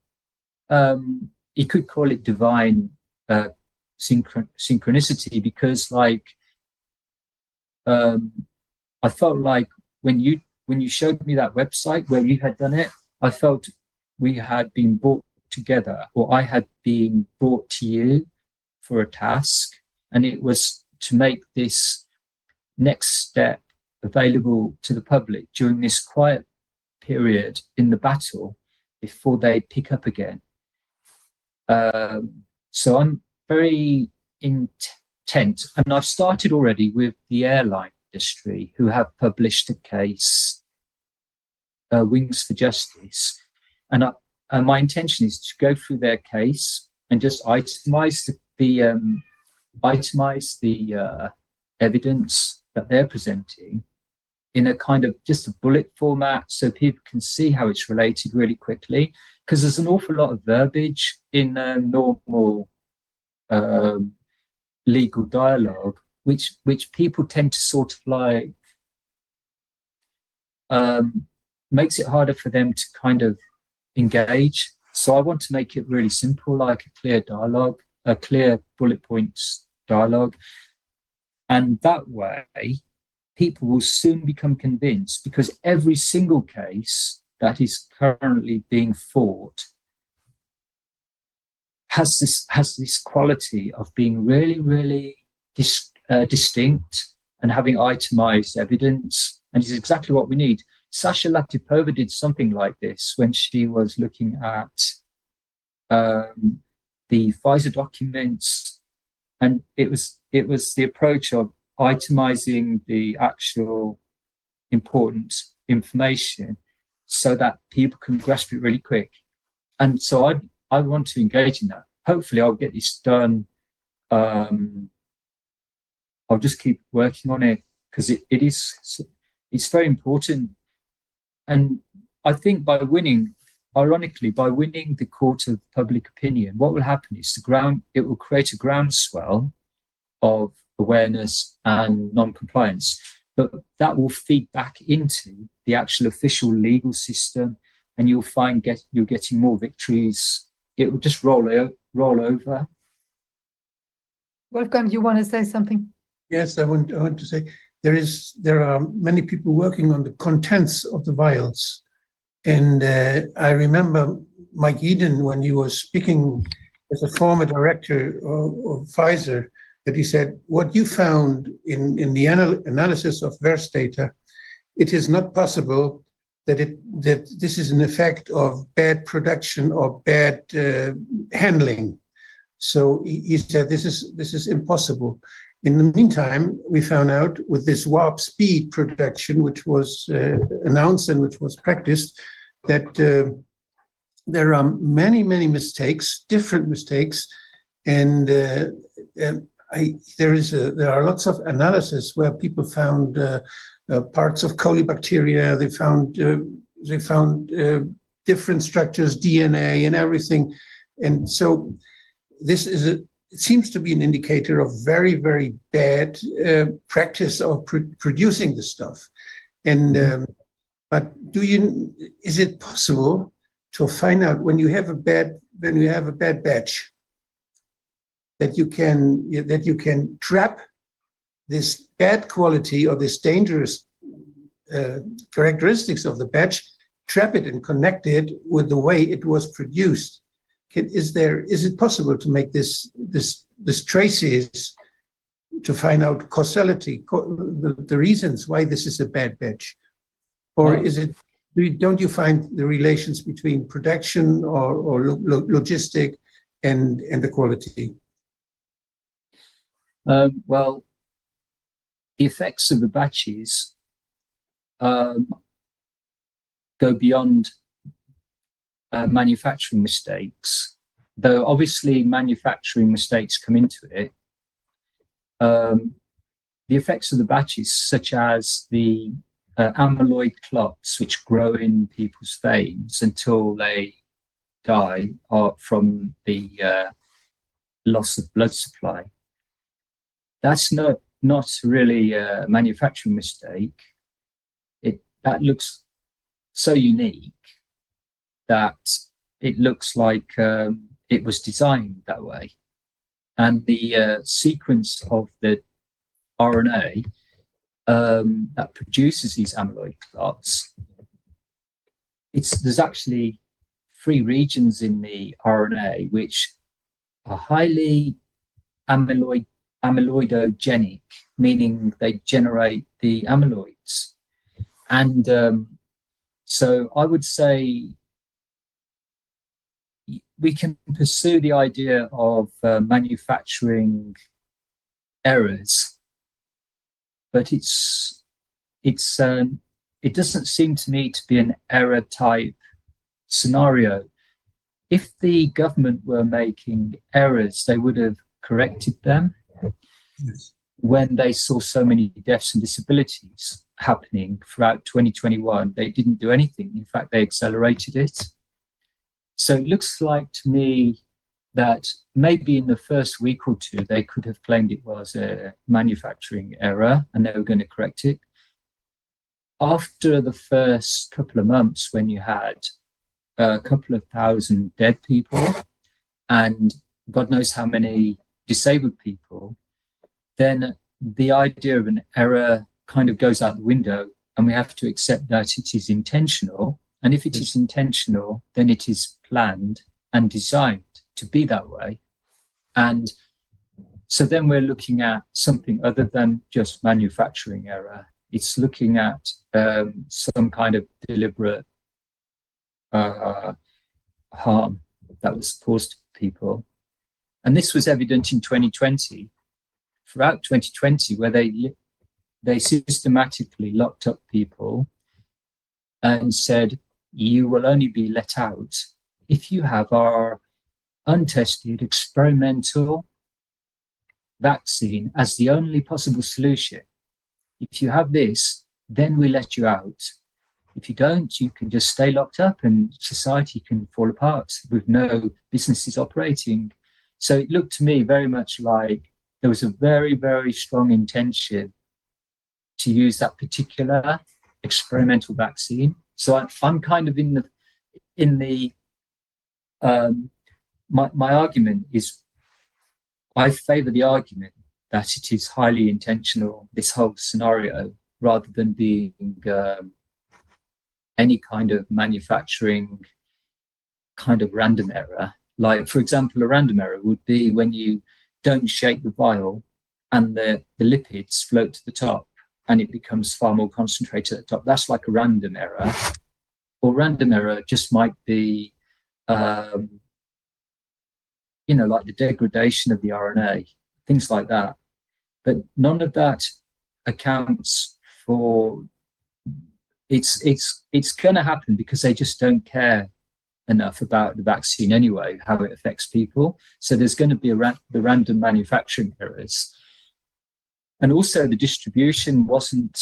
um, you could call it divine uh, synchron- synchronicity because, like, um, I felt like when you when you showed me that website where you had done it, I felt we had been brought together, or I had been brought to you for a task, and it was to make this next step available to the public during this quiet period in the battle before they pick up again. Um, so I'm very intent, and I've started already with the airline industry who have published a case, uh, Wings for Justice, and, I, and my intention is to go through their case and just itemize the, the um, itemize the uh, evidence that they're presenting in a kind of just a bullet format so people can see how it's related really quickly because there's an awful lot of verbiage in uh, normal um, legal dialogue which which people tend to sort of like um, makes it harder for them to kind of engage. So i want to make it really simple like a clear dialogue a clear bullet points dialogue. And that way people will soon become convinced because every single case that is currently being fought has this has this quality of being really really dis, uh, distinct and having itemized evidence and is exactly what we need. Sasha latipova did something like this when she was looking at um, the pfizer documents and it was it was the approach of itemizing the actual important information so that people can grasp it really quick. And so I I want to engage in that. Hopefully, I'll get this done. Um, I'll just keep working on it because it, it is it's very important. And I think by winning, ironically, by winning the court of public opinion, what will happen is the ground it will create a groundswell of awareness and non-compliance. But that will feed back into the actual official legal system, and you'll find get you're getting more victories. It will just roll roll over. Wolfgang, you want to say something? Yes, I want, I want to say there is there are many people working on the contents of the vials, and uh, I remember Mike Eden when he was speaking as a former director of, of Pfizer that he said, what you found in, in the anal analysis of verse data, it is not possible that it that this is an effect of bad production or bad uh, handling. So he, he, said this is this is impossible. In the meantime, we found out with this warp speed production, which was uh, announced and which was practiced, that uh, there are many many mistakes, different mistakes, and, uh, and I, there is a, there are lots of analysis where people found uh, uh, parts of colibacteria. They found uh, they found uh, different structures, DNA, and everything. And so this is a it seems to be an indicator of very very bad uh, practice of pr- producing the stuff. And mm-hmm. um, but do you is it possible to find out when you have a bad when you have a bad batch? That you can that you can trap this bad quality or this dangerous uh, characteristics of the batch trap it and connect it with the way it was produced. Can, is there is it possible to make this this this traces to find out causality, co- the, the reasons why this is a bad batch, or is it? do you- Don't you find the relations between production or, or lo- logistic and and the quality? Um, well, the effects of the batches um, go beyond uh, manufacturing mistakes, though obviously manufacturing mistakes come into it. Um, the effects of the batches, such as the uh, amyloid clots, which grow in people's veins until they die, are from the uh, loss of blood supply that's not not really a manufacturing mistake. It that looks so unique that it looks like um, it was designed that way, and the uh, sequence of the RNA um, that produces these amyloid clots. It's there's actually three regions in the RNA which are highly amyloid amyloidogenic, meaning they generate the amyloids. And um, so I would say we can pursue the idea of uh, manufacturing errors, but it's it's um, it doesn't seem to me to be an error type scenario. If the government were making errors, they would have corrected them when they saw so many deaths and disabilities happening throughout 2021, they didn't do anything. In fact, they accelerated it. So it looks like to me that maybe in the first week or two, they could have claimed it was a manufacturing error and they were going to correct it. After the first couple of months, when you had a couple of thousand dead people and God knows how many disabled people, then the idea of an error kind of goes out the window and we have to accept that it is intentional. And if it is intentional, then it is planned and designed to be that way. And so then we're looking at something other than just manufacturing error. It's looking at um, some kind of deliberate uh, harm that was caused to people. And this was evident in 2020 throughout 2020 where they they systematically locked up people and said you will only be let out if you have our untested experimental vaccine as the only possible solution. If you have this then we let you out. If you don't you can just stay locked up and society can fall apart with no businesses operating so it looked to me very much like there was a very, very strong intention to use that particular experimental vaccine. So I, I'm kind of in the in the um, my my argument is I favour the argument that it is highly intentional. This whole scenario, rather than being um, any kind of manufacturing kind of random error. Like, for example, a random error would be when you don't shake the vial and the, the lipids float to the top and it becomes far more concentrated at the top. That's like a random error. Or random error just might be, um, you know, like the degradation of the RNA, things like that. But none of that accounts for it's it's it's going to happen because they just don't care enough about the vaccine anyway, how it affects people. So there's going to be a ra- the random manufacturing errors. And also the distribution wasn't,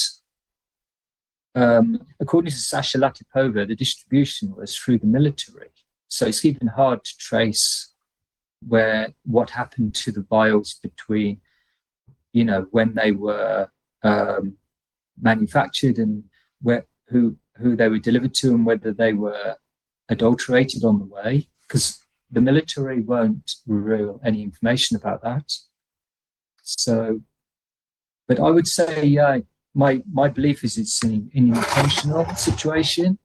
um, according to Sasha Latipova, the distribution was through the military. So it's even hard to trace where what happened to the vials between, you know, when they were um, manufactured and where who who they were delivered to and whether they were adulterated on the way because the military won't reveal any information about that. So, but I would say, yeah, my my belief is it's an, an intentional situation,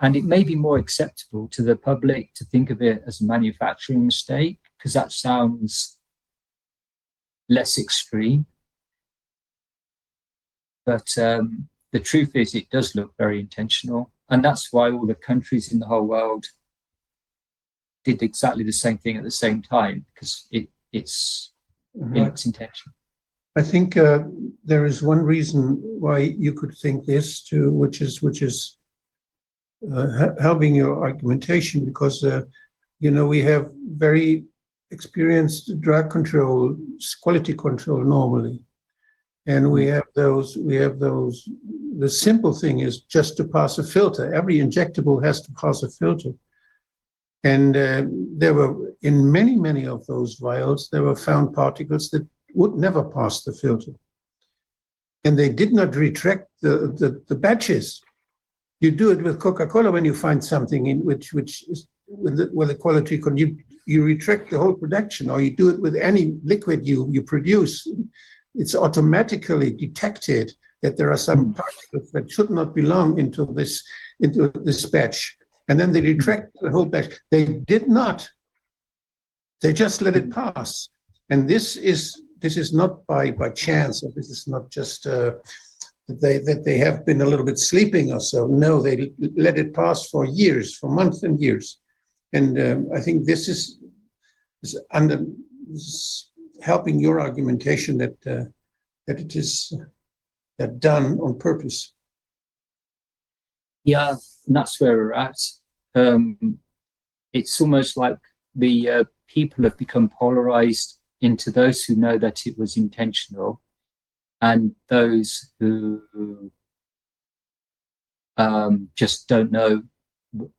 and it may be more acceptable to the public to think of it as a manufacturing mistake because that sounds less extreme. But um, the truth is, it does look very intentional. And that's why all the countries in the whole world did exactly the same thing at the same time because it, it's, it looks intentional. I think uh, there is one reason why you could think this too, which is which is uh, helping your argumentation because uh, you know we have very experienced drug control, quality control normally, and we have those. We have those. The simple thing is just to pass a filter. Every injectable has to pass a filter. And uh, there were, in many, many of those vials, there were found particles that would never pass the filter. And they did not retract the, the, the batches. You do it with Coca-Cola when you find something in which, which is with the, with the quality, con- you, you retract the whole production, or you do it with any liquid you, you produce. It's automatically detected that there are some particles that should not belong into this, into this batch. And then they retract the whole batch. They did not. They just let it pass. And this is this is not by by chance, or this is not just uh, that they that they have been a little bit sleeping or so. No, they let it pass for years, for months and years. And um, I think this is is under is helping your argumentation that uh, that it is uh, done on purpose. Yeah, and that's where we're at. Um, it's almost like the uh, people have become polarized into those who know that it was intentional and those who um, just don't know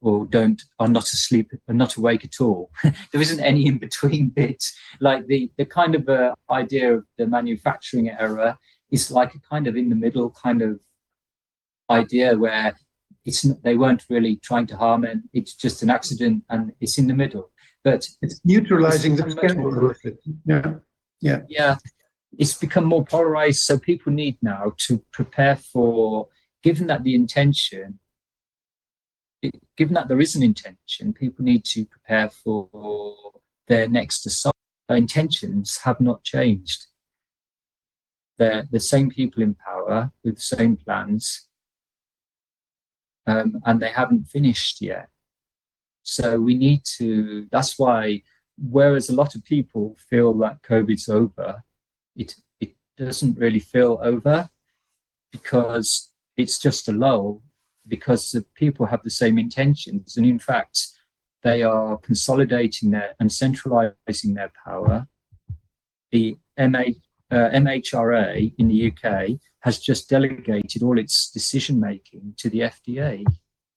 or don't are not asleep are not awake at all there isn't any in between bit like the the kind of uh, idea of the manufacturing error is like a kind of in the middle kind of idea where it's they weren't really trying to harm and it's just an accident and it's in the middle. But It's neutralizing the It's much scandal more- with it. Yeah. yeah. It's become more polarized so people need now to prepare for given that the intention given that there is an intention people need to prepare for their next assault. Their intentions have not changed they're the same people in power with the same plans um, and they haven't finished yet so we need to that's why whereas a lot of people feel that COVID's over, it it doesn't really feel over because it's just a lull because the people have the same intentions and in fact they are consolidating their and centralizing their power. The MA, uh, MHRA in the UK has just delegated all its decision making to the FDA.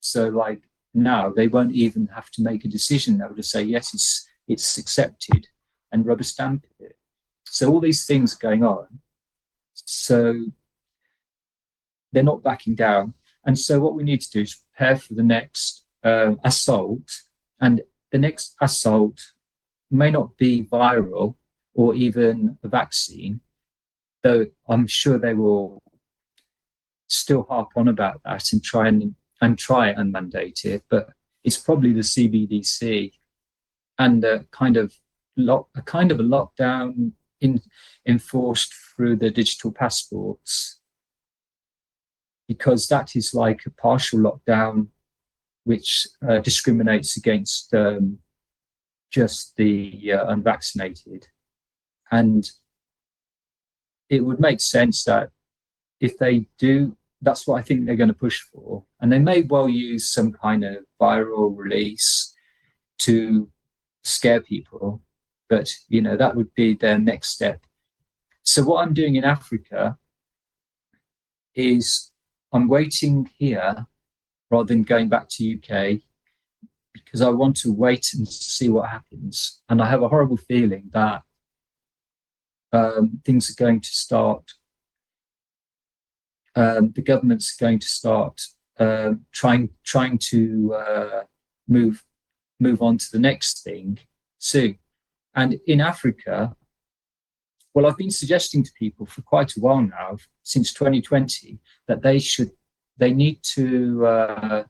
So like now they won't even have to make a decision. They'll just say yes, it's it's accepted and rubber stamp it. So all these things are going on. So they're not backing down. And so what we need to do is prepare for the next uh, assault. And the next assault may not be viral or even a vaccine, though I'm sure they will still harp on about that and try and and try and mandate it. But it's probably the CBDC and a kind of lock, a kind of a lockdown in, enforced through the digital passports, because that is like a partial lockdown, which uh, discriminates against um, just the uh, unvaccinated, and it would make sense that if they do that's what I think they're going to push for. And they may well use some kind of viral release to scare people, but you know, that would be their next step. So what I'm doing in Africa is I'm waiting here rather than going back to UK because I want to wait and see what happens. And I have a horrible feeling that um, things are going to start um, the government's going to start uh, trying trying to uh, move move on to the next thing soon. And in Africa, well, I've been suggesting to people for quite a while now, since 2020, that they should they need to uh,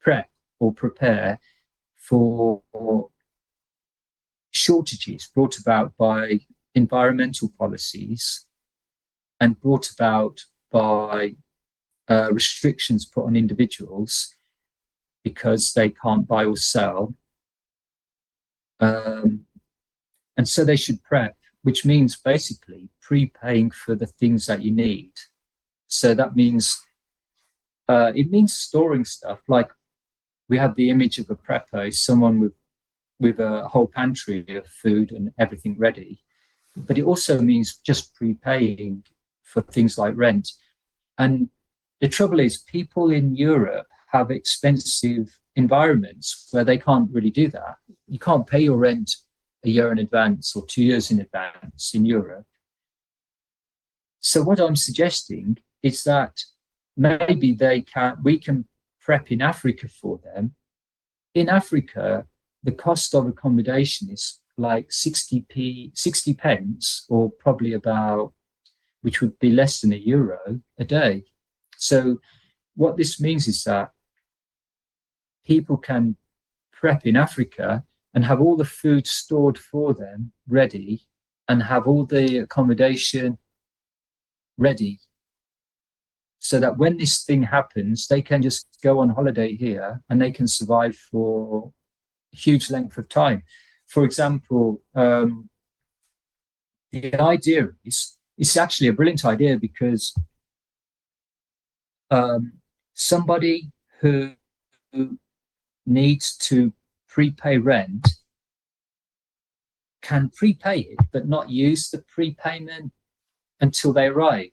prep or prepare for shortages brought about by environmental policies and brought about by uh, restrictions put on individuals because they can't buy or sell. Um, and so they should prep, which means basically prepaying for the things that you need. So that means uh, it means storing stuff. Like we have the image of a prepper, someone with with a whole pantry of food and everything ready. But it also means just prepaying for things like rent. And the trouble is, people in Europe have expensive environments where they can't really do that. You can't pay your rent a year in advance or two years in advance in Europe. So what I'm suggesting is that maybe they can we can prep in Africa for them. In Africa, the cost of accommodation is like 60p 60 pence or probably about which would be less than a euro a day. So what this means is that people can prep in Africa and have all the food stored for them ready and have all the accommodation ready so that when this thing happens, they can just go on holiday here and they can survive for a huge length of time. For example, um, the idea is it's actually a brilliant idea because um, somebody who, needs to prepay rent can prepay it but not use the prepayment until they arrive.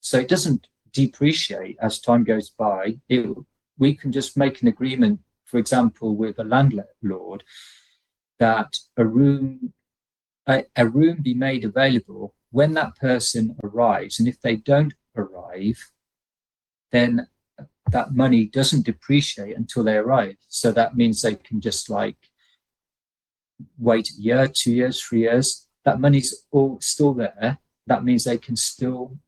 So it doesn't depreciate as time goes by. It, we can just make an agreement, for example, with a landlord that a room a, a room be made available when that person arrives. And if they don't arrive, then that money doesn't depreciate until they arrive. So that means they can just like wait a year, two years, three years. That money's all still there. That means they can still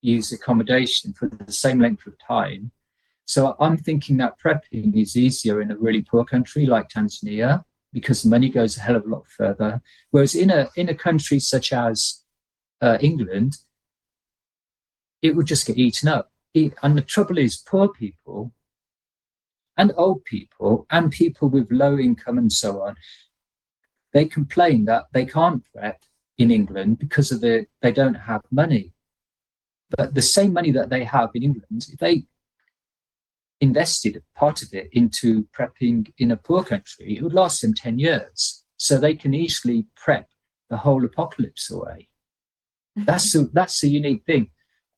use accommodation for the same length of time. So I'm thinking that prepping is easier in a really poor country like Tanzania because money goes a hell of a lot further. Whereas in a in a country such as uh, England, it would just get eaten up. And the trouble is, poor people and old people and people with low income and so on, they complain that they can't prep in England because of the they don't have money. But the same money that they have in England, if they invested part of it into prepping in a poor country, it would last them 10 years. So they can easily prep the whole apocalypse away. That's a, that's a unique thing.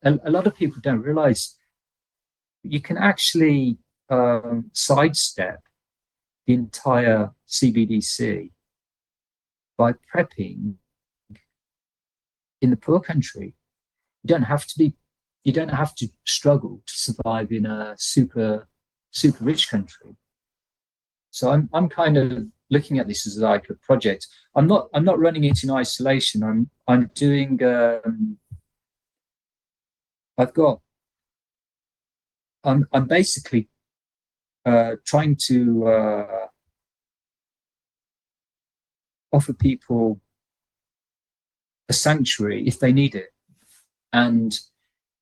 A, a lot of people don't realize you can actually um, sidestep the entire CBDC by prepping in the poor country. You don't have to be, you don't have to struggle to survive in a super, super rich country. So I'm, I'm kind of looking at this as like a project. I'm not, I'm not running it in isolation. I'm, I'm doing, um, I've got, I'm, I'm basically uh, trying to uh, offer people a sanctuary if they need it. And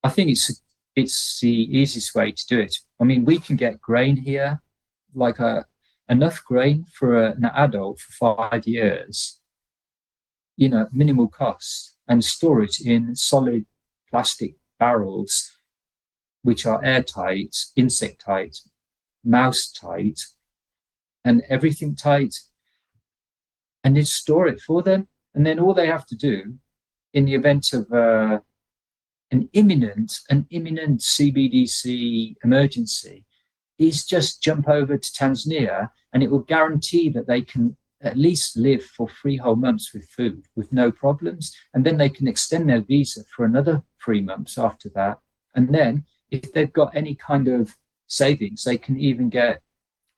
I think it's it's the easiest way to do it. I mean, we can get grain here, like a enough grain for an adult for five years, you know, minimal cost, and store it in solid plastic barrels, which are airtight, insect tight, mouse tight, and everything tight, and then store it for them. And then all they have to do in the event of uh, an imminent, an imminent CBDC emergency is just jump over to Tanzania and it will guarantee that they can at least live for three whole months with food with no problems. And then they can extend their visa for another three months after that. And then if they've got any kind of savings, they can even get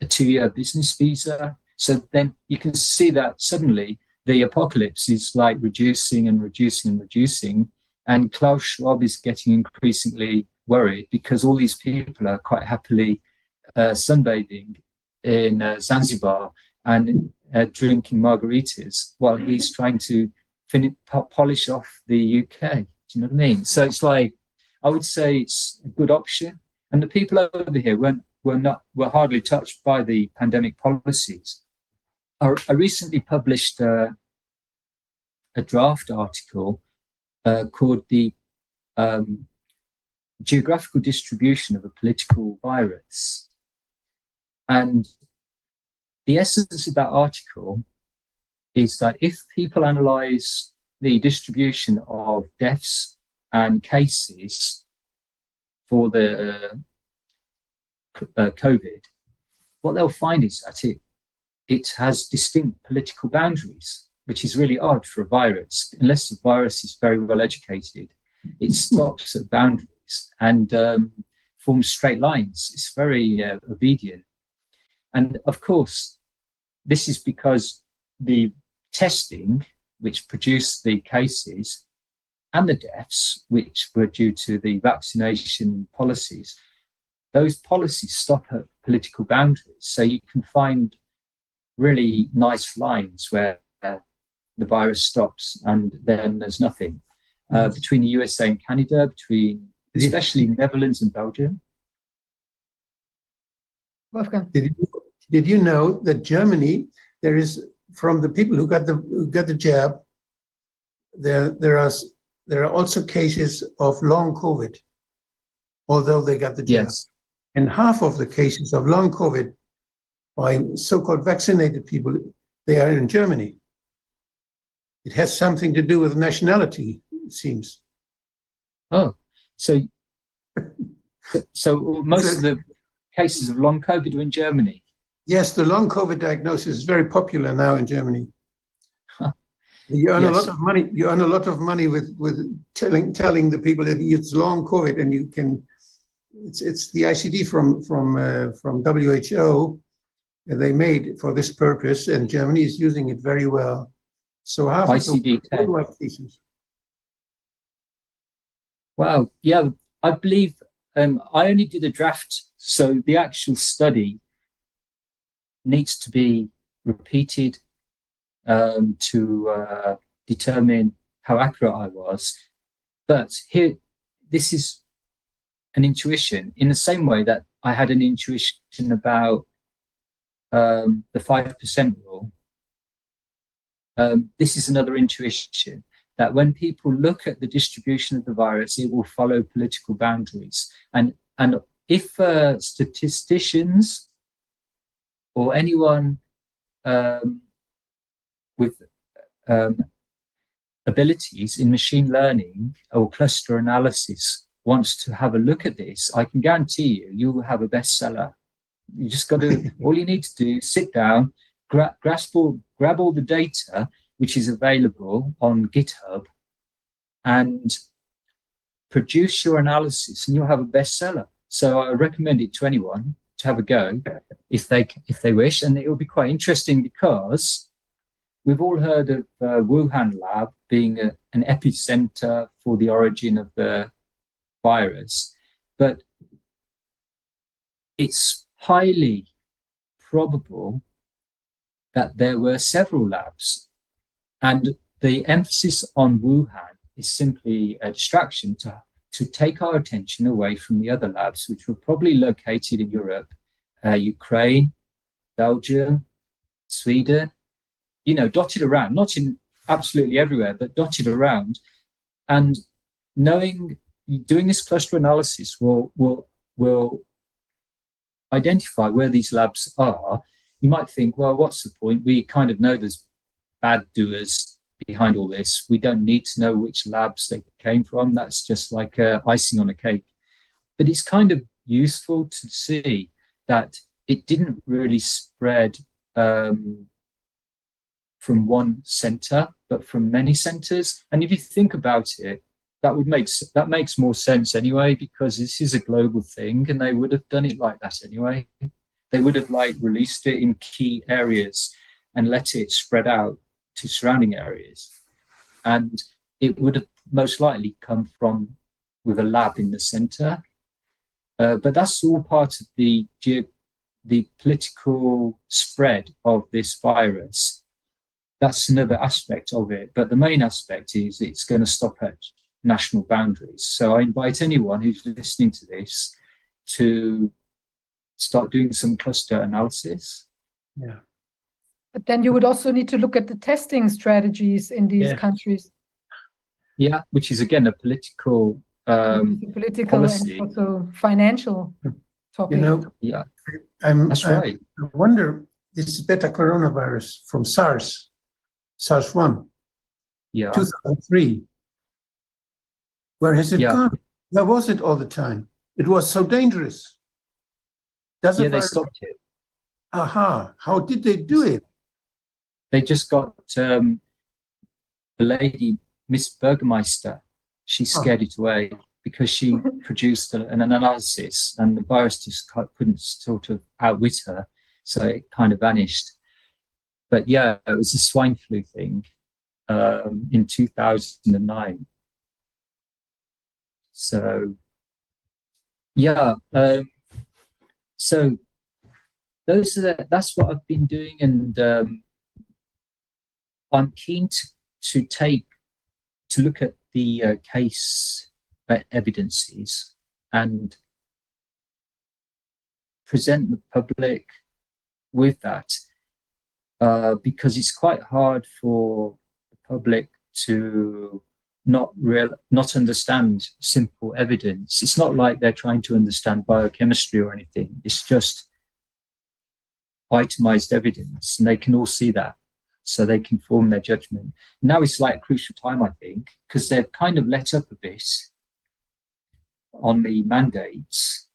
a two year business visa. So then you can see that suddenly the apocalypse is like reducing and reducing and reducing. And Klaus Schwab is getting increasingly worried because all these people are quite happily uh, sunbathing in uh, Zanzibar and uh, drinking margaritas while he's trying to fin- polish off the UK. Do you know what I mean? So it's like I would say it's a good option, and the people over here weren't were not were hardly touched by the pandemic policies. I, I recently published uh, a draft article called the um, geographical distribution of a political virus. And the essence of that article is that if people analyze the distribution of deaths and cases for the uh, uh, COVID, what they'll find is that it it has distinct political boundaries, which is really odd for a virus. Unless the virus is very well educated, it stops at boundaries and um, forms straight lines. It's very uh, obedient. And of course, this is because the testing, which produced the cases, and the deaths, which were due to the vaccination policies, those policies stop at political boundaries. So you can find really nice lines where the virus stops and then there's nothing. Uh, between the USA and Canada, between especially Netherlands and Belgium. Wolfgang. Did you, did you know that Germany, there is from the people who got the who got the jab, there there are there are also cases of long COVID, although they got the jab. Yes. And half of the cases of long COVID by so-called vaccinated people, they are in Germany. It has something to do with nationality, it seems. Oh, so so most of the cases of long COVID are in Germany. Yes, the long COVID diagnosis is very popular now in Germany. Huh. You earn a lot of money. You earn a lot of money with with telling telling the people that it's long COVID, and you can. It's it's the ICD from from uh, from WHO. They made for this purpose, and Germany is using it very well. So half of the ICD-10. worldwide cases. Wow. Yeah, I believe um, I only did a draft, so the actual study needs to be repeated um, to uh, determine how accurate I was. But here, this is an intuition in the same way that I had an intuition about um, the 5% rule. Um, this is another intuition that when people look at the distribution of the virus, it will follow political boundaries. And, and if uh, statisticians or anyone um, with um, abilities in machine learning or cluster analysis wants to have a look at this, I can guarantee you, you will have a bestseller. You just got to, all you need to do is sit down, gra- grasp all, grab all the data which is available on GitHub and produce your analysis and you'll have a bestseller. So I recommend it to anyone to have a go if they if they wish, and it will be quite interesting because we've all heard of uh, Wuhan lab being a, an epicenter for the origin of the virus, but it's highly probable that there were several labs and the emphasis on Wuhan is simply a distraction to, to take our attention away from the other labs, which were probably located in Europe, uh, Ukraine, Belgium, Sweden, you know, dotted around, not in absolutely everywhere, but dotted around. And knowing, doing this cluster analysis will, will, will identify where these labs are. You might think, well, what's the point? We kind of know there's bad doers behind all this. We don't need to know which labs they came from. That's just like uh, icing on a cake. But it's kind of useful to see that it didn't really spread um, from one center, but from many centers. And if you think about it, that would make that makes more sense anyway because this is a global thing, and they would have done it like that anyway. They would have like released it in key areas and let it spread out to surrounding areas. And it would have most likely come from with a lab in the center. Uh, but that's all part of the ge- the political spread of this virus, that's another aspect of it. But the main aspect is it's going to stop at national boundaries. So I invite anyone who's listening to this to start doing some cluster analysis. Yeah. But then you would also need to look at the testing strategies in these Yeah. countries. Yeah, which is again a political. Um, the political policy. and also financial topic. You know, yeah, I'm, that's I right. wonder, this beta coronavirus from SARS, SARS one, Yeah, 2003. Where has it Yeah. gone? Where was it all the time? It was so dangerous. Does yeah, they stopped it. Aha, how did they do it? They just got um, the lady, Miss Burgermeister. She scared it away because she produced a- an analysis, and the virus just cou- couldn't sort of outwit her, so it kind of vanished. But yeah, it was a swine flu thing um, in 2009. So yeah, um, so those are the, that's what I've been doing, and um, I'm keen to, to take to look at the uh, case uh, evidences and present the public with that uh, because it's quite hard for the public to not real not understand simple evidence. It's not like they're trying to understand biochemistry or anything. It's just itemized evidence and they can all see that. So they can form their judgment. Now it's like a crucial time i think because they've kind of let up a bit on the mandates.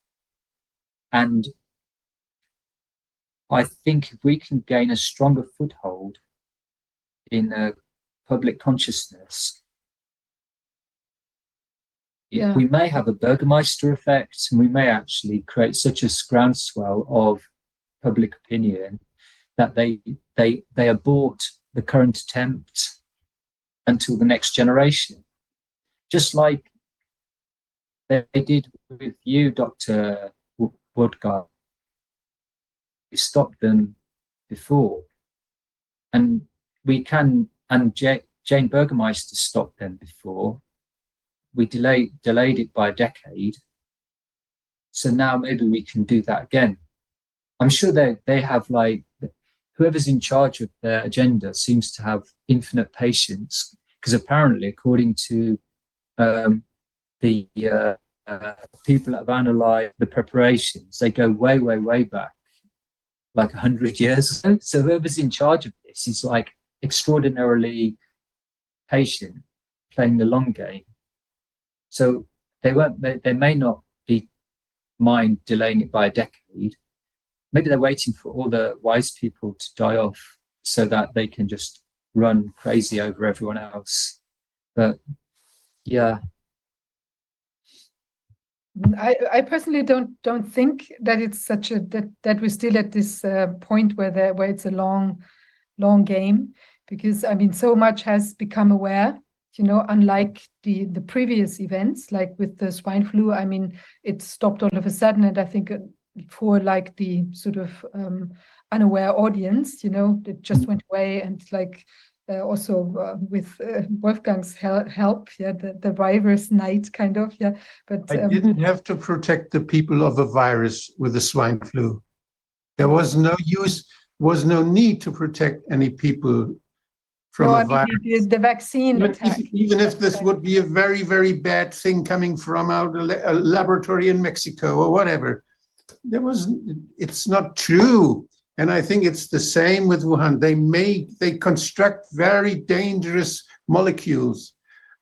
And i think if we can gain a stronger foothold in uh, public consciousness Yeah. we may have a burgermeister effect and we may actually create such a groundswell of public opinion that they they they abort the current attempt until the next generation. Just like they, did with you dr W- woodgard we stopped them before. And we can and Ja- jane burgermeister stopped them before we delayed delayed it by a decade. So now maybe we can do that again. I'm sure they they have like whoever's in charge of their agenda seems to have infinite patience because apparently according to um, the uh, uh, people that have analyzed the preparations they go way way way back like 100 years. Ago. so whoever's in charge of this is like extraordinarily patient playing the long game so they won't they, they may not be mind delaying it by a decade. Maybe they're waiting for all the wise people to die off so that they can just run crazy over everyone else. But yeah. I, I personally don't don't think that it's such a that that we're still at this uh, point where there where it's a long long game because I mean so much has become aware you know unlike the the previous events like with the swine flu I mean it stopped all of a sudden. And I think uh, for like the sort of um, unaware audience you know it just went away. And like uh, also uh, with uh, Wolfgang's hel- help yeah the, the virus night kind of yeah. But I um, didn't have to protect the people of a virus with the swine flu. There was no use, was no need to protect any people from No, I a mean, virus. the, the vaccine Even attack. if- even if this would be a very, very bad thing coming from out a la- a uh, laboratory in Mexico or whatever, there was, it's not true. And I think it's the same with Wuhan. They make, they construct very dangerous molecules.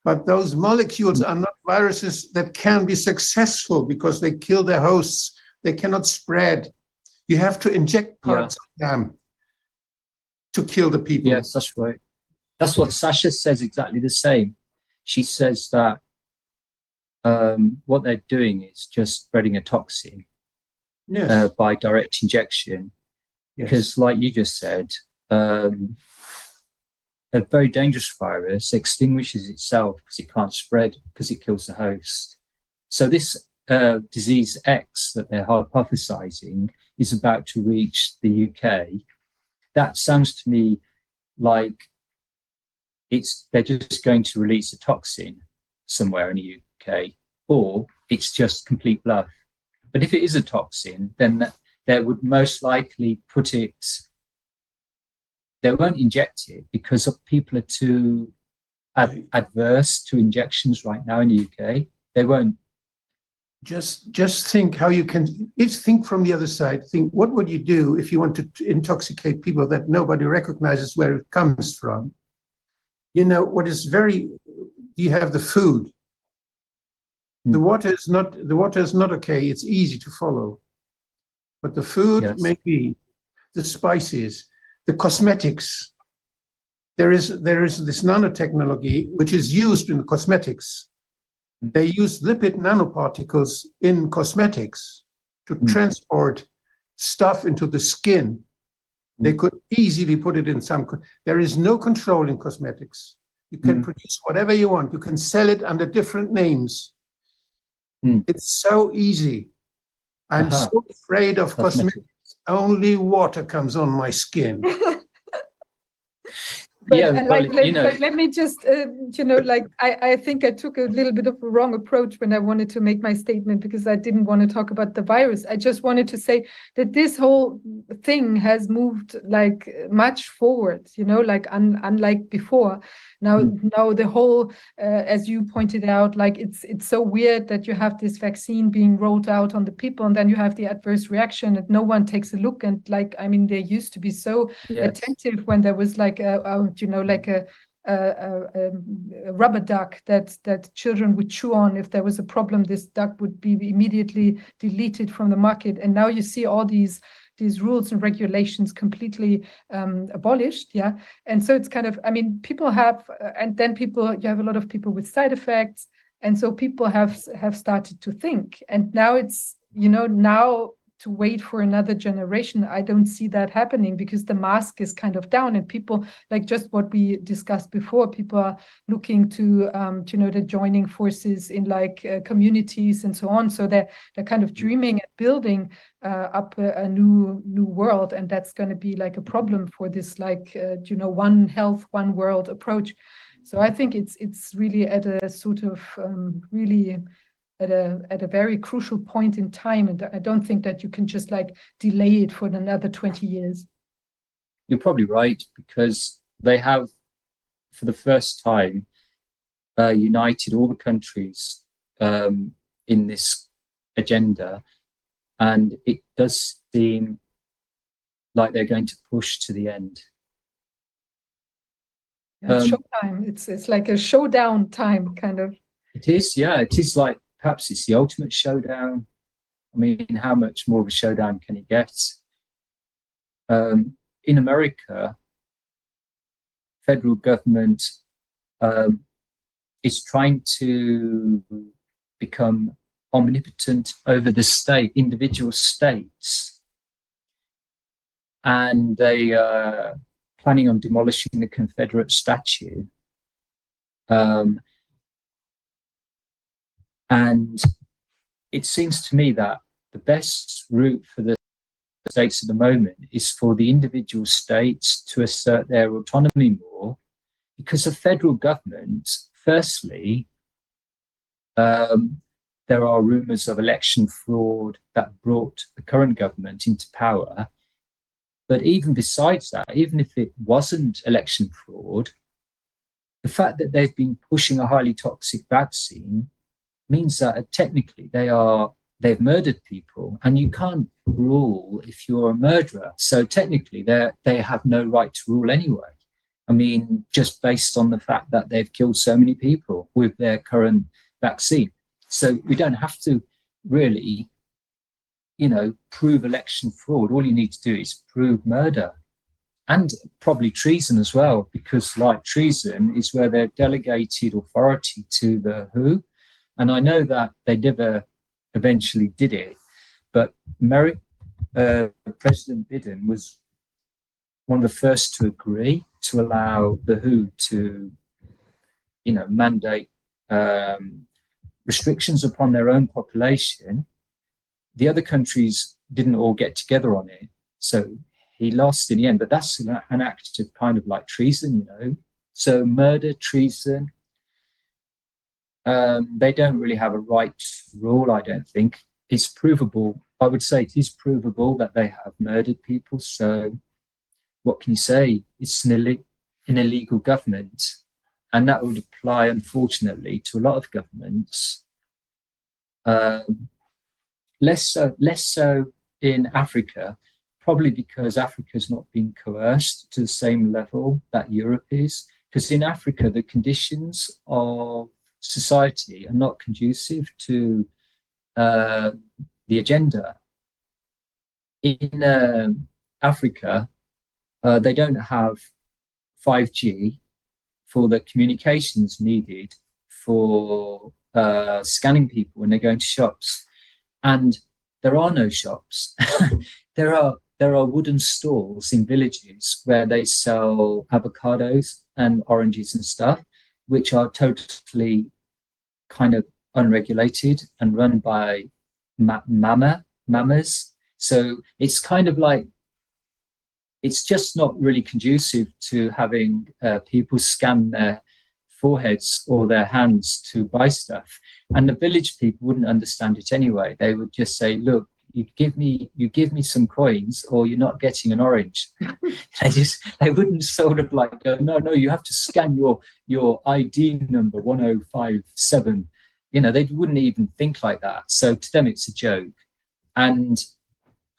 But those molecules are not viruses that can be successful because they kill their hosts. They cannot spread. You have to inject Yeah. parts of them to kill the people. Yes, that's right. That's what Sasha says exactly the same. She says that um, what they're doing is just spreading a toxin Yes. uh, by direct injection. yes. Because, like you just said, um, a very dangerous virus extinguishes itself because it can't spread because it kills the host. So, this uh, disease X that they're hypothesizing is about to reach the UK, that sounds to me like it's they're just going to release a toxin somewhere in the UK, or it's just complete bluff. But if it is a toxin, then that, they would most likely put it. They won't inject it because people are too ad- adverse to injections right now in the UK. They won't. Just, just think how you can, it's think from the other side. Think, what would you do if you want to intoxicate people that nobody recognizes where it comes from? You know, what is very, you have the food. The Hmm. water is not, the water is not okay. It's easy to follow. But the food Yes. may be, the spices, the cosmetics. There is, there is this nanotechnology which is used in cosmetics. They use lipid nanoparticles in cosmetics to Mm. transport stuff into the skin. They could easily put it in some, there is no control in cosmetics. You can Mm. produce whatever you want. You can sell it under different names. Mm. It's so easy. I'm Aha. so afraid of Cosmetic. cosmetics. Only water comes on my skin. But, Yeah, and well, like, let, you know- let me just, uh, you know, like I, I think I took a little bit of a wrong approach when I wanted to make my statement because I didn't want to talk about the virus. I just wanted to say that this whole thing has moved like much forward, you know, like un, unlike before. Now, now the whole, uh, as you pointed out, like it's it's so weird that you have this vaccine being rolled out on the people, and then you have the adverse reaction, and no one takes a look. And like, I mean, they used to be so Yes. attentive when there was like a, a you know like a a, a, um, a rubber duck that that children would chew on if there was a problem this duck would be immediately deleted from the market and now you see all these these rules and regulations completely um, abolished yeah? And so it's kind of i mean people have uh, and then people you have a lot of people with side effects and so people have have started to think. And now it's you know now to wait for another generation i don't see that happening because the mask is kind of down and people like just what we discussed before people are looking to um, to, you know the joining forces in like uh, communities and so on. So they're they're kind of dreaming and building uh, up a, a new new world. And that's going to be like a problem for this like uh, you know one health one world approach. So i think it's it's really at a sort of um, really at a at a very crucial point in time and i don't think that you can just like delay it for another 20 years You're probably right because they have, for the first time, uh, united all the countries um, in this agenda, and it does seem like they're going to push to the end. Yeah, it's Um, showtime it's it's like a showdown time kind of It is, yeah. It is like perhaps it's the ultimate showdown. I mean, how much more of a showdown can it get? Um, in America, federal government um, is trying to become omnipotent over the state, individual states, and they are planning on demolishing the Confederate statue. Um, and it seems to me that the best route for the states at the moment is for the individual states to assert their autonomy more because the federal government, firstly, um, there are rumors of election fraud that brought the current government into power. But even besides that, even if it wasn't election fraud, the fact that they've been pushing a highly toxic vaccine means that uh, technically they are they've murdered people and you can't rule if you're a murderer. So technically they they have no right to rule anyway. I mean just based on the fact that they've killed so many people with their current vaccine. So we don't have to really you know prove election fraud. All you need to do is prove murder and probably treason as well because like treason is where they're delegated authority to the who and I know that they never eventually did it, but Meri- uh, President Biden was one of the first to agree to allow the WHO to, you know, mandate um, restrictions upon their own population. The other countries didn't all get together on it. So he lost in the end, but that's an, an act of kind of like treason, you know. So murder, treason, um, they don't really have a right rule, I don't think. It's provable. I would say it is provable that they have murdered people. So what can you say? It's an, Ill- an illegal government. And that would apply, unfortunately, to a lot of governments. Um, less so, less so in Africa, probably because Africa has not been coerced to the same level that Europe is. Because in Africa, the conditions of society are not conducive to uh, the agenda. In um Africa, uh, they don't have 5G for the communications needed for uh, scanning people when they go into shops, and there are no shops. there are there are wooden stalls in villages where they sell avocados and oranges and stuff, which are totally kind of unregulated and run by ma- mama mamas. So it's kind of like it's just not really conducive to having uh, people scan their foreheads or their hands to buy stuff. And the village people wouldn't understand it anyway. They would just say, "Look, you give me you give me some coins, or you're not getting an orange." they just they wouldn't sort of like go, "No, no, you have to scan your your ID number one zero five seven. You know, they wouldn't even think like that. So to them, it's a joke. And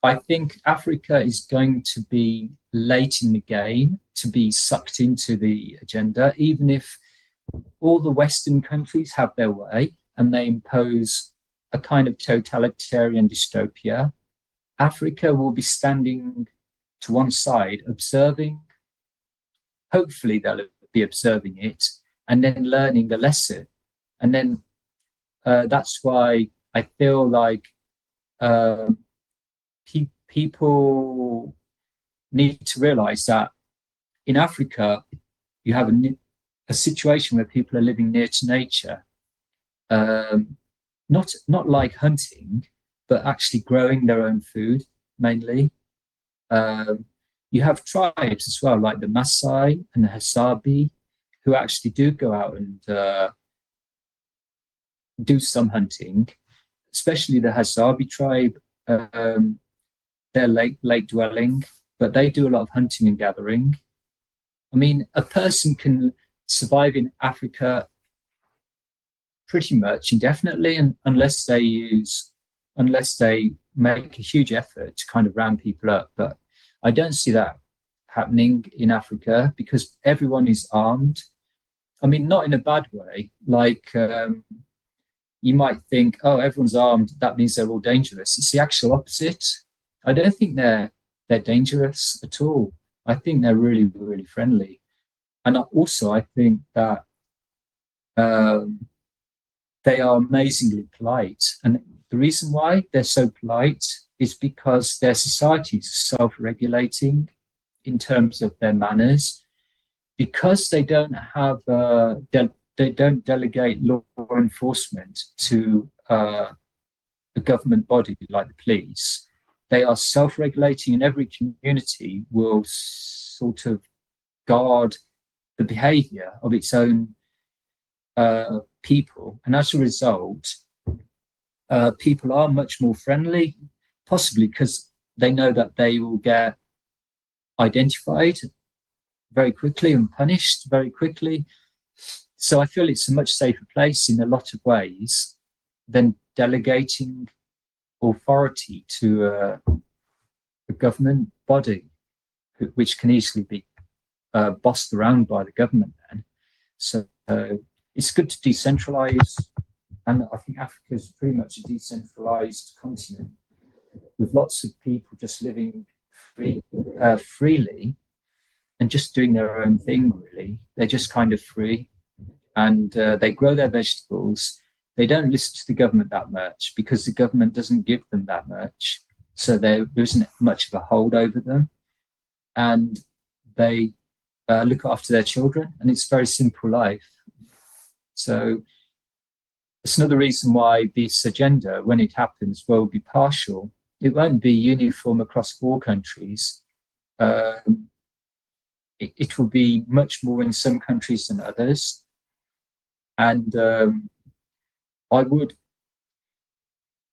I think Africa is going to be late in the game to be sucked into the agenda, even if all the Western countries have their way and they impose a kind of totalitarian dystopia. Africa will be standing to one side, observing. Hopefully, they'll be observing it and then learning the lesson. And then uh, that's why I feel like um, pe- people need to realize that in Africa, you have a, a situation where people are living near to nature, um, not not like hunting, but actually growing their own food mainly. Um, you have tribes as well, like the Maasai and the Hasabi, who actually do go out and uh, do some hunting, especially the Hasabi tribe. Um, they're lake lake dwelling, but they do a lot of hunting and gathering. I mean, a person can survive in Africa pretty much indefinitely, and unless they use, unless they make a huge effort to kind of round people up. But I don't see that happening in Africa because everyone is armed. I mean, not in a bad way. Like um, you might think, oh, everyone's armed. That means they're all dangerous. It's the actual opposite. I don't think they're they're dangerous at all. I think they're really really friendly, and also I think that um, they are amazingly polite. And the reason why they're so polite is because their societies are self-regulating in terms of their manners, because they don't have uh, de- they don't delegate law enforcement to uh, a government body like the police they are self-regulating and every community will sort of guard the behavior of its own uh, people and as a result uh, people are much more friendly possibly because they know that they will get identified very quickly and punished very quickly so i feel it's a much safer place in a lot of ways than delegating authority to uh, a government body, which can easily be uh, bossed around by the government. Then, so uh, it's good to decentralize, and I think Africa is pretty much a decentralized continent with lots of people just living free, uh, freely and just doing their own thing. Really, they're just kind of free, and uh, they grow their vegetables they don't listen to the government that much because the government doesn't give them that much. So there, isn't much of a hold over them. And they uh, look after their children, and it's very simple life. So it's another reason why this agenda, when it happens, will be partial it won't be uniform across all countries. Um, it, it will be much more in some countries than others. And um, I would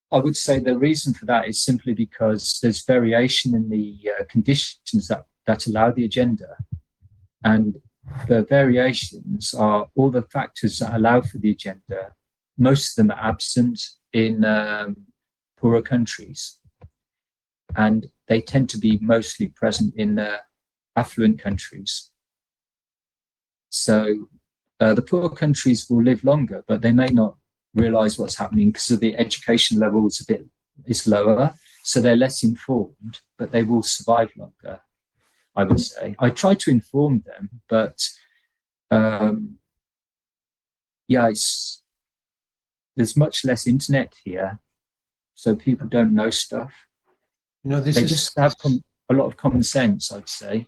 I would say the reason for that is simply because there's variation in the uh, conditions that, that allow the agenda. And the variations are all the factors that allow for the agenda. Most of them are absent in um, poorer countries. And they tend to be mostly present in uh, affluent countries. So uh, the poor countries will live longer, but they may not realize what's happening because of the education level is a bit is lower. So they're less informed, but they will survive longer. I would say. I try to inform them, but um, yeah, it's, there's much less internet here, so people don't know stuff. You know, this They is just have com- a lot of common sense, I'd say.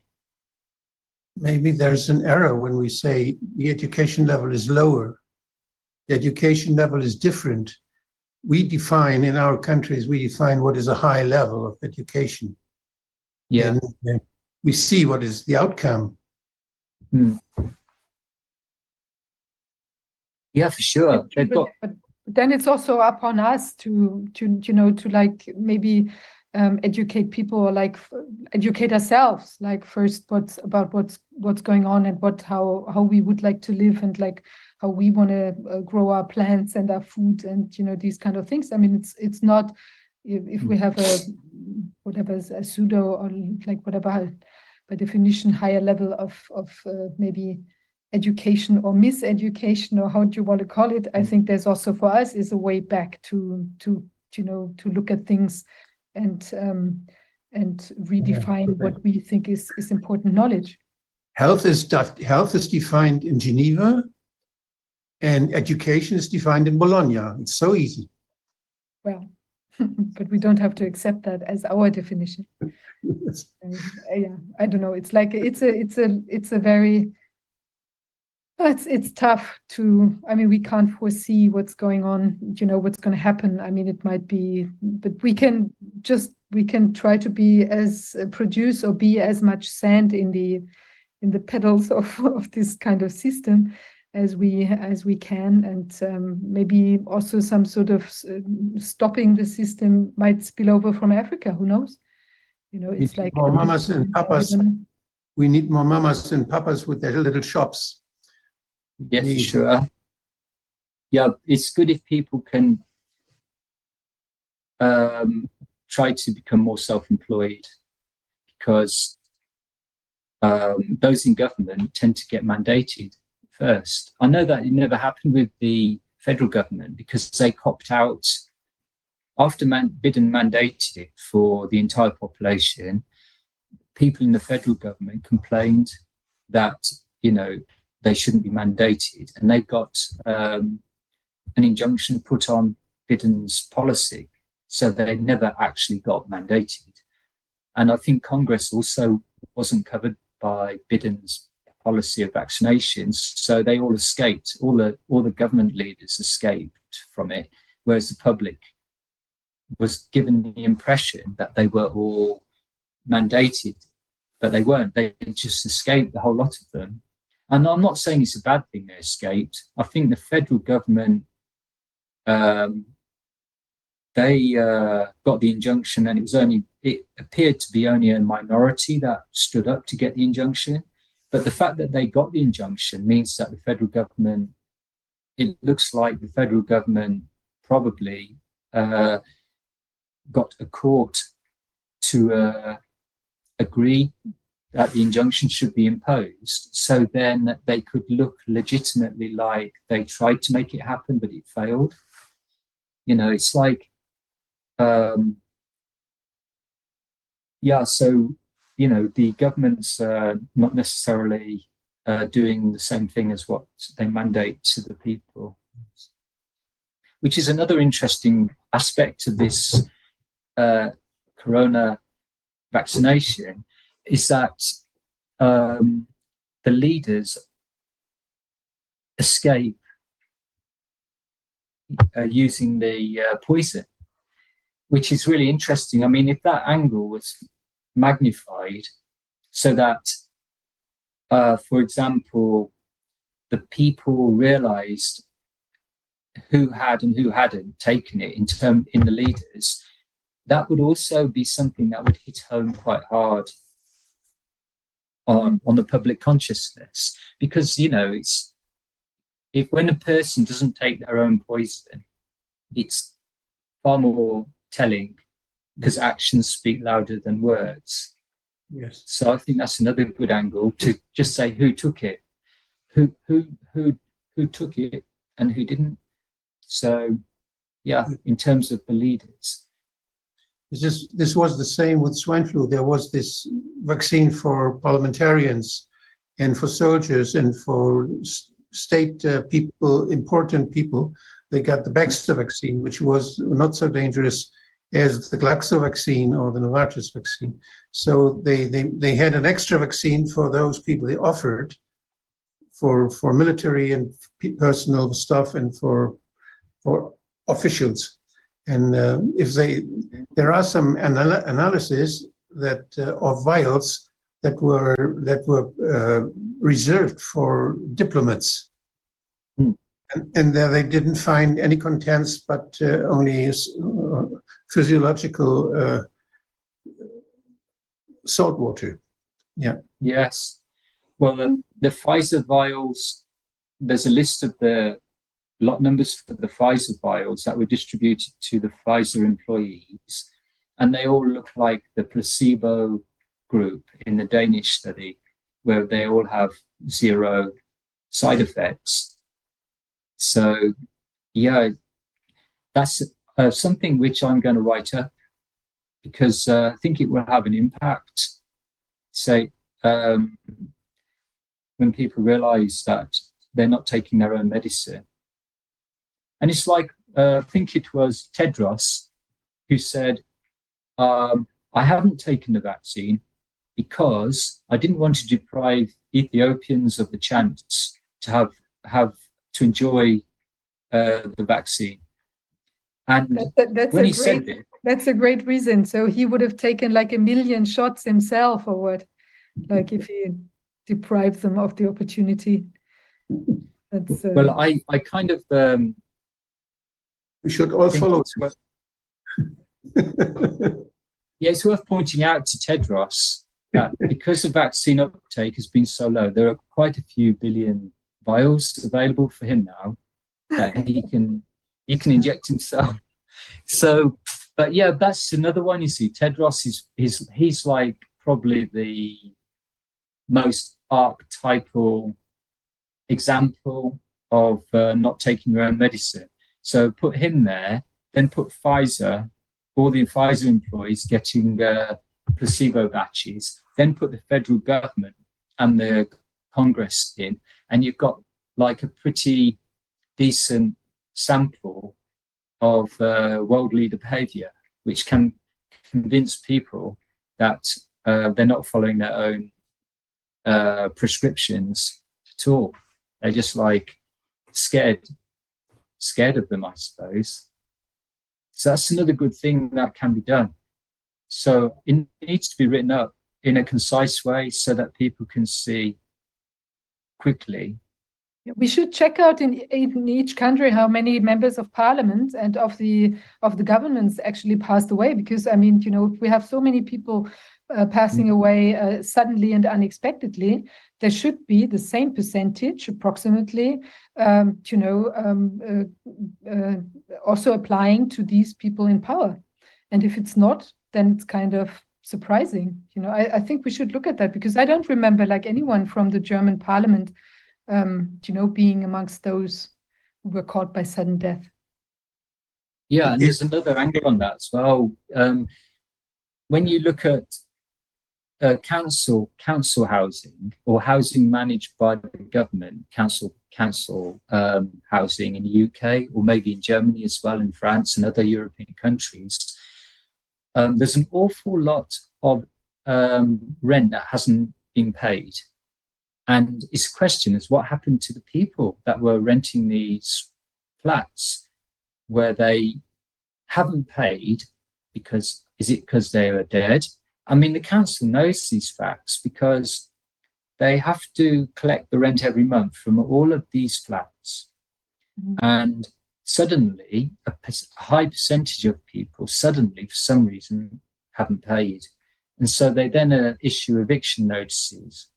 maybe there's an error when we say the education level is lower. The education level is different. We define in our countries, we define what is a high level of education. Yeah, And, uh, we see what is the outcome. yeah, for sure. They've But- got but then it's also upon us to to you know to like maybe um, educate people or like f- educate ourselves like first what's about what's what's going on and what how how we would like to live and like how we want to uh, grow our plants and our food and you know these kind of things i mean it's it's not if, if we have a whatever is a pseudo or like whatever by definition higher level of of uh, maybe education or miseducation or how do you want to call it. I think there's also for us is a way back to to you know to look at things and um and redefine what we think is is important knowledge. Health is, health is defined in Geneva and education is defined in Bologna. It's so easy. well but we don't have to accept that as our definition yeah i don't know. It's like it's a it's a it's a very it's it's tough to i mean we can't foresee what's going on you know what's going to happen. I mean it might be but we can just we can try to be as uh, produce or be as much sand in the in the pedals of of this kind of system as we as we can. And um, maybe also some sort of uh, stopping the system might spill over from africa. Who knows you know it's like more mamas and papas. I don't know. We need more mamas and papas with their little shops. Yeah, for Need- sure. Yeah, it's good if people can um, try to become more self-employed because um, those in government tend to get mandated first. I know that it never happened with the federal government because they copped out after man- Biden mandated it for the entire population. People in the federal government complained that you know they shouldn't be mandated. And they got um, an injunction put on Biden's policy. So they never actually got mandated. And I think Congress also wasn't covered by Biden's policy of vaccinations. So they all escaped, all the all the government leaders escaped from it, whereas the public was given the impression that they were all mandated, but they weren't. They just escaped the whole lot of them. And I'm not saying it's a bad thing they escaped. I think the federal government, um, they uh, got the injunction, and it was only it appeared to be only a minority that stood up to get the injunction. But the fact that they got the injunction means that the federal government, it looks like the federal government probably uh, got a court to uh, agree that the injunction should be imposed. So then they could look legitimately like they tried to make it happen, but it failed. You know, it's like, um, yeah, so, you know, the government's uh, not necessarily uh, doing the same thing as what they mandate to the people, which is another interesting aspect of this uh, corona vaccination is that um, the leaders escape uh, using the uh, poison. which is really interesting. I mean, if that angle was magnified so that, uh, for example, the people realized who had and who hadn't taken it in term in the leaders, that would also be something that would hit home quite hard on, on the public consciousness. Because, you know, it's if when a person doesn't take their own poison, it's far more telling because actions speak louder than words. Yes. So I think that's another good angle to just say who took it, who who who who took it and who didn't. So yeah, in terms of the leaders. This is, this was the same with swine flu. There was this vaccine for parliamentarians and for soldiers and for state uh, people, important people. They got the Baxter vaccine, which was not so dangerous as the Glaxo vaccine or the Novartis vaccine. So they, they, they had an extra vaccine for those people they offered for, for military and pe- personal stuff and for, for officials. And uh, if they, there are some anal- analysis that uh, of vials that were that were uh, reserved for diplomats, Hmm. and, and there they didn't find any contents but uh, only uh, physiological uh, salt water. Yeah. Yes. Well, the, the Pfizer vials, there's a list of the lot numbers for the Pfizer vials that were distributed to the Pfizer employees, and they all look like the placebo group in the Danish study, where they all have zero side effects. So, yeah, that's uh, something which I'm going to write up because uh, I think it will have an impact. Say, um, when people realize that they're not taking their own medicine. And it's like, uh, I think it was Tedros who said, um, I haven't taken the vaccine because I didn't want to deprive Ethiopians of the chance to have, have to enjoy uh, the vaccine. And That- that- That's when a he said great, it, that's a great reason. So he would have taken like a million shots himself or what? Like if he deprived them of the opportunity. That's, uh, well, I, I kind of um, We should all think follow. it's worth- Yeah, it's worth pointing out to Tedros that because the vaccine uptake has been so low, there are quite a few billion vials available for him now that he can he can inject himself. So, but yeah, that's another one. You see, Tedros is is he's like probably the most archetypal example of uh, not taking your own medicine. So put him there, then put Pfizer all the Pfizer employees getting uh, placebo batches, then put the federal government and the Congress in, and you've got like a pretty decent sample of uh, world leader behavior, which can convince people that uh, they're not following their own uh, prescriptions at all. They're just like scared, scared of them, I suppose. So that's another good thing that can be done. So it needs to be written up in a concise way so that people can see quickly. We should check out in, in each country how many members of parliament and of the of the governments actually passed away. Because I mean, you know, we have so many people uh, passing away uh, suddenly and unexpectedly. There should be the same percentage, approximately, um, you know, um, uh, uh, also applying to these people in power. And if it's not, then it's kind of surprising. You know, I, I think we should look at that because I don't remember like anyone from the German parliament um, you know, being amongst those who were caught by sudden death. Yeah, and there's another angle on that as well. Um, when you look at uh, council council housing or housing managed by the government, council council um, housing in the UK or maybe in Germany as well, in France and other European countries, um, there's an awful lot of um, rent that hasn't been paid. And its question is what happened to the people that were renting these flats where they haven't paid because is it because they are dead? I mean, the council knows these facts because they have to collect the rent every month from all of these flats. Mhm. And suddenly, a a high percentage of people suddenly, for some reason, haven't paid. And so they then uh, issue eviction notices.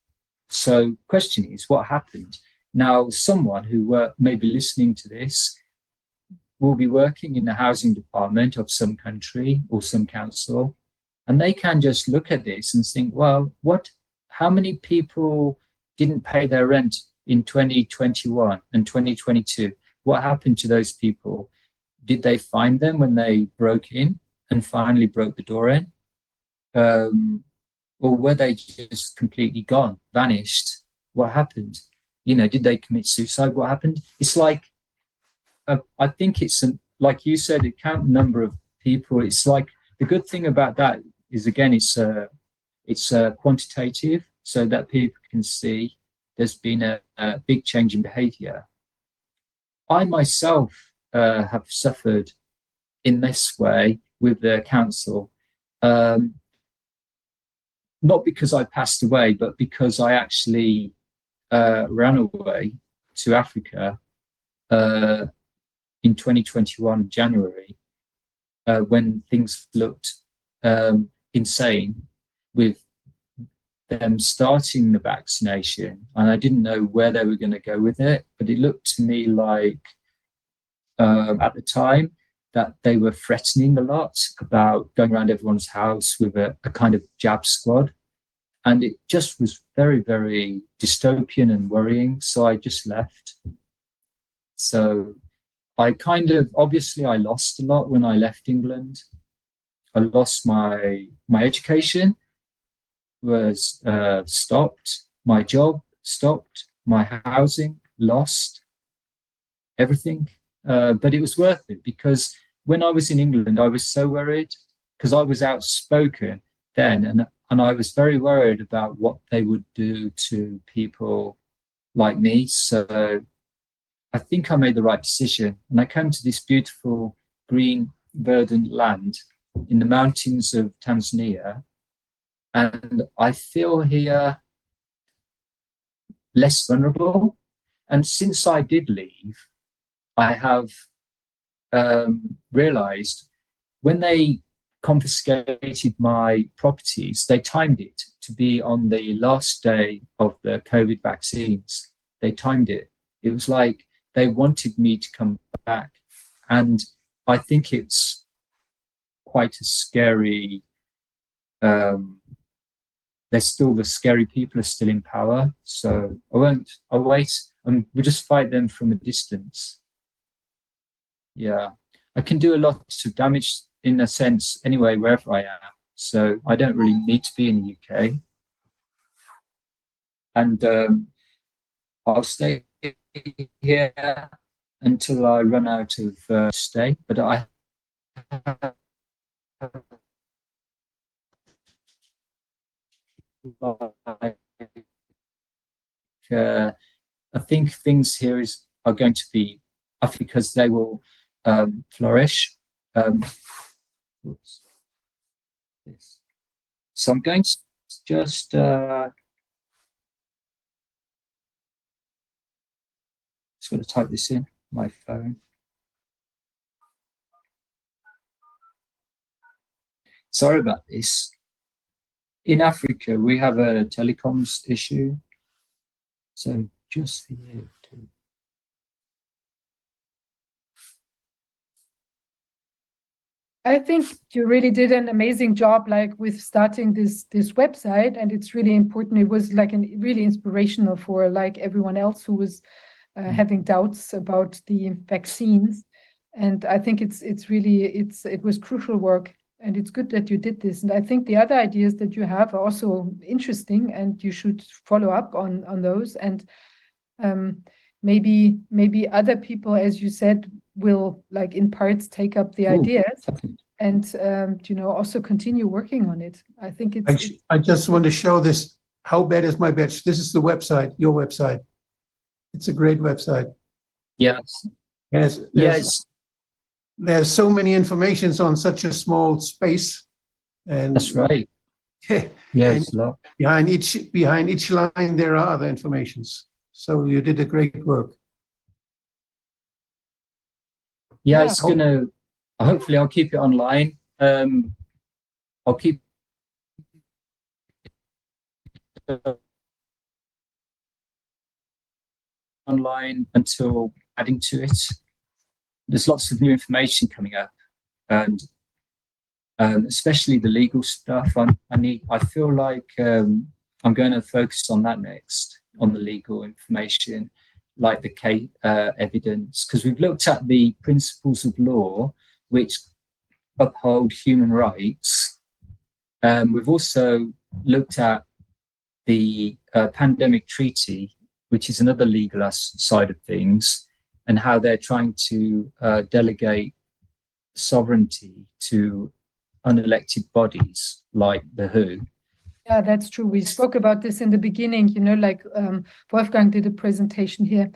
So, the question is, what happened? Now, someone who uh, may be listening to this will be working in the housing department of some country or some council, and they can just look at this and think, well, what? How many people didn't pay their rent in 2021 and 2022? What happened to those people? Did they find them when they broke in and finally broke the door in? Um, or were they just completely gone, vanished? What happened? You know, did they commit suicide? What happened? It's like, uh, I think it's an, like you said, it count number of people. It's like the good thing about that is again, it's uh, it's uh, quantitative, so that people can see there's been a, a big change in behaviour. I myself uh, have suffered in this way with the council. Um, not because I passed away, but because I actually uh, ran away to Africa uh, in 2021 January uh, when things looked um, insane with them starting the vaccination, and I didn't know where they were going to go with it, but it looked to me like um, at the time that they were threatening a lot about going around everyone's house with a, a kind of jab squad. And it just was very, very dystopian and worrying. So I just left. So I kind of obviously I lost a lot when I left England. I lost my my education was uh, stopped, my job stopped, my housing lost, everything. Uh, but it was worth it because when I was in England, I was so worried because I was outspoken then, and and I was very worried about what they would do to people like me. So I think I made the right decision, and I came to this beautiful green, verdant land in the mountains of Tanzania, and I feel here less vulnerable. And since I did leave, I have um, realized when they confiscated my properties, they timed it to be on the last day of the COVID vaccines. They timed it. It was like they wanted me to come back. And I think it's quite a scary, um, there's still the scary people are still in power. So I won't, I'll wait and we'll just fight them from a distance. Yeah, I can do a lot of damage in a sense anyway, wherever I am. So I don't really need to be in the UK. And um, I'll stay here until I run out of uh, stay. But I uh, I think things here is are going to be because they will um, flourish. Um. So I'm going to just uh, just going to type this in my phone. Sorry about this. In Africa, we have a telecoms issue. So just for you I think you really did an amazing job, like with starting this this website, and it's really important. It was like an really inspirational for like everyone else who was uh, having doubts about the vaccines. And I think it's it's really it's it was crucial work, and it's good that you did this. And I think the other ideas that you have are also interesting, and you should follow up on on those. And um, maybe maybe other people, as you said, will like in parts take up the Ooh. ideas and um, you know also continue working on it. I think it's, I, it's I just want to show this. How bad is my bitch? This is the website, your website. It's a great website. Yes. Yes. Yes. There's so many informations on such a small space. And That's right. Yeah, it's a behind each, behind each line, there are other informations. So you did a great work. Yeah, Yeah. it's gonna. Hopefully, I'll keep it online. Um, I'll keep. online until adding to it. There's lots of new information coming up, and um, especially the legal stuff. I'm, I need. I feel like um, I'm going to focus on that next, on the legal information, like the case uh, evidence, because we've looked at the principles of law which uphold human rights. Um, we've also looked at the uh, pandemic treaty, which is another legal side of things, and how they're trying to uh, delegate sovereignty to unelected bodies like the WHO. Yeah, that's true. We spoke about this in the beginning, you know, like um, Wolfgang did a presentation here.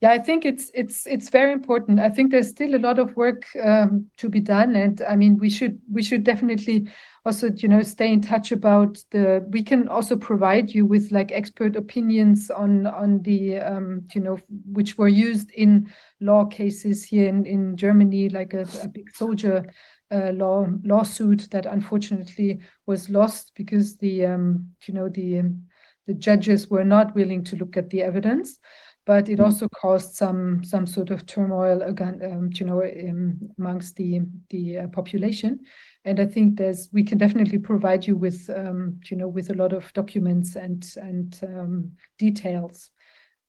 Yeah, I think it's it's it's very important. I think there's still a lot of work um, to be done, and I mean, we should we should definitely also, you know, stay in touch about the. We can also provide you with like expert opinions on on the, um, you know, which were used in law cases here in in Germany, like a, a big soldier uh, law lawsuit that unfortunately was lost because the um, you know the um, the judges were not willing to look at the evidence but it Mm. also caused some some sort of turmoil again um, you know um, amongst the the uh, population and i think there's we can definitely provide you with um, you know with a lot of documents and and um, details.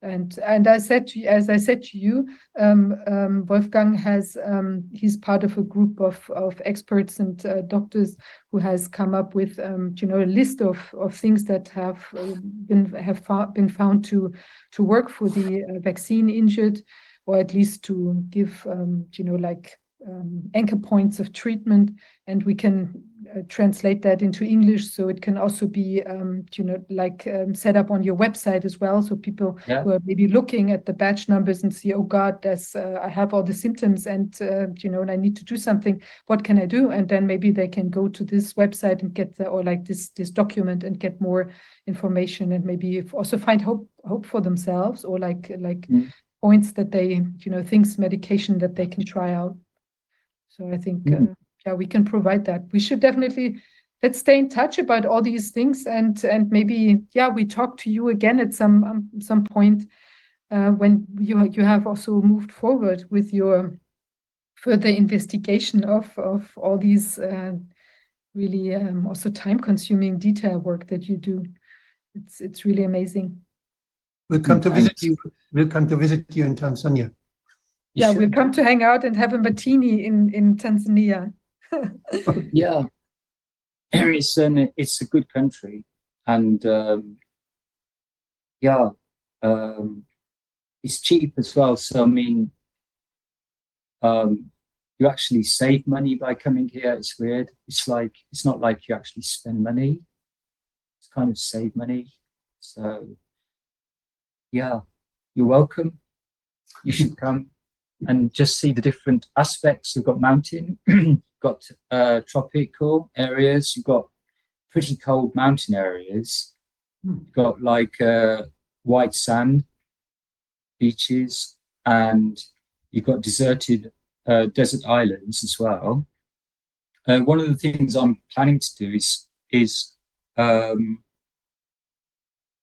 And and I said to, as I said to you, um, um, Wolfgang has um, he's part of a group of of experts and uh, doctors who has come up with um, you know a list of of things that have uh, been have fou- been found to to work for the uh, vaccine injured, or at least to give you know like anchor points of treatment, and we can uh, translate that into English so it can also be um, you know like um, set up on your website as well, so people Yeah. who are maybe looking at the batch numbers and see, oh God, there's uh, I have all the symptoms and uh, you know and I need to do something. What can I do? And then maybe they can go to this website and get the or like this this document and get more information and maybe if- also find hope hope for themselves or like like Mm. points that they you know things medication that they can try out. So I think Mm. Yeah we can provide that. We should definitely let's stay in touch about all these things and and maybe yeah we talk to you again at some um, some point uh, when you you have also moved forward with your further investigation of of all these uh, really um, also time consuming detail work that you do. It's it's really amazing. We'll come to Mm, visit you. We'll come to visit you in Tanzania. You yeah, should- we'll come to hang out and have a martini in in Tanzania. yeah. It's an it's a good country and um yeah um it's cheap as well. So i mean um you actually save money by coming here. It's weird. It's like it's not like you actually spend money. It's kind of save money. So yeah you're welcome. You should come and just see the different aspects. We've got mountain got uh, tropical areas, you've got pretty cold mountain areas, you've got like uh, white sand beaches, and you've got deserted uh, desert islands as well. Uh, one of the things I'm planning to do is is um,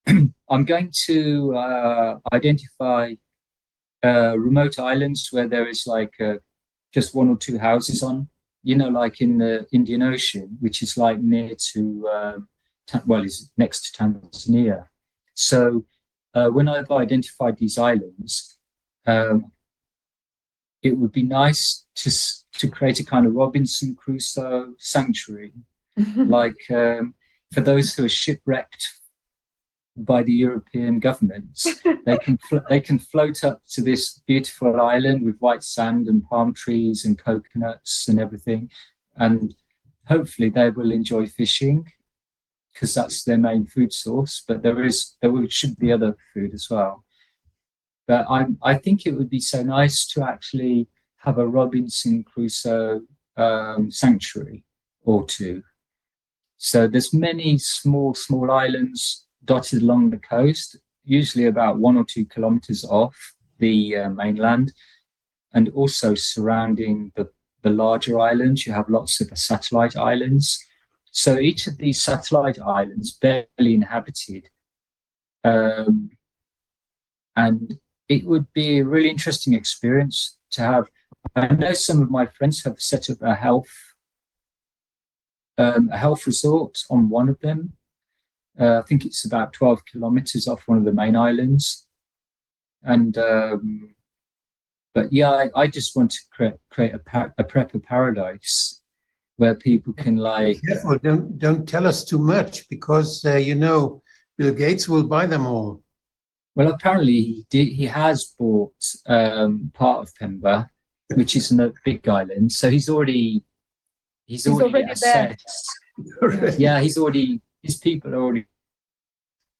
I'm going to uh, identify uh, remote islands where there is like uh, just one or two houses on you know, like in the Indian Ocean, which is like near to, um, well, is next to Tanzania. So uh, when I've identified these islands, um, it would be nice to to create a kind of Robinson Crusoe sanctuary, like um, for those who are shipwrecked by the European governments. they can they can float up to this beautiful island with white sand and palm trees and coconuts and everything, and hopefully they will enjoy fishing because that's their main food source. But there is there should be other food as well. But I I think it would be so nice to actually have a Robinson Crusoe um, sanctuary or two. So there's many small, small islands dotted along the coast, usually about one or two kilometers off the uh, mainland, and also surrounding the, the larger islands. You have lots of satellite islands. So each of these satellite islands barely inhabited. Um, and it would be a really interesting experience to have. I know some of my friends have set up a health um, a health resort on one of them. Uh, I think it's about 12 kilometers off one of the main islands. And, um, but yeah, I, I just want to create, create a, pa- a prepper paradise where people can like, Careful, don't, don't tell us too much because, uh, you know, Bill Gates will buy them all. well, apparently he did, he has bought um, part of Pemba, which is a big island. So he's already, he's, He's already, already there. assessed. Yeah, he's already, his people are already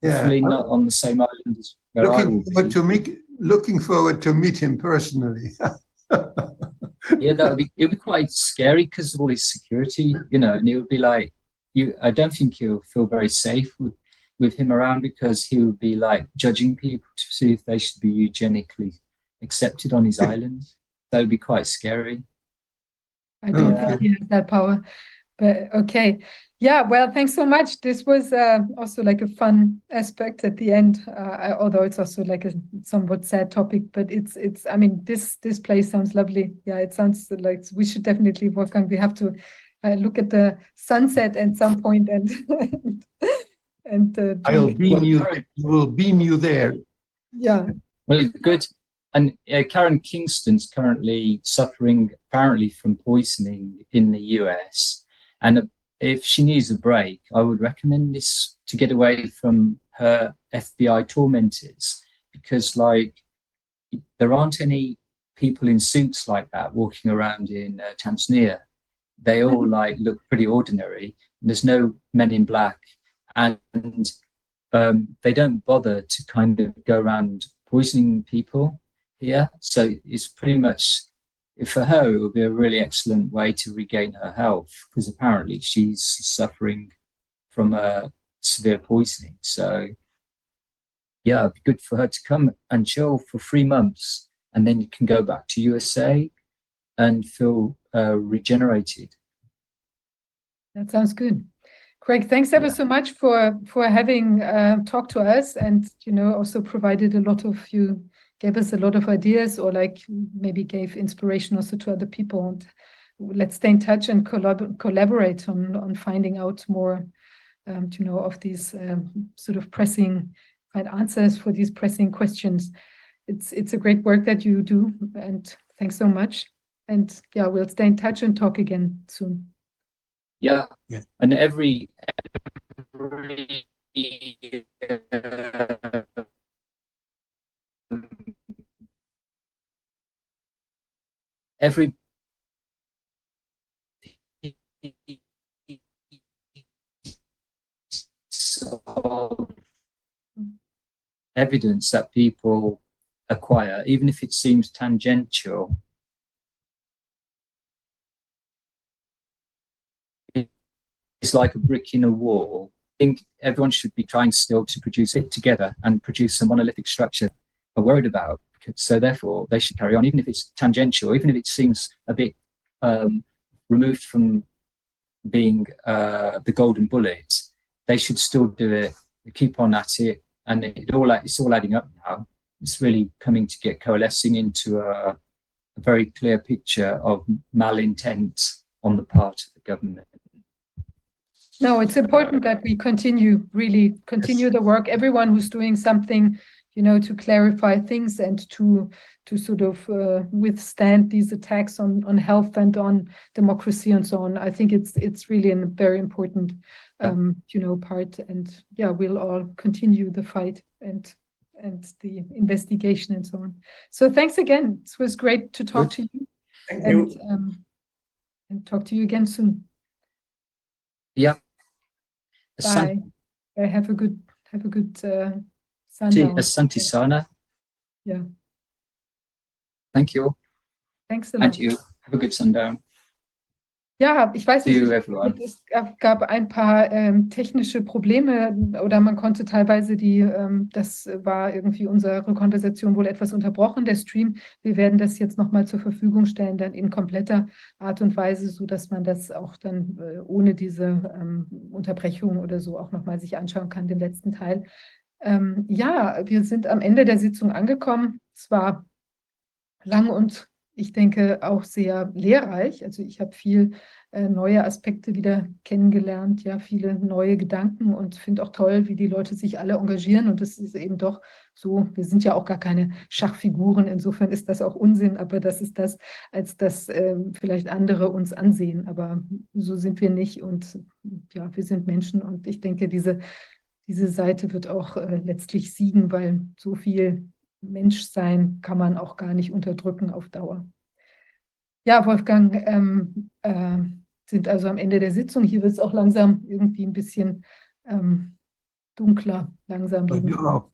Yeah. Definitely not on the same island as where I Looking will forward to meet, looking forward to meet him personally. Yeah, that would be it would be quite scary because of all his security, you know, and it would be like you I don't think you'll feel very safe with, with him around because he would be like judging people to see if they should be eugenically accepted on his island. That would be quite scary. I don't oh, Okay. think he has that power. But okay. Yeah, well, thanks so much. This was uh, also like a fun aspect at the end, uh, I- although it's also like a somewhat sad topic, but it's it's I mean this this place sounds lovely. Yeah, it sounds like we should definitely work on we have to uh, look at the sunset at some point and and uh, I'll beam you, will beam you there. yeah. Well, good. And uh, Karen Kingston's currently suffering apparently from poisoning in the US. And if she needs a break, I would recommend this to get away from her FBI tormentors because, like, there aren't any people in suits like that walking around in uh, Tanzania. They all like look pretty ordinary. There's no men in black, and um, they don't bother to kind of go around poisoning people here. So it's pretty much for her, it would be a really excellent way to regain her health because apparently she's suffering from a severe poisoning. So yeah, it'd be good for her to come and chill for three months, and then you can go back to USA and feel uh, regenerated. That sounds good. Craig, thanks ever Yeah. so much for for having uh, talked to us and you know also provided a lot of you gave us a lot of ideas or like maybe gave inspiration also to other people. And let's stay in touch and collab- collaborate on on finding out more, um, you know, of these um, sort of pressing find answers for these pressing questions. It's it's a great work that you do, and thanks so much. And yeah, we'll stay in touch and talk again soon. Yeah. Yeah. And every, every uh, every evidence that people acquire, even if it seems tangential, it's like a brick in a wall. I think everyone should be trying still to produce it together and produce a monolithic structure are worried about. So therefore, they should carry on, even if it's tangential, even if it seems a bit um, removed from being uh, the golden bullet. They should still do it. Keep on at it, and it all it's all adding up now. It's really coming to get coalescing into a, a very clear picture of malintent on the part of the government. No, it's important that we continue, really continue the work. Everyone who's doing something, you know, to clarify things and to to sort of uh, withstand these attacks on on health and on democracy and so on. I think it's it's really a very important, um, you know, part. And yeah, we'll all continue the fight and and the investigation and so on. So thanks again. It was great to talk to you Thank and you. um, and talk to you again soon. Yeah. Bye. Have a good have a good uh, Sundown. Asante Sana. Yeah. Thank you. Thanks a lot. And you have a good sundown. Ja, ich weiß nicht, es gab, ein paar ähm, technische Probleme oder man konnte teilweise die, ähm, das war irgendwie unsere Konversation wohl etwas unterbrochen, der Stream. Wir werden das jetzt nochmal zur Verfügung stellen, dann in kompletter Art und Weise, so dass man das auch dann äh, ohne diese ähm, Unterbrechung oder so auch nochmal sich anschauen kann, den letzten Teil. Ähm, ja, wir sind am Ende der Sitzung angekommen. Es war lang und ich denke auch sehr lehrreich. Also ich habe viel äh, neue Aspekte wieder kennengelernt, ja, viele neue Gedanken und finde auch toll, wie die Leute sich alle engagieren. Und es ist eben doch so, wir sind ja auch gar keine Schachfiguren, insofern ist das auch Unsinn, aber das ist das, als dass ähm, vielleicht andere uns ansehen. Aber so sind wir nicht und ja, wir sind Menschen und ich denke, diese, diese Seite wird auch äh, letztlich siegen, weil so viel Menschsein kann man auch gar nicht unterdrücken auf Dauer. Ja, Wolfgang, ähm, äh, sind also am Ende der Sitzung. Hier wird es auch langsam irgendwie ein bisschen ähm, dunkler, langsam. Bei mir auch.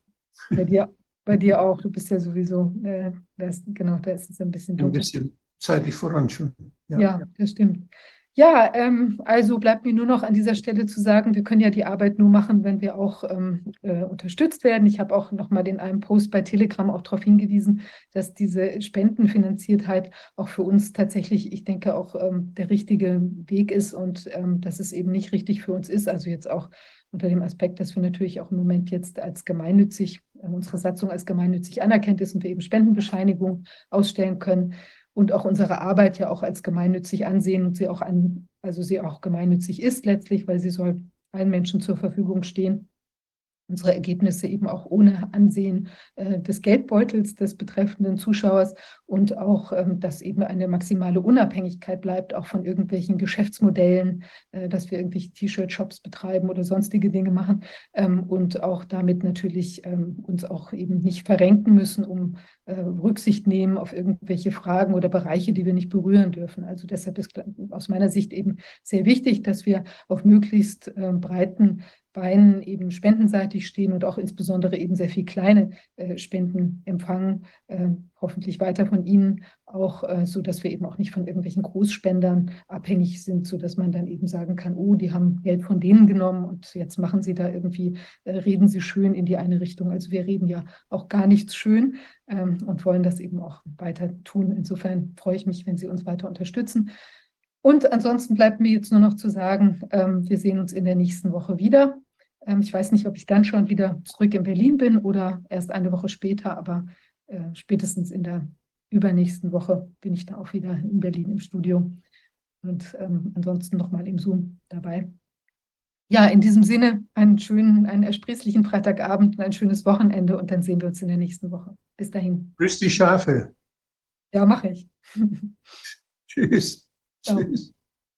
Bei dir, bei dir auch. Du bist ja sowieso, äh, das, genau, da ist es ein bisschen Ein dunkel. bisschen zeitlich voran schon. Ja, das stimmt. Ja, ähm, also bleibt mir nur noch an dieser Stelle zu sagen, wir können ja die Arbeit nur machen, wenn wir auch ähm, äh, unterstützt werden. Ich habe auch noch mal in einem Post bei Telegram auch darauf hingewiesen, dass diese Spendenfinanziertheit auch für uns tatsächlich, ich denke, auch ähm, der richtige Weg ist und ähm, dass es eben nicht richtig für uns ist. Also jetzt auch unter dem Aspekt, dass wir natürlich auch im Moment jetzt als gemeinnützig, äh, unsere Satzung als gemeinnützig anerkennt ist und wir eben Spendenbescheinigung ausstellen können und auch unsere Arbeit ja auch als gemeinnützig ansehen und sie auch an, also sie auch gemeinnützig ist letztlich, weil sie soll allen Menschen zur Verfügung stehen. Unsere Ergebnisse eben auch ohne Ansehen äh, des Geldbeutels des betreffenden Zuschauers und auch, ähm, dass eben eine maximale Unabhängigkeit bleibt, auch von irgendwelchen Geschäftsmodellen, äh, dass wir irgendwelche T-Shirt-Shops betreiben oder sonstige Dinge machen ähm, und auch damit natürlich ähm, uns auch eben nicht verrenken müssen, um äh, Rücksicht nehmen auf irgendwelche Fragen oder Bereiche, die wir nicht berühren dürfen. Also deshalb ist aus meiner Sicht eben sehr wichtig, dass wir auf möglichst äh, breiten Beinen eben spendenseitig stehen und auch insbesondere eben sehr viel kleine äh, Spenden empfangen, äh, hoffentlich weiter von Ihnen auch, äh, so dass wir eben auch nicht von irgendwelchen Großspendern abhängig sind, so dass man dann eben sagen kann, oh, die haben Geld von denen genommen und jetzt machen sie da irgendwie, äh, reden sie schön in die eine Richtung. Also wir reden ja auch gar nichts schön ähm, und wollen das eben auch weiter tun. Insofern freue ich mich, wenn Sie uns weiter unterstützen. Und ansonsten bleibt mir jetzt nur noch zu sagen, ähm, wir sehen uns in der nächsten Woche wieder. Ähm, ich weiß nicht, ob ich dann schon wieder zurück in Berlin bin oder erst eine Woche später, aber äh, spätestens in der übernächsten Woche bin ich da auch wieder in Berlin im Studio und ähm, ansonsten nochmal im Zoom dabei. Ja, in diesem Sinne einen schönen, einen ersprießlichen Freitagabend und ein schönes Wochenende und dann sehen wir uns in der nächsten Woche. Bis dahin. Grüß die Schafe. Ja, mache ich. Tschüss. Ciao. Tschüss.